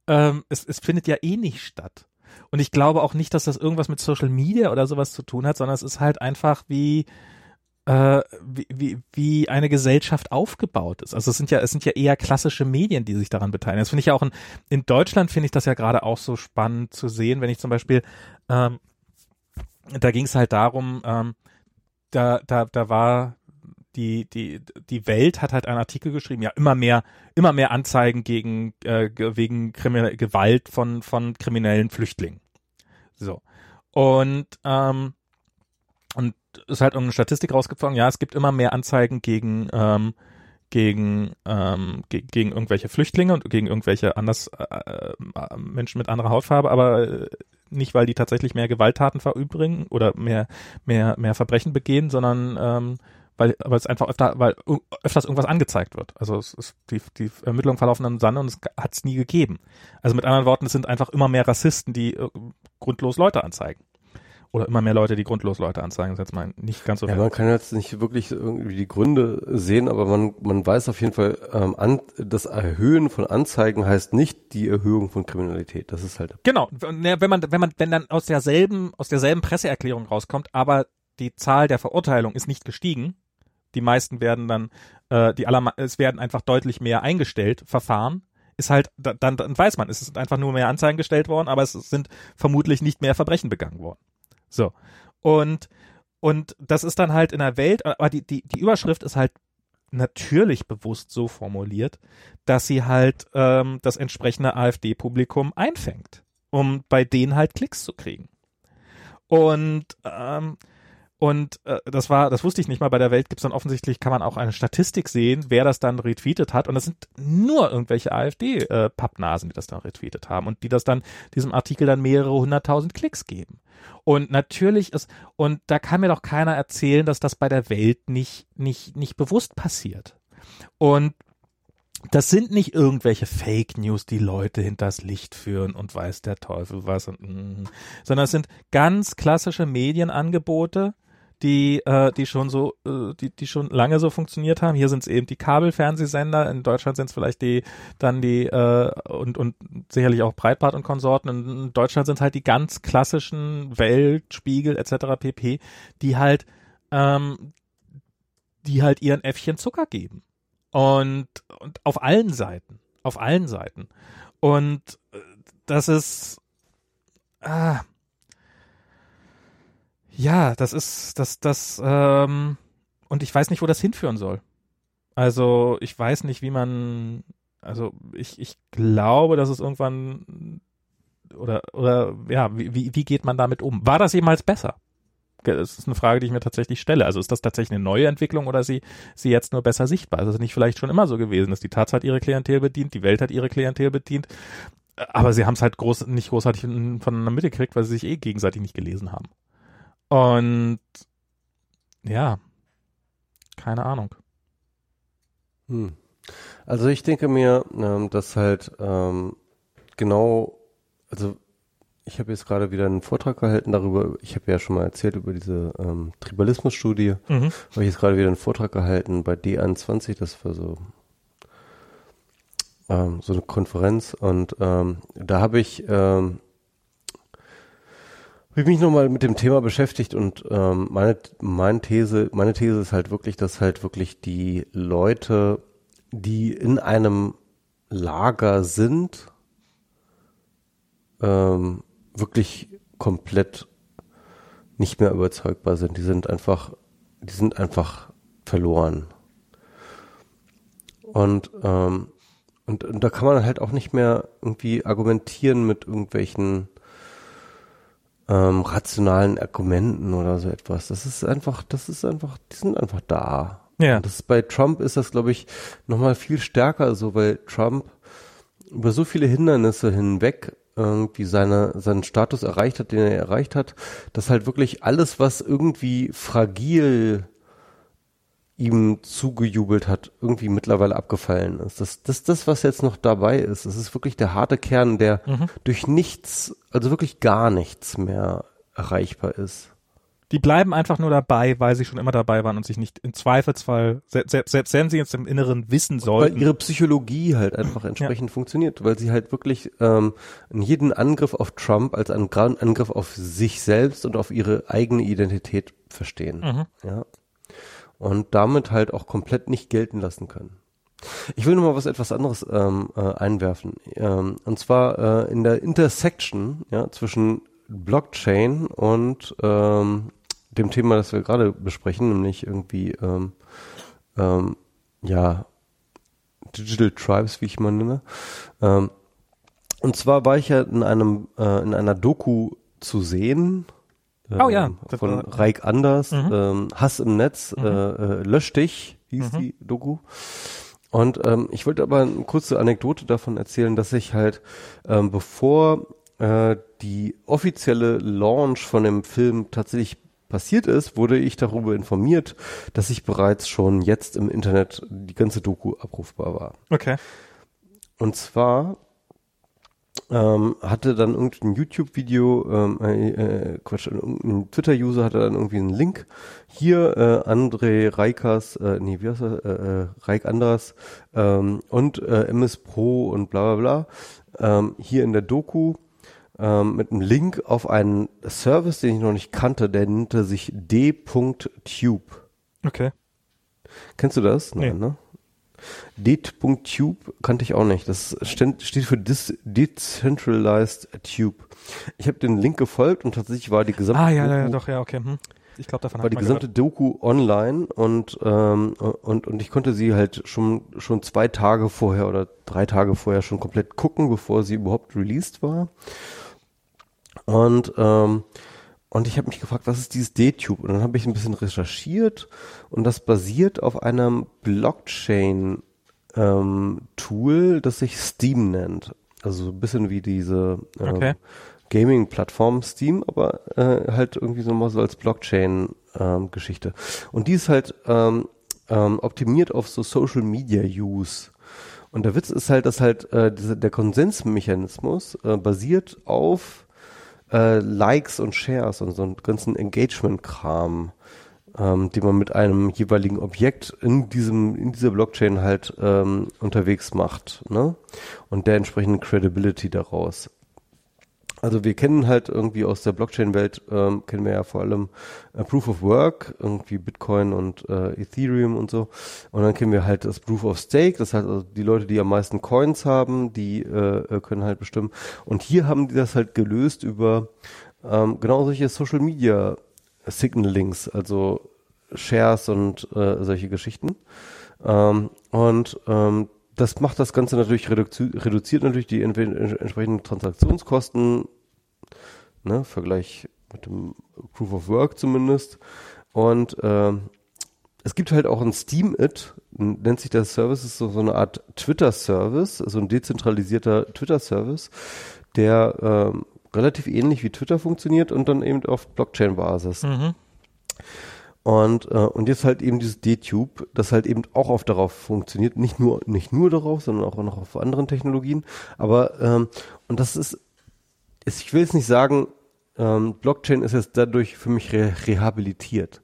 Speaker 2: ähm, es, es findet ja eh nicht statt. Und ich glaube auch nicht, dass das irgendwas mit Social Media oder sowas zu tun hat, sondern es ist halt einfach wie, äh, wie, wie, wie eine Gesellschaft aufgebaut ist. Also es sind ja, es sind ja eher klassische Medien, die sich daran beteiligen. Das finde ich ja auch in, in Deutschland finde ich das ja gerade auch so spannend zu sehen, wenn ich zum Beispiel, ähm, da ging es halt darum, ähm, da, da, da war die, die, die Welt hat halt einen Artikel geschrieben, ja, immer mehr, immer mehr Anzeigen gegen, äh, wegen Krimin Gewalt von, von kriminellen Flüchtlingen. So. Und, ähm, und ist halt irgendeine Statistik rausgefunden, ja, es gibt immer mehr Anzeigen gegen, ähm, gegen, ähm, ge gegen irgendwelche Flüchtlinge und gegen irgendwelche anders äh, äh, Menschen mit anderer Hautfarbe, aber äh, nicht, weil die tatsächlich mehr Gewalttaten verübrigen oder mehr, mehr, mehr Verbrechen begehen, sondern ähm, weil, weil es einfach öfter, weil öfters irgendwas angezeigt wird. Also es ist die, die Ermittlungen verlaufen im Sande und es hat es nie gegeben. Also mit anderen Worten, es sind einfach immer mehr Rassisten, die äh, grundlos Leute anzeigen. Oder immer mehr Leute, die grundlos Leute anzeigen, ist jetzt mal nicht ganz so
Speaker 1: Ja, man kann jetzt nicht wirklich irgendwie die Gründe sehen, aber man, man weiß auf jeden Fall, ähm, an, das Erhöhen von Anzeigen heißt nicht die Erhöhung von Kriminalität. Das ist halt.
Speaker 2: Genau. Wenn man, wenn man, wenn dann aus derselben, aus derselben Presseerklärung rauskommt, aber die Zahl der Verurteilung ist nicht gestiegen, die meisten werden dann, äh, die aller, es werden einfach deutlich mehr eingestellt, Verfahren, ist halt, dann, dann weiß man, es sind einfach nur mehr Anzeigen gestellt worden, aber es sind vermutlich nicht mehr Verbrechen begangen worden. So. Und, und das ist dann halt in der Welt, aber die, die, die Überschrift ist halt natürlich bewusst so formuliert, dass sie halt ähm, das entsprechende AfD-Publikum einfängt, um bei denen halt Klicks zu kriegen. Und ähm, und äh, das war, das wusste ich nicht mal, bei der Welt gibt's dann offensichtlich, kann man auch eine Statistik sehen, wer das dann retweetet hat. Und das sind nur irgendwelche AfD-Pappnasen, die das dann retweetet haben und die das dann, diesem Artikel dann mehrere hunderttausend Klicks geben. Und natürlich ist, und da kann mir doch keiner erzählen, dass das bei der Welt nicht, nicht, nicht bewusst passiert. Und das sind nicht irgendwelche Fake News, die Leute hinters Licht führen und weiß der Teufel was, und, mm, sondern es sind ganz klassische Medienangebote, die, äh, die schon so, äh, die, die schon lange so funktioniert haben. Hier sind es eben die Kabelfernsehsender, in Deutschland sind es vielleicht die, dann die, äh, und, und sicherlich auch Breitbart und Konsorten. In Deutschland sind halt die ganz klassischen Welt, Spiegel etc. pp, die halt, ähm, die halt ihren Äffchen Zucker geben. Und, und auf allen Seiten. Auf allen Seiten. Und äh, das ist, ah, ja, das ist, das, das, ähm, und ich weiß nicht, wo das hinführen soll. Also, ich weiß nicht, wie man, also, ich, ich glaube, dass es irgendwann, oder, oder, ja, wie, wie geht man damit um? War das jemals besser? Das ist eine Frage, die ich mir tatsächlich stelle. Also ist das tatsächlich eine neue Entwicklung oder sie, sie jetzt nur besser sichtbar? Ist es nicht vielleicht schon immer so gewesen, dass die Taz hat ihre Klientel bedient, die Welt hat ihre Klientel bedient, aber sie haben es halt groß, nicht großartig voneinander mitgekriegt, weil sie sich eh gegenseitig nicht gelesen haben. Und ja, keine Ahnung.
Speaker 1: Hm. Also ich denke mir, ähm, dass halt ähm, genau, also ich habe jetzt gerade wieder einen Vortrag gehalten darüber, ich habe ja schon mal erzählt über diese ähm, Tribalismus-Studie, mhm. habe ich jetzt gerade wieder einen Vortrag gehalten bei D21, das war so ähm, so eine Konferenz und ähm, da habe ich ähm, habe ich mich nochmal mit dem Thema beschäftigt und ähm, meine, meine These, meine These ist halt wirklich, dass halt wirklich die Leute, die in einem Lager sind, ähm, wirklich komplett nicht mehr überzeugbar sind. Die sind einfach, die sind einfach verloren. Und, ähm, und, und da kann man halt auch nicht mehr irgendwie argumentieren mit irgendwelchen ähm, rationalen Argumenten oder so etwas. Das ist einfach, das ist einfach, die sind einfach da.
Speaker 2: Ja.
Speaker 1: Und das ist, bei Trump ist das, glaube ich, nochmal viel stärker so, weil Trump über so viele Hindernisse hinweg irgendwie seine, seinen Status erreicht hat, den er erreicht hat, dass halt wirklich alles, was irgendwie fragil ihm zugejubelt hat, irgendwie mittlerweile abgefallen ist. Das, das, das, was jetzt noch dabei ist, das ist wirklich der harte Kern, der
Speaker 2: Mhm.
Speaker 1: durch nichts, also wirklich gar nichts mehr erreichbar ist.
Speaker 2: Die bleiben einfach nur dabei, weil sie schon immer dabei waren und sich nicht im Zweifelsfall, se selbst, selbst wenn sie jetzt im Inneren wissen
Speaker 1: Weil
Speaker 2: sollten.
Speaker 1: ihre Psychologie halt einfach entsprechend funktioniert, weil sie halt wirklich ähm, jeden Angriff auf Trump als einen Angriff auf sich selbst und auf ihre eigene Identität verstehen.
Speaker 2: Mhm.
Speaker 1: Ja. Und damit halt auch komplett nicht gelten lassen können. Ich will noch mal was etwas anderes ähm, äh, einwerfen. Ähm, und zwar äh, in der Intersection ja, zwischen Blockchain und ähm, dem Thema, das wir gerade besprechen, nämlich irgendwie ähm, ähm, ja Digital Tribes, wie ich mal nenne. Ähm, und zwar war ich ja in einem äh, in einer Doku zu sehen.
Speaker 2: Oh ja,
Speaker 1: ähm, von
Speaker 2: war-
Speaker 1: Reik Anders,
Speaker 2: Mhm.
Speaker 1: ähm, Hass im Netz, äh, äh, Lösch dich, hieß
Speaker 2: Mhm.
Speaker 1: die Doku. Und ähm, ich wollte aber eine kurze Anekdote davon erzählen, dass ich halt, ähm, bevor äh, die offizielle Launch von dem Film tatsächlich passiert ist, wurde ich darüber informiert, dass ich bereits schon jetzt im Internet die ganze Doku abrufbar war.
Speaker 2: Okay.
Speaker 1: Und zwar ähm, hatte dann irgendein YouTube-Video, ähm, äh, äh, Quatsch, ein Twitter-User hatte dann irgendwie einen Link. Hier äh, André Reikas, äh, nee, wie heißt er, äh, äh, Reik Andras ähm, und äh, MS Pro und bla bla bla. Ähm, hier in der Doku ähm, mit einem Link auf einen Service, den ich noch nicht kannte, der nannte sich d.tube.
Speaker 2: Okay.
Speaker 1: Kennst du das?
Speaker 2: Nee.
Speaker 1: Nein, ne? Det.tube kannte ich auch nicht. Das steht für Dis, Decentralized Tube. Ich habe den Link gefolgt und tatsächlich war die gesamte
Speaker 2: Ah, ja, ja,
Speaker 1: Doku,
Speaker 2: doch, ja, okay. Hm. Ich glaube, davon
Speaker 1: war die gesamte Doku online und, ähm, und, und ich konnte sie halt schon, schon zwei Tage vorher oder drei Tage vorher schon komplett gucken, bevor sie überhaupt released war. Und, ähm, und ich habe mich gefragt, was ist dieses D-Tube? Und dann habe ich ein bisschen recherchiert und das basiert auf einem Blockchain ähm, Tool, das sich Steam nennt. Also so ein bisschen wie diese ähm,
Speaker 2: Okay.
Speaker 1: Gaming-Plattform Steam, aber äh, halt irgendwie so mal so als Blockchain-Geschichte. und die ist halt ähm, ähm, optimiert auf so Social Media Use. Und der Witz ist halt, dass halt äh, diese, der Konsensmechanismus äh, basiert auf äh, Likes und Shares und so einen ganzen Engagement-Kram, ähm, den man mit einem jeweiligen Objekt in diesem in dieser Blockchain halt ähm, unterwegs macht, ne? Und der entsprechenden Credibility daraus. Also wir kennen halt irgendwie aus der Blockchain-Welt, ähm, kennen wir ja vor allem äh, Proof of Work, irgendwie Bitcoin und äh, Ethereum und so. Und dann kennen wir halt das Proof of Stake, das heißt also die Leute, die am meisten Coins haben, die äh, äh, können halt bestimmen. Und hier haben die das halt gelöst über ähm, genau solche Social Media Signalings, also Shares und äh, solche Geschichten. Ähm, und ähm, das macht das Ganze natürlich reduzi reduziert natürlich die entsprechenden Transaktionskosten, ne, Vergleich mit dem Proof of Work zumindest. Und ähm, es gibt halt auch ein Steam-It, nennt sich der Service, ist so, so eine Art Twitter-Service, so ein dezentralisierter Twitter-Service, der ähm, relativ ähnlich wie Twitter funktioniert und dann eben auf Blockchain-Basis.
Speaker 2: Mhm.
Speaker 1: Und, äh, und jetzt halt eben dieses D-Tube, das halt eben auch auf darauf funktioniert, nicht nur, nicht nur darauf, sondern auch noch auf anderen Technologien. Aber, ähm, und das ist, ist, ich will jetzt nicht sagen, ähm, Blockchain ist jetzt dadurch für mich re rehabilitiert.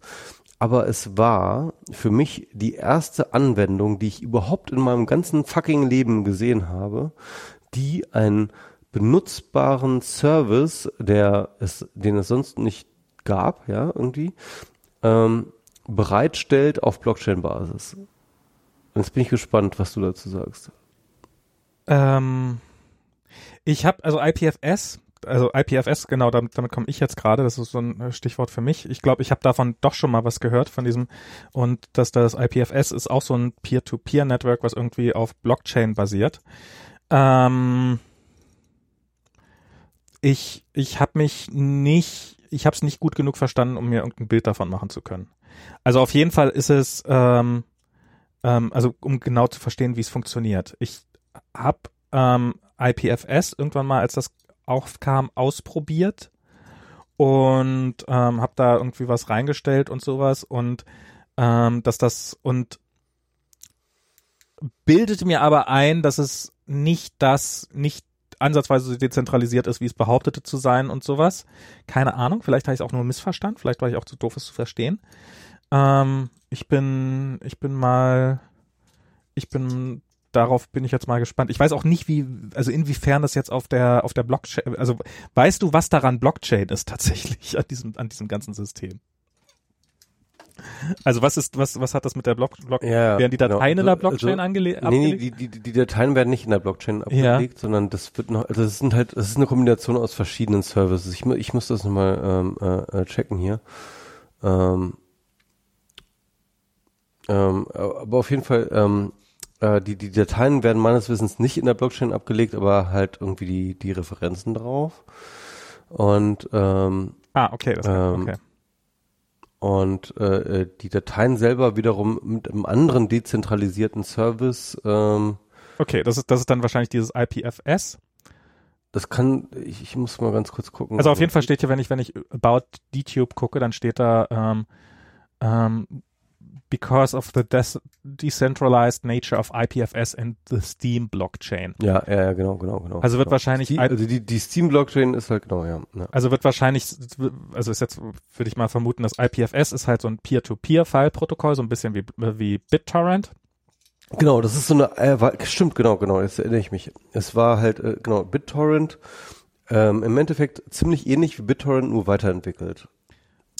Speaker 1: Aber es war für mich die erste Anwendung, die ich überhaupt in meinem ganzen fucking Leben gesehen habe, die ein benutzbaren Service, der es, den es sonst nicht gab, ja, irgendwie, ähm, bereitstellt auf Blockchain-Basis. Jetzt bin ich gespannt, was du dazu sagst.
Speaker 2: Ähm, ich habe also IPFS, also IPFS, genau, damit, damit komme ich jetzt gerade, das ist so ein äh, Stichwort für mich. Ich glaube, ich habe davon doch schon mal was gehört von diesem und dass das IPFS ist auch so ein Peer-to-Peer-Network, was irgendwie auf Blockchain basiert. Ähm, ich ich habe mich nicht, ich habe es nicht gut genug verstanden, um mir irgendein Bild davon machen zu können. Also auf jeden Fall ist es, ähm, ähm, also um genau zu verstehen, wie es funktioniert. Ich habe ähm, IPFS irgendwann mal, als das aufkam, ausprobiert und ähm, habe da irgendwie was reingestellt und sowas und ähm, dass das und bildete mir aber ein, dass es nicht das, nicht ansatzweise so dezentralisiert ist, wie es behauptete zu sein und sowas. Keine Ahnung, vielleicht habe ich es auch nur missverstanden, vielleicht war ich auch zu doof, es zu verstehen. Ähm, ich bin, ich bin mal, ich bin darauf bin ich jetzt mal gespannt. Ich weiß auch nicht, wie, also inwiefern das jetzt auf der, auf der Blockchain, also weißt du, was daran Blockchain ist tatsächlich an diesem, an diesem ganzen System? Also was ist, was, was hat das mit der Block, Block
Speaker 1: Ja,
Speaker 2: werden die
Speaker 1: genau.
Speaker 2: Dateien in der
Speaker 1: Also-
Speaker 2: Blockchain angele
Speaker 1: Nee, nee,
Speaker 2: abgelegt?
Speaker 1: die, die, die Dateien werden nicht in der Blockchain abgelegt, sondern das wird noch, also es sind halt, es ist eine Kombination aus verschiedenen Services. Ich, ich muss das nochmal ähm, äh, äh, checken hier. Ähm, ähm, aber auf jeden Fall, ähm, äh, die, die Dateien werden meines Wissens nicht in der Blockchain abgelegt, aber halt irgendwie die, die Referenzen drauf. Und ähm,
Speaker 2: Ah, okay, das,
Speaker 1: Ähm,
Speaker 2: okay.
Speaker 1: Und äh, äh, die Dateien selber wiederum mit einem anderen dezentralisierten Service, ähm,
Speaker 2: Okay, das ist, das ist dann wahrscheinlich dieses IPFS.
Speaker 1: das kann, ich, ich muss mal ganz kurz gucken.
Speaker 2: Also auf jeden Fall steht hier, wenn ich, wenn ich about DTube gucke, dann steht da, ähm, ähm, because of the decentralized nature of IPFS and the Steam Blockchain.
Speaker 1: Ja, ja, ja, genau, genau, genau.
Speaker 2: Also wird
Speaker 1: genau.
Speaker 2: wahrscheinlich
Speaker 1: die,
Speaker 2: ein-
Speaker 1: also die, die Steam-Blockchain ist halt genau, ja. ja.
Speaker 2: Also wird wahrscheinlich, also ist jetzt, würde ich mal vermuten, das IPFS ist halt so ein Peer-to-Peer-File-Protokoll, so ein bisschen wie, wie BitTorrent.
Speaker 1: Genau, das ist so eine, äh, war, stimmt, genau, genau, jetzt erinnere ich mich. Es war halt, äh, genau, BitTorrent, ähm, im Endeffekt ziemlich ähnlich wie BitTorrent, nur weiterentwickelt.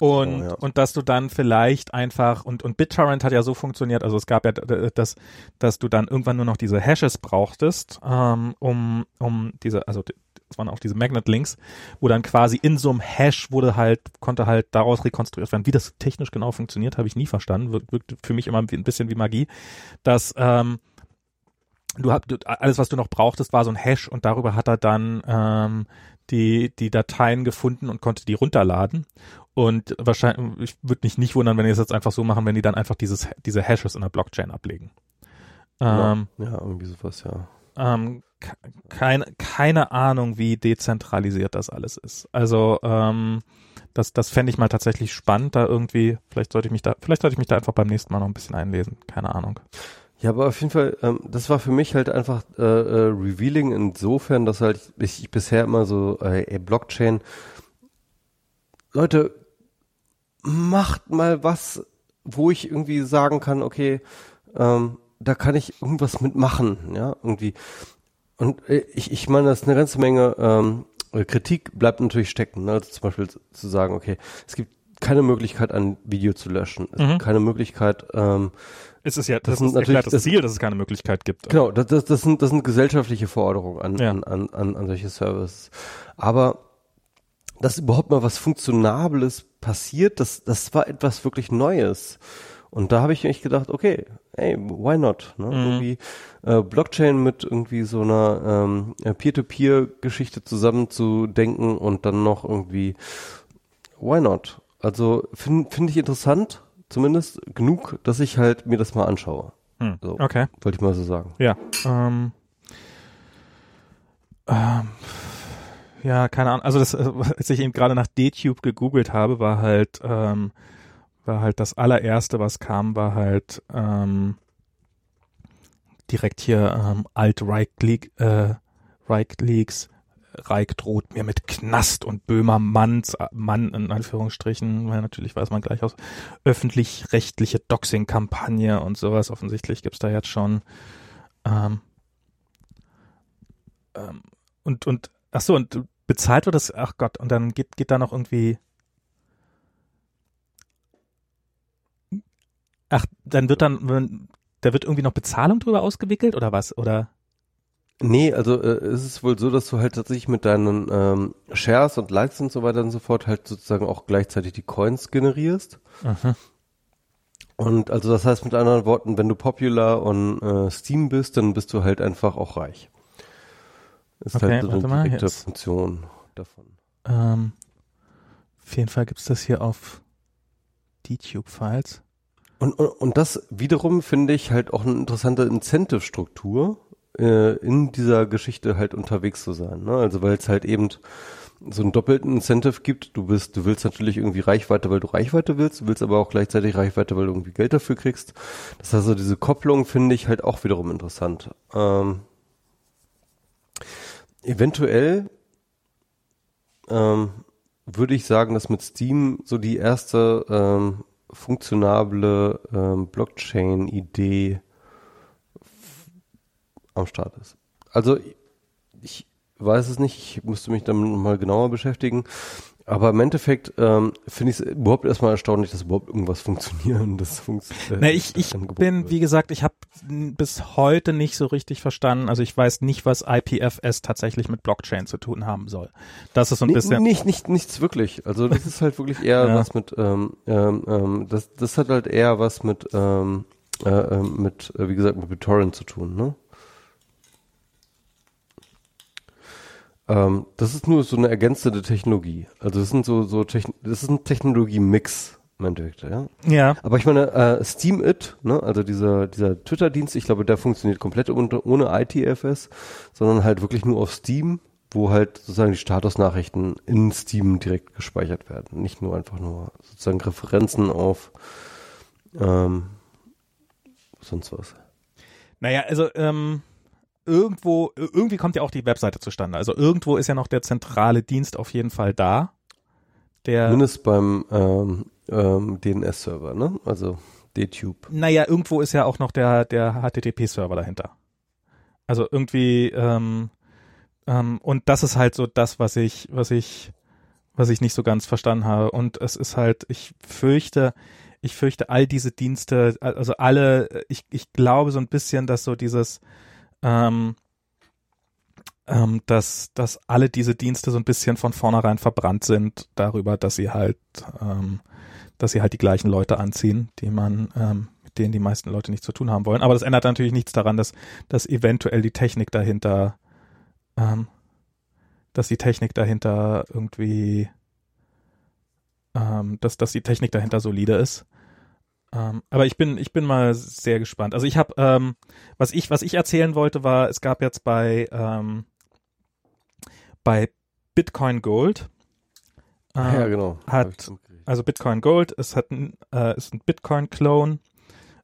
Speaker 2: Und,
Speaker 1: Oh, ja.
Speaker 2: und dass du dann vielleicht einfach, und, und BitTorrent hat ja so funktioniert, also es gab ja das, dass du dann irgendwann nur noch diese Hashes brauchtest, ähm, um, um diese, also das waren auch diese Magnet-Links, wo dann quasi in so einem Hash wurde halt, konnte halt daraus rekonstruiert werden. Wie das technisch genau funktioniert, habe ich nie verstanden. Wirkt, wirkt für mich immer ein bisschen wie Magie, dass, ähm, du hast alles, was du noch brauchtest, war so ein Hash und darüber hat er dann ähm, die die Dateien gefunden und konnte die runterladen. Und wahrscheinlich, ich würde mich nicht wundern, wenn die es jetzt einfach so machen, wenn die dann einfach dieses diese Hashes in der Blockchain ablegen. Ähm,
Speaker 1: ja, irgendwie sowas, ja.
Speaker 2: ähm, ke- keine, keine Ahnung, wie dezentralisiert das alles ist. Also ähm, das, das fände ich mal tatsächlich spannend, da irgendwie, vielleicht sollte ich mich da, vielleicht sollte ich mich da einfach beim nächsten Mal noch ein bisschen einlesen. Keine Ahnung.
Speaker 1: Ja, aber auf jeden Fall, ähm, das war für mich halt einfach äh, äh, revealing insofern, dass halt ich, ich bisher immer so, äh, ey, Blockchain, Leute, macht mal was, wo ich irgendwie sagen kann, okay, ähm, da kann ich irgendwas mitmachen, ja, irgendwie. Und äh, ich, ich meine, das ist eine ganze Menge ähm, äh, Kritik bleibt natürlich stecken, ne? Also zum Beispiel zu, sagen, okay, es gibt keine Möglichkeit, ein Video zu löschen. Es
Speaker 2: Mhm.
Speaker 1: gibt keine Möglichkeit, ähm,
Speaker 2: Es ist ja,
Speaker 1: Das
Speaker 2: das, ist
Speaker 1: natürlich-
Speaker 2: das- Ziel, dass es keine Möglichkeit gibt.
Speaker 1: Genau, das, das, das, sind, das sind gesellschaftliche Forderungen an,
Speaker 2: Ja.
Speaker 1: an, an, an, an solche Services. Aber dass überhaupt mal was Funktionables passiert, das, das war etwas wirklich Neues. Und da habe ich echt gedacht, okay, ey, why not? Ne? Irgendwie äh, Blockchain mit irgendwie so einer ähm, Peer-to-Peer-Geschichte zusammenzudenken und dann noch irgendwie, why not? Also finde find ich interessant, zumindest genug, dass ich halt mir das mal anschaue.
Speaker 2: Hm.
Speaker 1: So.
Speaker 2: Okay.
Speaker 1: Wollte ich mal so sagen.
Speaker 2: Ja. Ähm, ähm, ja, keine Ahnung. Also das, äh, als ich eben gerade nach DTube gegoogelt habe, war halt, ähm, war halt das allererste, was kam, war halt ähm, direkt hier ähm, Alt-Right-Leak, äh, Right Leaks. Reich droht mir mit Knast und Böhmer Manns, Mann in Anführungsstrichen, weil natürlich weiß man gleich aus, öffentlich-rechtliche Doxing-Kampagne und sowas. Offensichtlich gibt's da jetzt schon ähm, ähm, und und ach so, und bezahlt wird das, ach Gott, und dann geht, geht da noch irgendwie, ach, dann wird dann, da wird irgendwie noch Bezahlung drüber ausgewickelt oder was, oder?
Speaker 1: Nee, also äh, es ist wohl so, dass du halt tatsächlich mit deinen ähm, Shares und Likes und so weiter und so fort halt sozusagen auch gleichzeitig die Coins generierst.
Speaker 2: Aha.
Speaker 1: Und also das heißt mit anderen Worten, wenn du popular on äh, Steam bist, dann bist du halt einfach auch reich. Ist
Speaker 2: Okay,
Speaker 1: halt so eine
Speaker 2: mal,
Speaker 1: direkte
Speaker 2: jetzt.
Speaker 1: Funktion davon.
Speaker 2: Ähm, auf jeden Fall gibt's das hier auf DTube-Files.
Speaker 1: Und, und, und das wiederum finde ich halt auch eine interessante Incentive-Struktur, äh, in dieser Geschichte halt unterwegs zu sein. Ne? Also weil es halt eben so einen doppelten Incentive gibt. Du bist, du willst natürlich irgendwie Reichweite, weil du Reichweite willst, du willst aber auch gleichzeitig Reichweite, weil du irgendwie Geld dafür kriegst. Das heißt, also diese Kopplung finde ich halt auch wiederum interessant. Ähm, eventuell ähm, würde ich sagen, dass mit Steam so die erste ähm, funktionable ähm, Blockchain-Idee am Start ist. Also ich weiß es nicht, ich müsste mich damit mal genauer beschäftigen. Aber im Endeffekt ähm, finde ich es überhaupt erstmal erstaunlich, dass überhaupt irgendwas funktioniert. und Das funkt, äh,
Speaker 2: Na, ich, ich bin,
Speaker 1: wird.
Speaker 2: wie gesagt, ich habe bis heute nicht so richtig verstanden. Also ich weiß nicht, was IPFS tatsächlich mit Blockchain zu tun haben soll. Das ist so ein
Speaker 1: Nee,
Speaker 2: bisschen.
Speaker 1: Nicht, nicht, nichts wirklich. Also das ist halt wirklich eher
Speaker 2: Ja.
Speaker 1: was mit, ähm, ähm, ähm, das, das hat halt eher was mit, ähm, äh, ähm, mit, äh, wie gesagt, mit BitTorrent zu tun, ne? Ähm, das ist nur so eine ergänzende Technologie. Also das sind so, so Techn das ist ein Technologie-Mix im Endeffekt, ja.
Speaker 2: Ja,
Speaker 1: Aber ich meine, äh, Steam It, ne, also dieser, dieser Twitter-Dienst, ich glaube, der funktioniert komplett unter, ohne ITFS, sondern halt wirklich nur auf Steam, wo halt sozusagen die Statusnachrichten in Steam direkt gespeichert werden. Nicht nur einfach nur sozusagen Referenzen auf ähm, sonst was.
Speaker 2: naja, also ähm, irgendwo, irgendwie kommt ja auch die Webseite zustande. Also irgendwo ist ja noch der zentrale Dienst auf jeden Fall da. Der,
Speaker 1: Zumindest beim ähm, ähm, DNS-Server, ne? Also DTube.
Speaker 2: naja, irgendwo ist ja auch noch der, der HTTP-Server dahinter. Also irgendwie, ähm, ähm, und das ist halt so das, was ich, was ich, was ich nicht so ganz verstanden habe. Und es ist halt, ich fürchte, ich fürchte, all diese Dienste, also alle, ich, ich glaube so ein bisschen, dass so dieses, ähm, ähm, dass, dass alle diese Dienste so ein bisschen von vornherein verbrannt sind darüber, dass sie halt, ähm, dass sie halt die gleichen Leute anziehen, die man, ähm, mit denen die meisten Leute nichts zu tun haben wollen. Aber das ändert natürlich nichts daran, dass, dass eventuell die Technik dahinter, ähm, dass die Technik dahinter irgendwie, ähm, dass, dass die Technik dahinter solide ist. Ähm, aber ich bin, ich bin mal sehr gespannt. Also ich habe, ähm, was ich, was ich erzählen wollte, war, es gab jetzt bei, ähm, bei Bitcoin Gold, äh,
Speaker 1: ja, genau.
Speaker 2: hat- also Bitcoin Gold, es hat ein, äh, ist ein Bitcoin-Clone,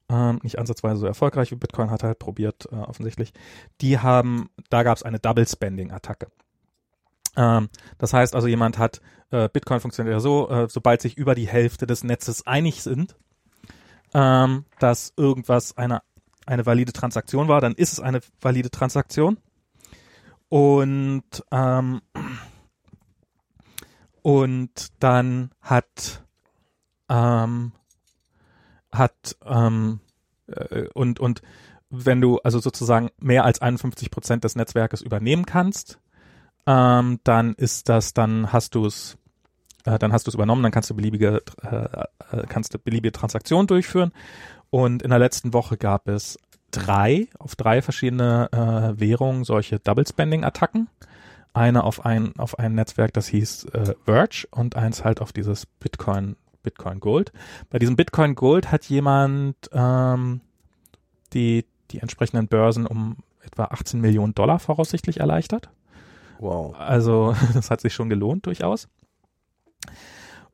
Speaker 2: ähm, nicht ansatzweise so erfolgreich wie Bitcoin, hat er halt probiert, äh, offensichtlich. Die haben, da gab es eine Double-Spending-Attacke. Ähm, das heißt also, jemand hat, äh, Bitcoin funktioniert ja so, äh, sobald sich über die Hälfte des Netzes einig sind, ähm, dass irgendwas eine, eine valide Transaktion war, dann ist es eine valide Transaktion. Und ähm, und dann hat ähm, hat ähm, äh, und und wenn du also sozusagen mehr als 51 Prozent des Netzwerkes übernehmen kannst, ähm, dann ist das, dann hast du es, äh, dann hast du es übernommen, dann kannst du beliebige, äh, äh, kannst du beliebige Transaktionen durchführen. Und in der letzten Woche gab es drei, auf drei verschiedene äh, Währungen solche Double Spending Attacken. Eine auf ein, auf ein Netzwerk, das hieß äh, Verge und eins halt auf dieses Bitcoin, Bitcoin Gold. Bei diesem Bitcoin Gold hat jemand ähm, die, die entsprechenden Börsen um etwa 18 Millionen Dollar voraussichtlich erleichtert.
Speaker 1: Wow.
Speaker 2: Also das hat sich schon gelohnt durchaus.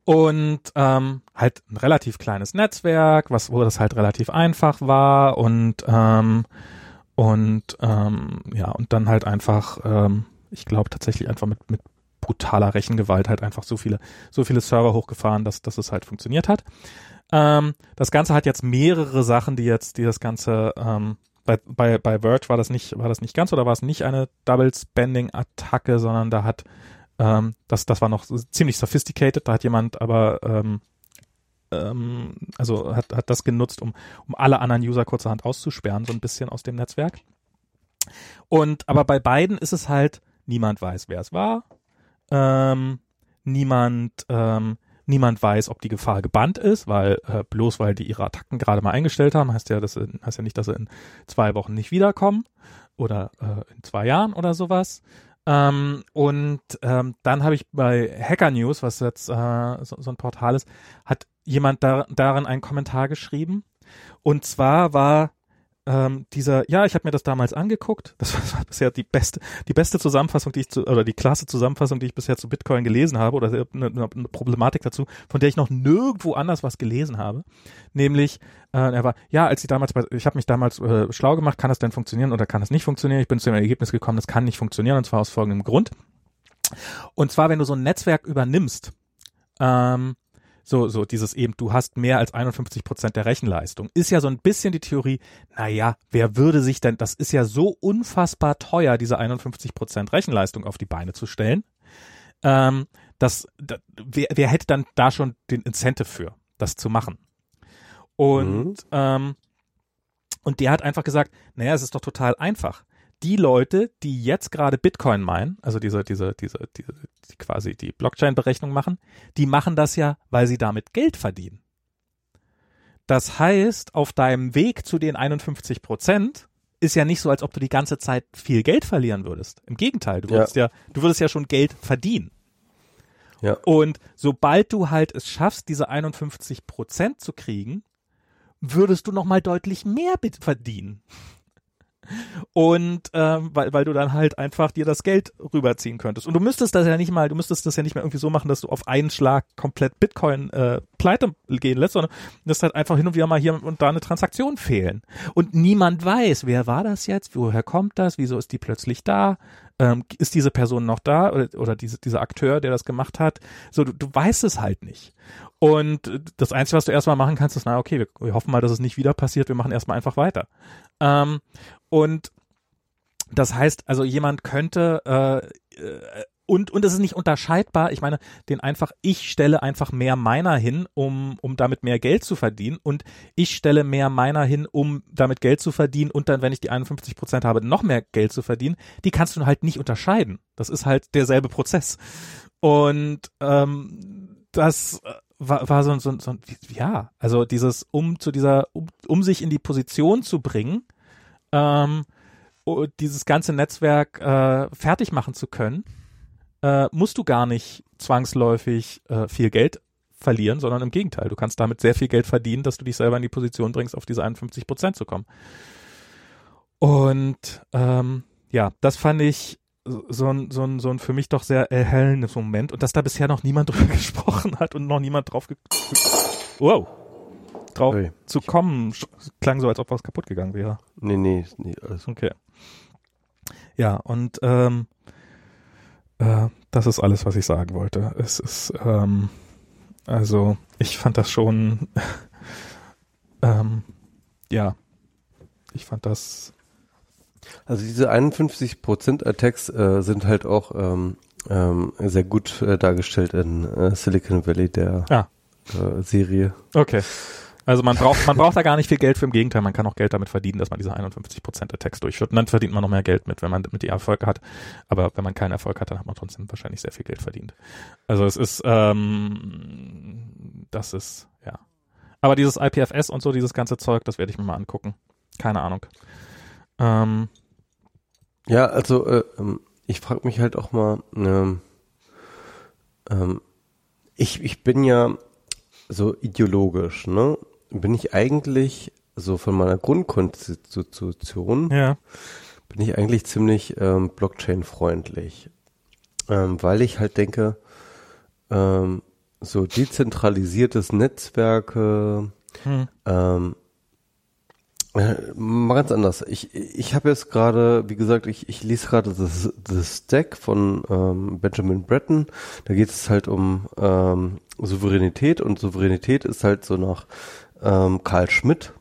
Speaker 2: Und ähm, halt ein relativ kleines Netzwerk, was wo das halt relativ einfach war und ähm, und ähm, ja und dann halt einfach, ähm, ich glaube tatsächlich einfach mit mit brutaler Rechengewalt halt einfach so viele so viele Server hochgefahren, dass dass es halt funktioniert hat. Ähm, das Ganze hat jetzt mehrere Sachen, die jetzt die das Ganze ähm, bei, bei, bei Verge war das nicht, war das nicht ganz oder war es nicht eine Double Spending Attacke, sondern da hat, ähm, das, das war noch ziemlich sophisticated, da hat jemand aber, ähm, ähm, also hat, hat das genutzt, um, um alle anderen User kurzerhand auszusperren, so ein bisschen aus dem Netzwerk. Und, aber bei beiden ist es halt, niemand weiß, wer es war, ähm, niemand, ähm, Niemand weiß, ob die Gefahr gebannt ist, weil äh, bloß weil die ihre Attacken gerade mal eingestellt haben, heißt ja, das heißt ja nicht, dass sie in zwei Wochen nicht wiederkommen oder äh, in zwei Jahren oder sowas. Ähm, und ähm, dann habe ich bei Hacker News, was jetzt äh, so, so, ein Portal ist, hat jemand da, darin einen Kommentar geschrieben. Und zwar war ähm, dieser, ja, ich habe mir das damals angeguckt. Das war bisher die beste, die beste Zusammenfassung, die ich zu, oder die klasse Zusammenfassung, die ich bisher zu Bitcoin gelesen habe, oder eine, eine Problematik dazu, von der ich noch nirgendwo anders was gelesen habe. Nämlich, äh, er war, ja, als ich damals, ich habe mich damals äh, schlau gemacht, kann das denn funktionieren oder kann das nicht funktionieren? Ich bin zu dem Ergebnis gekommen, das kann nicht funktionieren, und zwar aus folgendem Grund. Und zwar, wenn du so ein Netzwerk übernimmst, ähm, so, so dieses eben, du hast mehr als 51 Prozent der Rechenleistung. Ist ja so ein bisschen die Theorie, naja, wer würde sich denn, das ist ja so unfassbar teuer, diese 51 Prozent Rechenleistung auf die Beine zu stellen. Ähm, das, da, wer, wer hätte dann da schon den Incentive für, das zu machen? Und, mhm. ähm, und der hat einfach gesagt, naja, es ist doch total einfach die Leute, die jetzt gerade Bitcoin meinen, also diese, diese, diese, diese, die quasi die Blockchain-Berechnung machen, die machen das ja, weil sie damit Geld verdienen. Das heißt, auf deinem Weg zu den 51 Prozent ist ja nicht so, als ob du die ganze Zeit viel Geld verlieren würdest. Im Gegenteil, du würdest ja, ja du würdest ja schon Geld verdienen. Ja. Und sobald du halt es schaffst, diese 51 Prozent zu kriegen, würdest du noch mal deutlich mehr verdienen. Und ähm, weil, weil du dann halt einfach dir das Geld rüberziehen könntest. Und du müsstest das ja nicht mal, du müsstest das ja nicht mehr irgendwie so machen, dass du auf einen Schlag komplett Bitcoin äh, pleite gehen lässt, sondern das halt einfach hin und wieder mal hier und da eine Transaktion fehlen. Und niemand weiß, wer war das jetzt, woher kommt das, wieso ist die plötzlich da, ähm, ist diese Person noch da oder, oder diese, dieser Akteur, der das gemacht hat. So, du, du weißt es halt nicht. Und das Einzige, was du erstmal machen kannst, ist, na okay, wir, wir hoffen mal, dass es nicht wieder passiert, wir machen erstmal einfach weiter. Ähm, und das heißt, also jemand könnte äh, äh, und und es ist nicht unterscheidbar. Ich meine, den einfach ich stelle einfach mehr meiner hin, um um damit mehr Geld zu verdienen und ich stelle mehr meiner hin, um damit Geld zu verdienen und dann, wenn ich die 51 Prozent habe, noch mehr Geld zu verdienen. Die kannst du halt nicht unterscheiden. Das ist halt derselbe Prozess und ähm, das äh, war, war so, so, so ja, also dieses um zu dieser um, um sich in die Position zu bringen ähm, dieses ganze Netzwerk äh, fertig machen zu können, äh, musst du gar nicht zwangsläufig äh, viel Geld verlieren, sondern im Gegenteil. Du kannst damit sehr viel Geld verdienen, dass du dich selber in die Position bringst, auf diese 51 Prozent zu kommen. Und ähm, ja, das fand ich so ein, so ein, so ein für mich doch sehr erhellendes Moment und dass da bisher noch niemand drüber gesprochen hat und noch niemand drauf wow, drauf Ui. zu kommen. Klang so, als ob was kaputt gegangen wäre.
Speaker 1: Nee, nee, nee, alles.
Speaker 2: Okay. Ja, und ähm, äh, das ist alles, was ich sagen wollte. Es ist, ähm, also, ich fand das schon, ähm, ja, ich fand das.
Speaker 1: Also diese 51% Attacks äh, sind halt auch ähm, ähm, sehr gut äh, dargestellt in äh, Silicon Valley, der
Speaker 2: ah.
Speaker 1: äh, Serie.
Speaker 2: Okay. Also man braucht, man braucht da gar nicht viel Geld für, im Gegenteil, man kann auch Geld damit verdienen, dass man diese 51 Prozent Text durchführt. Und dann verdient man noch mehr Geld mit, wenn man mit die Erfolg hat. Aber wenn man keinen Erfolg hat, dann hat man trotzdem wahrscheinlich sehr viel Geld verdient. Also es ist, ähm, das ist, ja. Aber dieses IPFS und so, dieses ganze Zeug, das werde ich mir mal angucken. Keine Ahnung. Ähm,
Speaker 1: ja, also äh, ähm, ich frage mich halt auch mal, ähm, ähm, ich, ich bin ja so ideologisch, ne? bin ich eigentlich so von meiner Grundkonstitution
Speaker 2: ja.
Speaker 1: bin ich eigentlich ziemlich ähm, Blockchain-freundlich, ähm, weil ich halt denke, ähm, so dezentralisiertes Netzwerke, hm. ähm, äh, mal ganz anders. Ich, ich habe jetzt gerade, wie gesagt, ich, ich lese gerade das, das Stack von ähm, Benjamin Breton. Da geht es halt um ähm, Souveränität und Souveränität ist halt so nach ähm, Karl Schmidt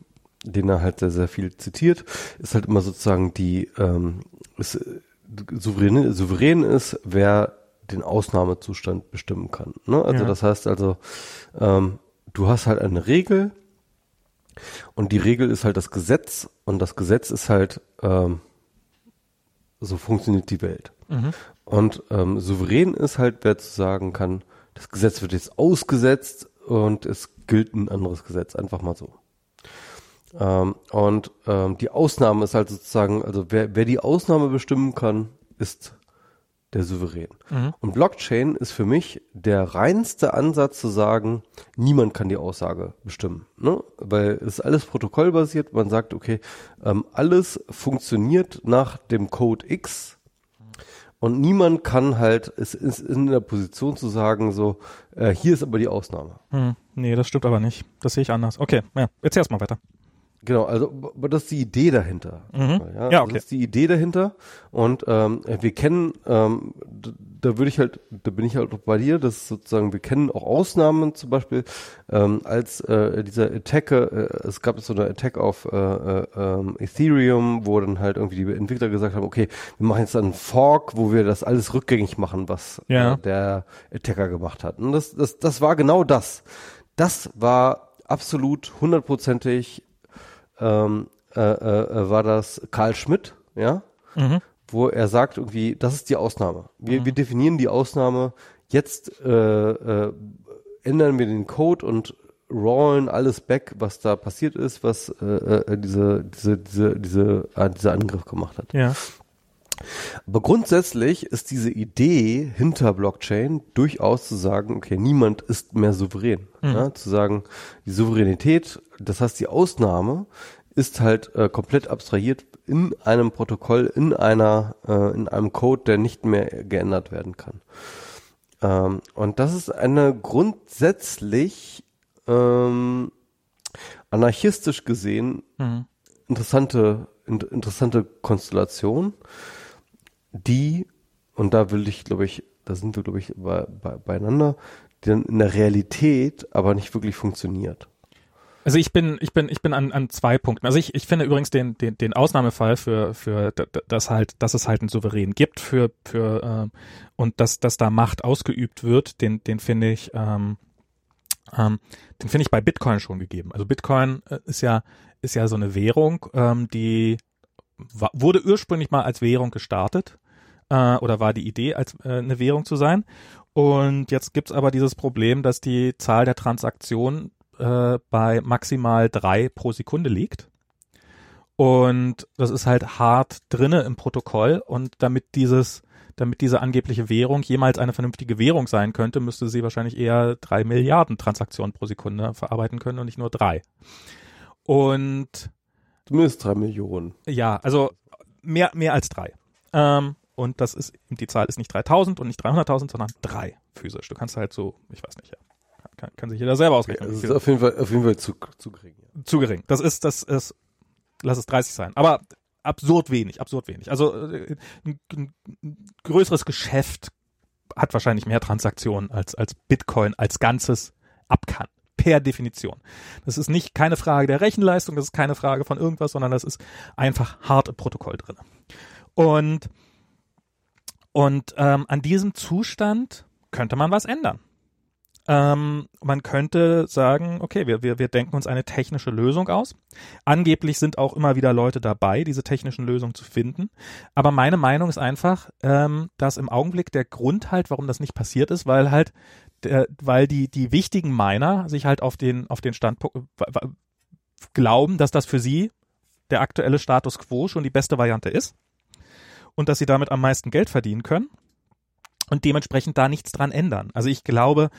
Speaker 1: den er halt sehr, sehr viel zitiert, ist halt immer sozusagen die, ähm, ist, souverän, souverän ist, wer den Ausnahmezustand bestimmen kann. Ne? Also ja. das heißt also, ähm, du hast halt eine Regel und die Regel ist halt das Gesetz und das Gesetz ist halt, ähm, so funktioniert die Welt. Mhm. Und ähm, souverän ist halt, wer zu sagen kann, das Gesetz wird jetzt ausgesetzt und es gilt ein anderes Gesetz, einfach mal so. Ähm, und ähm, die Ausnahme ist halt sozusagen, also wer, wer die Ausnahme bestimmen kann, ist der Souverän. Mhm. Und Blockchain ist für mich der reinste Ansatz zu sagen, niemand kann die Aussage bestimmen. Ne? Weil es ist alles protokollbasiert. Man sagt, okay, ähm, alles funktioniert nach dem Code X und niemand kann halt, ist, ist in der Position zu sagen, so, äh, hier ist aber die Ausnahme.
Speaker 2: Hm, nee, das stimmt aber nicht. Das sehe ich anders. Okay, ja, erzähl erst mal weiter.
Speaker 1: Genau, also das ist die Idee dahinter.
Speaker 2: Mhm. Ja, ja, okay.
Speaker 1: Das ist die Idee dahinter. Und ähm, wir kennen, ähm, da würde ich halt, da bin ich halt auch bei dir, dass sozusagen, wir kennen auch Ausnahmen zum Beispiel, ähm, als äh, dieser Attack, äh, es gab so eine Attack auf äh, äh, ähm, Ethereum, wo dann halt irgendwie die Entwickler gesagt haben, okay, wir machen jetzt einen Fork, wo wir das alles rückgängig machen, was
Speaker 2: ja.
Speaker 1: äh, der Attacker gemacht hat. Und das, das, das war genau das. Das war absolut hundertprozentig ähm, äh, äh, war das Karl Schmidt, ja, mhm. wo er sagt irgendwie, das ist die Ausnahme. Wir, mhm. wir definieren die Ausnahme. Jetzt äh, äh, ändern wir den Code und rollen alles back, was da passiert ist, was äh, äh, diese, diese, diese, diese, äh, dieser Angriff gemacht hat.
Speaker 2: Ja.
Speaker 1: Aber grundsätzlich ist diese Idee hinter Blockchain durchaus zu sagen, okay, niemand ist mehr souverän. Mhm. Ja, zu sagen, die Souveränität, das heißt die Ausnahme, ist halt äh, komplett abstrahiert in einem Protokoll, in einer, äh, in einem Code, der nicht mehr geändert werden kann. Ähm, und das ist eine grundsätzlich ähm, anarchistisch gesehen mhm. interessante, in, interessante Konstellation die, und da will ich, glaube ich, da sind wir, glaube ich, bei, bei, beieinander, die dann in der Realität aber nicht wirklich funktioniert.
Speaker 2: Also ich bin, ich bin, ich bin an, an zwei Punkten. Also ich, ich finde übrigens den, den, den Ausnahmefall für, für das halt, dass es halt einen Souverän gibt für, für äh, und dass, dass da Macht ausgeübt wird, den, den finde ich, ähm, ähm, den finde ich bei Bitcoin schon gegeben. Also Bitcoin äh, ist ja, ist ja so eine Währung, ähm, die wurde ursprünglich mal als Währung gestartet äh, oder war die Idee, als äh, eine Währung zu sein. Und jetzt gibt's aber dieses Problem, dass die Zahl der Transaktionen äh, bei maximal drei pro Sekunde liegt. Und das ist halt hart drinne im Protokoll. Und damit dieses, damit diese angebliche Währung jemals eine vernünftige Währung sein könnte, müsste sie wahrscheinlich eher drei Milliarden Transaktionen pro Sekunde verarbeiten können und nicht nur drei. Und
Speaker 1: Zumindest drei Millionen.
Speaker 2: Ja, also mehr, mehr als drei. Ähm, und das ist, die Zahl ist nicht 3000 und nicht 300.000, sondern drei physisch. Du kannst halt so, ich weiß nicht, ja. Kann, kann sich jeder selber ausrechnen.
Speaker 1: das ist auf jeden Fall, auf jeden Fall zu, zu gering.
Speaker 2: Ja. Zu gering. Das ist, das ist, lass es 30 sein. Aber absurd wenig, absurd wenig. Also äh, ein, ein größeres Geschäft hat wahrscheinlich mehr Transaktionen als, als Bitcoin als Ganzes ab kann per Definition. Das ist nicht keine Frage der Rechenleistung, das ist keine Frage von irgendwas, sondern das ist einfach hart im Protokoll drin. Und, und ähm, an diesem Zustand könnte man was ändern. Ähm, man könnte sagen, okay, wir, wir, wir denken uns eine technische Lösung aus. Angeblich sind auch immer wieder Leute dabei, diese technischen Lösungen zu finden. Aber meine Meinung ist einfach, ähm, dass im Augenblick der Grund halt, warum das nicht passiert ist, weil halt der, weil die, die wichtigen Miner sich halt auf den, auf den Standpunkt glauben, dass das für sie der aktuelle Status quo schon die beste Variante ist und dass sie damit am meisten Geld verdienen können und dementsprechend da nichts dran ändern. Also ich glaube,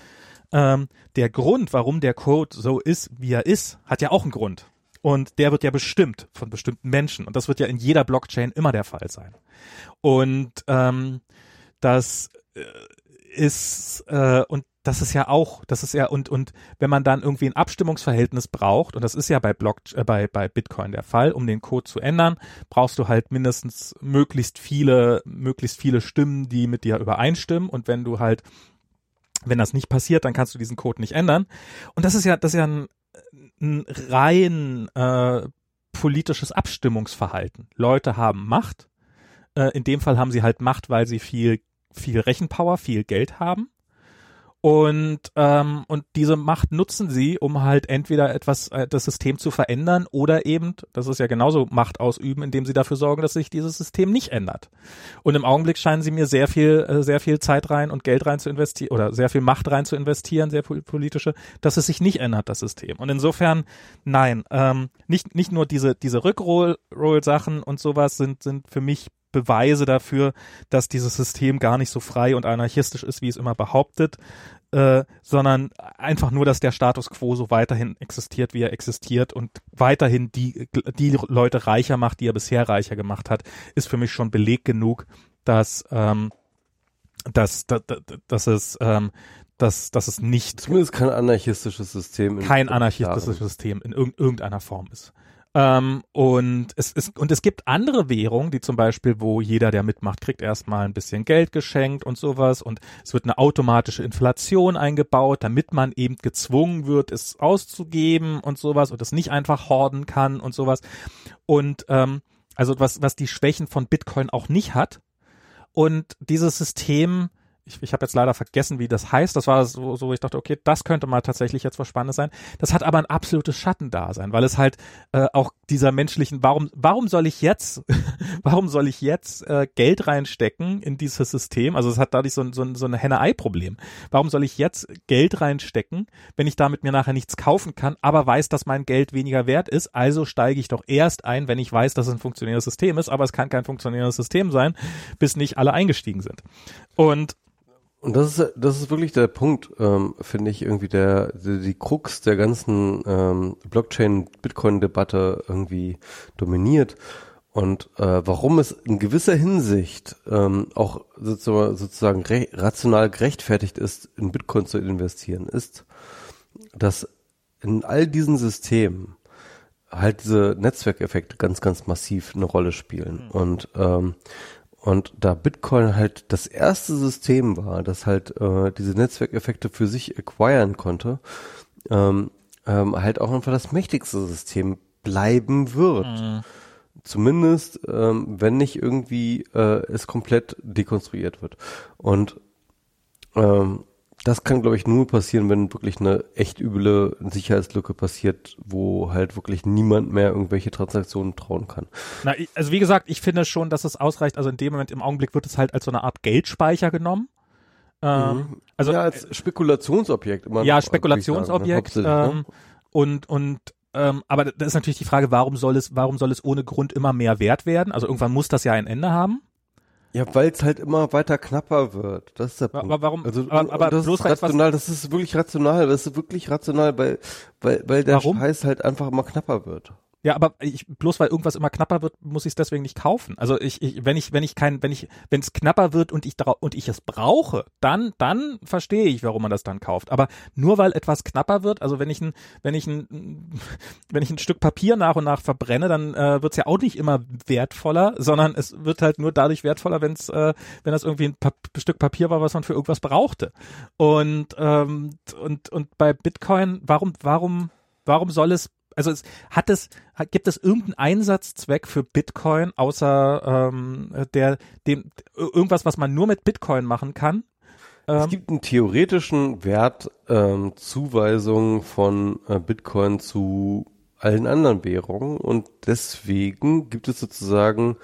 Speaker 2: ähm, der Grund, warum der Code so ist, wie er ist, hat ja auch einen Grund. Und der wird ja bestimmt von bestimmten Menschen. Und das wird ja in jeder Blockchain immer der Fall sein. Und ähm, das äh, ist äh, und das ist ja auch, das ist ja und und wenn man dann irgendwie ein Abstimmungsverhältnis braucht und das ist ja bei Block äh, bei bei Bitcoin der Fall, um den Code zu ändern, brauchst du halt mindestens möglichst viele möglichst viele Stimmen, die mit dir übereinstimmen und wenn du halt wenn das nicht passiert, dann kannst du diesen Code nicht ändern und das ist ja das ist ja ein, ein rein äh, politisches Abstimmungsverhalten. Leute haben Macht. Äh, in dem Fall haben sie halt Macht, weil sie viel, viel Rechenpower, viel Geld haben. Und, ähm, und diese Macht nutzen sie, um halt entweder etwas, äh, das System zu verändern oder eben, das ist ja genauso Macht ausüben, indem sie dafür sorgen, dass sich dieses System nicht ändert. Und im Augenblick scheinen sie mir sehr viel, äh, sehr viel Zeit rein und Geld rein zu investieren oder sehr viel Macht rein zu investieren, sehr politische, dass es sich nicht ändert, das System. Und insofern, nein, ähm, nicht, nicht nur diese, diese Rückroll-Sachen und sowas sind, sind für mich Beweise dafür, dass dieses System gar nicht so frei und anarchistisch ist, wie es immer behauptet, äh, sondern einfach nur, dass der Status quo so weiterhin existiert, wie er existiert und weiterhin die, die Leute reicher macht, die er bisher reicher gemacht hat, ist für mich schon Beleg genug, dass, ähm, dass, dass, dass es ähm, dass, dass es nicht
Speaker 1: zumindest kein anarchistisches System
Speaker 2: kein anarchistisches System in irgendeiner Form ist. Ähm, und es ist, und es gibt andere Währungen, die zum Beispiel, wo jeder, der mitmacht, kriegt erstmal ein bisschen Geld geschenkt und sowas und es wird eine automatische Inflation eingebaut, damit man eben gezwungen wird, es auszugeben und sowas und es nicht einfach horden kann und sowas. Und ähm, also was, was die Schwächen von Bitcoin auch nicht hat. Und dieses System ich, ich habe jetzt leider vergessen, wie das heißt. Das war so, so, ich dachte, okay, das könnte mal tatsächlich jetzt was Spannendes sein. Das hat aber ein absolutes Schattendasein, weil es halt äh, auch dieser menschlichen, warum, warum soll ich jetzt, warum soll ich jetzt äh, Geld reinstecken in dieses System? Also es hat dadurch so, so, so ein Henne-Ei-Problem. Warum soll ich jetzt Geld reinstecken, wenn ich damit mir nachher nichts kaufen kann, aber weiß, dass mein Geld weniger wert ist? Also steige ich doch erst ein, wenn ich weiß, dass es ein funktionierendes System ist, aber es kann kein funktionierendes System sein, bis nicht alle eingestiegen sind. Und
Speaker 1: und das ist, das ist wirklich der Punkt, ähm, finde ich, irgendwie der, die, die Krux der ganzen ähm, Blockchain-Bitcoin-Debatte irgendwie dominiert. Und äh, warum es in gewisser Hinsicht ähm, auch sozusagen, sozusagen rational gerechtfertigt ist, in Bitcoin zu investieren, ist, dass in all diesen Systemen halt diese Netzwerkeffekte ganz, ganz massiv eine Rolle spielen. Mhm. Und ähm, und da Bitcoin halt das erste System war, das halt äh, diese Netzwerkeffekte für sich acquiren konnte, ähm, ähm, halt auch einfach das mächtigste System bleiben wird. Mhm. Zumindest, ähm, wenn nicht irgendwie äh, es komplett dekonstruiert wird. Und ähm, das kann, glaube ich, nur passieren, wenn wirklich eine echt üble Sicherheitslücke passiert, wo halt wirklich niemand mehr irgendwelche Transaktionen trauen kann.
Speaker 2: Na, also wie gesagt, ich finde schon, dass es ausreicht. Also in dem Moment im Augenblick wird es halt als so eine Art Geldspeicher genommen.
Speaker 1: Ähm, mhm. Also ja, als Spekulationsobjekt
Speaker 2: immer. Ja, Spekulationsobjekt. Sagen, ne? ähm, und und ähm, aber da ist natürlich die Frage, warum soll es, warum soll es ohne Grund immer mehr wert werden? Also irgendwann muss das ja ein Ende haben.
Speaker 1: Ja, weil es halt immer weiter knapper wird. Das ist der Punkt.
Speaker 2: Aber warum?
Speaker 1: Also, aber, aber das bloß ist rational. Das ist wirklich rational. Das ist wirklich rational, weil weil weil der warum? Scheiß halt einfach immer knapper wird.
Speaker 2: Ja, aber ich, bloß weil irgendwas immer knapper wird, muss ich es deswegen nicht kaufen. Also ich, ich, wenn ich, wenn ich kein, wenn ich, wenn es knapper wird und ich und ich es brauche, dann, dann verstehe ich, warum man das dann kauft. Aber nur weil etwas knapper wird, also wenn ich ein, wenn ich ein, wenn ich ein Stück Papier nach und nach verbrenne, dann äh, wird es ja auch nicht immer wertvoller, sondern es wird halt nur dadurch wertvoller, wenn es, äh, wenn das irgendwie ein pa Stück Papier war, was man für irgendwas brauchte. Und ähm, und und bei Bitcoin, warum, warum, warum soll es also es hat es, gibt es irgendeinen Einsatzzweck für Bitcoin außer ähm, der, dem, irgendwas, was man nur mit Bitcoin machen kann?
Speaker 1: Es ähm, gibt einen theoretischen Wert ähm, Zuweisung von äh, Bitcoin zu allen anderen Währungen und deswegen gibt es sozusagen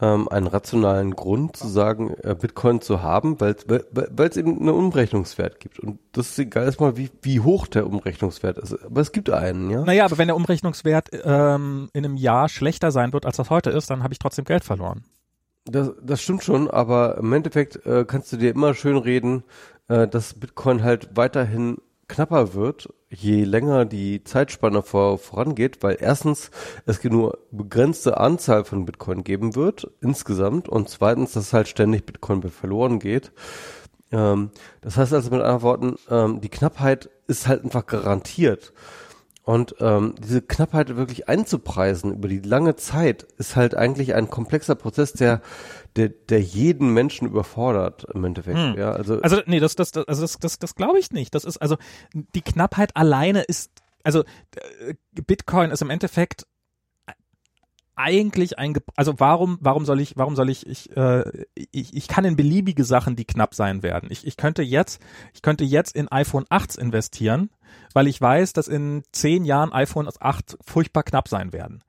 Speaker 1: ähm, einen rationalen Grund zu sagen, äh, Bitcoin zu haben, weil es eben einen Umrechnungswert gibt. Und das ist egal erstmal, wie, wie hoch der Umrechnungswert ist. Aber es gibt einen, ja.
Speaker 2: Naja, aber wenn der Umrechnungswert ähm, in einem Jahr schlechter sein wird, als das heute ist, dann habe ich trotzdem Geld verloren.
Speaker 1: Das, das stimmt schon, aber im Endeffekt äh, kannst du dir immer schön reden, äh, dass Bitcoin halt weiterhin knapper wird, je länger die Zeitspanne vor, vorangeht, weil erstens es nur begrenzte Anzahl von Bitcoin geben wird insgesamt und zweitens, dass halt ständig Bitcoin verloren geht. Ähm, das heißt also mit anderen Worten, ähm, die Knappheit ist halt einfach garantiert. Und ähm, diese Knappheit wirklich einzupreisen über die lange Zeit ist halt eigentlich ein komplexer Prozess, der der, der jeden Menschen überfordert im Endeffekt. Hm. Ja,
Speaker 2: also, also nee, das, das, das, also das, das, das glaube ich nicht. Das ist also die Knappheit alleine ist, also äh, Bitcoin ist im Endeffekt eigentlich ein, also warum, warum soll ich, warum soll ich, ich, äh, ich, ich kann in beliebige Sachen, die knapp sein werden. Ich, ich könnte jetzt, ich könnte jetzt in iPhone 8 investieren, weil ich weiß, dass in zehn Jahren iPhone 8 furchtbar knapp sein werden.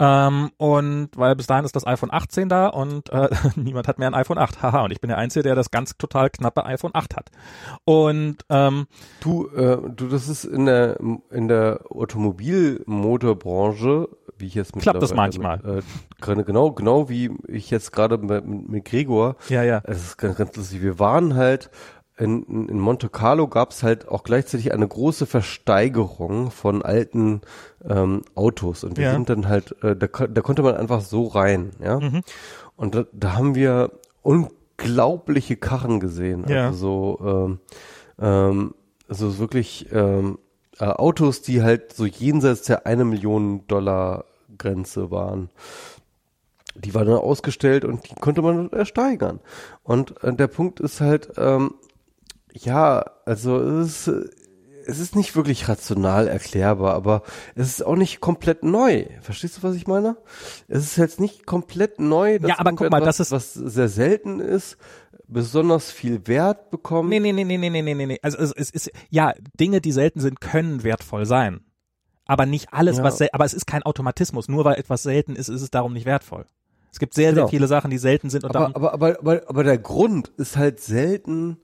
Speaker 2: Ähm, und weil bis dahin ist das iPhone 18 da und äh, niemand hat mehr ein iPhone 8. Haha, und ich bin der Einzige, der das ganz total knappe iPhone 8 hat. Und ähm,
Speaker 1: du, äh, du, das ist in der in der Automobilmotorbranche, wie ich jetzt
Speaker 2: klappt das manchmal.
Speaker 1: Äh, genau, genau wie ich jetzt gerade mit, mit Gregor.
Speaker 2: Ja, ja.
Speaker 1: Es ist ganz, ganz lustig. Wir waren halt in, in Monte Carlo gab es halt auch gleichzeitig eine große Versteigerung von alten ähm, Autos und wir ja. sind dann halt, äh, da, da konnte man einfach so rein, ja. Mhm. Und da, da haben wir unglaubliche Karren gesehen, also ja. so, ähm, ähm, also wirklich ähm, äh, Autos, die halt so jenseits der eine Million Dollar Grenze waren die waren dann ausgestellt und die konnte man ersteigern. Und äh, der Punkt ist halt, ähm, ja, also es ist, es ist nicht wirklich rational erklärbar, aber es ist auch nicht komplett neu. Verstehst du, was ich meine? Es ist jetzt nicht komplett neu,
Speaker 2: dass ja, aber guck mal, das ist
Speaker 1: was sehr selten ist, besonders viel Wert bekommt.
Speaker 2: Nee, nee, nee, nee, nee, nee, nee, nee. Also es, es ist ja Dinge, die selten sind, können wertvoll sein. Aber nicht alles, ja. was aber es ist kein Automatismus. Nur weil etwas selten ist, ist es darum nicht wertvoll. Es gibt sehr, genau. sehr viele Sachen, die selten sind und
Speaker 1: aber, aber, aber, aber, aber der Grund ist halt selten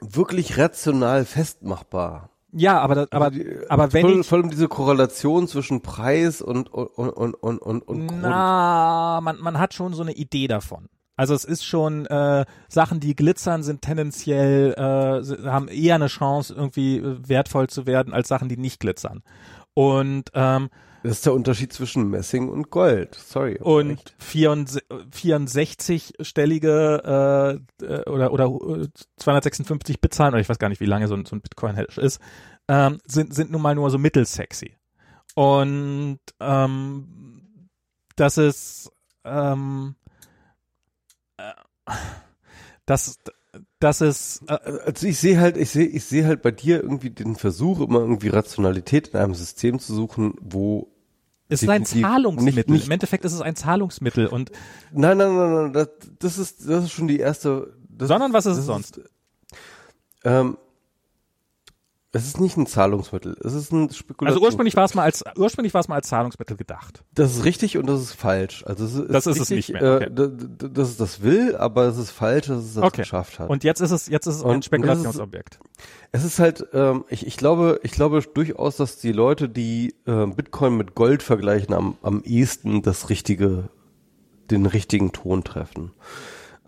Speaker 1: wirklich rational festmachbar.
Speaker 2: Ja, aber das, aber also aber wenn
Speaker 1: voll,
Speaker 2: ich
Speaker 1: vor allem diese Korrelation zwischen Preis und und und und und und Grund.
Speaker 2: Na, man man hat schon so eine Idee davon. Also es ist schon äh, Sachen, die glitzern, sind tendenziell äh, haben eher eine Chance irgendwie äh, wertvoll zu werden als Sachen, die nicht glitzern. Und ähm,
Speaker 1: das ist der Unterschied zwischen Messing und Gold. Sorry.
Speaker 2: Und 64-stellige äh, äh, oder oder 256 Bit Zahlen, oder ich weiß gar nicht, wie lange so ein, so ein Bitcoin Hash ist, ähm, sind sind nun mal nur so mittelsexy. Und ähm, das ist ähm, äh, das das ist
Speaker 1: äh, also ich sehe halt ich sehe ich sehe halt bei dir irgendwie den Versuch immer irgendwie Rationalität in einem System zu suchen, wo
Speaker 2: es ist ein Zahlungsmittel. Nicht, nicht, Im Endeffekt ist es ein Zahlungsmittel und
Speaker 1: nein, nein, nein, nein, das, das ist das ist schon die erste.
Speaker 2: sondern was ist es sonst?
Speaker 1: ähm, es ist nicht ein Zahlungsmittel, es ist ein Spekulation.
Speaker 2: Also ursprünglich war es mal als ursprünglich war es mal als Zahlungsmittel gedacht.
Speaker 1: Das ist richtig und das ist falsch. Also es
Speaker 2: ist das ist richtig, es nicht
Speaker 1: mehr. Okay. Äh, dass es das will, aber es ist falsch, dass es das okay. geschafft hat.
Speaker 2: Und jetzt ist es jetzt ist es und, ein Spekulationsobjekt.
Speaker 1: Es ist halt, ähm, ich, ich glaube, ich glaube durchaus, dass die Leute, die äh, Bitcoin mit Gold vergleichen, am, am ehesten das richtige, den richtigen Ton treffen.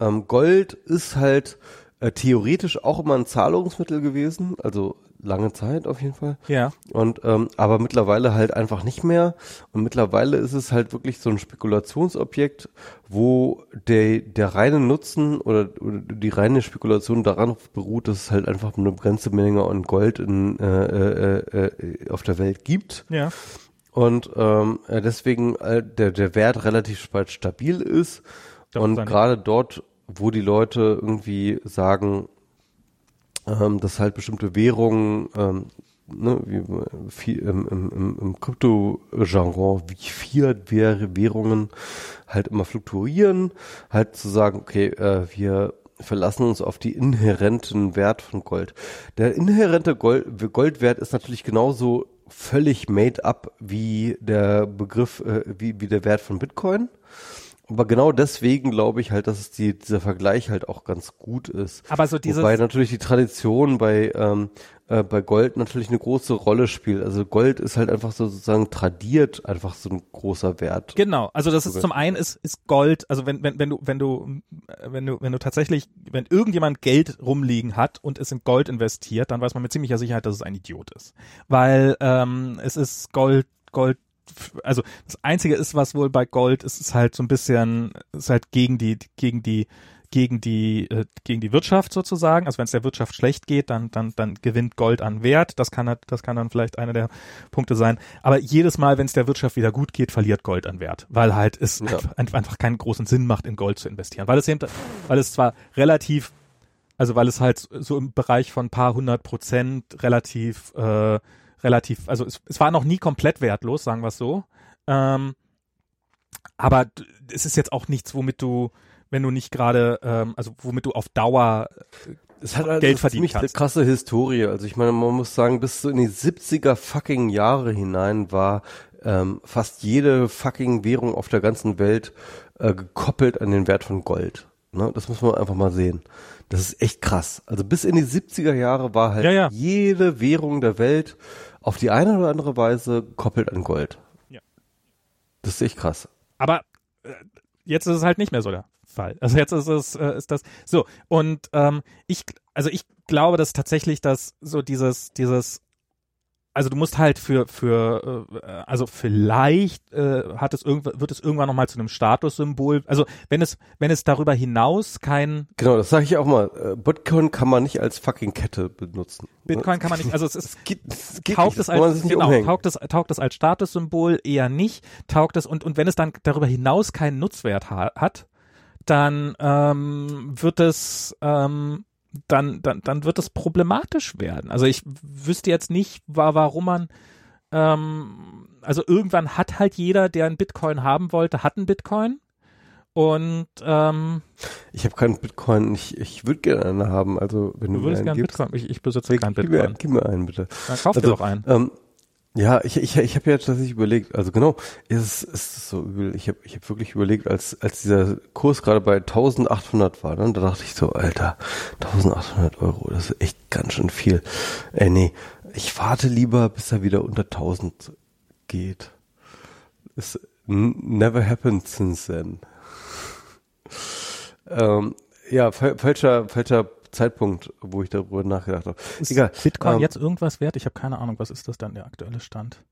Speaker 1: Ähm, Gold ist halt äh, theoretisch auch immer ein Zahlungsmittel gewesen, also lange Zeit auf jeden Fall.
Speaker 2: Ja.
Speaker 1: Und ähm, aber mittlerweile halt einfach nicht mehr. Und mittlerweile ist es halt wirklich so ein Spekulationsobjekt, wo der der reine Nutzen oder, oder die reine Spekulation daran beruht, dass es halt einfach eine begrenzte Menge an Gold in, äh, äh, äh, auf der Welt gibt.
Speaker 2: Ja.
Speaker 1: Und ähm, äh, deswegen äh, der der Wert relativ stabil ist. Das und gerade dort, wo die Leute irgendwie sagen, ähm, dass halt bestimmte Währungen, ähm, ne, wie viel, im, im, im Krypto-Jargon, wie Fiat-Währungen halt immer fluktuieren, halt zu sagen, okay, äh, wir verlassen uns auf die inhärenten Wert von Gold. Der inhärente Gold, Goldwert ist natürlich genauso völlig made up wie der Begriff, äh, wie, wie der Wert von Bitcoin. Aber genau deswegen glaube ich halt, dass es die, dieser Vergleich halt auch ganz gut ist.
Speaker 2: Aber so dieses
Speaker 1: Wobei natürlich die Tradition bei ähm, äh, bei Gold natürlich eine große Rolle spielt. Also Gold ist halt einfach so sozusagen tradiert einfach so ein großer Wert.
Speaker 2: Genau. Also das ist zum einen ist ist Gold. Also wenn wenn wenn du wenn du wenn du wenn du tatsächlich wenn irgendjemand Geld rumliegen hat und es in Gold investiert, dann weiß man mit ziemlicher Sicherheit, dass es ein Idiot ist, weil ähm, es ist Gold Gold also das einzige ist, was wohl bei Gold ist, ist halt so ein bisschen, ist halt gegen die, gegen die, gegen die, äh, gegen die Wirtschaft sozusagen. Also wenn es der Wirtschaft schlecht geht, dann, dann, dann gewinnt Gold an Wert. Das kann, das kann dann vielleicht einer der Punkte sein. Aber jedes Mal, wenn es der Wirtschaft wieder gut geht, verliert Gold an Wert, weil halt es ja. einfach, einfach keinen großen Sinn macht, in Gold zu investieren. Weil es eben, weil es zwar relativ also weil es halt so im Bereich von paar hundert Prozent relativ äh, relativ, also es, es war noch nie komplett wertlos, sagen wir es so. Ähm, aber es ist jetzt auch nichts, womit du, wenn du nicht gerade, ähm, also womit du auf Dauer
Speaker 1: Es hat halt
Speaker 2: Geld
Speaker 1: eine
Speaker 2: verdienen kannst.
Speaker 1: krasse Historie. Also ich meine, man muss sagen, bis so in die 70er fucking Jahre hinein war ähm, fast jede fucking Währung auf der ganzen Welt äh, gekoppelt an den Wert von Gold. Ne? Das muss man einfach mal sehen. Das ist echt krass. Also bis in die 70er Jahre war halt
Speaker 2: Ja, ja.
Speaker 1: jede Währung der Welt auf die eine oder andere Weise gekoppelt an Gold.
Speaker 2: Ja.
Speaker 1: Das ist echt krass.
Speaker 2: Aber äh, jetzt ist es halt nicht mehr so der Fall. Also jetzt ist es äh, ist das so und ähm, ich also ich glaube, dass tatsächlich das so dieses dieses also du musst halt für für äh, also vielleicht äh, hat es irgendwann wird es irgendwann noch mal zu einem Statussymbol. Also wenn es wenn es darüber hinaus kein
Speaker 1: Genau, das sage ich auch mal. Äh, Bitcoin kann man nicht als fucking Kette benutzen.
Speaker 2: Bitcoin kann man nicht also es ist
Speaker 1: Es geht, es geht
Speaker 2: taugt
Speaker 1: nicht,
Speaker 2: es als genau, taugt es taugt es als Statussymbol eher nicht taugt es und und wenn es dann darüber hinaus keinen Nutzwert ha hat dann ähm, wird es ähm, dann dann dann wird es problematisch werden also ich wüsste jetzt nicht wa warum man ähm, also irgendwann hat halt jeder der einen Bitcoin haben wollte hat einen Bitcoin und ähm,
Speaker 1: Ich habe keinen Bitcoin. Ich, ich würde gerne einen haben. Also wenn du,
Speaker 2: du würdest
Speaker 1: mir einen
Speaker 2: gerne Bitcoin ich, ich besitze keinen
Speaker 1: gib, mir,
Speaker 2: Bitcoin
Speaker 1: gib mir einen bitte.
Speaker 2: dann kauf dir
Speaker 1: Also,
Speaker 2: doch einen
Speaker 1: Ähm, ja, ich, ich, ich habe ja tatsächlich überlegt, also genau, ist es ist so übel. Ich habe ich hab wirklich überlegt, als als dieser Kurs gerade bei 1800 war, dann da dachte ich so, Alter, 1800 Euro, das ist echt ganz schön viel. Äh, nee, ich warte lieber, bis er wieder unter 1000 geht. Es never happened since then. ähm, ja, fa- falscher, falscher Zeitpunkt, wo ich darüber nachgedacht habe.
Speaker 2: Ist
Speaker 1: Egal.
Speaker 2: Bitcoin
Speaker 1: Ähm,
Speaker 2: jetzt irgendwas wert? Ich habe keine Ahnung, was ist das dann der aktuelle Stand?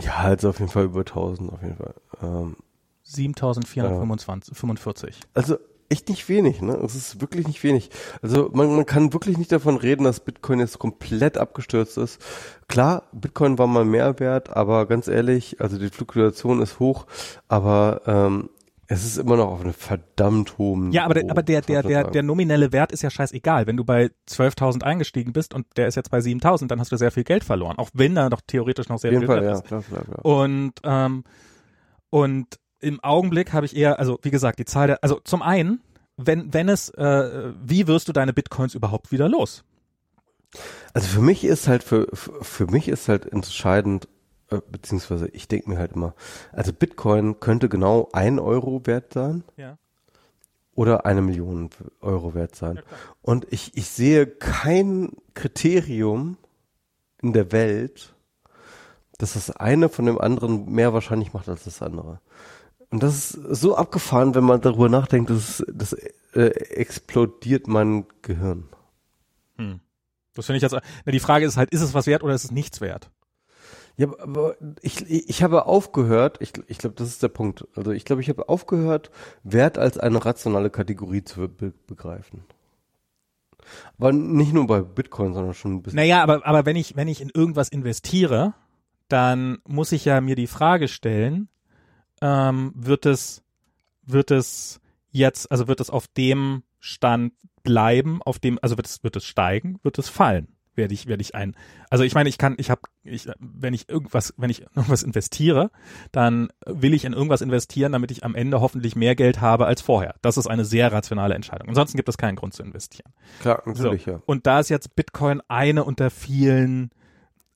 Speaker 1: Ja, also auf jeden Fall über 1000, auf jeden Fall. Ähm,
Speaker 2: 7445.
Speaker 1: also echt nicht wenig, ne? Es ist wirklich nicht wenig. Also man, man kann wirklich nicht davon reden, dass Bitcoin jetzt komplett abgestürzt ist. Klar, Bitcoin war mal mehr wert, aber ganz ehrlich, also die Fluktuation ist hoch, aber ähm, es ist immer noch auf einem verdammt hohen
Speaker 2: Ja, aber der, aber der, der, der, der nominelle Wert ist ja scheißegal. Wenn du bei 12.000 eingestiegen bist und der ist jetzt bei 7.000, dann hast du sehr viel Geld verloren. Auch wenn da doch theoretisch noch sehr
Speaker 1: auf
Speaker 2: viel
Speaker 1: Fall,
Speaker 2: wert
Speaker 1: ja,
Speaker 2: ist.
Speaker 1: klar, klar, klar.
Speaker 2: Und, ähm, und im Augenblick habe ich eher, also wie gesagt, die Zahl der, also zum einen, wenn, wenn es, äh, wie wirst du deine Bitcoins überhaupt wieder los?
Speaker 1: Also für mich ist halt für für mich ist halt entscheidend, beziehungsweise ich denke mir halt immer, also Bitcoin könnte genau ein Euro wert sein
Speaker 2: Ja.
Speaker 1: oder eine Million Euro wert sein.
Speaker 2: Klar.
Speaker 1: Und ich ich sehe kein Kriterium in der Welt, dass das eine von dem anderen mehr wahrscheinlich macht als das andere. Und das ist so abgefahren, wenn man darüber nachdenkt, das, das äh, explodiert mein Gehirn.
Speaker 2: Hm. Das finde ich jetzt, na, die Frage ist halt, ist es was wert oder ist es nichts wert?
Speaker 1: Ja, aber ich, ich habe aufgehört, ich, ich glaube, das ist der Punkt. Also ich glaube, ich habe aufgehört, Wert als eine rationale Kategorie zu be begreifen. Aber nicht nur bei Bitcoin, sondern schon ein bisschen.
Speaker 2: Naja, aber, aber wenn ich, wenn ich in irgendwas investiere, dann muss ich ja mir die Frage stellen, ähm, wird es, wird es jetzt, also wird es auf dem Stand bleiben, auf dem, also wird es, wird es steigen, wird es fallen? Werde ich, werde ich ein, also ich meine, ich kann, ich habe, ich, wenn ich irgendwas, wenn ich irgendwas investiere, dann will ich in irgendwas investieren, damit ich am Ende hoffentlich mehr Geld habe als vorher. Das ist eine sehr rationale Entscheidung. Ansonsten gibt es keinen Grund zu investieren.
Speaker 1: Klar, natürlich,
Speaker 2: So.
Speaker 1: ja.
Speaker 2: Und da ist jetzt Bitcoin eine unter vielen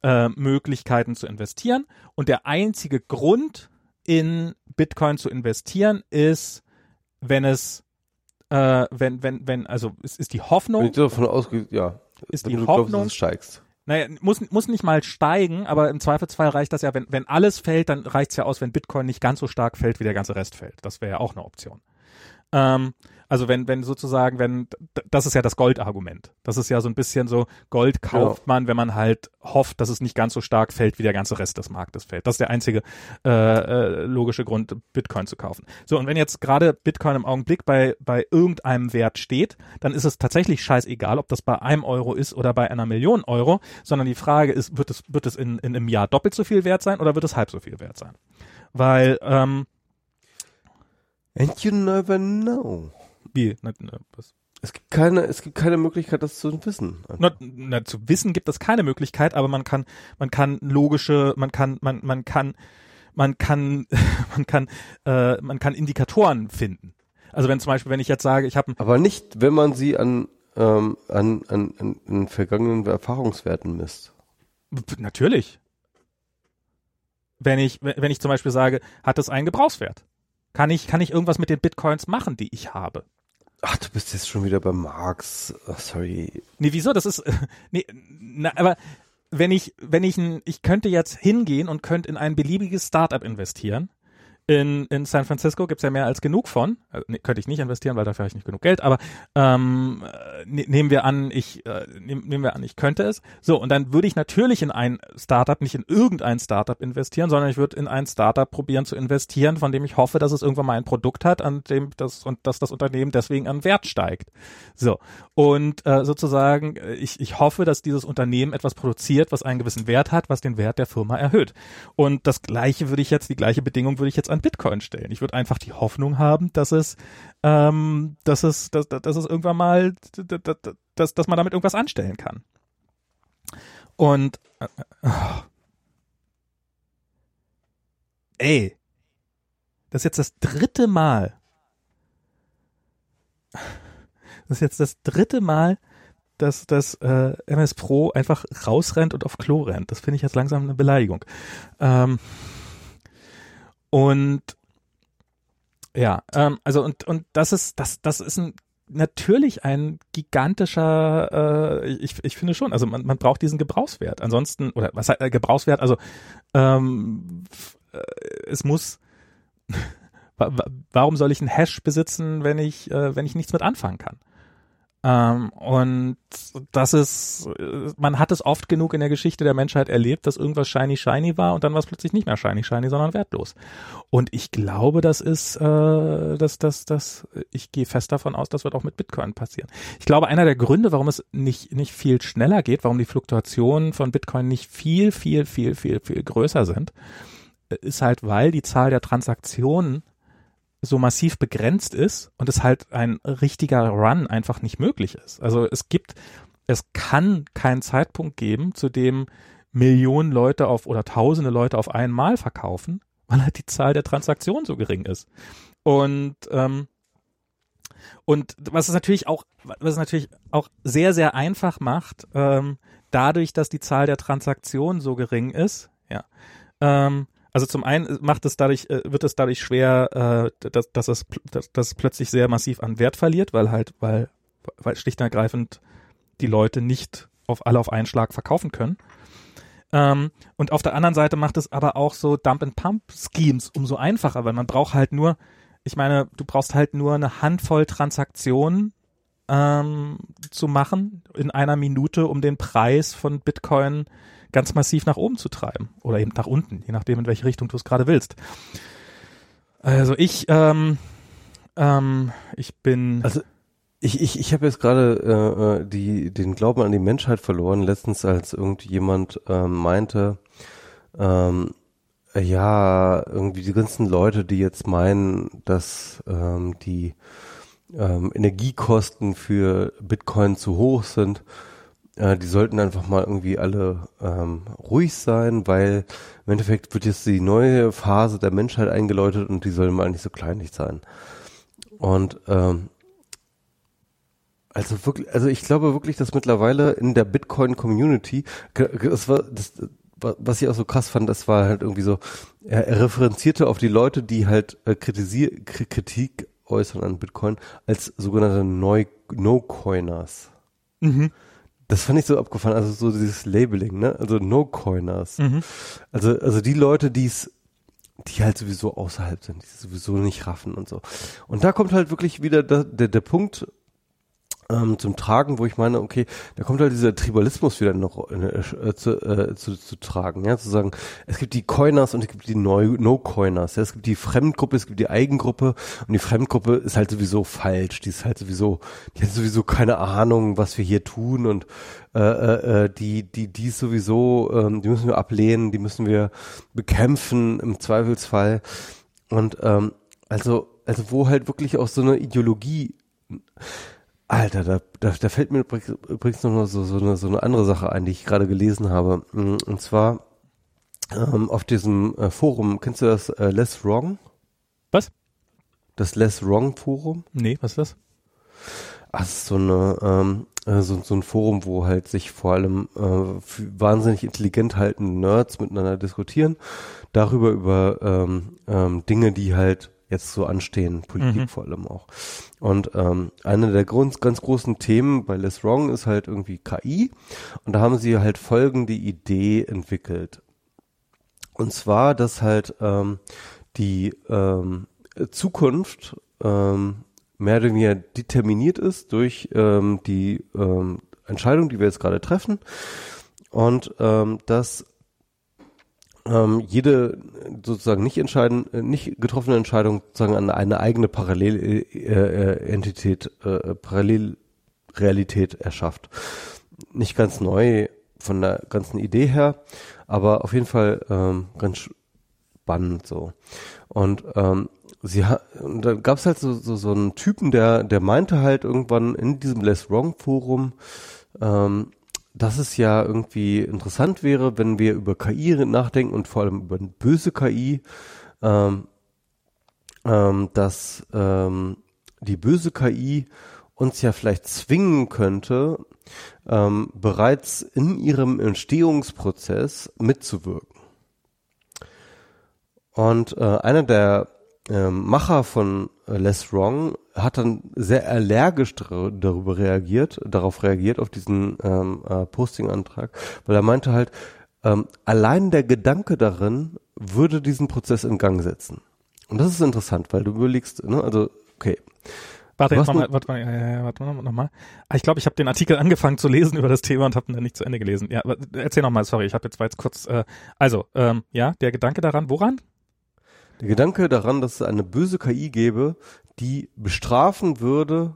Speaker 2: äh, Möglichkeiten zu investieren. Und der einzige Grund, in Bitcoin zu investieren, ist, wenn es, äh, wenn, wenn, wenn, also es ist die
Speaker 1: Wenn
Speaker 2: Hoffnung,
Speaker 1: ich davon ausgehe, ja.
Speaker 2: Ist die
Speaker 1: glaubst,
Speaker 2: Hoffnung,
Speaker 1: dass steigst.
Speaker 2: naja, muss, muss nicht mal steigen, aber im Zweifelsfall reicht das ja, wenn, wenn alles fällt, dann reicht es ja aus, wenn Bitcoin nicht ganz so stark fällt, wie der ganze Rest fällt. Das wäre ja auch eine Option. Ähm, also wenn, wenn sozusagen, wenn, das ist ja das Goldargument. Das ist ja so ein bisschen so, Gold kauft man, wenn man halt hofft, dass es nicht ganz so stark fällt, wie der ganze Rest des Marktes fällt. Das ist der einzige äh, äh, logische Grund, Bitcoin zu kaufen. So, und wenn jetzt gerade Bitcoin im Augenblick bei, bei irgendeinem Wert steht, dann ist es tatsächlich scheißegal, ob das bei einem Euro ist oder bei einer Million Euro, sondern die Frage ist, wird es, wird es in, in einem Jahr doppelt so viel wert sein oder wird es halb so viel wert sein? Weil, ähm,
Speaker 1: And you never know.
Speaker 2: Wie, na, na, was?
Speaker 1: Es gibt keine, es gibt keine Möglichkeit, das zu wissen.
Speaker 2: Na, na, zu wissen gibt es keine Möglichkeit, aber man kann, man kann logische, man kann, man, man kann, man kann, man kann, äh, man kann Indikatoren finden. Also wenn zum Beispiel, wenn ich jetzt sage, ich habe
Speaker 1: Aber nicht, wenn man sie an, ähm, an, an, an, an vergangenen Erfahrungswerten misst.
Speaker 2: Natürlich. Wenn ich, wenn ich zum Beispiel sage, hat es einen Gebrauchswert? Kann ich, kann ich irgendwas mit den Bitcoins machen, die ich habe?
Speaker 1: Ach, du bist jetzt schon wieder bei Marx. Oh, sorry.
Speaker 2: Nee, wieso? Das ist, nee, na, aber wenn ich, wenn ich ein, ich könnte jetzt hingehen und könnte in ein beliebiges Startup investieren in, in San Francisco gibt's ja mehr als genug von. Also, ne, könnte ich nicht investieren, weil dafür habe ich nicht genug Geld, aber ähm, ne, nehmen wir an, ich äh, nehm, nehmen wir an, ich könnte es. So, und dann würde ich natürlich in ein Startup, nicht in irgendein Startup investieren, sondern ich würde in ein Startup probieren zu investieren, von dem ich hoffe, dass es irgendwann mal ein Produkt hat, an dem das und dass das Unternehmen deswegen an Wert steigt. So. Und äh, sozusagen, ich, ich hoffe, dass dieses Unternehmen etwas produziert, was einen gewissen Wert hat, was den Wert der Firma erhöht. Und das gleiche würde ich jetzt, die gleiche Bedingung würde ich jetzt an Bitcoin stellen. Ich würde einfach die Hoffnung haben, dass es, ähm, dass es, dass, dass es irgendwann mal, dass, dass man damit irgendwas anstellen kann. Und äh, ey, das ist jetzt das dritte Mal. Das ist jetzt das dritte Mal, dass das äh, MS Pro einfach rausrennt und auf Klo rennt. Das finde ich jetzt langsam eine Beleidigung. Ähm, und ja, ähm, also und und das ist das das ist ein natürlich ein gigantischer, äh, ich, ich finde schon, also man, man braucht diesen Gebrauchswert. Ansonsten, oder was heißt äh, Gebrauchswert, also ähm, äh, es muss warum soll ich einen Hash besitzen, wenn ich, äh, wenn ich nichts mit anfangen kann? Ähm, und das ist, man hat es oft genug in der Geschichte der Menschheit erlebt, dass irgendwas shiny shiny war und dann war es plötzlich nicht mehr shiny shiny, sondern wertlos. Und ich glaube, das ist, äh, dass das, das, ich gehe fest davon aus, das wird auch mit Bitcoin passieren. Ich glaube, einer der Gründe, warum es nicht, nicht viel schneller geht, warum die Fluktuationen von Bitcoin nicht viel, viel, viel, viel, viel größer sind, ist halt, weil die Zahl der Transaktionen so massiv begrenzt ist und es halt ein richtiger Run einfach nicht möglich ist. Also es gibt, es kann keinen Zeitpunkt geben, zu dem Millionen Leute auf oder tausende Leute auf einmal verkaufen, weil halt die Zahl der Transaktionen so gering ist. Und ähm, und was es natürlich auch, was es natürlich auch sehr, sehr einfach macht, ähm, dadurch, dass die Zahl der Transaktionen so gering ist, ja, ähm, also zum einen macht es dadurch, äh, wird es dadurch schwer, äh, dass, dass, es, dass, es plötzlich sehr massiv an Wert verliert, weil halt, weil, weil schlicht und ergreifend die Leute nicht auf alle auf einen Schlag verkaufen können. Ähm, und auf der anderen Seite macht es aber auch so Dump-and-Pump-Schemes umso einfacher, weil man braucht halt nur, ich meine, du brauchst halt nur eine Handvoll Transaktionen ähm, zu machen in einer Minute, um den Preis von Bitcoin ganz massiv nach oben zu treiben oder eben nach unten, je nachdem, in welche Richtung du es gerade willst. Also ich, ähm, ähm, ich bin.
Speaker 1: Also ich, ich, ich habe jetzt gerade äh, äh, den Glauben an die Menschheit verloren, letztens als irgendjemand äh, meinte, ähm, ja, irgendwie die ganzen Leute, die jetzt meinen, dass ähm, die ähm, Energiekosten für Bitcoin zu hoch sind, äh, die sollten einfach mal irgendwie alle ähm, ruhig sein, weil im Endeffekt wird jetzt die neue Phase der Menschheit eingeläutet und die soll mal nicht so kleinlich sein. Und ähm, also wirklich, also ich glaube wirklich, dass mittlerweile in der Bitcoin-Community, das war das, was ich auch so krass fand, das war halt irgendwie so, er, er referenzierte auf die Leute, die halt äh, kritisier, Kritik äußern an Bitcoin als sogenannte No-Coiners. Mhm. Das fand ich so abgefahren, also so dieses Labeling, ne? Also No-Coiners. Mhm. Also, also die Leute, die es, die halt sowieso außerhalb sind, die sowieso nicht raffen und so. Und da kommt halt wirklich wieder der, der, der Punkt, ähm, zum Tragen, wo ich meine, okay, da kommt halt dieser Tribalismus wieder noch äh, äh, zu, äh, zu, zu tragen, ja, zu sagen, es gibt die Coiners und es gibt die No-Coiners, ja, es gibt die Fremdgruppe, es gibt die Eigengruppe und die Fremdgruppe ist halt sowieso falsch, die ist halt sowieso, die hat sowieso keine Ahnung, was wir hier tun und äh, äh, äh die, die, die ist sowieso, ähm, die müssen wir ablehnen, die müssen wir bekämpfen im Zweifelsfall und ähm, also, also wo halt wirklich auch so eine Ideologie Alter, da, da, da fällt mir übrigens noch so, so, eine, so eine andere Sache ein, die ich gerade gelesen habe. Mm, und zwar ähm, auf diesem äh, Forum, kennst du das äh, Less Wrong?
Speaker 2: Was?
Speaker 1: Das Less Wrong Forum?
Speaker 2: Nee, was ist das?
Speaker 1: Ach, das ist so eine ähm, äh, so, so ein Forum, wo halt sich vor allem äh, wahnsinnig intelligent haltende Nerds miteinander diskutieren, darüber über ähm, ähm, Dinge, die halt jetzt so anstehen, Politik
Speaker 2: Mhm.
Speaker 1: vor allem auch. Und ähm, eine der Grund, ganz großen Themen bei Less Wrong ist halt irgendwie KI. Und da haben sie halt folgende Idee entwickelt. Und zwar, dass halt ähm, die ähm, Zukunft ähm, mehr oder weniger determiniert ist durch ähm, die ähm, Entscheidung, die wir jetzt gerade treffen. Und ähm, dass ähm, jede sozusagen nicht entscheiden, äh, nicht getroffene Entscheidung sozusagen an eine eigene Parallelentität, äh, Parallelrealität erschafft. Nicht ganz neu von der ganzen Idee her, aber auf jeden Fall ähm, ganz spannend so. Und ähm, sie und dann gab es halt so, so, so einen Typen, der, der meinte halt irgendwann in diesem Less Wrong Forum, ähm, dass es ja irgendwie interessant wäre, wenn wir über KI nachdenken und vor allem über böse KI, ähm, ähm, dass ähm, die böse KI uns ja vielleicht zwingen könnte, ähm, bereits in ihrem Entstehungsprozess mitzuwirken. Und äh, einer der ähm, Macher von äh, Less Wrong hat dann sehr allergisch dar darüber reagiert, darauf reagiert, auf diesen ähm, äh, Posting-Antrag, weil er meinte halt, ähm, allein der Gedanke darin würde diesen Prozess in Gang setzen. Und das ist interessant, weil du überlegst, ne, also, okay.
Speaker 2: Warte, jetzt mal, warte mal, ja, ja, warte mal, noch mal. Ah, Ich glaube, ich habe den Artikel angefangen zu lesen über das Thema und habe ihn dann nicht zu Ende gelesen. Ja, erzähl noch mal, sorry, ich habe jetzt war jetzt kurz, äh, also, ähm, ja, der Gedanke daran, woran?
Speaker 1: Der Gedanke daran, dass es eine böse KI gäbe, die bestrafen würde,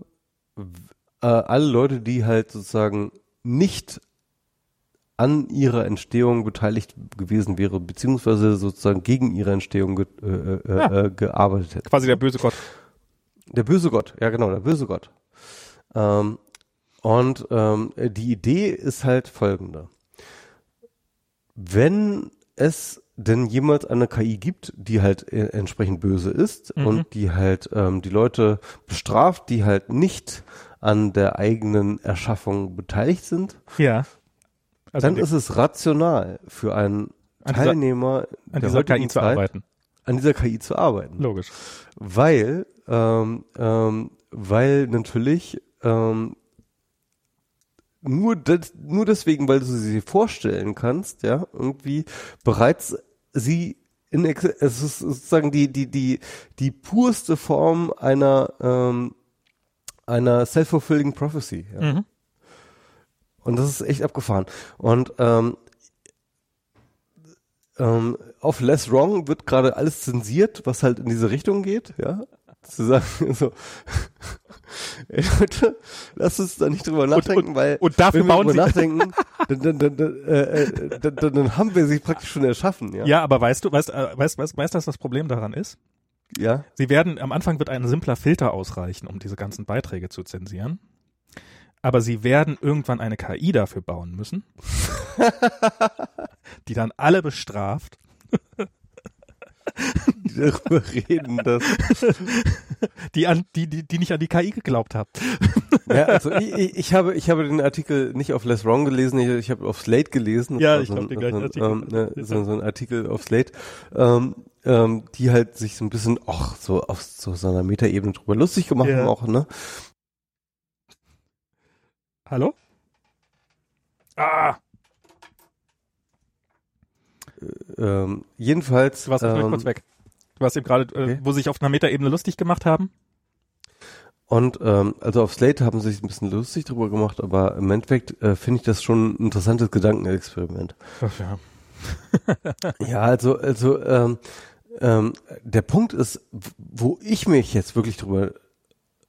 Speaker 1: äh, alle Leute, die halt sozusagen nicht an ihrer Entstehung beteiligt gewesen wäre, beziehungsweise sozusagen gegen ihre Entstehung ge äh, äh,
Speaker 2: Ja.
Speaker 1: äh, gearbeitet hätte.
Speaker 2: Quasi der böse Gott.
Speaker 1: Der böse Gott, ja genau, der böse Gott. Ähm, und ähm, die Idee ist halt folgende. Wenn es denn jemals eine KI gibt, die halt äh, entsprechend böse ist
Speaker 2: Mhm.
Speaker 1: und die halt ähm, die Leute bestraft, die halt nicht an der eigenen Erschaffung beteiligt sind,
Speaker 2: Ja. Also
Speaker 1: dann
Speaker 2: an,
Speaker 1: ist es rational für einen
Speaker 2: An dieser-
Speaker 1: Teilnehmer
Speaker 2: an
Speaker 1: der
Speaker 2: dieser KI
Speaker 1: heutigen
Speaker 2: zu
Speaker 1: Zeit,
Speaker 2: arbeiten.
Speaker 1: an dieser KI zu arbeiten
Speaker 2: Logisch.
Speaker 1: weil ähm, ähm, weil natürlich ähm, nur das, nur deswegen, weil du sie vorstellen kannst, ja, irgendwie bereits sie in es ist sozusagen die die die die purste Form einer ähm, einer self-fulfilling prophecy. Ja.
Speaker 2: Mhm.
Speaker 1: Und das ist echt abgefahren. Und ähm, ähm, auf Less Wrong wird gerade alles zensiert, was halt in diese Richtung geht, ja. Zu sagen, so, ey Leute, lasst uns da nicht drüber nachdenken, weil
Speaker 2: und dafür
Speaker 1: wenn wir
Speaker 2: bauen
Speaker 1: drüber
Speaker 2: sie-
Speaker 1: nachdenken, dann, dann, dann, dann, äh, äh, dann, dann, dann haben wir sie praktisch schon erschaffen, ja.
Speaker 2: Ja, aber weißt du, weißt, äh, weißt, weißt, weißt, du, was das Problem daran ist?
Speaker 1: Ja.
Speaker 2: Sie werden, am Anfang wird ein simpler Filter ausreichen, um diese ganzen Beiträge zu zensieren. Aber sie werden irgendwann eine KI dafür bauen müssen, die dann alle bestraft,
Speaker 1: Die darüber reden, dass
Speaker 2: die an, die, die, die nicht an die KI geglaubt haben.
Speaker 1: Ja, also ich, ich, habe ich habe den Artikel nicht auf Less Wrong gelesen, ich, ich habe auf Slate gelesen.
Speaker 2: Ja, ich
Speaker 1: so
Speaker 2: den gleichen Artikel.
Speaker 1: Ähm, ne, so, so ein Artikel auf Slate, ähm, ähm, die halt sich so ein bisschen auch so auf so, so einer Metaebene drüber lustig gemacht
Speaker 2: Ja.
Speaker 1: haben auch, ne?
Speaker 2: Hallo? Ah,
Speaker 1: Ähm, jedenfalls.
Speaker 2: du warst ähm, kurz weg. Du warst eben gerade, äh,
Speaker 1: okay.
Speaker 2: wo sie sich auf einer Metaebene lustig gemacht haben.
Speaker 1: Und ähm, also auf Slate haben sie sich ein bisschen lustig drüber gemacht, aber im Endeffekt äh, finde ich das schon ein interessantes Gedankenexperiment.
Speaker 2: Ach ja.
Speaker 1: Ja, also, also ähm, ähm, der Punkt ist, wo ich mich jetzt wirklich drüber,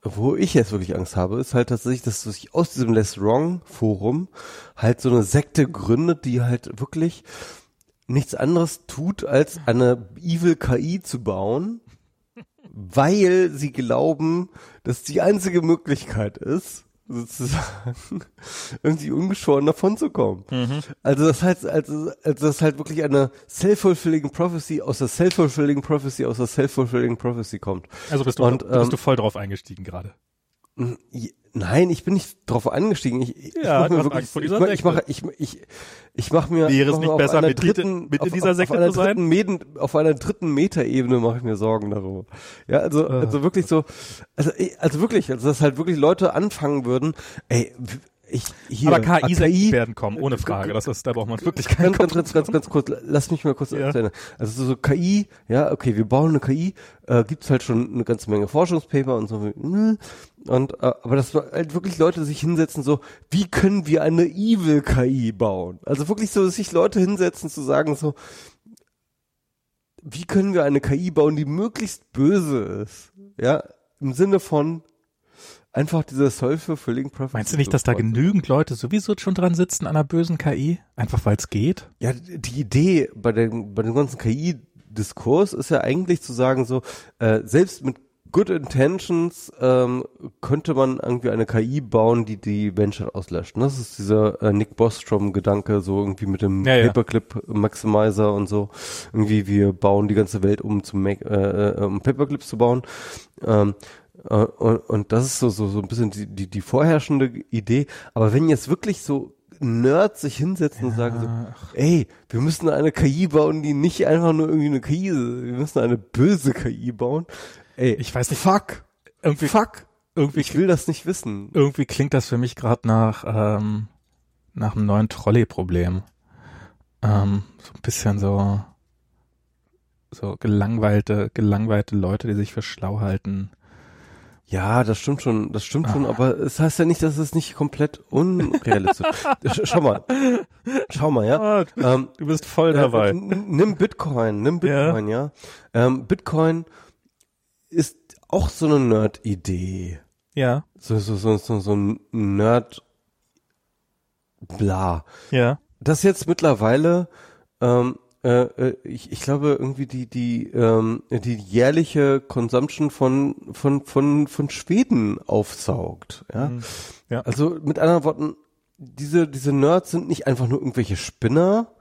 Speaker 1: wo ich jetzt wirklich Angst habe, ist halt tatsächlich, dass sich aus diesem Less Wrong Forum halt so eine Sekte gründet, die halt wirklich nichts anderes tut, als eine Evil KI zu bauen, weil sie glauben, dass die einzige Möglichkeit ist, sozusagen irgendwie ungeschoren davon zu kommen.
Speaker 2: Mhm.
Speaker 1: Also das heißt, also, also das ist halt wirklich eine self-fulfilling prophecy aus der self-fulfilling prophecy aus der self-fulfilling prophecy kommt.
Speaker 2: Also bist du,
Speaker 1: Und,
Speaker 2: bist
Speaker 1: ähm,
Speaker 2: du voll drauf eingestiegen gerade.
Speaker 1: Nein, ich bin nicht drauf angestiegen. Ich, ich
Speaker 2: Ja,
Speaker 1: mach
Speaker 2: du
Speaker 1: mir wirklich,
Speaker 2: Angst vor
Speaker 1: ich,
Speaker 2: dieser
Speaker 1: mach, ich
Speaker 2: Sekte.
Speaker 1: mache, ich, ich, ich mache mir
Speaker 2: Wäre es
Speaker 1: mach mir
Speaker 2: nicht
Speaker 1: auf
Speaker 2: besser,
Speaker 1: einer
Speaker 2: Mitglied-
Speaker 1: dritten,
Speaker 2: mit in
Speaker 1: auf,
Speaker 2: dieser
Speaker 1: auf,
Speaker 2: Sekte
Speaker 1: auf einer
Speaker 2: zu sein?
Speaker 1: dritten Meden, auf einer dritten Metaebene mache ich mir Sorgen darüber. Ja, also,
Speaker 2: Ah.
Speaker 1: also wirklich so, also, also wirklich, also dass halt wirklich Leute anfangen würden, ey, ich, hier,
Speaker 2: Aber KI,
Speaker 1: KI
Speaker 2: werden kommen, ohne Frage. Das ist, da braucht man wirklich keinen
Speaker 1: ganz, ganz, ganz, ganz, kurz, lass mich mal kurz
Speaker 2: Ja.
Speaker 1: Ende. Also so, KI, ja, okay, wir bauen eine KI, äh, gibt's halt schon eine ganze Menge Forschungspaper und so, und äh, aber dass halt wirklich Leute sich hinsetzen, so, wie können wir eine Evil KI bauen? Also wirklich so, dass sich Leute hinsetzen zu sagen, so, wie können wir eine KI bauen, die möglichst böse ist? Ja, im Sinne von einfach dieser self-fulfilling prophecy.
Speaker 2: Meinst du nicht, dass da genügend Leute sowieso schon dran sitzen an einer bösen KI? Einfach weil es geht?
Speaker 1: Ja, die Idee bei dem, bei dem ganzen KI-Diskurs ist ja eigentlich zu sagen so, äh, selbst mit Good Intentions ähm, könnte man irgendwie eine KI bauen, die die Menschheit auslöscht. Und das ist dieser äh, Nick Bostrom-Gedanke, so irgendwie mit dem
Speaker 2: Ja, ja.
Speaker 1: Paperclip-Maximizer und so. Irgendwie wir bauen die ganze Welt um zum Mac äh, äh, um Paperclips zu bauen. Ähm, äh, und, und das ist so, so, so ein bisschen die, die, die vorherrschende Idee. Aber wenn jetzt wirklich so Nerds sich hinsetzen und sagen so, ey, wir müssen eine KI bauen, die nicht einfach nur irgendwie eine KI ist, wir müssen eine böse KI bauen. Ey,
Speaker 2: Ich weiß nicht.
Speaker 1: fuck,
Speaker 2: Irgendwie,
Speaker 1: fuck,
Speaker 2: irgendwie,
Speaker 1: ich will das nicht wissen.
Speaker 2: irgendwie klingt das für mich gerade nach, ähm, nach einem neuen Trolley-Problem. Ähm, so ein bisschen so, so gelangweilte, gelangweilte Leute, die sich für schlau halten.
Speaker 1: Ja, das stimmt schon, das stimmt schon, aber es heißt ja nicht, dass es nicht komplett unrealistisch ist. Sch- Schau mal, schau mal, ja.
Speaker 2: Ah,
Speaker 1: Ähm,
Speaker 2: du bist voll dabei.
Speaker 1: Äh, nimm Bitcoin, nimm Bitcoin, ja. Ähm, Bitcoin ist auch so eine Nerd-Idee.
Speaker 2: Ja,
Speaker 1: So, so, so, so, so ein Nerd, bla.
Speaker 2: ja.
Speaker 1: Das jetzt mittlerweile, ähm, äh, äh, ich, ich glaube irgendwie die die ähm, die jährliche Consumption von von von von Schweden aufsaugt, ja.
Speaker 2: Mhm. Ja.
Speaker 1: Also mit anderen Worten, diese diese Nerds sind nicht einfach nur irgendwelche Spinner.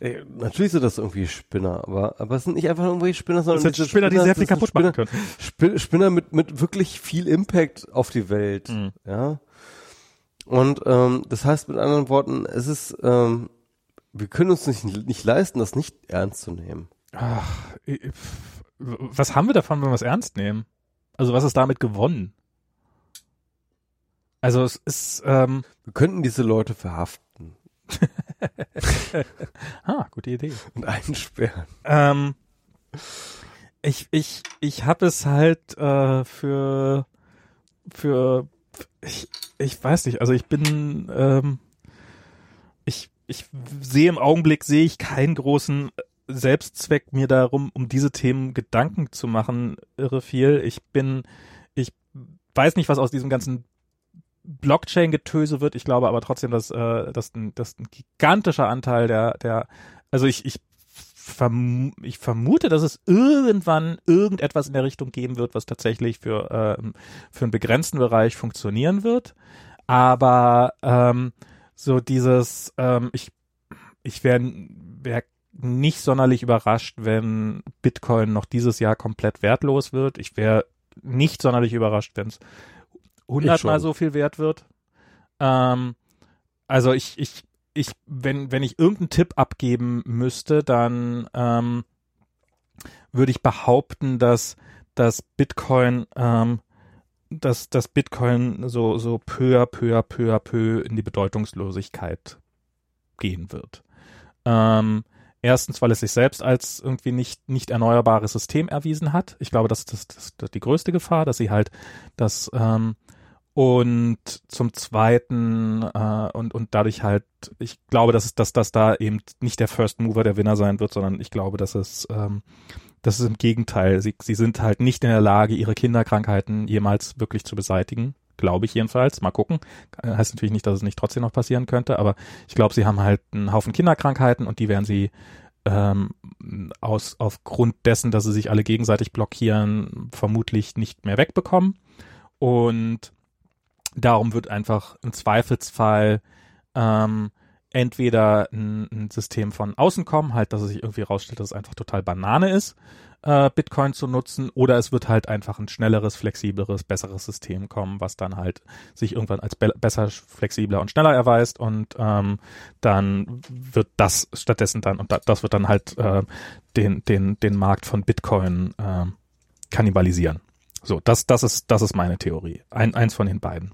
Speaker 1: Äh, natürlich sind das irgendwie Spinner, aber aber es sind nicht einfach nur irgendwelche Spinner, sondern
Speaker 2: Das sind
Speaker 1: diese
Speaker 2: Spinner, die sehr viel kaputt machen
Speaker 1: Spinner,
Speaker 2: können.
Speaker 1: Sp- Spinner mit mit wirklich viel Impact auf die Welt,
Speaker 2: Mhm.
Speaker 1: ja. Und ähm, das heißt mit anderen Worten, es ist, ähm, wir können uns nicht, nicht leisten, das nicht ernst zu nehmen.
Speaker 2: Ach, was haben wir davon, wenn wir es ernst nehmen? Also was ist damit gewonnen? Also es ist, ähm,
Speaker 1: Wir könnten diese Leute verhaften
Speaker 2: ah, gute Idee.
Speaker 1: und einsperren.
Speaker 2: Ähm, ich ich ich habe es halt äh, für für ich ich weiß nicht. Also ich bin ähm, ich sehe im Augenblick sehe ich keinen großen Selbstzweck mir darum, um diese Themen Gedanken zu machen, irre viel. Ich bin ich weiß nicht, was aus diesem ganzen Blockchain-Getöse wird. Ich glaube aber trotzdem, dass, äh, dass, ein, dass ein gigantischer Anteil der, der, also ich, ich, verm ich vermute, dass es irgendwann irgendetwas in der Richtung geben wird, was tatsächlich für, ähm, für einen begrenzten Bereich funktionieren wird. Aber ähm, so dieses, ähm, ich, ich wäre wär nicht sonderlich überrascht, wenn Bitcoin noch dieses Jahr komplett wertlos wird. Ich wäre nicht sonderlich überrascht, wenn es hundertmal so viel wert wird. Ähm, also ich, ich, ich, wenn, wenn ich irgendeinen Tipp abgeben müsste, dann ähm, würde ich behaupten, dass, dass Bitcoin, ähm, dass, dass Bitcoin so, so peu à peu à peu à peu in die Bedeutungslosigkeit gehen wird. Ähm, erstens, weil es sich selbst als irgendwie nicht, nicht erneuerbares System erwiesen hat. Ich glaube, das ist das, das, das die größte Gefahr, dass sie halt das ähm, und zum Zweiten äh, und und dadurch halt, ich glaube, dass dass das da eben nicht der First Mover der Winner sein wird, sondern ich glaube, dass es ähm, das ist im Gegenteil. Sie, sie sind halt nicht in der Lage, ihre Kinderkrankheiten jemals wirklich zu beseitigen. Glaube ich jedenfalls. Mal gucken. Äh, Heißt natürlich nicht, dass es nicht trotzdem noch passieren könnte, aber ich glaube, sie haben halt einen Haufen Kinderkrankheiten und die werden sie ähm, aus aufgrund dessen, dass sie sich alle gegenseitig blockieren, vermutlich nicht mehr wegbekommen. Und darum wird einfach im Zweifelsfall ähm, entweder ein, ein System von außen kommen, halt, dass es sich irgendwie rausstellt, dass es einfach total Banane ist, äh, Bitcoin zu nutzen, oder es wird halt einfach ein schnelleres, flexibleres, besseres System kommen, was dann halt sich irgendwann als be besser, flexibler und schneller erweist und ähm, dann wird das stattdessen dann, und da, das wird dann halt äh, den, den, den Markt von Bitcoin äh, kannibalisieren. So, das, das ist, das ist meine Theorie. Ein, eins von den beiden.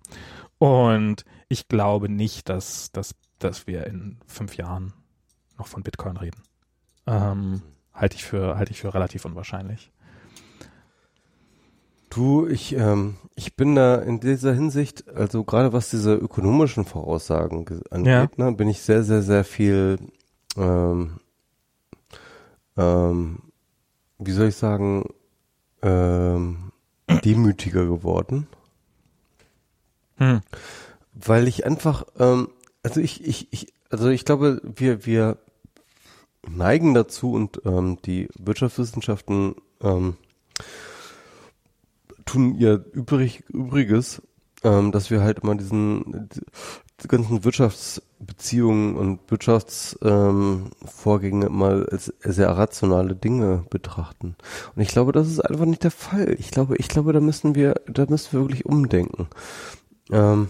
Speaker 2: Und ich glaube nicht, dass, dass, dass wir in fünf Jahren noch von Bitcoin reden. Ähm, halte ich für, halte ich für relativ unwahrscheinlich.
Speaker 1: Du, ich, ähm, ich bin da in dieser Hinsicht, also gerade was diese ökonomischen Voraussagen angeht, ja. ne, bin ich sehr, sehr, sehr viel, ähm, ähm, wie soll ich sagen, ähm, demütiger geworden. Hm. Weil ich einfach, ähm, also ich, ich, ich, also ich glaube, wir, wir neigen dazu und ähm, die Wirtschaftswissenschaften ähm, tun ihr übrig, Übriges, ähm, dass wir halt immer diesen die ganzen Wirtschaftsbeziehungen und Wirtschaftsvorgänge ähm, mal als sehr rationale Dinge betrachten. Und ich glaube, das ist einfach nicht der Fall. Ich glaube, ich glaube, da müssen wir, da müssen wir wirklich umdenken.
Speaker 2: Ähm,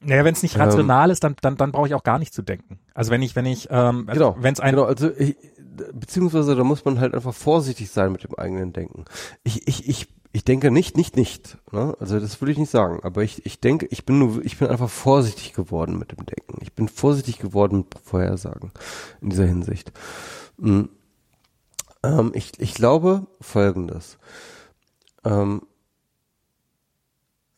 Speaker 2: naja, wenn es nicht rational ähm, ist, dann, dann, dann brauche ich auch gar nicht zu denken. Also wenn ich, wenn ich, ähm,
Speaker 1: genau, wenn es ein genau, also ich, beziehungsweise da muss man halt einfach vorsichtig sein mit dem eigenen Denken. Ich, ich, ich ich denke nicht, nicht, nicht. Ne? Also das würde ich nicht sagen. Aber ich, ich denke, ich bin nur, ich bin einfach vorsichtig geworden mit dem Denken. Ich bin vorsichtig geworden mit Vorhersagen in dieser Hinsicht. Mhm. Ähm, ich, ich glaube Folgendes. Ähm,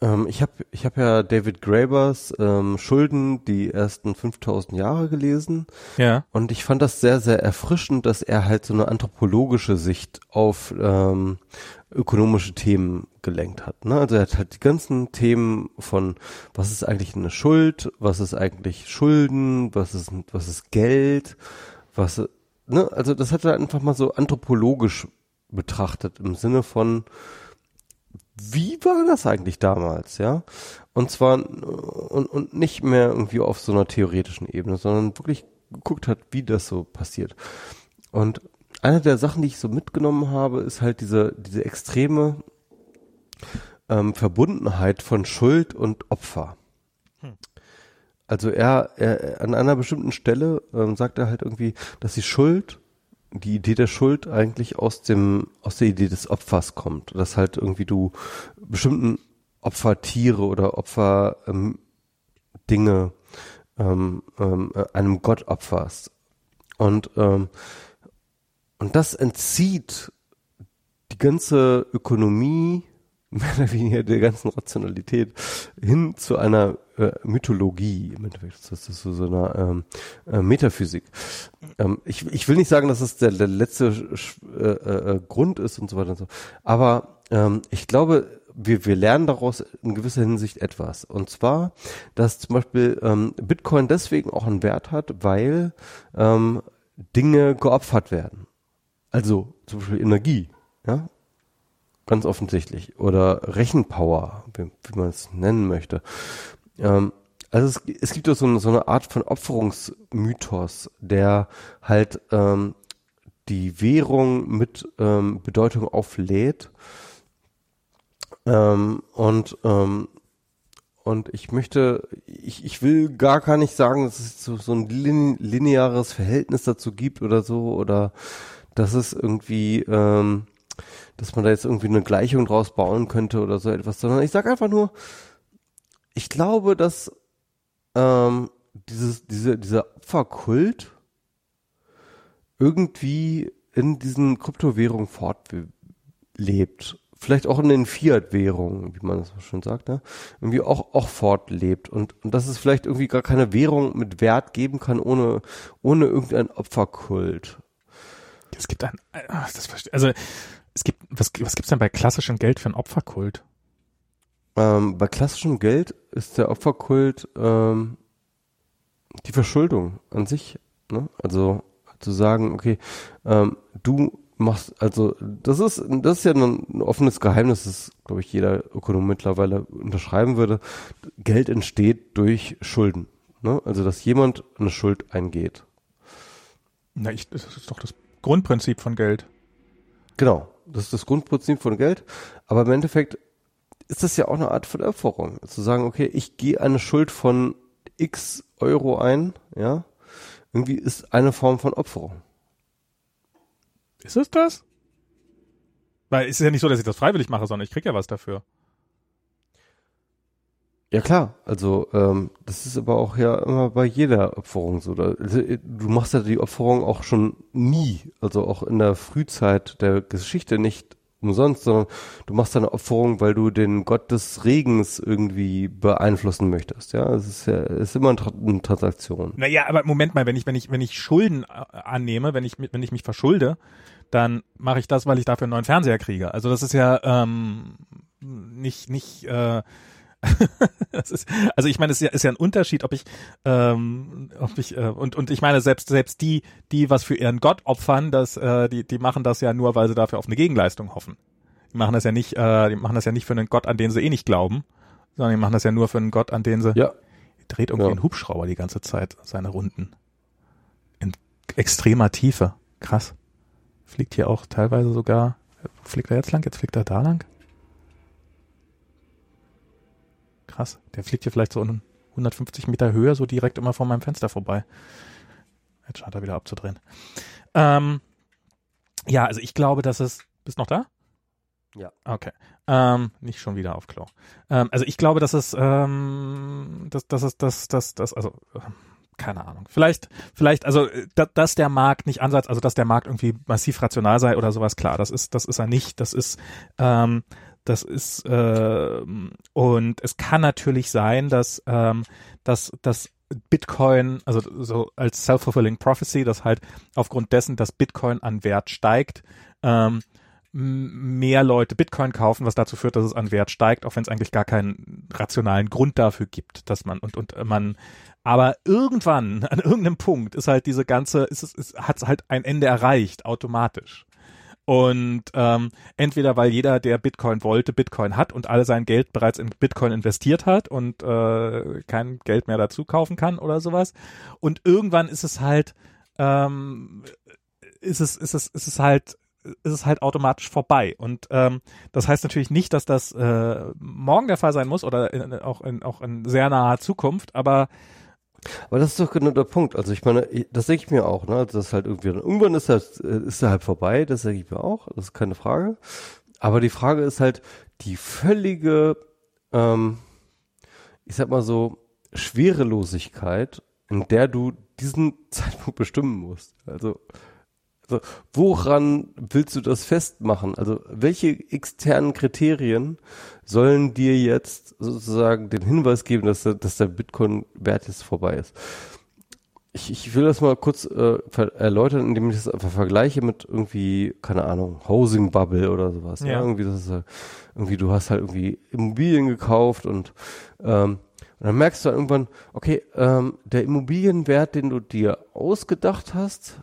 Speaker 1: ähm, ich habe ich hab ja David Grabers ähm, Schulden die ersten 5000 Jahre gelesen.
Speaker 2: Ja.
Speaker 1: Und ich fand das sehr, sehr erfrischend, dass er halt so eine anthropologische Sicht auf ähm, ökonomische Themen gelenkt hat. Ne? Also er hat halt die ganzen Themen von, was ist eigentlich eine Schuld, was ist eigentlich Schulden, was ist, was ist Geld, was, ne? Also das hat er einfach mal so anthropologisch betrachtet im Sinne von, wie war das eigentlich damals, ja? Und zwar und, und nicht mehr irgendwie auf so einer theoretischen Ebene, sondern wirklich geguckt hat, wie das so passiert. Und eine der Sachen, die ich so mitgenommen habe, ist halt diese, diese extreme ähm, Verbundenheit von Schuld und Opfer. Hm. Also er, er an einer bestimmten Stelle ähm, sagt er halt irgendwie, dass die Schuld, die Idee der Schuld eigentlich aus dem, aus der Idee des Opfers kommt. Dass halt irgendwie du bestimmten Opfertiere oder Opfer ähm, Dinge ähm, ähm, einem Gott opferst. Und ähm, und das entzieht die ganze Ökonomie, mehr oder weniger der ganzen Rationalität hin zu einer äh, Mythologie. Das ist so, so eine ähm, äh, Metaphysik. Ähm, ich, ich will nicht sagen, dass es der, der letzte äh, äh, Grund ist und so weiter und so. Aber ähm, ich glaube, wir, wir lernen daraus in gewisser Hinsicht etwas. Und zwar, dass zum Beispiel ähm, Bitcoin deswegen auch einen Wert hat, weil ähm, Dinge geopfert werden. Also zum Beispiel Energie, ja, ganz offensichtlich. Oder Rechenpower, wie, wie man es nennen möchte. Ähm, also es, es gibt so eine, so eine Art von Opferungsmythos, der halt ähm, die Währung mit ähm, Bedeutung auflädt. Ähm, und ähm, und ich möchte, ich, ich will gar, gar nicht sagen, dass es so, so ein lineares Verhältnis dazu gibt oder so oder dass es irgendwie, ähm, dass man da jetzt irgendwie eine Gleichung draus bauen könnte oder so etwas, sondern ich sage einfach nur, ich glaube, dass ähm, dieses, diese, dieser Opferkult irgendwie in diesen Kryptowährungen fortlebt. Vielleicht auch in den Fiat-Währungen, wie man das so schön sagt, ne? irgendwie auch, auch fortlebt. Und, und dass es vielleicht irgendwie gar keine Währung mit Wert geben kann ohne, ohne irgendein Opferkult
Speaker 2: es gibt ein, das verstehe, also es gibt, was, was gibt's denn bei klassischem Geld für einen Opferkult?
Speaker 1: Ähm, bei klassischem Geld ist der Opferkult ähm, die Verschuldung an sich. Ne? Also zu sagen, okay, ähm, du machst, also das ist, das ist ja ein, ein offenes Geheimnis, das, glaube ich, jeder Ökonom mittlerweile unterschreiben würde. Geld entsteht durch Schulden. Ne? Also, dass jemand eine Schuld eingeht.
Speaker 2: Na, ich, das ist doch das Grundprinzip von Geld.
Speaker 1: Genau, das ist das Grundprinzip von Geld. Aber im Endeffekt ist das ja auch eine Art von Opferung. Zu sagen, okay, ich gehe eine Schuld von x Euro ein, ja, irgendwie ist eine Form von Opferung.
Speaker 2: Ist es das? Weil es ist ja nicht so, dass ich das freiwillig mache, sondern ich krieg ja was dafür.
Speaker 1: Ja klar, also ähm, das ist aber auch ja immer bei jeder Opferung so. Da, also, du machst ja die Opferung auch schon nie, also auch in der Frühzeit der Geschichte nicht umsonst, sondern du machst eine Opferung, weil du den Gott des Regens irgendwie beeinflussen möchtest. Ja, es ist ja ist immer eine Transaktion.
Speaker 2: Naja, aber Moment mal, wenn ich wenn ich wenn ich Schulden äh, annehme, wenn ich wenn ich mich verschulde, dann mache ich das, weil ich dafür einen neuen Fernseher kriege. Also das ist ja ähm, nicht nicht äh, ist, also ich meine, es ist ja, ist ja ein Unterschied, ob ich, ähm, ob ich äh, und und ich meine selbst selbst die, die was für ihren Gott opfern, das, äh, die die machen das ja nur, weil sie dafür auf eine Gegenleistung hoffen. Die machen das ja nicht, äh, die machen das ja nicht für einen Gott, an den sie eh nicht glauben, sondern die machen das ja nur für einen Gott, an den sie.
Speaker 1: Ja.
Speaker 2: Dreht irgendwie ja. ein Hubschrauber die ganze Zeit seine Runden in extremer Tiefe. Krass. Fliegt hier auch teilweise sogar. Fliegt er jetzt lang? Jetzt fliegt er da lang? Krass. Der fliegt hier vielleicht so 150 Meter Höhe, so direkt immer vor meinem Fenster vorbei. Jetzt scheint er wieder abzudrehen. Ähm, ja, also ich glaube, dass es. Bist noch da?
Speaker 1: Ja.
Speaker 2: Okay. Ähm, nicht schon wieder auf Klo. Ähm, also ich glaube, dass es, ähm, dass, dass es, dass, dass, dass, also äh, keine Ahnung. Vielleicht, vielleicht, also da, dass der Markt nicht ansatz, also dass der Markt irgendwie massiv rational sei oder sowas, klar, das ist, das ist er nicht. Das ist, ähm, das ist äh, und es kann natürlich sein, dass ähm, dass dass Bitcoin, also so als self-fulfilling prophecy, dass halt aufgrund dessen, dass Bitcoin an Wert steigt, ähm, mehr Leute Bitcoin kaufen, was dazu führt, dass es an Wert steigt, auch wenn es eigentlich gar keinen rationalen Grund dafür gibt, dass man und und man aber irgendwann an irgendeinem Punkt ist halt diese ganze ist es hat halt ein Ende erreicht automatisch. Und ähm, entweder weil jeder, der Bitcoin wollte, Bitcoin hat und alle sein Geld bereits in Bitcoin investiert hat und äh, kein Geld mehr dazu kaufen kann oder sowas. Und irgendwann ist es halt, ähm, ist es, ist es, ist es halt ist es halt automatisch vorbei. Und ähm, das heißt natürlich nicht, dass das äh, morgen der Fall sein muss oder in, auch, in, auch in sehr naher Zukunft, aber
Speaker 1: aber das ist doch genau der Punkt. Also ich meine, das denke ich mir auch, ne? Also das halt irgendwie, irgendwann ist das, ist er halt vorbei, das denke ich mir auch, das ist keine Frage. Aber die Frage ist halt die völlige, ähm, ich sag mal so, Schwerelosigkeit, in der du diesen Zeitpunkt bestimmen musst. Also also, woran willst du das festmachen? Also, welche externen Kriterien sollen dir jetzt sozusagen den Hinweis geben, dass der, dass der Bitcoin-Wert jetzt vorbei ist? Ich, ich will das mal kurz äh, erläutern, indem ich das einfach vergleiche mit irgendwie, keine Ahnung, Housing Bubble oder sowas. Ja. ja irgendwie, das ist halt, irgendwie, du hast halt irgendwie Immobilien gekauft und ähm, und dann merkst du dann irgendwann, okay, ähm, der Immobilienwert, den du dir ausgedacht hast,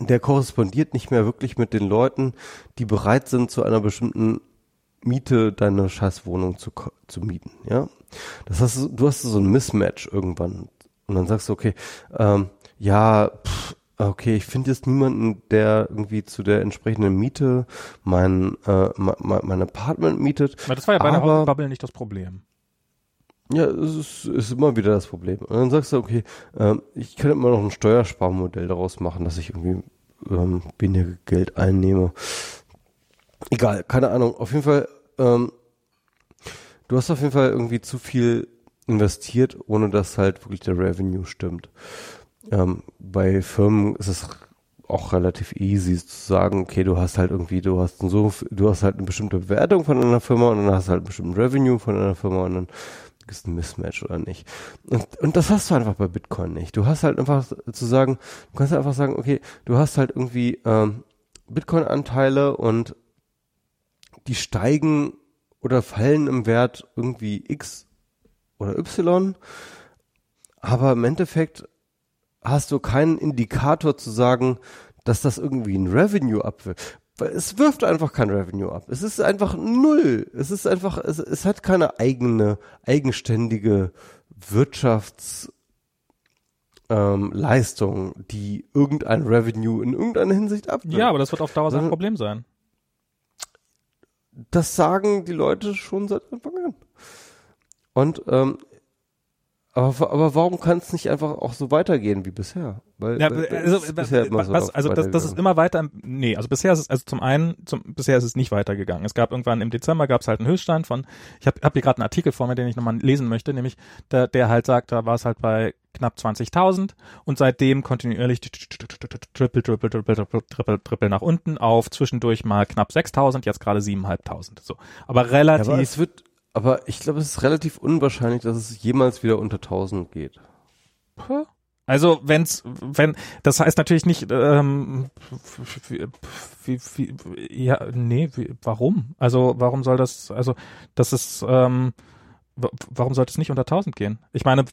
Speaker 1: der korrespondiert nicht mehr wirklich mit den Leuten, die bereit sind, zu einer bestimmten Miete deine Scheißwohnung zu, zu mieten, ja. Das heißt, du hast so ein Mismatch irgendwann. Und dann sagst du, okay, ähm, ja, pff, okay, ich finde jetzt niemanden, der irgendwie zu der entsprechenden Miete mein, äh, mein, mein Apartment mietet.
Speaker 2: Aber das war ja bei aber, der Bubble nicht das Problem.
Speaker 1: Ja, es ist, ist immer wieder das Problem. Und dann sagst du, okay, ähm, ich könnte immer noch ein Steuersparmodell daraus machen, dass ich irgendwie ähm, weniger Geld einnehme. Egal, keine Ahnung. Auf jeden Fall, ähm, du hast auf jeden Fall irgendwie zu viel investiert, ohne dass halt wirklich der Revenue stimmt. Ähm, bei Firmen ist es auch relativ easy zu sagen, okay, du hast halt irgendwie, du hast so, du hast halt eine bestimmte Bewertung von einer Firma und dann hast du halt einen bestimmten Revenue von einer Firma und dann ist ein Mismatch oder nicht. Und, und das hast du einfach bei Bitcoin nicht. Du hast halt einfach zu sagen, du kannst einfach sagen, okay, du hast halt irgendwie ähm, Bitcoin-Anteile und die steigen oder fallen im Wert irgendwie X oder Y, aber im Endeffekt hast du keinen Indikator zu sagen, dass das irgendwie ein Revenue abwirft. Weil es wirft einfach kein Revenue ab. Es ist einfach null. Es ist einfach, es, es hat keine eigene, eigenständige Wirtschafts, ähm, Leistung, die irgendein Revenue in irgendeiner Hinsicht abwirft.
Speaker 2: Ja, aber das wird auf Dauer sein Problem sein.
Speaker 1: Das sagen die Leute schon seit Anfang an. Und ähm, aber, aber warum kann es nicht einfach auch so weitergehen wie bisher?
Speaker 2: Weil, ja, weil also, bisher was, so also das, das ist immer weiter. Nee, also bisher ist es also zum einen, zum, bisher ist es nicht weitergegangen. Es gab irgendwann im Dezember gab es halt einen Höchststand von. Ich habe hab hier gerade einen Artikel vor mir, den ich nochmal lesen möchte, nämlich der, der halt sagt, da war es halt bei knapp 20.000 und seitdem kontinuierlich triple, triple, triple, triple, triple, triple nach unten auf zwischendurch mal knapp 6.000, jetzt gerade 7.500. So, aber relativ. Ja, aber
Speaker 1: es wird aber ich glaube, es ist relativ unwahrscheinlich, dass es jemals wieder unter 1000 geht.
Speaker 2: Also wenn's, wenn, das heißt natürlich nicht, ähm, wie, wie, ja, nee, wie, warum? Also warum soll das, also das ist, ähm, warum sollte es nicht unter 1000 gehen? Ich meine,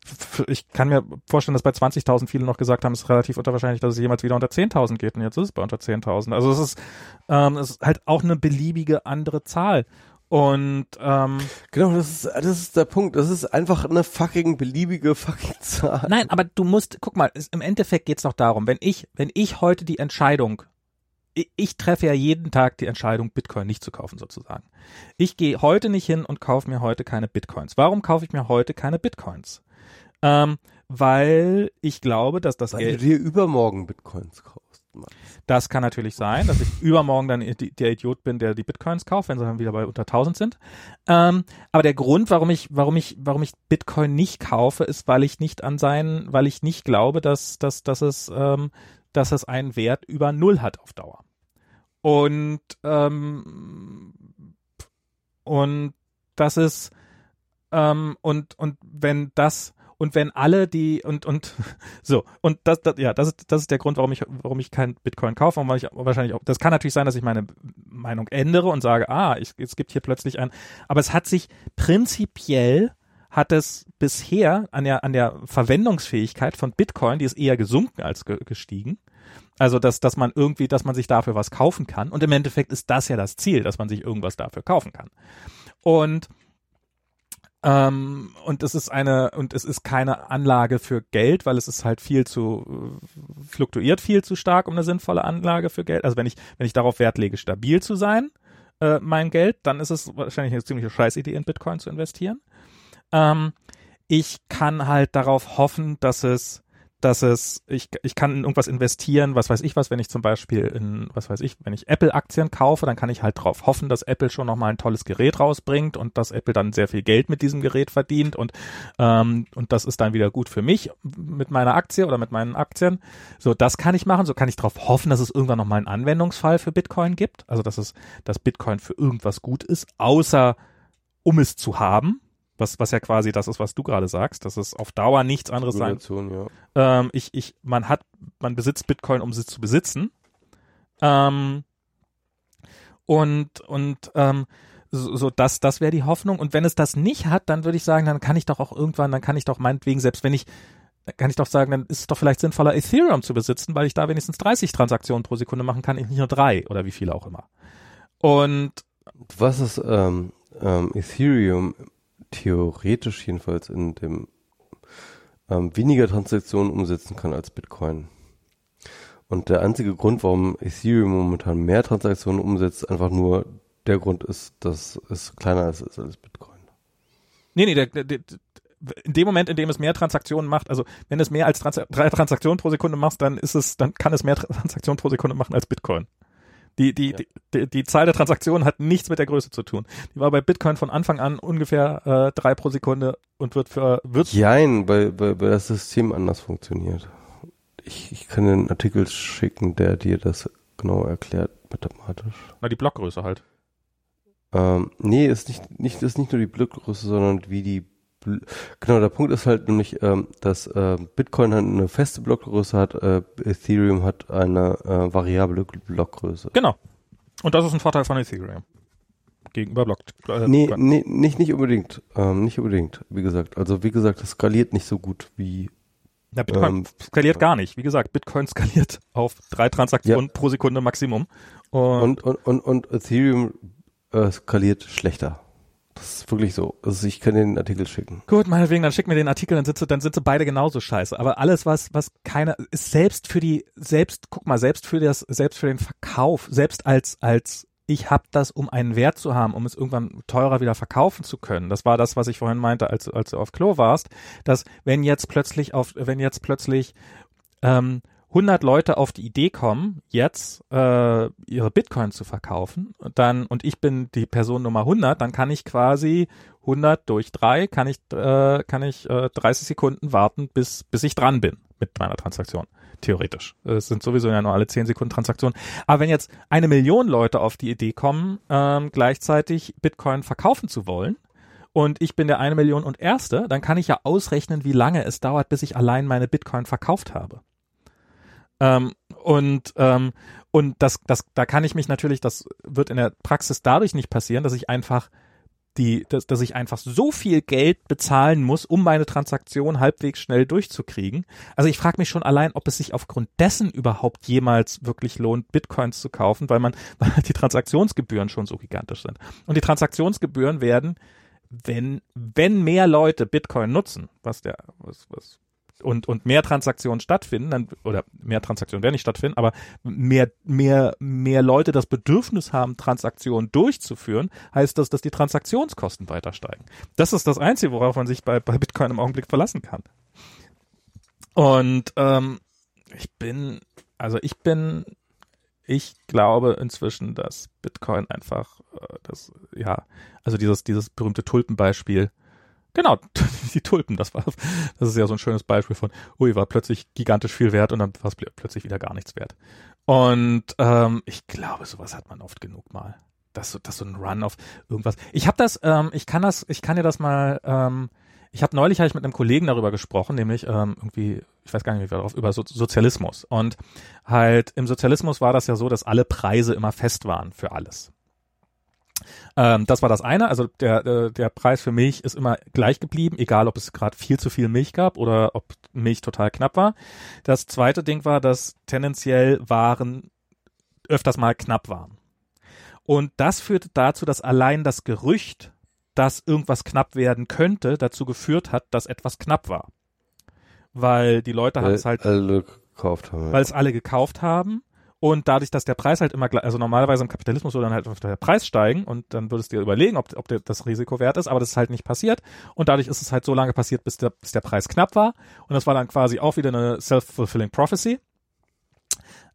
Speaker 2: ich kann mir vorstellen, dass bei 20.000 viele noch gesagt haben, es ist relativ unwahrscheinlich, dass es jemals wieder unter 10.000 geht und jetzt ist es bei unter 10.000. Also es ist, ähm, es ist halt auch eine beliebige andere Zahl. Und ähm,
Speaker 1: genau, das ist das ist der Punkt. Das ist einfach eine fucking beliebige fucking Zahl.
Speaker 2: Nein, aber du musst, guck mal, es, im Endeffekt geht's doch darum, wenn ich, wenn ich heute die Entscheidung, ich, ich treffe ja jeden Tag die Entscheidung, Bitcoin nicht zu kaufen sozusagen. Ich gehe heute nicht hin und kaufe mir heute keine Bitcoins. Warum kaufe ich mir heute keine Bitcoins? Ähm, weil ich glaube, dass das
Speaker 1: weil Geld. du dir übermorgen Bitcoins kaufst.
Speaker 2: Das kann natürlich sein, dass ich übermorgen dann der Idiot bin, der die Bitcoins kauft, wenn sie dann wieder bei unter 1000 sind. Ähm, aber der Grund, warum ich, warum ich, warum ich Bitcoin nicht kaufe, ist, weil ich nicht an seinen, weil ich nicht glaube, dass, dass, dass es, ähm, dass es einen Wert über Null hat auf Dauer. Und, ähm, und das ist, ähm, und, und wenn das, und wenn alle die und und so und das, das ja das ist das ist der Grund warum ich warum ich kein Bitcoin kaufe und weil ich wahrscheinlich auch das kann natürlich sein dass ich meine Meinung ändere und sage ah ich, es gibt hier plötzlich ein aber es hat sich prinzipiell hat es bisher an der an der Verwendungsfähigkeit von Bitcoin die ist eher gesunken als ge gestiegen. Also dass dass man irgendwie dass man sich dafür was kaufen kann. Und im Endeffekt ist das ja das Ziel dass man sich irgendwas dafür kaufen kann. Und ähm, und es ist eine, und es ist keine Anlage für Geld, weil es ist halt viel zu, äh, fluktuiert viel zu stark, um eine sinnvolle Anlage für Geld. Also wenn ich, wenn ich darauf Wert lege, stabil zu sein, äh, mein Geld, dann ist es wahrscheinlich eine ziemliche Scheißidee, in Bitcoin zu investieren. Ähm, ich kann halt darauf hoffen, dass es dass es, ich, ich kann in irgendwas investieren, was weiß ich was, wenn ich zum Beispiel in, was weiß ich, wenn ich Apple-Aktien kaufe, dann kann ich halt drauf hoffen, dass Apple schon nochmal ein tolles Gerät rausbringt und dass Apple dann sehr viel Geld mit diesem Gerät verdient und, ähm, und das ist dann wieder gut für mich mit meiner Aktie oder mit meinen Aktien. So, das kann ich machen, so kann ich darauf hoffen, dass es irgendwann nochmal einen Anwendungsfall für Bitcoin gibt, also dass es, dass Bitcoin für irgendwas gut ist, außer um es zu haben, was, was ja quasi das ist, was du gerade sagst, dass es auf Dauer nichts anderes sein. Ja. Ähm, ich, ich, man hat, man besitzt Bitcoin, um sie zu besitzen. Ähm, und und ähm, so, so das, das wäre die Hoffnung. Und wenn es das nicht hat, dann würde ich sagen, dann kann ich doch auch irgendwann, dann kann ich doch meinetwegen, selbst wenn ich, kann ich doch sagen, dann ist es doch vielleicht sinnvoller, Ethereum zu besitzen, weil ich da wenigstens 30 Transaktionen pro Sekunde machen kann, nicht nur drei oder wie viele auch immer. Und
Speaker 1: was ist ähm, ähm, Ethereum theoretisch jedenfalls in dem ähm, weniger Transaktionen umsetzen kann als Bitcoin. Und der einzige Grund, warum Ethereum momentan mehr Transaktionen umsetzt, einfach nur der Grund ist, dass es kleiner ist als Bitcoin.
Speaker 2: Nee, nee, der, der, der, in dem Moment, in dem es mehr Transaktionen macht, also wenn es mehr als Trans drei Transaktionen pro Sekunde macht, dann ist es, dann kann es mehr Transaktionen pro Sekunde machen als Bitcoin. Die, die, ja. die, die, Zahl der Transaktionen hat nichts mit der Größe zu tun. Die war bei Bitcoin von Anfang an ungefähr äh, drei pro Sekunde und wird für wird
Speaker 1: Jein, weil, weil, weil das System anders funktioniert. Ich, ich kann den Artikel schicken, der dir das genau erklärt mathematisch.
Speaker 2: Na, die Blockgröße halt.
Speaker 1: Ähm, nee, ist nicht, nicht, ist nicht nur die Blockgröße, sondern wie die Genau, der Punkt ist halt nämlich, ähm, dass äh, Bitcoin halt eine feste Blockgröße hat, äh, Ethereum hat eine äh, variable Blockgröße.
Speaker 2: Genau. Und das ist ein Vorteil von Ethereum. Gegenüber Block.
Speaker 1: Äh, nee, nee, nicht, nicht unbedingt. Ähm, nicht unbedingt, wie gesagt. Also wie gesagt, das skaliert nicht so gut wie
Speaker 2: Na, Bitcoin ähm, skaliert gar nicht. Wie gesagt, Bitcoin skaliert auf drei Transaktionen ja. pro Sekunde Maximum.
Speaker 1: Und, und, und, und, und Ethereum äh, skaliert schlechter. Das ist wirklich so. Also ich kann den Artikel schicken.
Speaker 2: Gut, meinetwegen, dann schick mir den Artikel, dann sitze, dann sitze beide genauso scheiße. Aber alles, was, was keiner, ist selbst für die, selbst, guck mal, selbst für das, selbst für den Verkauf, selbst als, als ich habe das, um einen Wert zu haben, um es irgendwann teurer wieder verkaufen zu können. Das war das, was ich vorhin meinte, als, als du auf Klo warst, dass wenn jetzt plötzlich auf, wenn jetzt plötzlich ähm, 100 Leute auf die Idee kommen, jetzt äh, ihre Bitcoin zu verkaufen, dann und ich bin die Person Nummer 100, dann kann ich quasi 100 durch 3 kann ich äh, kann ich äh, 30 Sekunden warten, bis bis ich dran bin mit meiner Transaktion. Theoretisch. Es sind sowieso ja nur alle 10 Sekunden Transaktionen. Aber wenn jetzt eine Million Leute auf die Idee kommen, ähm, gleichzeitig Bitcoin verkaufen zu wollen, und ich bin der eine Million und Erste, dann kann ich ja ausrechnen, wie lange es dauert, bis ich allein meine Bitcoin verkauft habe. Ähm, und ähm, und das, das, da kann ich mich natürlich, das wird in der Praxis dadurch nicht passieren, dass ich einfach die, dass, dass ich einfach so viel Geld bezahlen muss, um meine Transaktion halbwegs schnell durchzukriegen. Also ich frage mich schon allein, ob es sich aufgrund dessen überhaupt jemals wirklich lohnt, Bitcoins zu kaufen, weil man, weil die Transaktionsgebühren schon so gigantisch sind. Und die Transaktionsgebühren werden, wenn, wenn mehr Leute Bitcoin nutzen, was der, was, was und, und mehr Transaktionen stattfinden, dann, oder mehr Transaktionen werden nicht stattfinden, aber mehr, mehr, mehr Leute das Bedürfnis haben, Transaktionen durchzuführen, heißt das, dass die Transaktionskosten weiter steigen. Das ist das Einzige, worauf man sich bei, bei Bitcoin im Augenblick verlassen kann. Und ähm, ich bin, also ich bin, ich glaube inzwischen, dass Bitcoin einfach, äh, das, ja, also dieses, dieses berühmte Tulpenbeispiel, Genau, die Tulpen, das war, das ist ja so ein schönes Beispiel von, ui, war plötzlich gigantisch viel wert und dann war es plötzlich wieder gar nichts wert. Und ähm, ich glaube, sowas hat man oft genug mal. Das, das so ein Run auf irgendwas. Ich habe das, ähm, ich kann das, ich kann dir das mal, ähm, ich habe neulich hab ich mit einem Kollegen darüber gesprochen, nämlich ähm, irgendwie, ich weiß gar nicht, wie wir darauf, über so Sozialismus. Und halt im Sozialismus war das ja so, dass alle Preise immer fest waren für alles. Ähm, das war das eine. Also der, der, der Preis für Milch ist immer gleich geblieben, egal ob es gerade viel zu viel Milch gab oder ob Milch total knapp war. Das zweite Ding war, dass tendenziell Waren öfters mal knapp waren. Und das führte dazu, dass allein das Gerücht, dass irgendwas knapp werden könnte, dazu geführt hat, dass etwas knapp war. Weil die Leute haben es halt.
Speaker 1: Alle gekauft haben.
Speaker 2: Weil es alle gekauft haben und dadurch, dass der Preis halt immer, also normalerweise im Kapitalismus würde dann halt der Preis steigen und dann würdest du dir überlegen, ob, ob das Risiko wert ist, aber das ist halt nicht passiert. Und dadurch ist es halt so lange passiert, bis der, bis der Preis knapp war. Und das war dann quasi auch wieder eine self-fulfilling prophecy.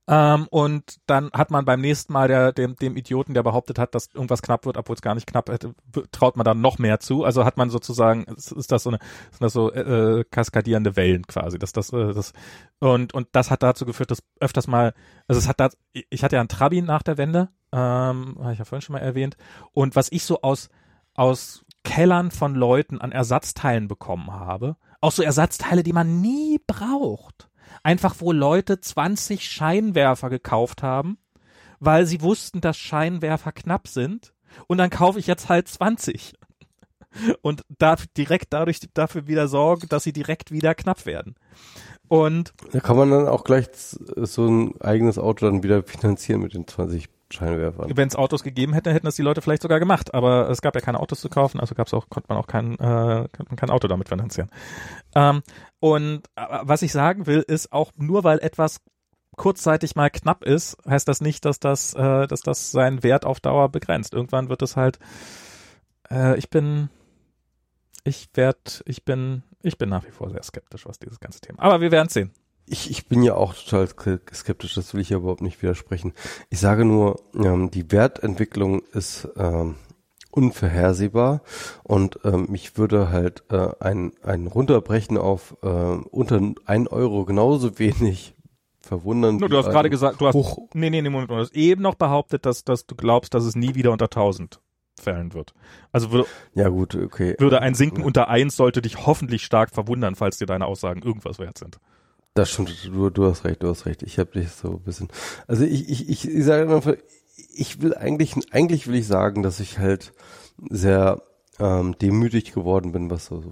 Speaker 2: Ähm, und dann hat man beim nächsten Mal der, dem, dem Idioten, der behauptet hat, dass irgendwas knapp wird, obwohl es gar nicht knapp hätte, traut man dann noch mehr zu. Also hat man sozusagen, ist das so eine, sind das so äh, kaskadierende Wellen quasi. Dass das, äh, das und und das hat dazu geführt, dass öfters mal, also es hat da, ich hatte ja einen Trabi nach der Wende, ähm, habe ich ja vorhin schon mal erwähnt. Und was ich so aus aus Kellern von Leuten an Ersatzteilen bekommen habe, auch so Ersatzteile, die man nie braucht einfach wo Leute 20 Scheinwerfer gekauft haben, weil sie wussten, dass Scheinwerfer knapp sind und dann kaufe ich jetzt halt 20 und darf direkt dadurch dafür wieder sorgen, dass sie direkt wieder knapp werden. Und
Speaker 1: da kann man dann auch gleich so ein eigenes Auto dann wieder finanzieren mit den 20 Scheinwerfern.
Speaker 2: Wenn es Autos gegeben hätte, hätten das die Leute vielleicht sogar gemacht. Aber es gab ja keine Autos zu kaufen, also gab's auch, konnte man auch kein, äh, kein Auto damit finanzieren. Ähm, und äh, was ich sagen will, ist auch nur weil etwas kurzzeitig mal knapp ist, heißt das nicht, dass das, äh, dass das seinen Wert auf Dauer begrenzt. Irgendwann wird es halt, äh, ich bin, ich werd, ich bin, ich bin nach wie vor sehr skeptisch, was dieses ganze Thema. Aber wir werden sehen.
Speaker 1: Ich, ich bin ja auch total skeptisch, das will ich ja überhaupt nicht widersprechen. Ich sage nur, ähm, die Wertentwicklung ist ähm, unvorhersehbar und ähm, mich würde halt äh, ein, ein Runterbrechen auf äh, unter ein Euro genauso wenig verwundern.
Speaker 2: No, du hast gerade gesagt, du hast, hoch. nee, nee, nee, Moment, du hast eben noch behauptet, dass, dass du glaubst, dass es nie wieder unter 1000 fällen wird. Also würde,
Speaker 1: ja gut, okay.
Speaker 2: Würde ein Sinken ja. unter 1 sollte dich hoffentlich stark verwundern, falls dir deine Aussagen irgendwas wert sind.
Speaker 1: Das stimmt, du, du hast recht, du hast recht. Ich habe dich so ein bisschen. Also ich, ich, ich, ich sage einfach, ich will eigentlich, eigentlich will ich sagen, dass ich halt sehr ähm, demütig geworden bin, was so, so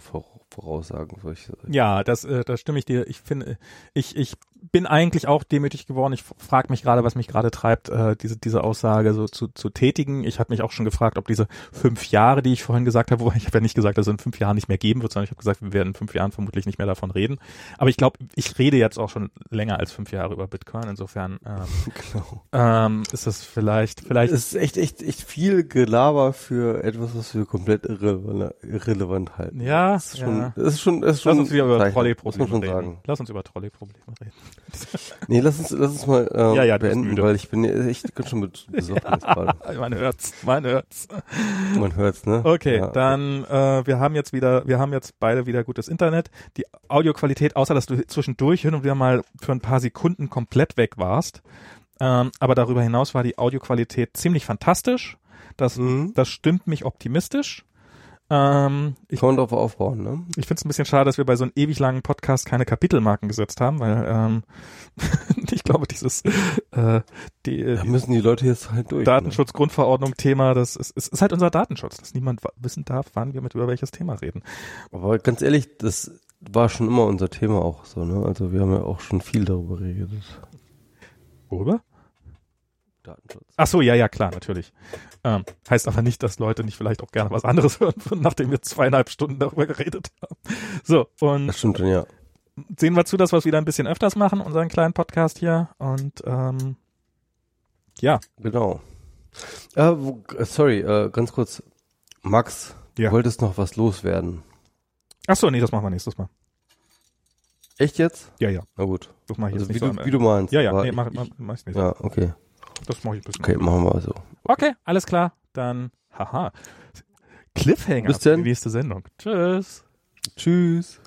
Speaker 1: Voraussagen solche.
Speaker 2: Ja, das, äh, da stimme ich dir. Ich finde, ich, ich bin eigentlich auch demütig geworden. Ich frage mich gerade, was mich gerade treibt, äh, diese, diese Aussage so zu, zu tätigen. Ich habe mich auch schon gefragt, ob diese fünf Jahre, die ich vorhin gesagt habe, wobei ich habe ja nicht gesagt, dass es in fünf Jahren nicht mehr geben wird, sondern ich habe gesagt, wir werden in fünf Jahren vermutlich nicht mehr davon reden. Aber ich glaube, ich rede jetzt auch schon länger als fünf Jahre über Bitcoin. Insofern ähm, genau. ähm, ist das vielleicht, vielleicht.
Speaker 1: Es ist echt, echt, echt viel Gelaber für etwas, was wir komplett irrelevant, irrelevant halten.
Speaker 2: Ja,
Speaker 1: das ist schon,
Speaker 2: ja.
Speaker 1: das ist schon, das ist schon.
Speaker 2: Lass uns wieder über Trolley-Probleme
Speaker 1: reden.
Speaker 2: Lass uns über Trolley-Probleme reden.
Speaker 1: nee, lass uns, lass uns mal ähm,
Speaker 2: ja, ja,
Speaker 1: beenden, weil ich bin echt ganz schon mit besoffen gerade.
Speaker 2: Man hört's, man hört's.
Speaker 1: Man hört's, ne?
Speaker 2: Okay,
Speaker 1: ja.
Speaker 2: dann äh, wir haben jetzt wieder, wir haben jetzt beide wieder gutes Internet. Die Audioqualität, außer dass du zwischendurch hin und wieder mal für ein paar Sekunden komplett weg warst, ähm, aber darüber hinaus war die Audioqualität ziemlich fantastisch. Das,
Speaker 1: Mhm.
Speaker 2: das stimmt mich optimistisch. Ähm, ich
Speaker 1: Kann man drauf aufbauen, ne?
Speaker 2: ich finde es ein bisschen schade, dass wir bei so einem ewig langen Podcast keine Kapitelmarken gesetzt haben, weil ähm, ich glaube, dieses äh, die,
Speaker 1: Da
Speaker 2: die
Speaker 1: müssen die Leute jetzt halt durch.
Speaker 2: Datenschutz-Grundverordnung Thema, das ist, ist, ist halt unser Datenschutz, dass niemand wissen darf, wann wir mit über welches Thema reden.
Speaker 1: Ne? Aber ganz ehrlich, das war schon immer unser Thema auch so, ne? Also wir haben ja auch schon viel darüber geredet.
Speaker 2: Worüber?
Speaker 1: Datenschutz.
Speaker 2: Ach so, ja, ja, klar, natürlich. Ähm, heißt aber nicht, dass Leute nicht vielleicht auch gerne was anderes hören würden, nachdem wir zweieinhalb Stunden darüber geredet haben. So, und
Speaker 1: Das stimmt schon, ja.
Speaker 2: sehen wir zu, dass wir es wieder ein bisschen öfters machen, unseren kleinen Podcast hier. Und ähm, ja,
Speaker 1: Genau. Äh, wo, äh, sorry, äh, ganz kurz. Max,
Speaker 2: Ja.
Speaker 1: du wolltest noch was loswerden.
Speaker 2: ach so, nee, das machen wir nächstes Mal.
Speaker 1: Echt jetzt?
Speaker 2: Ja, ja,
Speaker 1: Na gut.
Speaker 2: das mache ich
Speaker 1: Also
Speaker 2: jetzt
Speaker 1: wie,
Speaker 2: nicht
Speaker 1: du,
Speaker 2: so.
Speaker 1: wie du meinst.
Speaker 2: ja, ja, nee, mach,
Speaker 1: ich,
Speaker 2: mach, mach ich nicht.
Speaker 1: Ja, okay.
Speaker 2: Das mache ich ein bisschen.
Speaker 1: Okay, machen wir so.
Speaker 2: Okay, alles klar. Dann, haha. Cliffhanger
Speaker 1: Bis dann.
Speaker 2: für die nächste Sendung. Tschüss.
Speaker 1: Tschüss.